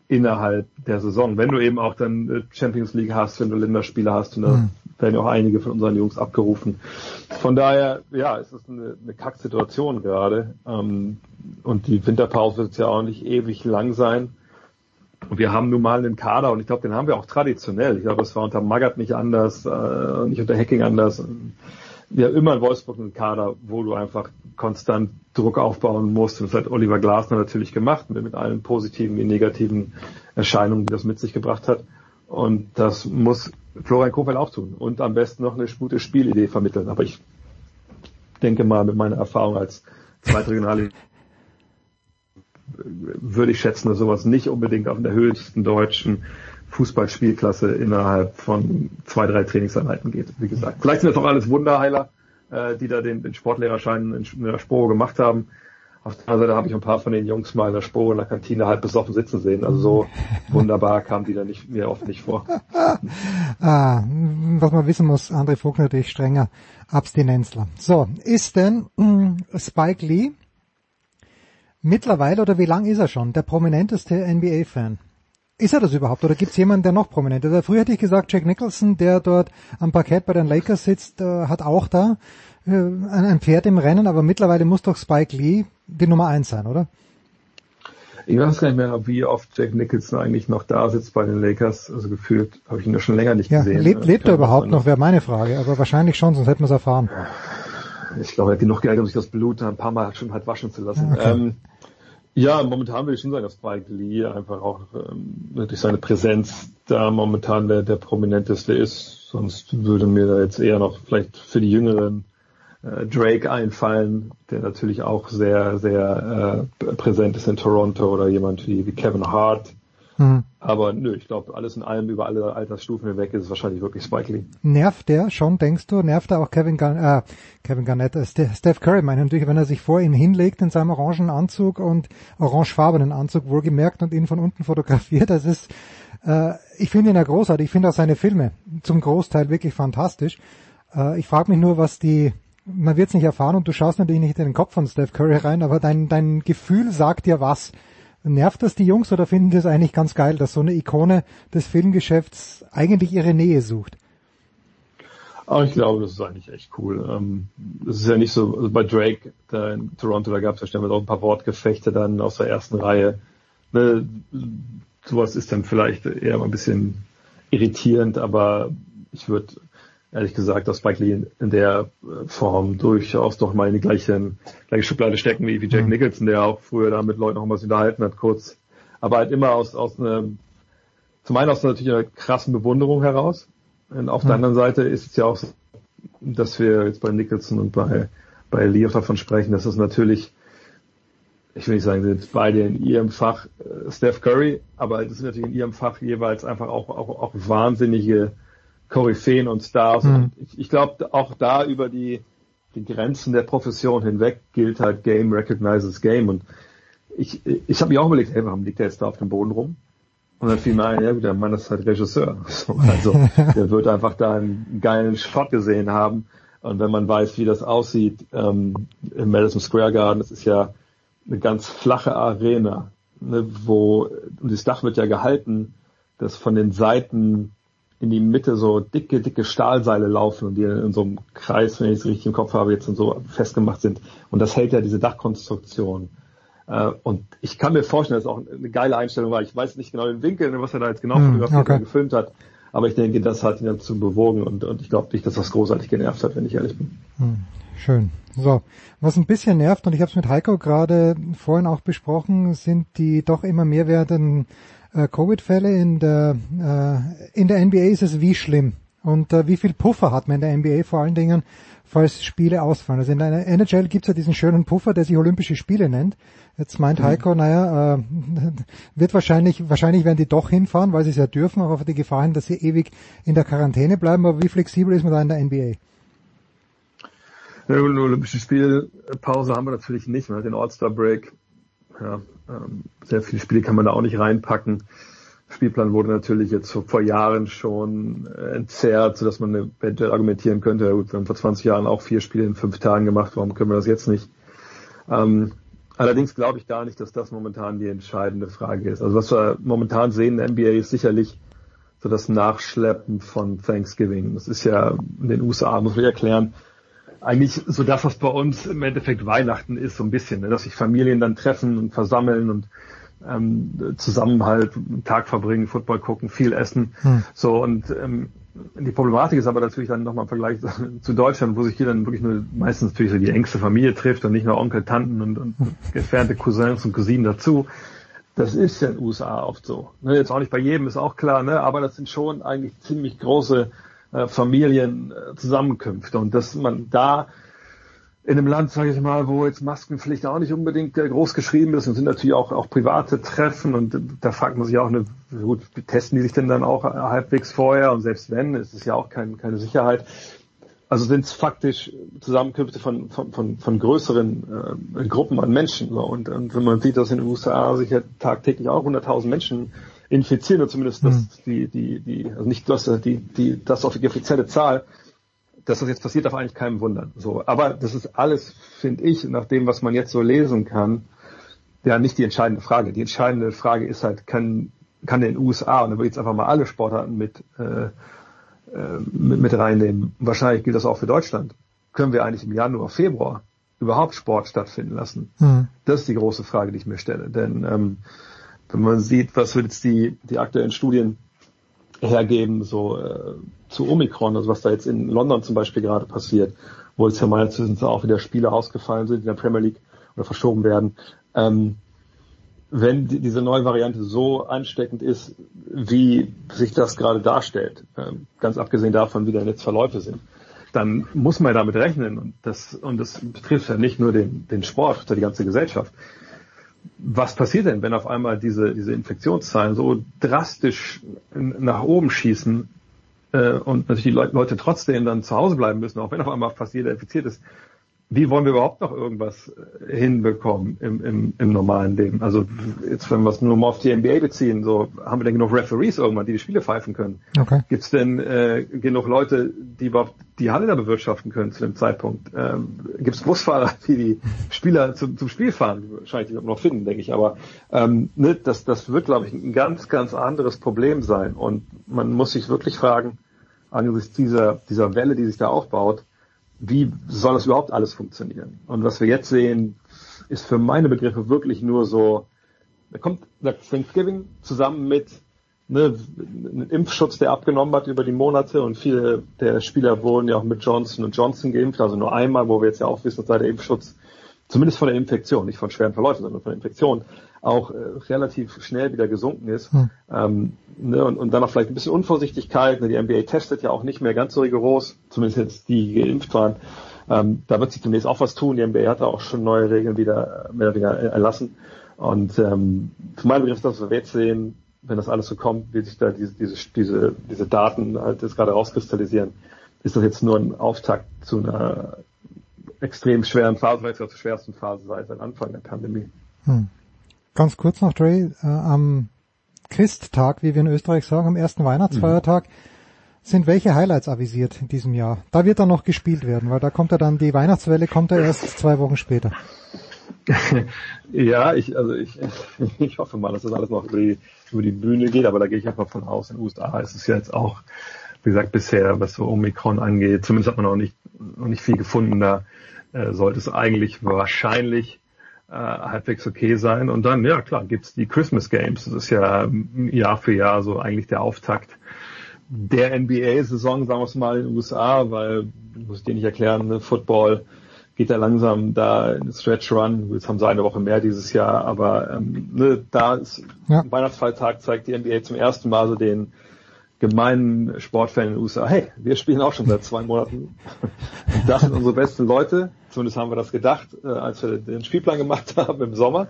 innerhalb der Saison. Wenn du eben auch dann Champions League hast, wenn du Länderspiele hast, und da mhm. werden ja auch einige von unseren Jungs abgerufen. Von daher, ja, es ist eine, eine Kacksituation gerade. Ähm, und die Winterpause wird ja auch nicht ewig lang sein. Und wir haben nun mal einen Kader und ich glaube, den haben wir auch traditionell. Ich glaube, es war unter Magath nicht anders, äh, nicht unter Hacking anders ja immer in Wolfsburg einen Kader, wo du einfach konstant Druck aufbauen musst. Und das hat Oliver Glasner natürlich gemacht, mit, mit allen positiven wie negativen Erscheinungen, die das mit sich gebracht hat. Und das muss Florian Kofeld auch tun. Und am besten noch eine gute Spielidee vermitteln. Aber ich denke mal, mit meiner Erfahrung als zweitregionale würde ich schätzen, dass sowas nicht unbedingt auf der höchsten deutschen Fußballspielklasse innerhalb von zwei, drei Trainingseinheiten geht. Wie gesagt, vielleicht sind das auch alles Wunderheiler, äh, die da den, den Sportlehrerschein in, der Spore gemacht haben. Auf der anderen Seite habe ich ein paar von den Jungs mal in der Spore in der Kantine halb besoffen sitzen sehen. Also so wunderbar kam die da nicht, mir oft nicht vor. ah, was man wissen muss, André Vogt natürlich strenger Abstinenzler. So, ist denn mh, hm, Spike Lee mittlerweile oder wie lang ist er schon der prominenteste NBA-Fan? Ist er das überhaupt oder gibt es jemanden, der noch prominent ist? Also früher hätte ich gesagt, Jack Nicholson, der dort am Parkett bei den Lakers sitzt, äh, hat auch da äh, ein Pferd im Rennen, aber mittlerweile muss doch Spike Lee die Nummer eins sein, oder? Ich weiß gar nicht mehr, wie oft Jack Nicholson eigentlich noch da sitzt bei den Lakers. Also gefühlt habe ich ihn ja schon länger nicht ja, gesehen. Lebt, lebt er überhaupt noch, wäre meine Frage. Aber wahrscheinlich schon, sonst hätten wir es erfahren. Ich glaube, er hat genug Geld, um sich das Blut ein paar Mal schon halt waschen zu lassen. Okay. Ähm, ja, momentan würde ich schon sagen, dass Spike Lee einfach auch ähm, durch seine Präsenz da momentan der, der prominenteste ist. Sonst würde mir da jetzt eher noch vielleicht für die Jüngeren äh, Drake einfallen, der natürlich auch sehr, sehr äh, präsent ist in Toronto oder jemand wie, wie Kevin Hart, Mhm. Aber nö, ich glaube, alles in allem über alle Altersstufen hinweg ist es wahrscheinlich wirklich Spike Lee. Nervt der schon, denkst du? Nervt er auch Kevin, Garn äh, Kevin Garnett, äh, Steph Curry, meine natürlich, wenn er sich vor ihm hinlegt in seinem orangen Anzug und orangefarbenen Anzug wohlgemerkt und ihn von unten fotografiert. Das ist, äh, ich finde ihn ja großartig. Ich finde auch seine Filme zum Großteil wirklich fantastisch. Äh, ich frage mich nur, was die man wird es nicht erfahren und du schaust natürlich nicht in den Kopf von Steph Curry rein, aber dein, dein Gefühl sagt dir was. Nervt das die Jungs oder finden die es eigentlich ganz geil, dass so eine Ikone des Filmgeschäfts eigentlich ihre Nähe sucht? Aber ich glaube, das ist eigentlich echt cool. Ähm, das ist ja nicht so, also bei Drake da in Toronto, da gab es ja ständig auch ein paar Wortgefechte dann aus der ersten Reihe. Ne, sowas ist dann vielleicht eher mal ein bisschen irritierend, aber ich würde ehrlich gesagt, dass Spike Lee in der äh, Form durchaus doch mal in die gleiche, gleiche Schublade stecken wie, wie Jack mhm. Nicholson, der auch früher da mit Leuten noch was unterhalten hat, kurz. Aber halt immer aus, aus einem, zum einen aus natürlich einer krassen Bewunderung heraus. Und auf mhm. der anderen Seite ist es ja auch so, dass wir jetzt bei Nicholson und bei, bei Lee davon sprechen, dass es natürlich, ich will nicht sagen, sind beide in ihrem Fach äh, Steph Curry, aber das sind natürlich in ihrem Fach jeweils einfach auch, auch, auch wahnsinnige Koryphäen und Stars. Mhm. Und ich, ich glaube, auch da über die, die Grenzen der Profession hinweg gilt halt Game recognizes Game. Und ich, ich habe mir auch überlegt, hey, warum liegt der jetzt da auf dem Boden rum? Und dann fiel mir ein, ja gut, der Mann ist halt Regisseur. Also der wird einfach da einen geilen Shot gesehen haben. Und wenn man weiß, wie das aussieht ähm, im Madison Square Garden, das ist ja eine ganz flache Arena, ne, wo und das Dach wird ja gehalten, dass von den Seiten in die Mitte so dicke, dicke Stahlseile laufen und die in so einem Kreis, wenn ich es richtig im Kopf habe, jetzt und so festgemacht sind. Und das hält ja diese Dachkonstruktion. Äh, und ich kann mir vorstellen, dass es auch eine geile Einstellung war. Ich weiß nicht genau den Winkel, was er da jetzt genau hm, okay. gefilmt hat. Aber ich denke, das hat ihn dazu bewogen und, und ich glaube nicht, dass das großartig genervt hat, wenn ich ehrlich bin. Hm, schön. So, was ein bisschen nervt, und ich habe es mit Heiko gerade vorhin auch besprochen, sind die doch immer mehr werdenden äh, Covid-Fälle in der äh, in der NBA ist es wie schlimm und äh, wie viel Puffer hat man in der NBA vor allen Dingen, falls Spiele ausfallen. Also in der NHL gibt es ja diesen schönen Puffer, der sich Olympische Spiele nennt. Jetzt meint mhm. Heiko, naja, äh, wird wahrscheinlich, wahrscheinlich werden die doch hinfahren, weil sie es ja dürfen, aber für die Gefahr hin, dass sie ewig in der Quarantäne bleiben. Aber wie flexibel ist man da in der NBA? Ja, eine Olympische Spielpause haben wir natürlich nicht. Man hat den All-Star-Break. Ja, ähm, sehr viele Spiele kann man da auch nicht reinpacken. Spielplan wurde natürlich jetzt vor Jahren schon äh, entzerrt, sodass man eventuell argumentieren könnte, ja gut, wir haben vor 20 Jahren auch vier Spiele in fünf Tagen gemacht, warum können wir das jetzt nicht? Ähm, allerdings glaube ich da nicht, dass das momentan die entscheidende Frage ist. Also was wir momentan sehen in der NBA ist sicherlich so das Nachschleppen von Thanksgiving. Das ist ja in den USA, muss ich erklären, eigentlich so das, was bei uns im Endeffekt Weihnachten ist, so ein bisschen, ne? dass sich Familien dann treffen und versammeln und ähm, zusammen halt einen Tag verbringen, Football gucken, viel essen. Hm. So und ähm, die Problematik ist aber natürlich dann nochmal im Vergleich zu Deutschland, wo sich hier dann wirklich nur meistens natürlich so die engste Familie trifft und nicht nur Onkel, Tanten und, und entfernte Cousins und Cousinen dazu. Das ist ja in den USA oft so. Ne, jetzt auch nicht bei jedem, ist auch klar, ne? aber das sind schon eigentlich ziemlich große äh, Familienzusammenkünfte und dass man da in einem Land, sage ich mal, wo jetzt Maskenpflicht auch nicht unbedingt äh, groß geschrieben ist und sind natürlich auch, auch private Treffen und da fragt man sich auch, eine, gut, testen die sich denn dann auch halbwegs vorher und selbst wenn, ist es ja auch kein, keine Sicherheit. Also sind es faktisch Zusammenkünfte von, von, von, von größeren äh, Gruppen an Menschen. So. Und, und wenn man sieht, dass in den USA sich ja tagtäglich auch 100.000 Menschen infizieren, oder zumindest das, mhm. die, die, die, also nicht das, die, die, das auf die offizielle Zahl, dass das jetzt passiert, darf eigentlich keinem wundern. So, aber das ist alles, finde ich, nach dem, was man jetzt so lesen kann, ja nicht die entscheidende Frage. Die entscheidende Frage ist halt, kann, kann den USA, und da würde ich jetzt einfach mal alle Sportarten mit, äh, äh, mit, mit reinnehmen, wahrscheinlich gilt das auch für Deutschland, können wir eigentlich im Januar, Februar überhaupt Sport stattfinden lassen? Mhm. Das ist die große Frage, die ich mir stelle. Denn ähm, wenn man sieht, was jetzt die, die aktuellen Studien hergeben, so äh, zu Omikron, also was da jetzt in London zum Beispiel gerade passiert, wo jetzt ja meines Wissens auch wieder Spiele ausgefallen sind in der Premier League oder verschoben werden. Ähm, wenn die, diese neue Variante so ansteckend ist, wie sich das gerade darstellt, ähm, ganz abgesehen davon, wie da jetzt Verläufe sind, dann muss man damit rechnen und das und das betrifft ja nicht nur den, den Sport, sondern die ganze Gesellschaft was passiert denn, wenn auf einmal diese, diese Infektionszahlen so drastisch nach oben schießen äh, und natürlich die Leute trotzdem dann zu Hause bleiben müssen, auch wenn auf einmal fast jeder infiziert ist? Wie wollen wir überhaupt noch irgendwas äh, hinbekommen im, im, im normalen Leben? Also jetzt, wenn wir es nur mal auf die NBA beziehen, so haben wir denn genug Referees irgendwann, die die Spiele pfeifen können? Okay. Gibt es denn äh, genug Leute, die überhaupt die Halle da bewirtschaften können zu dem Zeitpunkt? Ähm, Gibt es Busfahrer, die die Spieler zum, zum Spiel fahren? Wahrscheinlich noch finden, denke ich. Aber ähm, ne, das, das wird, glaube ich, ein ganz, ganz anderes Problem sein. Und man muss sich wirklich fragen, angesichts dieser, dieser Welle, die sich da aufbaut, wie soll das überhaupt alles funktionieren? Und was wir jetzt sehen, ist für meine Begriffe wirklich nur so, da kommt Thanksgiving zusammen mit ne, einem Impfschutz, der abgenommen hat über die Monate und viele der Spieler wurden ja auch mit Johnson Johnson geimpft, also nur einmal, wo wir jetzt ja auch wissen, dass der Impfschutz zumindest von der Infektion, nicht von schweren Verläufen, sondern von der Infektion, auch äh, relativ schnell wieder gesunken ist. Hm. Ähm, ne, und, und dann auch vielleicht ein bisschen Unvorsichtigkeit. Ne, die NBA testet ja auch nicht mehr ganz so rigoros, zumindest jetzt die, die geimpft waren. Ähm, da wird sich demnächst auch was tun. Die NBA hat auch schon neue Regeln wieder mehr oder weniger erlassen. Und ähm, für meinen Begriff, dass wir jetzt sehen, wenn das alles so kommt, wie sich da diese, diese, diese, diese Daten halt jetzt gerade rauskristallisieren, ist das jetzt nur ein Auftakt zu einer extrem schweren Phase, weil es ja zur schwersten Phase seit Anfang der Pandemie. Hm. Ganz kurz noch, Dre, äh, am Christtag, wie wir in Österreich sagen, am ersten Weihnachtsfeiertag, mhm. sind welche Highlights avisiert in diesem Jahr? Da wird dann noch gespielt werden, weil da kommt er dann, die Weihnachtswelle kommt er erst zwei Wochen später. ja, ich, also ich, ich hoffe mal, dass das alles noch über die, über die Bühne geht, aber da gehe ich einfach von aus. In den USA ist es ja jetzt auch, wie gesagt, bisher, was so Omikron angeht, zumindest hat man noch nicht, noch nicht viel gefunden, da äh, sollte es eigentlich wahrscheinlich äh, halbwegs okay sein. Und dann, ja klar, gibt's die Christmas Games. Das ist ja Jahr für Jahr so eigentlich der Auftakt der NBA-Saison, sagen wir es mal, in den USA, weil, muss ich dir nicht erklären, ne, Football geht da langsam da in Stretch Run. Jetzt haben sie eine Woche mehr dieses Jahr, aber ähm, ne, da ist ja. Weihnachtsfeiertag zeigt die NBA zum ersten Mal so den gemeinen Sportfan in den USA, hey, wir spielen auch schon seit zwei Monaten. Das sind unsere besten Leute. Zumindest haben wir das gedacht, äh, als wir den Spielplan gemacht haben im Sommer.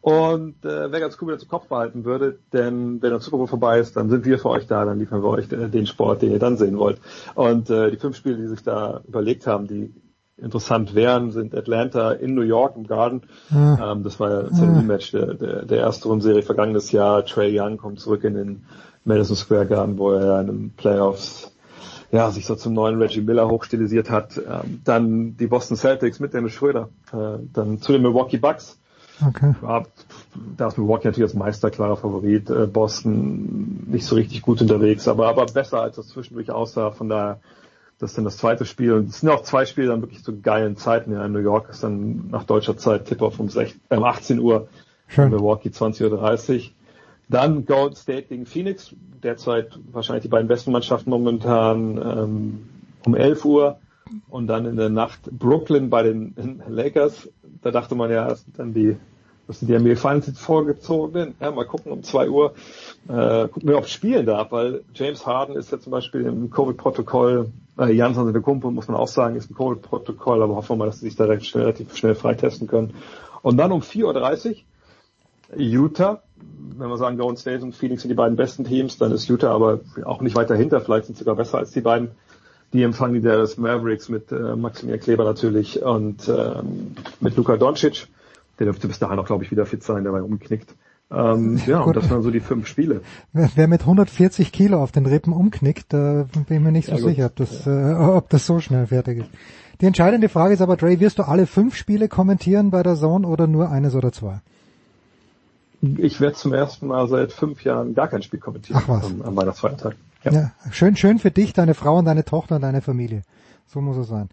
Und äh, wäre ganz cool, wenn ihr zu Kopf behalten würde, denn wenn der Super Bowl vorbei ist, dann sind wir für euch da, dann liefern wir euch den, den Sport, den ihr dann sehen wollt. Und äh, die fünf Spiele, die sich da überlegt haben, die interessant wären, sind Atlanta in New York im Garden. Ja. Ähm, das war ja das. Rematch der, der, der erste Rundserie vergangenes Jahr. Trey Young kommt zurück in den Madison Square Garden, wo er in den Playoffs ja, sich so zum neuen Reggie Miller hochstilisiert hat. Ähm, dann die Boston Celtics mit Dennis Schröder. Äh, dann zu den Milwaukee Bucks. Okay. Da ist Milwaukee natürlich als Meister klarer Favorit. Äh, Boston nicht so richtig gut unterwegs, aber, aber besser als das zwischendurch aussah. Von daher, das ist dann das zweite Spiel. Und es sind auch zwei Spiele dann wirklich zu geilen Zeiten. Ja, in New York ist dann nach deutscher Zeit Tip-Off um 16, äh, 18 Uhr. Schön. Milwaukee 20.30 Uhr. Dann Golden State gegen Phoenix, derzeit wahrscheinlich die beiden besten Mannschaften momentan ähm, um 11 Uhr. Und dann in der Nacht Brooklyn bei den Lakers. Da dachte man ja, das sind dann die, das sind die Finals jetzt vorgezogen. Ja, mal gucken um 2 Uhr. Äh, gucken wir, ob es spielen darf, weil James Harden ist ja zum Beispiel im Covid-Protokoll, äh, Jansson der Kumpel, muss man auch sagen, ist im Covid-Protokoll, aber hoffen wir mal, dass sie sich da relativ schnell freitesten können. Und dann um 4.30 Uhr Utah, wenn wir sagen, Golden State und Phoenix sind die beiden besten Teams, dann ist Utah aber auch nicht weit dahinter, vielleicht sind sie sogar besser als die beiden. Die empfangen die Dallas Mavericks mit äh, Maximilian Kleber natürlich und ähm, mit Luka Doncic. Der dürfte bis dahin auch, glaube ich, wieder fit sein, der war umknickt. Ähm, ja, und das waren so die fünf Spiele. Wer mit 140 Kilo auf den Rippen umknickt, da bin ich mir nicht so ja, sicher, ob das, äh, ob das so schnell fertig ist. Die entscheidende Frage ist aber, Dre, wirst du alle fünf Spiele kommentieren bei der Zone oder nur eines oder zwei? Ich werde zum ersten Mal seit fünf Jahren gar kein Spiel kommentieren Ach was. am, am Weihnachtsfeiertag. Ja. ja, schön, schön für dich, deine Frau und deine Tochter und deine Familie. So muss es sein.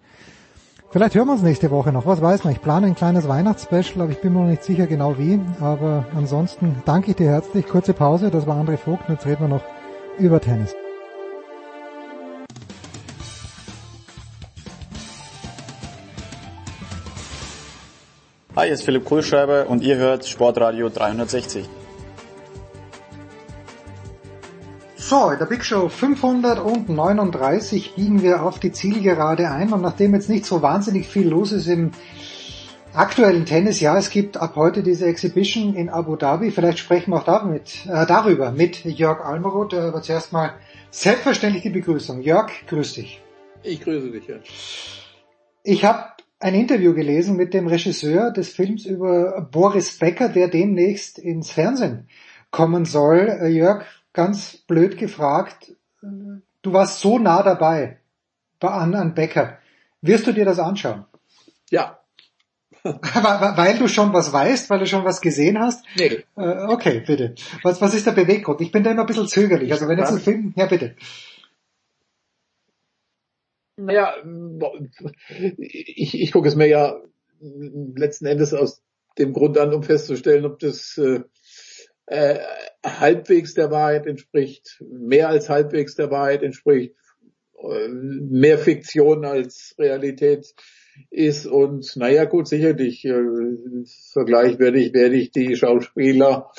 Vielleicht hören wir uns nächste Woche noch. Was weiß man? Ich plane ein kleines Weihnachtsspecial, aber ich bin mir noch nicht sicher genau wie. Aber ansonsten danke ich dir herzlich. Kurze Pause. Das war André Vogt. Jetzt reden wir noch über Tennis. Hi, hier ist Philipp Kohlschreiber und ihr hört Sportradio 360. So, in der Big Show 539 biegen wir auf die Zielgerade ein und nachdem jetzt nicht so wahnsinnig viel los ist im aktuellen Tennis, ja, es gibt ab heute diese Exhibition in Abu Dhabi, vielleicht sprechen wir auch damit, äh, darüber mit Jörg Almeroth, aber zuerst mal selbstverständlich die Begrüßung. Jörg, grüß dich. Ich grüße dich, ja. Ich habe ein Interview gelesen mit dem Regisseur des Films über Boris Becker, der demnächst ins Fernsehen kommen soll. Äh, Jörg, ganz blöd gefragt, du warst so nah dabei an, an Becker. Wirst du dir das anschauen? Ja. weil du schon was weißt, weil du schon was gesehen hast? Nee. Äh, okay, bitte. Was, was ist der Beweggrund? Ich bin da immer ein bisschen zögerlich. Also wenn jetzt ein Film, ja bitte. Naja, ich, ich gucke es mir ja letzten Endes aus dem Grund an, um festzustellen, ob das äh, äh, halbwegs der Wahrheit entspricht, mehr als halbwegs der Wahrheit entspricht, äh, mehr Fiktion als Realität ist. Und naja gut, sicherlich äh, Vergleich werde ich werde ich die Schauspieler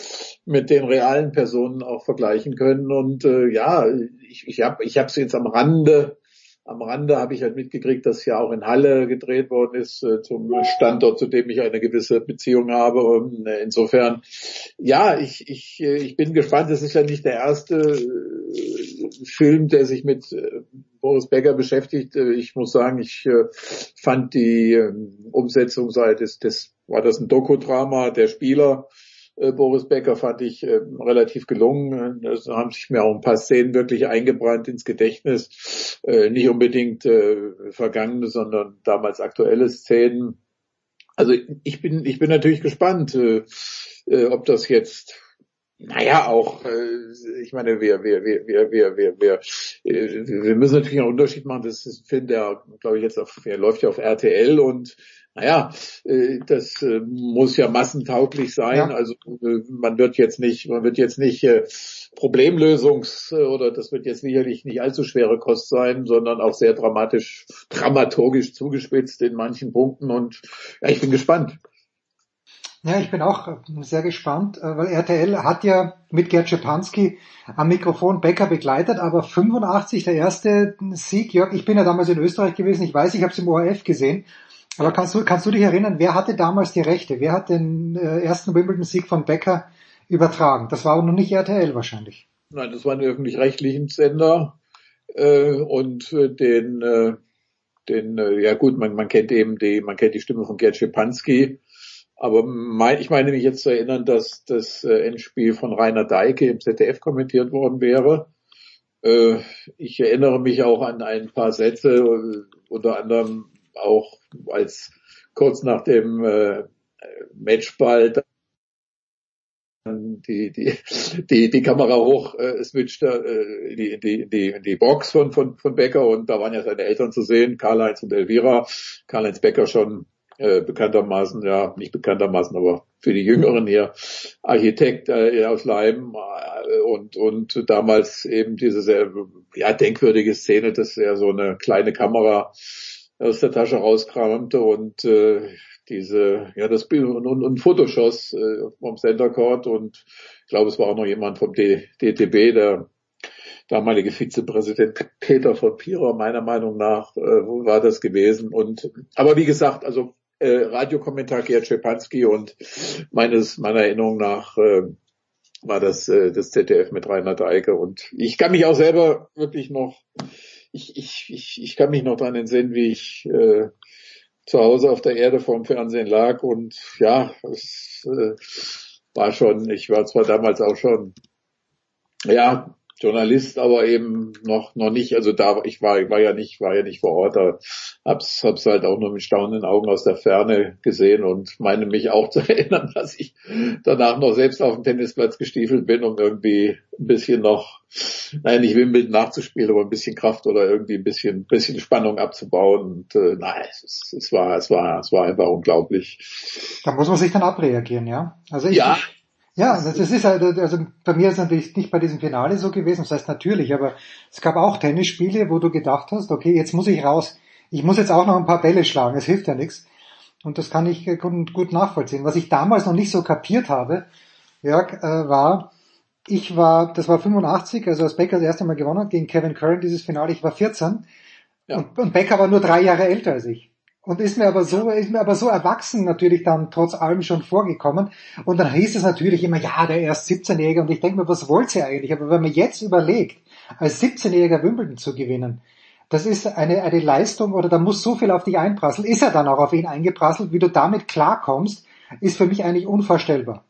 mit den realen Personen auch vergleichen können. Und äh, ja, ich ich habe ich habe es jetzt am Rande am Rande habe ich halt mitgekriegt, dass ja auch in Halle gedreht worden ist, äh, zum Standort, zu dem ich eine gewisse Beziehung habe. Und äh, insofern, ja, ich, ich, äh, ich bin gespannt. Es ist ja nicht der erste Film, der sich mit Boris Becker beschäftigt. Ich muss sagen, ich fand die ähm, Umsetzung seit des, des war das ein Dokudrama der Spieler äh, Boris Becker fand ich äh, relativ gelungen. Es haben sich mir auch ein paar Szenen wirklich eingebrannt ins Gedächtnis. Äh, nicht unbedingt äh, vergangene, sondern damals aktuelle Szenen. Also ich bin, ich bin natürlich gespannt, äh, äh, ob das jetzt naja, auch, äh, ich meine, wir, wir, wir, wir, wir, wir, wir, äh, wir müssen natürlich einen Unterschied machen. Das ist ein Film, der, glaube ich, jetzt auf, der läuft ja auf RTL und naja, äh, das äh, muss ja massentauglich sein. Ja. Also äh, man wird jetzt nicht, man wird jetzt nicht Problemlösungs oder das wird jetzt sicherlich nicht allzu schwere Kost sein, sondern auch sehr dramatisch, dramaturgisch zugespitzt in manchen Punkten und ja, ich bin gespannt. Ja, ich bin auch sehr gespannt, weil RTL hat ja mit Gerd Schipanski am Mikrofon Becker begleitet, aber 85 der erste Sieg, Jörg, ich bin ja damals in Österreich gewesen, ich weiß, ich habe es im ORF gesehen, aber kannst du, kannst du dich erinnern, wer hatte damals die Rechte? Wer hat den äh, ersten Wimbledon-Sieg von Becker übertragen? Das war aber noch nicht RTL wahrscheinlich. Nein, das waren die öffentlich-rechtlichen Sender äh, und äh, den, äh, den, äh, ja gut, man, man kennt eben die, man kennt die Stimme von Gerd Schipanski, aber mein, ich meine mich jetzt zu erinnern, dass das äh, Endspiel von Rainer Deike im ZDF kommentiert worden wäre. Äh, ich erinnere mich auch an ein paar Sätze, äh, unter anderem auch als kurz nach dem äh, Matchball die, die, die, die Kamera hoch äh, switchte äh, die, die, die, die Box von, von, von Becker und da waren ja seine Eltern zu sehen, Karl-Heinz und Elvira. Karl-Heinz Becker schon äh, bekanntermaßen, ja, nicht bekanntermaßen, aber für die Jüngeren hier, Architekt äh, aus Leim äh, und, und damals eben diese sehr ja, denkwürdige Szene, dass er so eine kleine Kamera aus der Tasche rauskramte und äh, diese, ja, das Bild und, und, und Fotoschoss äh, vom Center Court und ich glaube, es war auch noch jemand vom D DTB, der damalige Vizepräsident Peter von Pierer, meiner Meinung nach, äh, war das gewesen. Und aber wie gesagt, also äh, Radiokommentar Gerd Schepanski und meines meiner Erinnerung nach äh, war das äh, das ZDF mit Rainer Deike und ich kann mich auch selber wirklich noch ich, ich, ich, ich kann mich noch daran entsinnen, wie ich äh, zu Hause auf der Erde vorm Fernsehen lag und ja, es äh, war schon, ich war zwar damals auch schon, ja, Journalist, aber eben noch noch nicht. Also da ich war ich war ja nicht war ja nicht vor Ort. Da hab's hab's halt auch nur mit staunenden Augen aus der Ferne gesehen und meine mich auch zu erinnern, dass ich danach noch selbst auf dem Tennisplatz gestiefelt bin, um irgendwie ein bisschen noch, nein, nicht Wimbledon nachzuspielen, aber ein bisschen Kraft oder irgendwie ein bisschen bisschen Spannung abzubauen. Und äh, nein, es, es war es war es war einfach unglaublich. Da muss man sich dann abreagieren, ja. Also ich, ja. Ja, das ist halt, also bei mir ist es natürlich nicht bei diesem Finale so gewesen, das heißt natürlich, aber es gab auch Tennisspiele, wo du gedacht hast, okay, jetzt muss ich raus, ich muss jetzt auch noch ein paar Bälle schlagen, es hilft ja nichts. Und das kann ich gut nachvollziehen. Was ich damals noch nicht so kapiert habe, Jörg, äh, war, ich war, das war 85, also als Becker das erste Mal gewonnen hat gegen Kevin Curran dieses Finale, ich war 14 ja. und, und Becker war nur drei Jahre älter als ich. Und ist mir aber so, ist mir aber so erwachsen natürlich dann trotz allem schon vorgekommen. Und dann hieß es natürlich immer, ja, der erst 17-Jährige. Und ich denke mir, was wollt ihr eigentlich? Aber wenn man jetzt überlegt, als 17-Jähriger Wimbledon zu gewinnen, das ist eine, eine Leistung oder da muss so viel auf dich einprasseln. Ist er dann auch auf ihn eingeprasselt? Wie du damit klarkommst, ist für mich eigentlich unvorstellbar.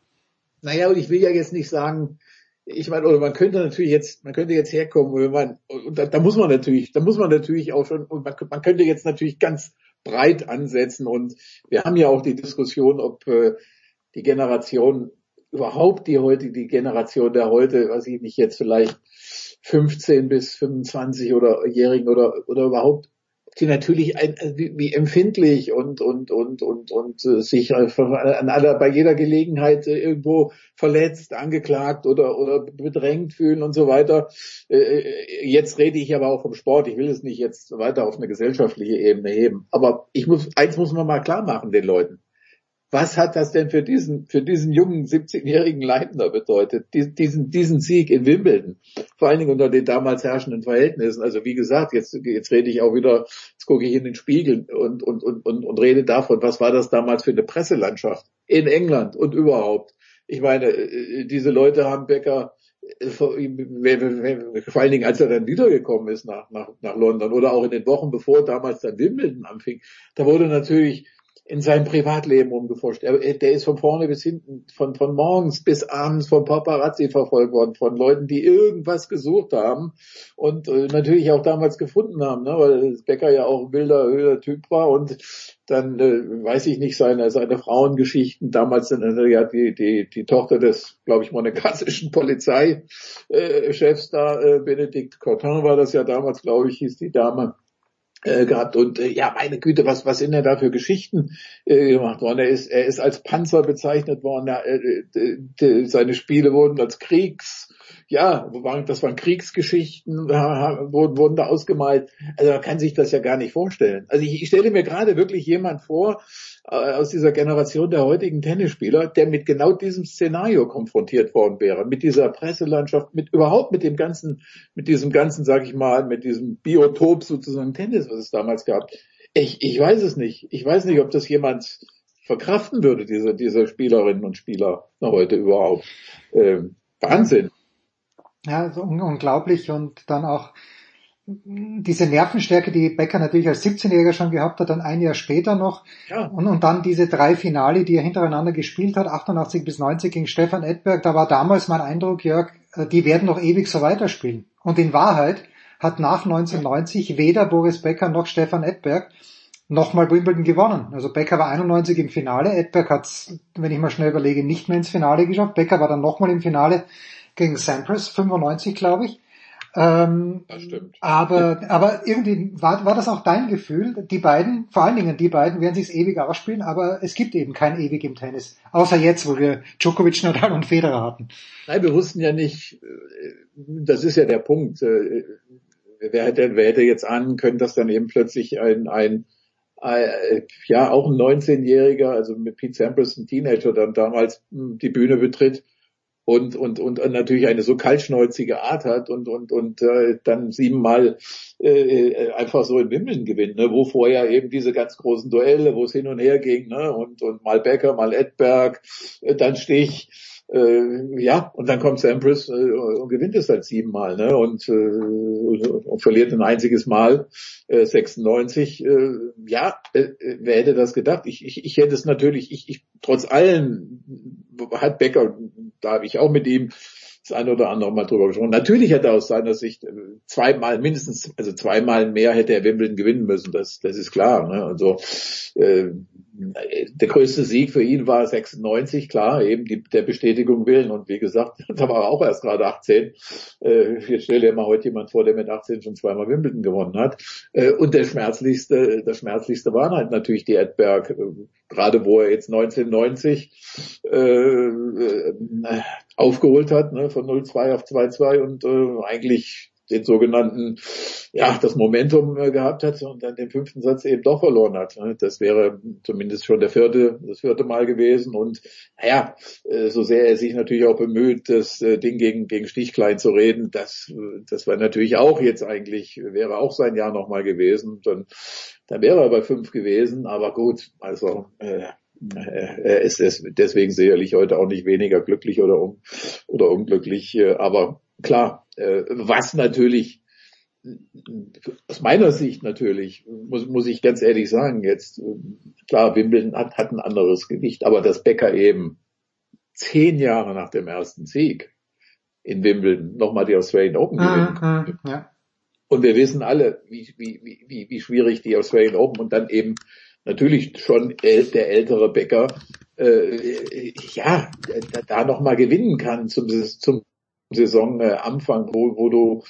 Naja, und ich will ja jetzt nicht sagen, ich meine, oder man könnte natürlich jetzt, man könnte jetzt herkommen, wenn man, und da, da muss man natürlich, da muss man natürlich auch schon, und man, man könnte jetzt natürlich ganz breit ansetzen. Und wir haben ja auch die Diskussion, ob äh, die Generation überhaupt die heute, die Generation der heute, was ich nicht jetzt vielleicht 15 bis 25 oder Jährigen oder, oder überhaupt die natürlich ein, äh, wie, wie empfindlich und und und und und äh, sich an aller bei jeder Gelegenheit äh, irgendwo verletzt, angeklagt oder oder bedrängt fühlen und so weiter. Äh, jetzt rede ich aber auch vom Sport. Ich will es nicht jetzt weiter auf eine gesellschaftliche Ebene heben. Aber ich muss eins muss man mal klar machen den Leuten was hat das denn für diesen, für diesen jungen 17-jährigen Leitner bedeutet, diesen, diesen Sieg in Wimbledon? Vor allen Dingen unter den damals herrschenden Verhältnissen. Also wie gesagt, jetzt, jetzt rede ich auch wieder, jetzt gucke ich in den Spiegel und, und, und, und, und rede davon, was war das damals für eine Presselandschaft in England und überhaupt. Ich meine, äh, diese Leute haben Becker äh, vor allen Dingen, als er dann wiedergekommen ist nach, nach, nach London oder auch in den Wochen bevor damals dann Wimbledon anfing, da wurde natürlich in seinem Privatleben rumgeforscht. Er, der ist von vorne bis hinten, von, von morgens bis abends von Paparazzi verfolgt worden, von Leuten, die irgendwas gesucht haben und äh, natürlich auch damals gefunden haben, ne, weil Becker ja auch ein wilder, wilder Typ war und dann äh, weiß ich nicht seine seine Frauengeschichten damals sind äh, ja die die die Tochter des glaube ich monegassischen Polizeichefs äh, da äh, Benedikt Cortin war das ja damals glaube ich hieß die Dame äh, gehabt. Und äh, ja meine Güte was was sind denn da für Geschichten äh, gemacht worden? Er ist er ist als Panzer bezeichnet worden. Er, äh, seine Spiele wurden als Kriegs ja, das waren Kriegsgeschichten, wurden, da ausgemalt. Also man kann sich das ja gar nicht vorstellen. Also ich, ich stelle mir gerade wirklich jemand vor äh, aus dieser Generation der heutigen Tennisspieler, der mit genau diesem Szenario konfrontiert worden wäre, mit dieser Presselandschaft, mit überhaupt mit dem ganzen, mit diesem ganzen, sag ich mal, mit diesem Biotop sozusagen Tennis, was es damals gab. Ich, ich weiß es nicht. Ich weiß nicht, ob das jemand verkraften würde, diese, diese Spielerinnen und Spieler heute überhaupt. Ähm, Wahnsinn. Ja, so unglaublich und dann auch diese Nervenstärke, die Becker natürlich als 17-Jähriger schon gehabt hat, dann ein Jahr später noch. Ja. Und, und dann diese drei Finale, die er hintereinander gespielt hat, 88 bis 90 gegen Stefan Edberg. Da war damals mein Eindruck, Jörg, äh, die werden noch ewig so weiterspielen. Und in Wahrheit hat nach 1990 weder Boris Becker noch Stefan Edberg nochmal Wimbledon gewonnen. Also Becker war 91 im Finale, Edberg hat wenn ich mal schnell überlege, nicht mehr ins Finale geschafft. Becker war dann nochmal im Finale gegen Sampras, 95 glaube ich. Ähm, das stimmt. Aber, aber irgendwie war, war das auch dein Gefühl, die beiden, vor allen Dingen die beiden, werden sich ewig ausspielen, aber es gibt eben kein ewig im Tennis. Außer jetzt, wo wir Djokovic, Nadal und Federer hatten. Nein, wir wussten ja nicht, äh, das ist ja der Punkt. Äh, wer hätte, wer hätte jetzt ahnen können, dass dann eben plötzlich ein, ein, ein äh, ja, auch ein 19-Jähriger, also mit Pete Sampras, ein Teenager, dann damals hm, die Bühne betritt und, und, und natürlich eine so kaltschnäuzige Art hat und, und, und äh, dann siebenmal äh, einfach so in Wimbledon gewinnt, ne? wo vorher eben diese ganz großen Duelle, wo es hin und her ging, ne? und, und mal Becker, mal Edberg, äh, dann Stich, äh, ja, und dann kommt Sampras äh, und gewinnt es halt siebenmal ne? und, äh, und verliert ein einziges Mal, äh, 96. Äh, ja, äh, wer hätte das gedacht? Ich, ich, ich hätte es natürlich, ich, ich trotz allem hat Becker, da habe ich auch mit ihm das eine oder andere Mal drüber gesprochen. Natürlich hätte er aus seiner Sicht äh, zweimal, mindestens, also zweimal mehr hätte er Wimbledon gewinnen müssen, das, das ist klar. Ne? Also äh, der größte Sieg für ihn war 96, klar, eben die, der Bestätigung willen. Und wie gesagt, da war er auch erst gerade 18. Äh, jetzt stell dir mal heute jemand vor, der mit 18 schon zweimal Wimbledon gewonnen hat. Äh, und der schmerzlichste, der schmerzlichste waren halt natürlich die Edberg, äh, gerade wo er jetzt 1990 äh, äh, aufgeholt hat, ne, von 0-2 auf 2-2 und äh, eigentlich den sogenannten, ja, das Momentum äh, gehabt hat und dann den fünften Satz eben doch verloren hat. Ne? Das wäre zumindest schon der vierte, das vierte Mal gewesen und naja, äh, so sehr er sich natürlich auch bemüht, das äh, Ding gegen, gegen Stichklein zu reden, das, das war natürlich auch jetzt eigentlich, wäre auch sein Jahr nochmal gewesen. Dann, dann wäre er bei fünf gewesen, aber gut, also äh, er ist deswegen sicherlich heute auch nicht weniger glücklich oder, oder unglücklich. Aber klar, äh, was natürlich aus meiner Sicht natürlich, muss, muss ich ganz ehrlich sagen, jetzt, klar, Wimbledon hat, hat ein anderes Gewicht, aber dass Becker eben zehn Jahre nach dem ersten Sieg in Wimbledon nochmal die Australian Open gewinnt. Mhm, ja. Und wir wissen alle, wie, wie, wie, wie schwierig die Australian Open und dann eben natürlich schon der ältere Becker äh, ja da, da nochmal gewinnen kann zum, zum Saisonanfang, wo, wo du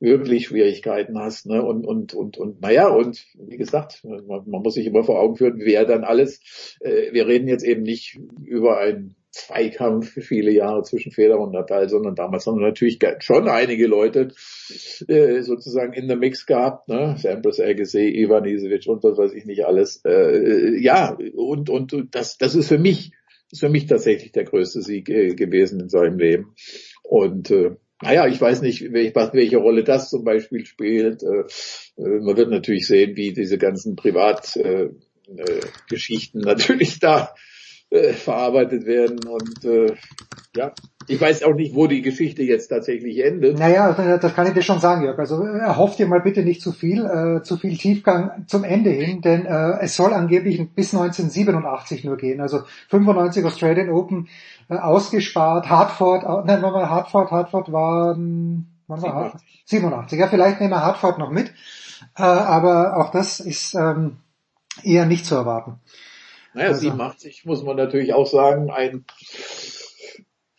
wirklich Schwierigkeiten hast. Ne? Und, und, und, und naja, und wie gesagt, man, man muss sich immer vor Augen führen, wer dann alles, äh, wir reden jetzt eben nicht über einen Zweikampf viele Jahre zwischen Federer und Natal, sondern damals haben wir natürlich schon einige Leute äh, sozusagen in der Mix gehabt, ne? Sampras, Agassi, Ivan Isevic und was weiß ich nicht alles. Äh, ja, und, und, und das, das ist für mich, ist für mich tatsächlich der größte Sieg äh, gewesen in seinem Leben. Und äh, naja, ich weiß nicht, welche, Rolle das zum Beispiel spielt. Äh, äh, man wird natürlich sehen, wie diese ganzen Privatgeschichten äh, äh, natürlich da äh, verarbeitet werden und äh, ja, ich weiß auch nicht, wo die Geschichte jetzt tatsächlich endet. Naja, das kann ich dir schon sagen, Jörg. Also erhofft dir mal bitte nicht zu viel, äh, zu viel Tiefgang zum Ende hin, denn äh, es soll angeblich bis 1987 nur gehen. Also 95 Australian Open äh, ausgespart, Hartford, äh, nein, war Hartford, Hartford war, wann war 87. 87. Ja, vielleicht nehmen wir Hartford noch mit, äh, aber auch das ist ähm, eher nicht zu erwarten. Naja, also, 87 muss man natürlich auch sagen, ein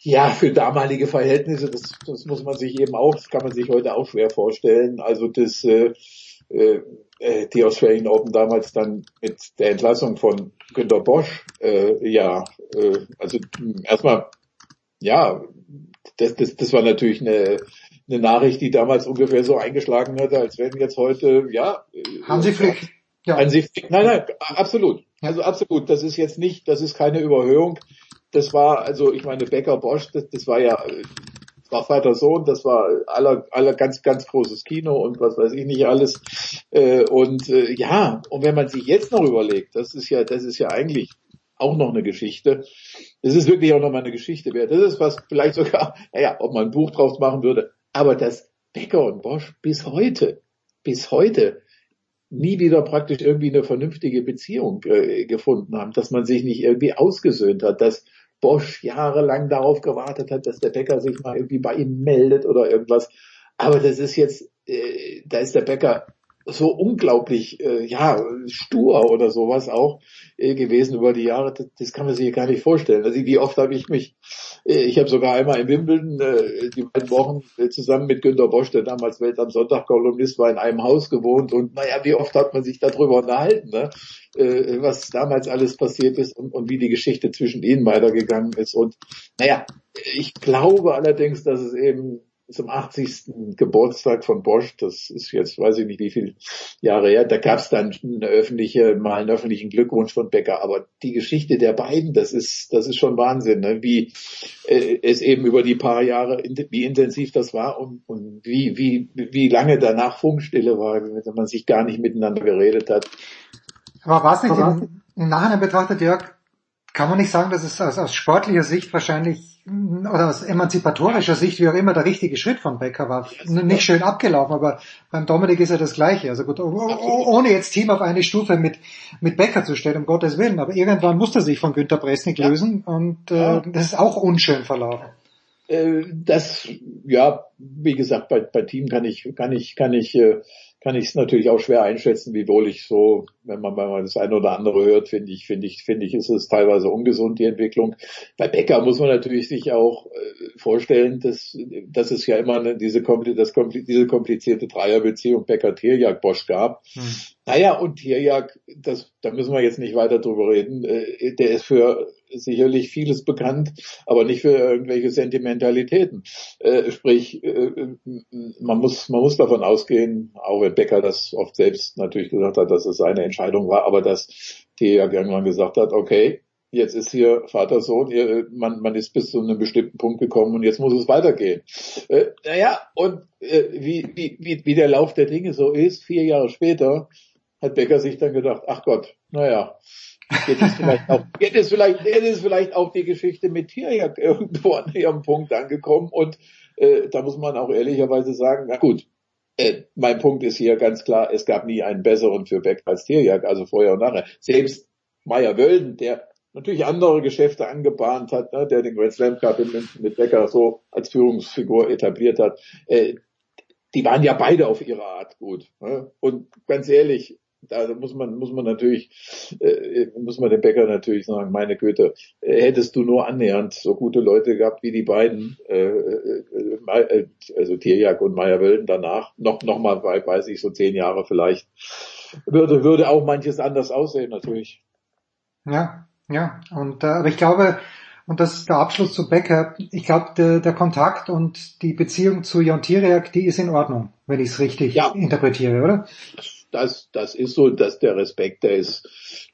ja, für damalige Verhältnisse, das, das muss man sich eben auch, das kann man sich heute auch schwer vorstellen. Also das, äh, äh, die Australian Open damals dann mit der Entlassung von Günter Bosch, äh, ja, äh, also erstmal, ja, das, das, das war natürlich eine, eine Nachricht, die damals ungefähr so eingeschlagen hatte, als wenn jetzt heute, ja. Hansi Flick. Ja. Hansi Flick, nein, nein, absolut. Also absolut, das ist jetzt nicht, das ist keine Überhöhung das war, also ich meine, Becker Bosch, das, das war ja, das war Vater Sohn, das war aller, aller ganz, ganz großes Kino und was weiß ich nicht alles. Äh, und äh, ja, und wenn man sich jetzt noch überlegt, das ist ja, das ist ja eigentlich auch noch eine Geschichte. Das ist wirklich auch noch mal eine Geschichte wert. Das ist was vielleicht sogar, naja, ob man ein Buch draus machen würde. Aber dass Becker und Bosch bis heute, bis heute nie wieder praktisch irgendwie eine vernünftige Beziehung äh, gefunden haben, dass man sich nicht irgendwie ausgesöhnt hat, dass Bosch jahrelang darauf gewartet hat, dass der Bäcker sich mal irgendwie bei ihm meldet oder irgendwas. Aber das ist jetzt, äh, da ist der Bäcker so unglaublich äh, ja stur oder sowas auch äh, gewesen über die Jahre. Das, das, kann man sich gar nicht vorstellen. Also wie oft habe ich mich, äh, ich habe sogar einmal in Wimbledon äh, die beiden Wochen äh, zusammen mit Günter Bosch, der damals Welt am Sonntag Kolumnist war, in einem Haus gewohnt und naja, wie oft hat man sich darüber unterhalten, ne? äh, was damals alles passiert ist und, und wie die Geschichte zwischen ihnen weitergegangen ist. Und naja, ich glaube allerdings, dass es eben zum 80. Geburtstag von Bosch, das ist jetzt, weiß ich nicht wie viele Jahre her, da gab es dann eine öffentliche, mal einen öffentlichen Glückwunsch von Becker. Aber die Geschichte der beiden, das ist, das ist schon Wahnsinn, ne? wie äh, es eben über die paar Jahre, wie intensiv das war und, und wie, wie, wie lange danach Funkstille war, wenn man sich gar nicht miteinander geredet hat. Aber war es nicht im, im Nachhinein betrachtet, Jörg, kann man nicht sagen, dass es aus, aus sportlicher Sicht wahrscheinlich oder aus emanzipatorischer Sicht, wie auch immer, der richtige Schritt von Becker war. Nicht schön abgelaufen, aber beim Dominik ist ja das Gleiche. Also gut, ohne jetzt Team auf eine Stufe mit, mit Becker zu stellen, um Gottes Willen. Aber irgendwann musste er sich von Günter Bresnik ja. lösen und äh, das ist auch unschön verlaufen. Äh, das, ja, wie gesagt, bei, bei Team kann ich, kann ich, kann ich, äh, kann ich es natürlich auch schwer einschätzen, wiewohl ich so, wenn man, wenn man das eine oder andere hört, finde ich, finde ich, finde ich, ist es teilweise ungesund, die Entwicklung. Bei Becker muss man natürlich sich auch äh, vorstellen, dass, dass es ja immer diese, das, diese komplizierte Dreierbeziehung Becker-Tierjagd-Bosch gab. Hm. Naja, und Tierjagd, das, da müssen wir jetzt nicht weiter drüber reden, äh, der ist für sicherlich vieles bekannt, aber nicht für irgendwelche Sentimentalitäten. Äh, sprich, äh, man muss, man muss davon ausgehen, auch wenn Becker das oft selbst natürlich gesagt hat, dass es seine Entscheidung war, aber dass Tierjagd irgendwann gesagt hat, okay, jetzt ist hier Vater Sohn, man, man ist bis zu einem bestimmten Punkt gekommen und jetzt muss es weitergehen. Naja, und wie, wie, wie der Lauf der Dinge so ist, vier Jahre später hat Becker sich dann gedacht, ach Gott, naja, Jetzt ist vielleicht auch, jetzt ist vielleicht, jetzt ist vielleicht auch die Geschichte mit Tirjak irgendwo an ihrem Punkt angekommen und äh, da muss man auch ehrlicherweise sagen, na gut, äh, mein Punkt ist hier ganz klar, es gab nie einen besseren für Beck als Tirjak, also vorher und nachher. Selbst Meyer Wölden, der natürlich andere Geschäfte angebahnt hat, ne, der den Grand Slam Cup mit Becker so als Führungsfigur etabliert hat, äh, die waren ja beide auf ihre Art gut. Ne? Und ganz ehrlich, da muss man, muss man natürlich, äh, muss man dem Bäcker natürlich sagen, meine Güte, äh, hättest du nur annähernd so gute Leute gehabt wie die beiden, äh, äh, äh also Tierjag und Meyer-Wölden danach, noch, noch mal, weiß ich, so zehn Jahre vielleicht, würde, würde auch manches anders aussehen, natürlich. Ja, ja, und, äh, aber ich glaube, und das ist der Abschluss zu Becker. Ich glaube, der, der, Kontakt und die Beziehung zu Jon Tiriak, die ist in Ordnung, wenn ich es richtig ja. interpretiere, oder? Das, das ist so, dass der Respekt, der ist,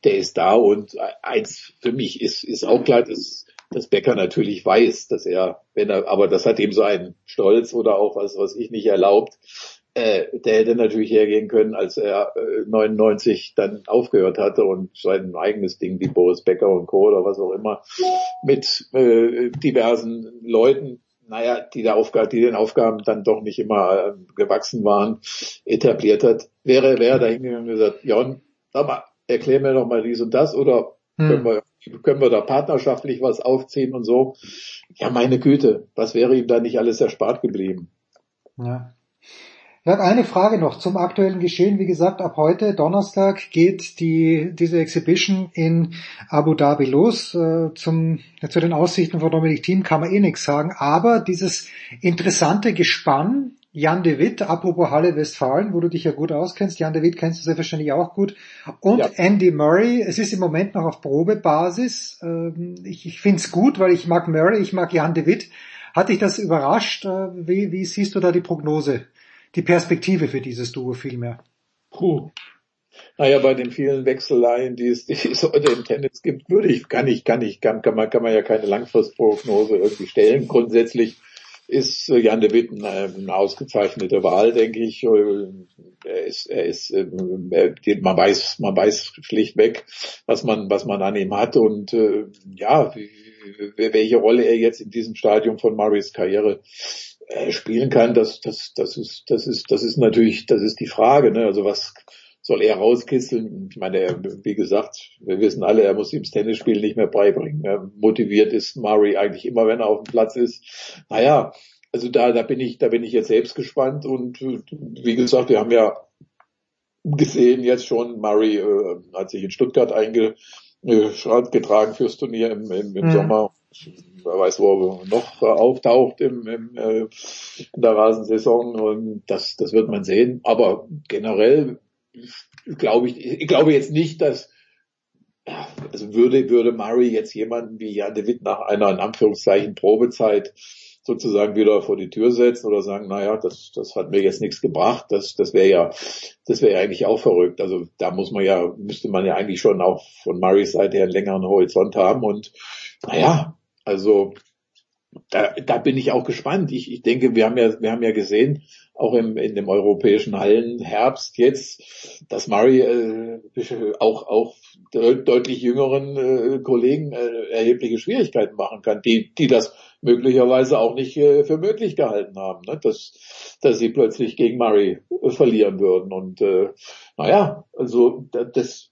der ist da und eins für mich ist, ist auch klar, dass, dass Becker natürlich weiß, dass er, wenn er, aber das hat ihm so einen Stolz oder auch was, was ich nicht erlaubt, äh, der hätte natürlich hergehen können, als er äh, 99 dann aufgehört hatte und sein eigenes Ding wie Boris Becker und Co. oder was auch immer mit äh, diversen Leuten, naja, die, der Aufgabe, die den Aufgaben dann doch nicht immer äh, gewachsen waren, etabliert hat. Wäre, wäre da hingegangen und gesagt, Jon, sag mal, erklär mir doch mal dies und das oder hm. können, wir, können wir da partnerschaftlich was aufziehen und so. Ja, meine Güte, was wäre ihm da nicht alles erspart geblieben? Ja. Ich habe eine Frage noch zum aktuellen Geschehen. Wie gesagt, ab heute, Donnerstag, geht die, diese Exhibition in Abu Dhabi los. Äh, zum, zu den Aussichten von Dominik Thiem kann man eh nichts sagen. Aber dieses interessante Gespann, Jan de Witt, apropos Halle Westfalen, wo du dich ja gut auskennst. Jan de Witt kennst du selbstverständlich auch gut. Und ja. Andy Murray, es ist im Moment noch auf Probebasis. Ähm, ich ich finde es gut, weil ich mag Murray, ich mag Jan de Witt. Hat dich das überrascht? Äh, wie, wie siehst du da die Prognose? Die Perspektive für dieses Duo vielmehr? Puh. Naja, bei den vielen Wechseleien, die es, die es heute im Tennis gibt, würde ich, kann ich, kann ich, kann, kann man, kann man ja keine Langfristprognose irgendwie stellen. Grundsätzlich ist Jan de Witt eine, eine ausgezeichnete Wahl, denke ich. Er ist, er ist, man weiß, man weiß schlichtweg, was man, was man an ihm hat und äh, ja, welche Rolle er jetzt in diesem Stadium von Murrays Karriere äh, spielen kann, das, das, das ist, das ist, das ist natürlich, das ist die Frage. Ne? Also was soll er rauskitzeln? Ich meine, er, wie gesagt, wir wissen alle, er muss ihm das Tennisspiel nicht mehr beibringen. Er motiviert ist Murray eigentlich immer, wenn er auf dem Platz ist. Naja, also da, da bin ich, da bin ich jetzt selbst gespannt und wie gesagt, wir haben ja gesehen jetzt schon, Murray äh, hat sich in Stuttgart eingetragen fürs Turnier im, im, im mhm. Sommer wer weiß, wo er noch auftaucht im, im, äh, in der Rasensaison und das, das wird man sehen. Aber generell glaube ich, ich glaube jetzt nicht, dass also würde, würde Murray jetzt jemanden wie Jan de Witt nach einer in Anführungszeichen Probezeit sozusagen wieder vor die Tür setzen oder sagen, naja, das, das hat mir jetzt nichts gebracht, das, das wäre ja, das wäre ja eigentlich auch verrückt. Also da muss man ja, müsste man ja eigentlich schon auch von Murrays Seite her einen längeren Horizont haben und naja, also da, da bin ich auch gespannt. Ich, ich denke, wir haben ja, wir haben ja gesehen, auch im, in dem europäischen Hallenherbst jetzt, dass Murray äh, auch, auch deutlich jüngeren äh, Kollegen äh, erhebliche Schwierigkeiten machen kann, die, die das möglicherweise auch nicht äh, für möglich gehalten haben, ne? dass, dass sie plötzlich gegen Murray äh, verlieren würden. Und äh, naja, also das,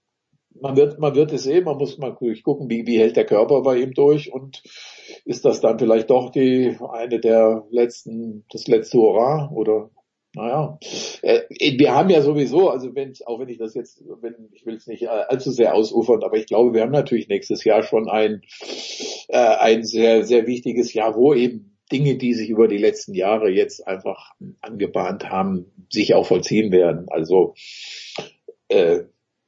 man wird, man wird es sehen, man muss mal gucken, wie, wie hält der Körper bei ihm durch und ist das dann vielleicht doch die eine der letzten, das letzte Hurra oder naja, äh, wir haben ja sowieso, also wenn auch wenn ich das jetzt, wenn ich will es nicht allzu sehr ausufern, aber ich glaube, wir haben natürlich nächstes Jahr schon ein äh, ein sehr sehr wichtiges Jahr, wo eben Dinge, die sich über die letzten Jahre jetzt einfach angebahnt haben, sich auch vollziehen werden. Also äh,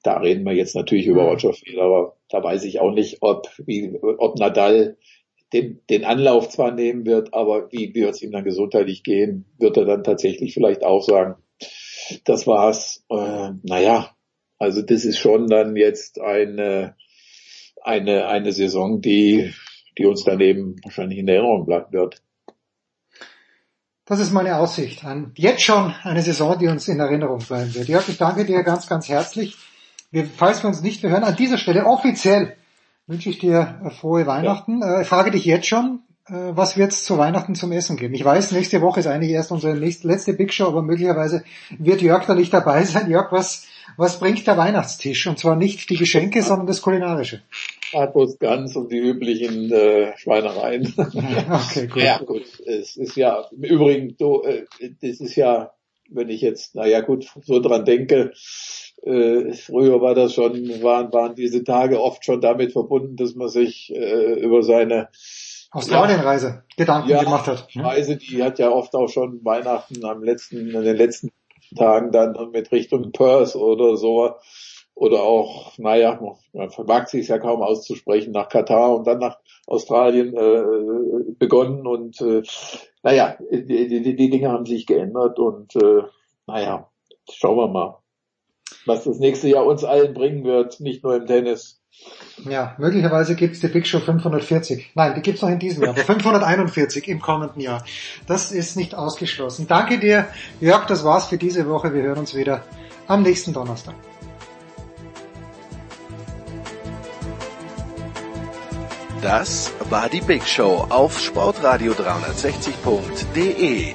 da reden wir jetzt natürlich über Roger Federer. Da weiß ich auch nicht, ob, wie, ob Nadal den, den Anlauf zwar nehmen wird, aber wie wird es ihm dann gesundheitlich gehen, wird er dann tatsächlich vielleicht auch sagen, das war's. Äh, naja, also das ist schon dann jetzt eine, eine, eine Saison, die, die uns daneben wahrscheinlich in Erinnerung bleiben wird. Das ist meine Aussicht. An jetzt schon eine Saison, die uns in Erinnerung bleiben wird. Jörg, ich danke dir ganz, ganz herzlich wir, falls wir uns nicht mehr hören, an dieser Stelle offiziell wünsche ich dir äh, frohe Weihnachten. Ja. Äh, frage dich jetzt schon, äh, was wird es zu Weihnachten zum Essen geben? Ich weiß, nächste Woche ist eigentlich erst unsere nächste, letzte Big Show, aber möglicherweise wird Jörg da nicht dabei sein. Jörg, was, was bringt der Weihnachtstisch? Und zwar nicht die Geschenke, sondern das Kulinarische. Bratwurst ganz und die üblichen äh, Schweinereien. okay, gut. Ja, gut. Es ist ja, im Übrigen, so, äh, das ist ja, wenn ich jetzt, naja gut, so dran denke, äh, früher war das schon, waren, waren diese Tage oft schon damit verbunden, dass man sich äh, über seine Australienreise ja, Gedanken ja, gemacht hat. Ne? Reise, die hat ja oft auch schon Weihnachten am letzten, in den letzten Tagen dann mit Richtung Perth oder so oder auch, naja, man vermag sich ja kaum auszusprechen, nach Katar und dann nach Australien äh, begonnen und äh, naja, die, die, die Dinge haben sich geändert und äh, naja, schauen wir mal. Was das nächste Jahr uns allen bringen wird, nicht nur im Tennis. Ja, möglicherweise gibt's die Big Show 540. Nein, die gibt's noch in diesem Jahr. 541 im kommenden Jahr. Das ist nicht ausgeschlossen. Danke dir, Jörg, das war's für diese Woche. Wir hören uns wieder am nächsten Donnerstag. Das war die Big Show auf sportradio360.de.